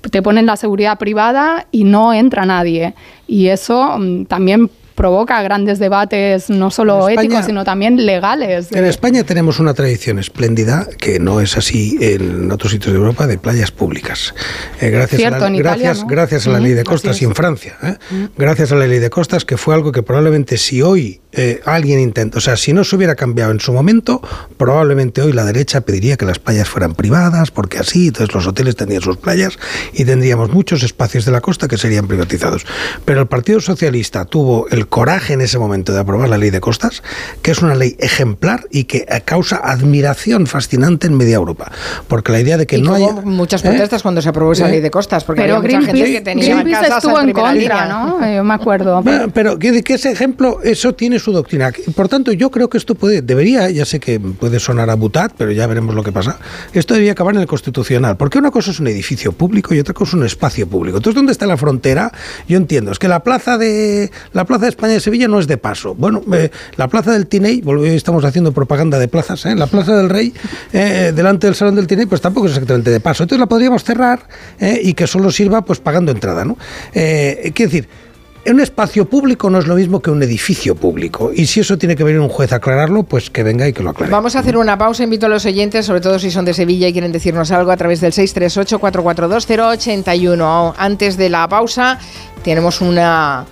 te ponen la seguridad privada y no entra nadie. Y eso mm, también provoca grandes debates no solo éticos, sino también legales. En España tenemos una tradición espléndida, que no es así en otros sitios de Europa, de playas públicas. Eh, gracias, a la, gracias, gracias a la ley de costas y en Francia. ¿eh? Gracias a la ley de costas, que fue algo que probablemente si hoy eh, alguien intenta, o sea, si no se hubiera cambiado en su momento, probablemente hoy la derecha pediría que las playas fueran privadas, porque así, entonces los hoteles tendrían sus playas y tendríamos muchos espacios de la costa que serían privatizados. Pero el Partido Socialista tuvo el coraje en ese momento de aprobar la ley de costas, que es una ley ejemplar y que causa admiración fascinante en media Europa. Porque la idea de que no haya. muchas protestas cuando se aprobó esa ¿Eh? ley de costas, porque pero había mucha gente que tenía Greenpeace casas estuvo en, primera contra, línea. ¿no? Eh, Yo me acuerdo. Bueno, pero que, que ese ejemplo, eso tiene su doctrina. Por tanto, yo creo que esto puede, debería, ya sé que puede sonar a butad, pero ya veremos lo que pasa. Esto debería acabar en el constitucional, porque una cosa es un edificio público y otra cosa es un espacio público. Entonces, ¿dónde está la frontera? Yo entiendo, es que la plaza de la plaza de España de Sevilla no es de paso. Bueno, eh, la plaza del Tiney, hoy estamos haciendo propaganda de plazas, ¿eh? la plaza del Rey, eh, delante del salón del Tiney, pues tampoco es exactamente de paso. Entonces la podríamos cerrar y que solo sirva pues pagando entrada, ¿no? Quiero decir. Un espacio público no es lo mismo que un edificio público. Y si eso tiene que venir un juez a aclararlo, pues que venga y que lo aclare. Vamos a hacer una pausa. Invito a los oyentes, sobre todo si son de Sevilla y quieren decirnos algo, a través del 638-442-081. Antes de la pausa, tenemos una,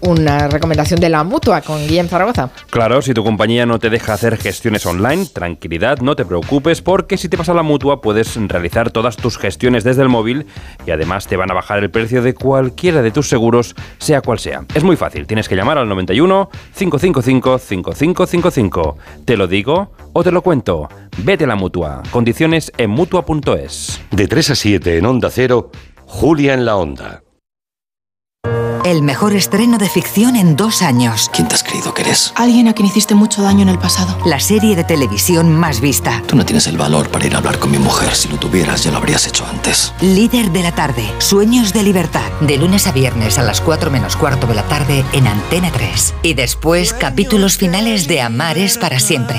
una recomendación de la mutua con Guillem Zaragoza. Claro, si tu compañía no te deja hacer gestiones online, tranquilidad, no te preocupes, porque si te pasa la mutua puedes realizar todas tus gestiones desde el móvil y además te van a bajar el precio de cualquiera de tus seguros, sea cual sea. Es muy fácil, tienes que llamar al 91 555 5555. ¿Te lo digo o te lo cuento? Vete a la mutua. Condiciones en mutua.es. De 3 a 7 en Onda Cero, Julia en la Onda. El mejor estreno de ficción en dos años. ¿Quién te has creído que eres? Alguien a quien hiciste mucho daño en el pasado. La serie de televisión más vista. Tú no tienes el valor para ir a hablar con mi mujer. Si lo tuvieras, ya lo habrías hecho antes. Líder de la tarde. Sueños de libertad. De lunes a viernes a las 4 menos cuarto de la tarde en Antena 3. Y después capítulos finales de Amares para siempre.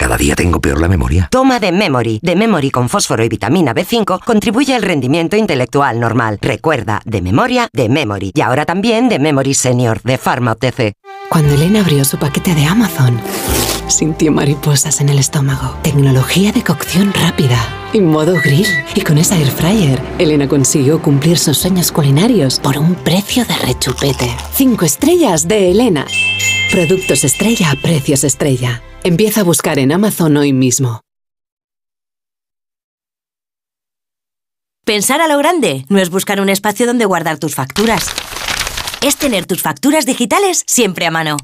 Cada día tengo peor la memoria. Toma de Memory. De Memory con fósforo y vitamina B5 contribuye al rendimiento intelectual normal. Recuerda, de memoria, de Memory. Y ahora también de Memory Senior, de Pharma OTC. Cuando Elena abrió su paquete de Amazon, sintió mariposas en el estómago. Tecnología de cocción rápida. Y modo grill. Y con esa air fryer, Elena consiguió cumplir sus sueños culinarios por un precio de rechupete. Cinco estrellas de Elena. Productos estrella a precios estrella. Empieza a buscar en Amazon hoy mismo. Pensar a lo grande no es buscar un espacio donde guardar tus facturas. Es tener tus facturas digitales siempre a mano.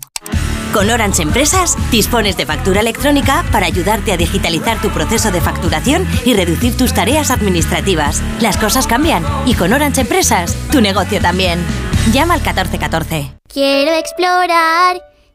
Con Orange Empresas dispones de factura electrónica para ayudarte a digitalizar tu proceso de facturación y reducir tus tareas administrativas. Las cosas cambian y con Orange Empresas tu negocio también. Llama al 1414. Quiero explorar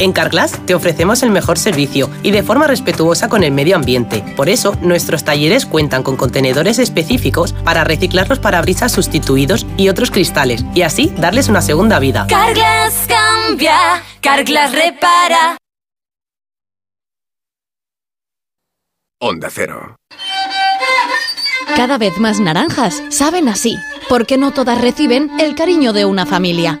En Carglass te ofrecemos el mejor servicio y de forma respetuosa con el medio ambiente. Por eso, nuestros talleres cuentan con contenedores específicos para reciclar los parabrisas sustituidos y otros cristales y así darles una segunda vida. Carglass cambia, Carglass repara. Onda Cero. Cada vez más naranjas saben así, porque no todas reciben el cariño de una familia.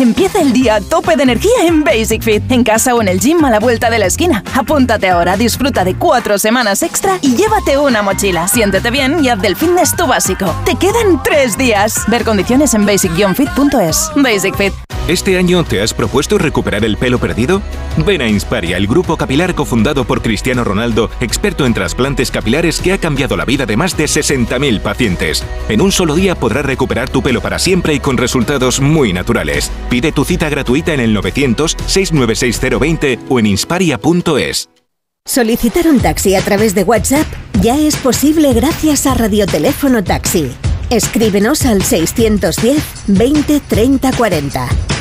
Empieza el día a tope de energía en Basic Fit, en casa o en el gym a la vuelta de la esquina. Apúntate ahora, disfruta de cuatro semanas extra y llévate una mochila. Siéntete bien y haz del fitness tu básico. Te quedan tres días. Ver condiciones en basic-fit.es. Basic Fit. ¿Este año te has propuesto recuperar el pelo perdido? Ven a Insparia, el grupo capilar cofundado por Cristiano Ronaldo, experto en trasplantes capilares que ha cambiado la vida de más de 60.000 pacientes. En un solo día podrás recuperar tu pelo para siempre y con resultados muy naturales. Pide tu cita gratuita en el 900-696-020 o en insparia.es. Solicitar un taxi a través de WhatsApp ya es posible gracias a Radioteléfono Taxi. Escríbenos al 610 20 30 40.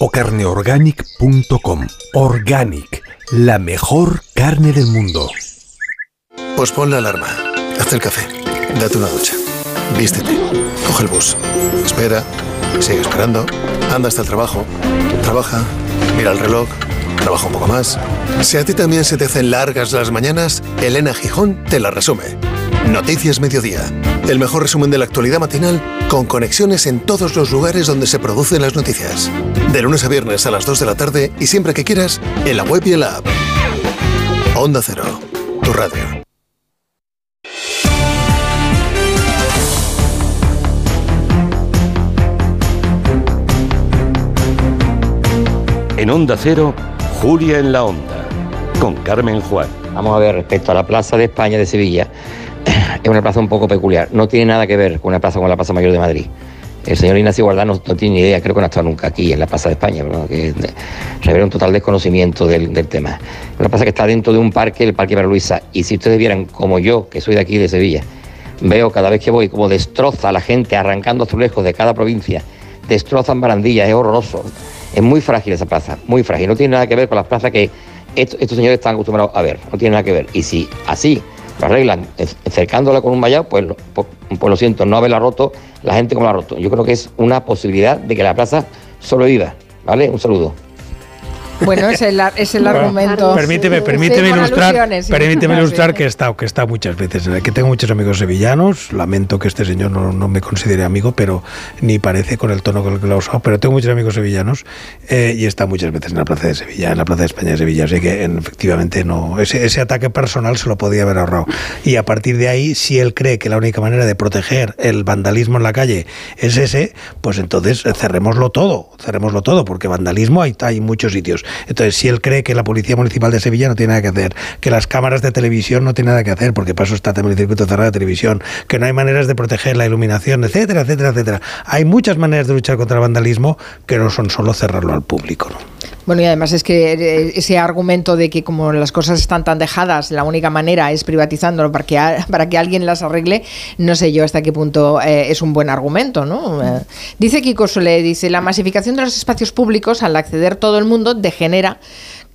o carneorganic.com. Organic, la mejor carne del mundo. Pues pon la alarma, haz el café, date una ducha, vístete, coge el bus, espera, sigue esperando, anda hasta el trabajo, trabaja, mira el reloj, trabaja un poco más. Si a ti también se te hacen largas las mañanas, Elena Gijón te la resume. Noticias Mediodía. El mejor resumen de la actualidad matinal con conexiones en todos los lugares donde se producen las noticias. De lunes a viernes a las 2 de la tarde y siempre que quieras en la web y en la app. Onda Cero, tu radio. En Onda Cero, Julia en la Onda, con Carmen Juan. Vamos a ver, respecto a la Plaza de España de Sevilla, es una plaza un poco peculiar. No tiene nada que ver con una plaza como la Plaza Mayor de Madrid. El señor Ignacio Guardán no, tiene ni idea, creo que no ha estado nunca aquí en la Plaza de España, pero que revela un total desconocimiento del, tema. Una plaza que está dentro de un parque, el Parque Para Luisa, y si ustedes vieran como yo, que soy de aquí, de Sevilla, veo cada vez que voy como destroza a la gente arrancando azulejos de cada provincia, destrozan barandillas, es horroroso. Es muy frágil esa plaza, muy frágil. No tiene nada que ver con las plazas que estos, señores están acostumbrados a ver, no tiene nada que ver. Y si así lo arreglan cercándola con un vallado, pues, pues, pues, lo siento, no haberla roto la gente como la ha roto. Yo creo que es una posibilidad de que la plaza sobreviva. ¿Vale? Un saludo. Bueno, es el, es el argumento. Permíteme, permíteme ilustrar, permíteme ilustrar que he estado, que está muchas veces, que tengo muchos amigos sevillanos. Lamento que este señor no, no, me considere amigo, pero ni parece con el tono con el que lo ha usado. Pero tengo muchos amigos sevillanos eh, y está muchas veces en la Plaza de Sevilla, en la Plaza de España de Sevilla. Así que efectivamente no, ese, ese ataque personal se lo podía haber ahorrado. Y a partir de ahí, si él cree que la única manera de proteger el vandalismo en la calle es ese, pues entonces cerrémoslo todo, cerrémoslo todo, porque vandalismo hay, hay muchos sitios. Entonces, si él cree que la Policía Municipal de Sevilla no tiene nada que hacer, que las cámaras de televisión no tienen nada que hacer, porque para eso está también el circuito cerrado de televisión, que no hay maneras de proteger la iluminación, etcétera, etcétera, etcétera. Hay muchas maneras de luchar contra el vandalismo que no son solo cerrarlo al público. ¿no? Bueno, y además es que eh, ese argumento de que como las cosas están tan dejadas, la única manera es privatizándolo para que, para que alguien las arregle, no sé yo hasta qué punto eh, es un buen argumento, ¿no? Eh, dice Kiko Sole, dice, la masificación de los espacios públicos al acceder todo el mundo degenera genera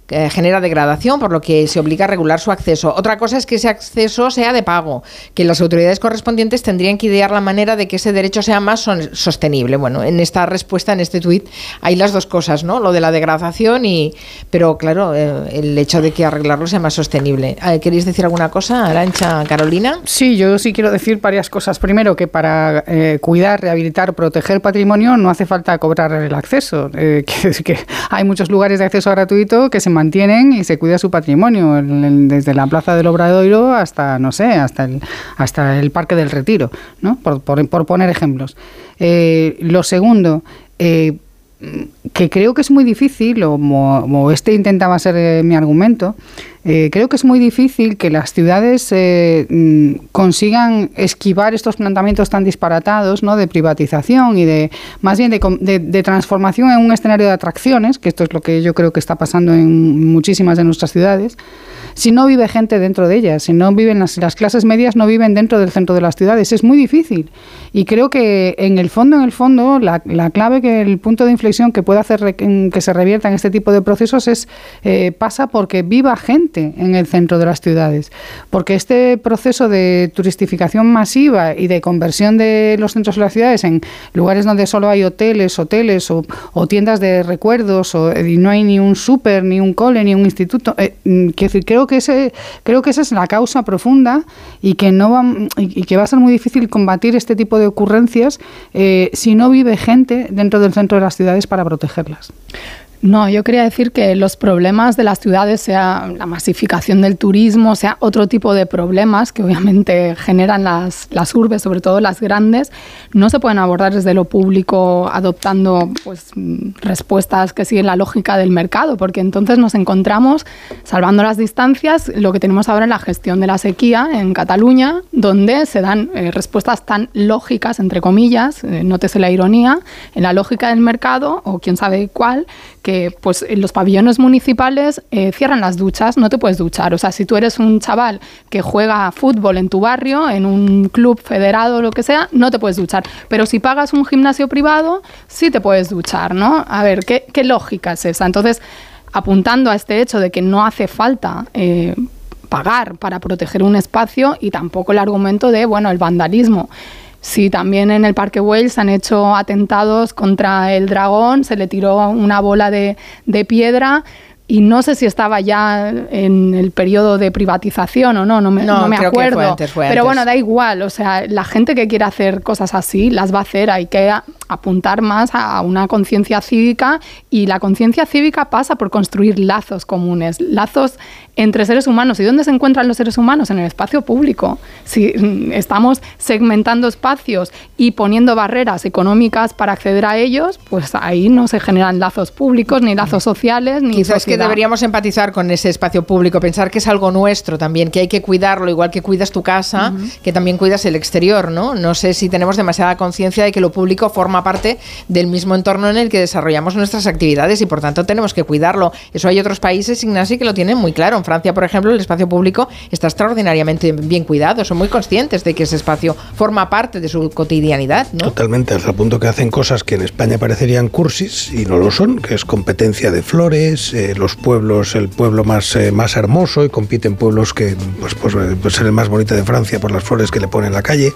degradación, por lo que se obliga a regular su acceso. Otra cosa es que ese acceso sea de pago, que las autoridades correspondientes tendrían que idear la manera de que ese derecho sea más sostenible. Bueno, en esta respuesta, en este tuit, hay las dos cosas, ¿no? Lo de la degradación y, pero claro, eh, el hecho de que arreglarlo sea más sostenible. Eh, ¿Queréis decir alguna cosa, Arancha, Carolina? Sí, yo sí quiero decir varias cosas. Primero, que para eh, cuidar, rehabilitar, proteger patrimonio no hace falta cobrar el acceso. que hay muchos lugares de acceso gratuito que se mantienen y se cuida su patrimonio, desde la Plaza del Obradoiro hasta, no sé, hasta el, hasta el Parque del Retiro, ¿no? por, por, poner ejemplos. Eh, lo segundo, eh, que creo que es muy difícil, o como este intentaba ser eh, mi argumento, eh, creo que es muy difícil que las ciudades eh, mm, consigan esquivar estos planteamientos tan disparatados ¿no? de privatización y de más bien de, de, transformación en un escenario de atracciones, que esto es lo que yo creo que está pasando en muchísimas de nuestras ciudades, si no vive gente dentro de ellas, si no viven las, las clases medias, no viven dentro del centro de las ciudades. Es muy difícil. Y creo que en el fondo, en el fondo, la, la clave, que el punto de inflexión que puede hacer que se revierta en este tipo de procesos es eh, pasa porque viva gente en el centro de las ciudades. Porque este proceso de turistificación masiva y de conversión de los centros de las ciudades en lugares donde solo hay hoteles, hoteles o, tiendas de recuerdos o, y no hay ni un súper, ni un cole, ni un instituto, eh, mm, creo que ese, creo que esa es la causa profunda y que no va, y que va a ser muy difícil combatir este tipo de ocurrencias eh, si no vive gente dentro del centro de las ciudades para protegerlas. No, yo quería decir que los problemas de las ciudades, sea la masificación del turismo, sea otro tipo de problemas que obviamente generan las, las urbes, sobre todo las grandes, no se pueden abordar desde lo público adoptando pues, respuestas que siguen la lógica del mercado, porque entonces nos encontramos, salvando las distancias, lo que tenemos ahora en la gestión de la sequía en Cataluña, donde se dan eh, respuestas tan lógicas, entre comillas, eh, nótese la ironía, en la lógica del mercado, o quién sabe cuál, que pues en los pabellones municipales eh, cierran las duchas, no te puedes duchar. O sea, si tú eres un chaval que juega fútbol en tu barrio, en un club federado o lo que sea, no te puedes duchar. Pero si pagas un gimnasio privado, sí te puedes duchar, ¿no? A ver, ¿qué, lógica es esa? Entonces, apuntando a este hecho de que no hace falta... Eh, pagar para proteger un espacio y tampoco el argumento de, bueno, el vandalismo. Sí, también en el Parque Güell se han hecho atentados contra el dragón, se le tiró una bola de, de piedra y no sé si estaba ya en el periodo de privatización o no, no me, no, me acuerdo. Pero bueno, da igual, o sea, la gente que quiere hacer cosas así las va a hacer, hay que apuntar más a una conciencia cívica y la conciencia cívica pasa por construir lazos comunes, lazos entre seres humanos. ¿Y dónde se encuentran los seres humanos? En el espacio público. Si mm, estamos segmentando espacios y poniendo barreras económicas para acceder a ellos, pues ahí no se generan lazos públicos, ni lazos sociales, ni Quizás que deberíamos empatizar con ese espacio público, pensar que es algo nuestro también, que hay que cuidarlo, igual que cuidas tu casa, que también cuidas el exterior, ¿no? No sé si tenemos demasiada conciencia de que lo público forma parte del mismo entorno en el que desarrollamos nuestras actividades y por tanto tenemos que cuidarlo. Eso hay otros países, Ignasi, que lo tienen muy claro. Francia, por ejemplo, el espacio público está extraordinariamente bien cuidado. Son muy conscientes de que ese espacio forma parte de su cotidianidad. ¿no? Totalmente, hasta el punto que hacen cosas que en España parecerían cursis y no lo son, que es competencia de flores, eh, los pueblos, el pueblo más, eh, más hermoso y compiten pueblos que pues, pues, eh, pues, ser el más bonito de Francia por las flores que le ponen en la calle,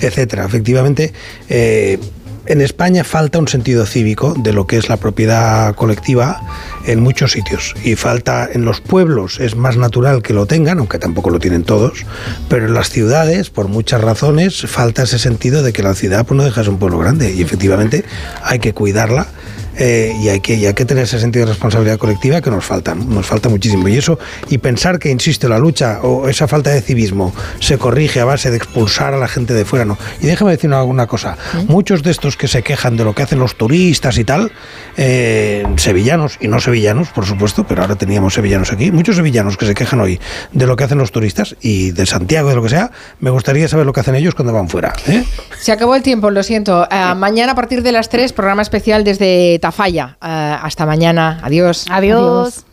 etcétera. Efectivamente, en España falta un sentido cívico de lo que es la propiedad colectiva en muchos sitios. Y falta en los pueblos, es más natural que lo tengan, aunque tampoco lo tienen todos, pero en las ciudades, por muchas razones, falta ese sentido de que la ciudad pues, no deja de ser un pueblo grande. Y efectivamente hay que cuidarla eh, y, hay que, y hay que tener ese sentido de responsabilidad colectiva que nos falta, nos falta muchísimo. Y eso, y pensar que, insisto, la lucha o esa falta de civismo se corrige a base de expulsar a la gente de fuera, no. Y déjame decir alguna cosa, muchos de estos que se quejan de lo que hacen los turistas y tal, eh, sevillanos y no sevillanos, por supuesto, pero ahora teníamos sevillanos aquí, muchos sevillanos que se quejan hoy de lo que hacen los turistas y de Santiago, de lo que sea, me gustaría saber lo que hacen ellos cuando van fuera. ¿eh? Se acabó el tiempo, lo siento. mañana a partir de las 3, programa especial desde Tafalla. Uh, hasta mañana. Adiós. Adiós. Adiós.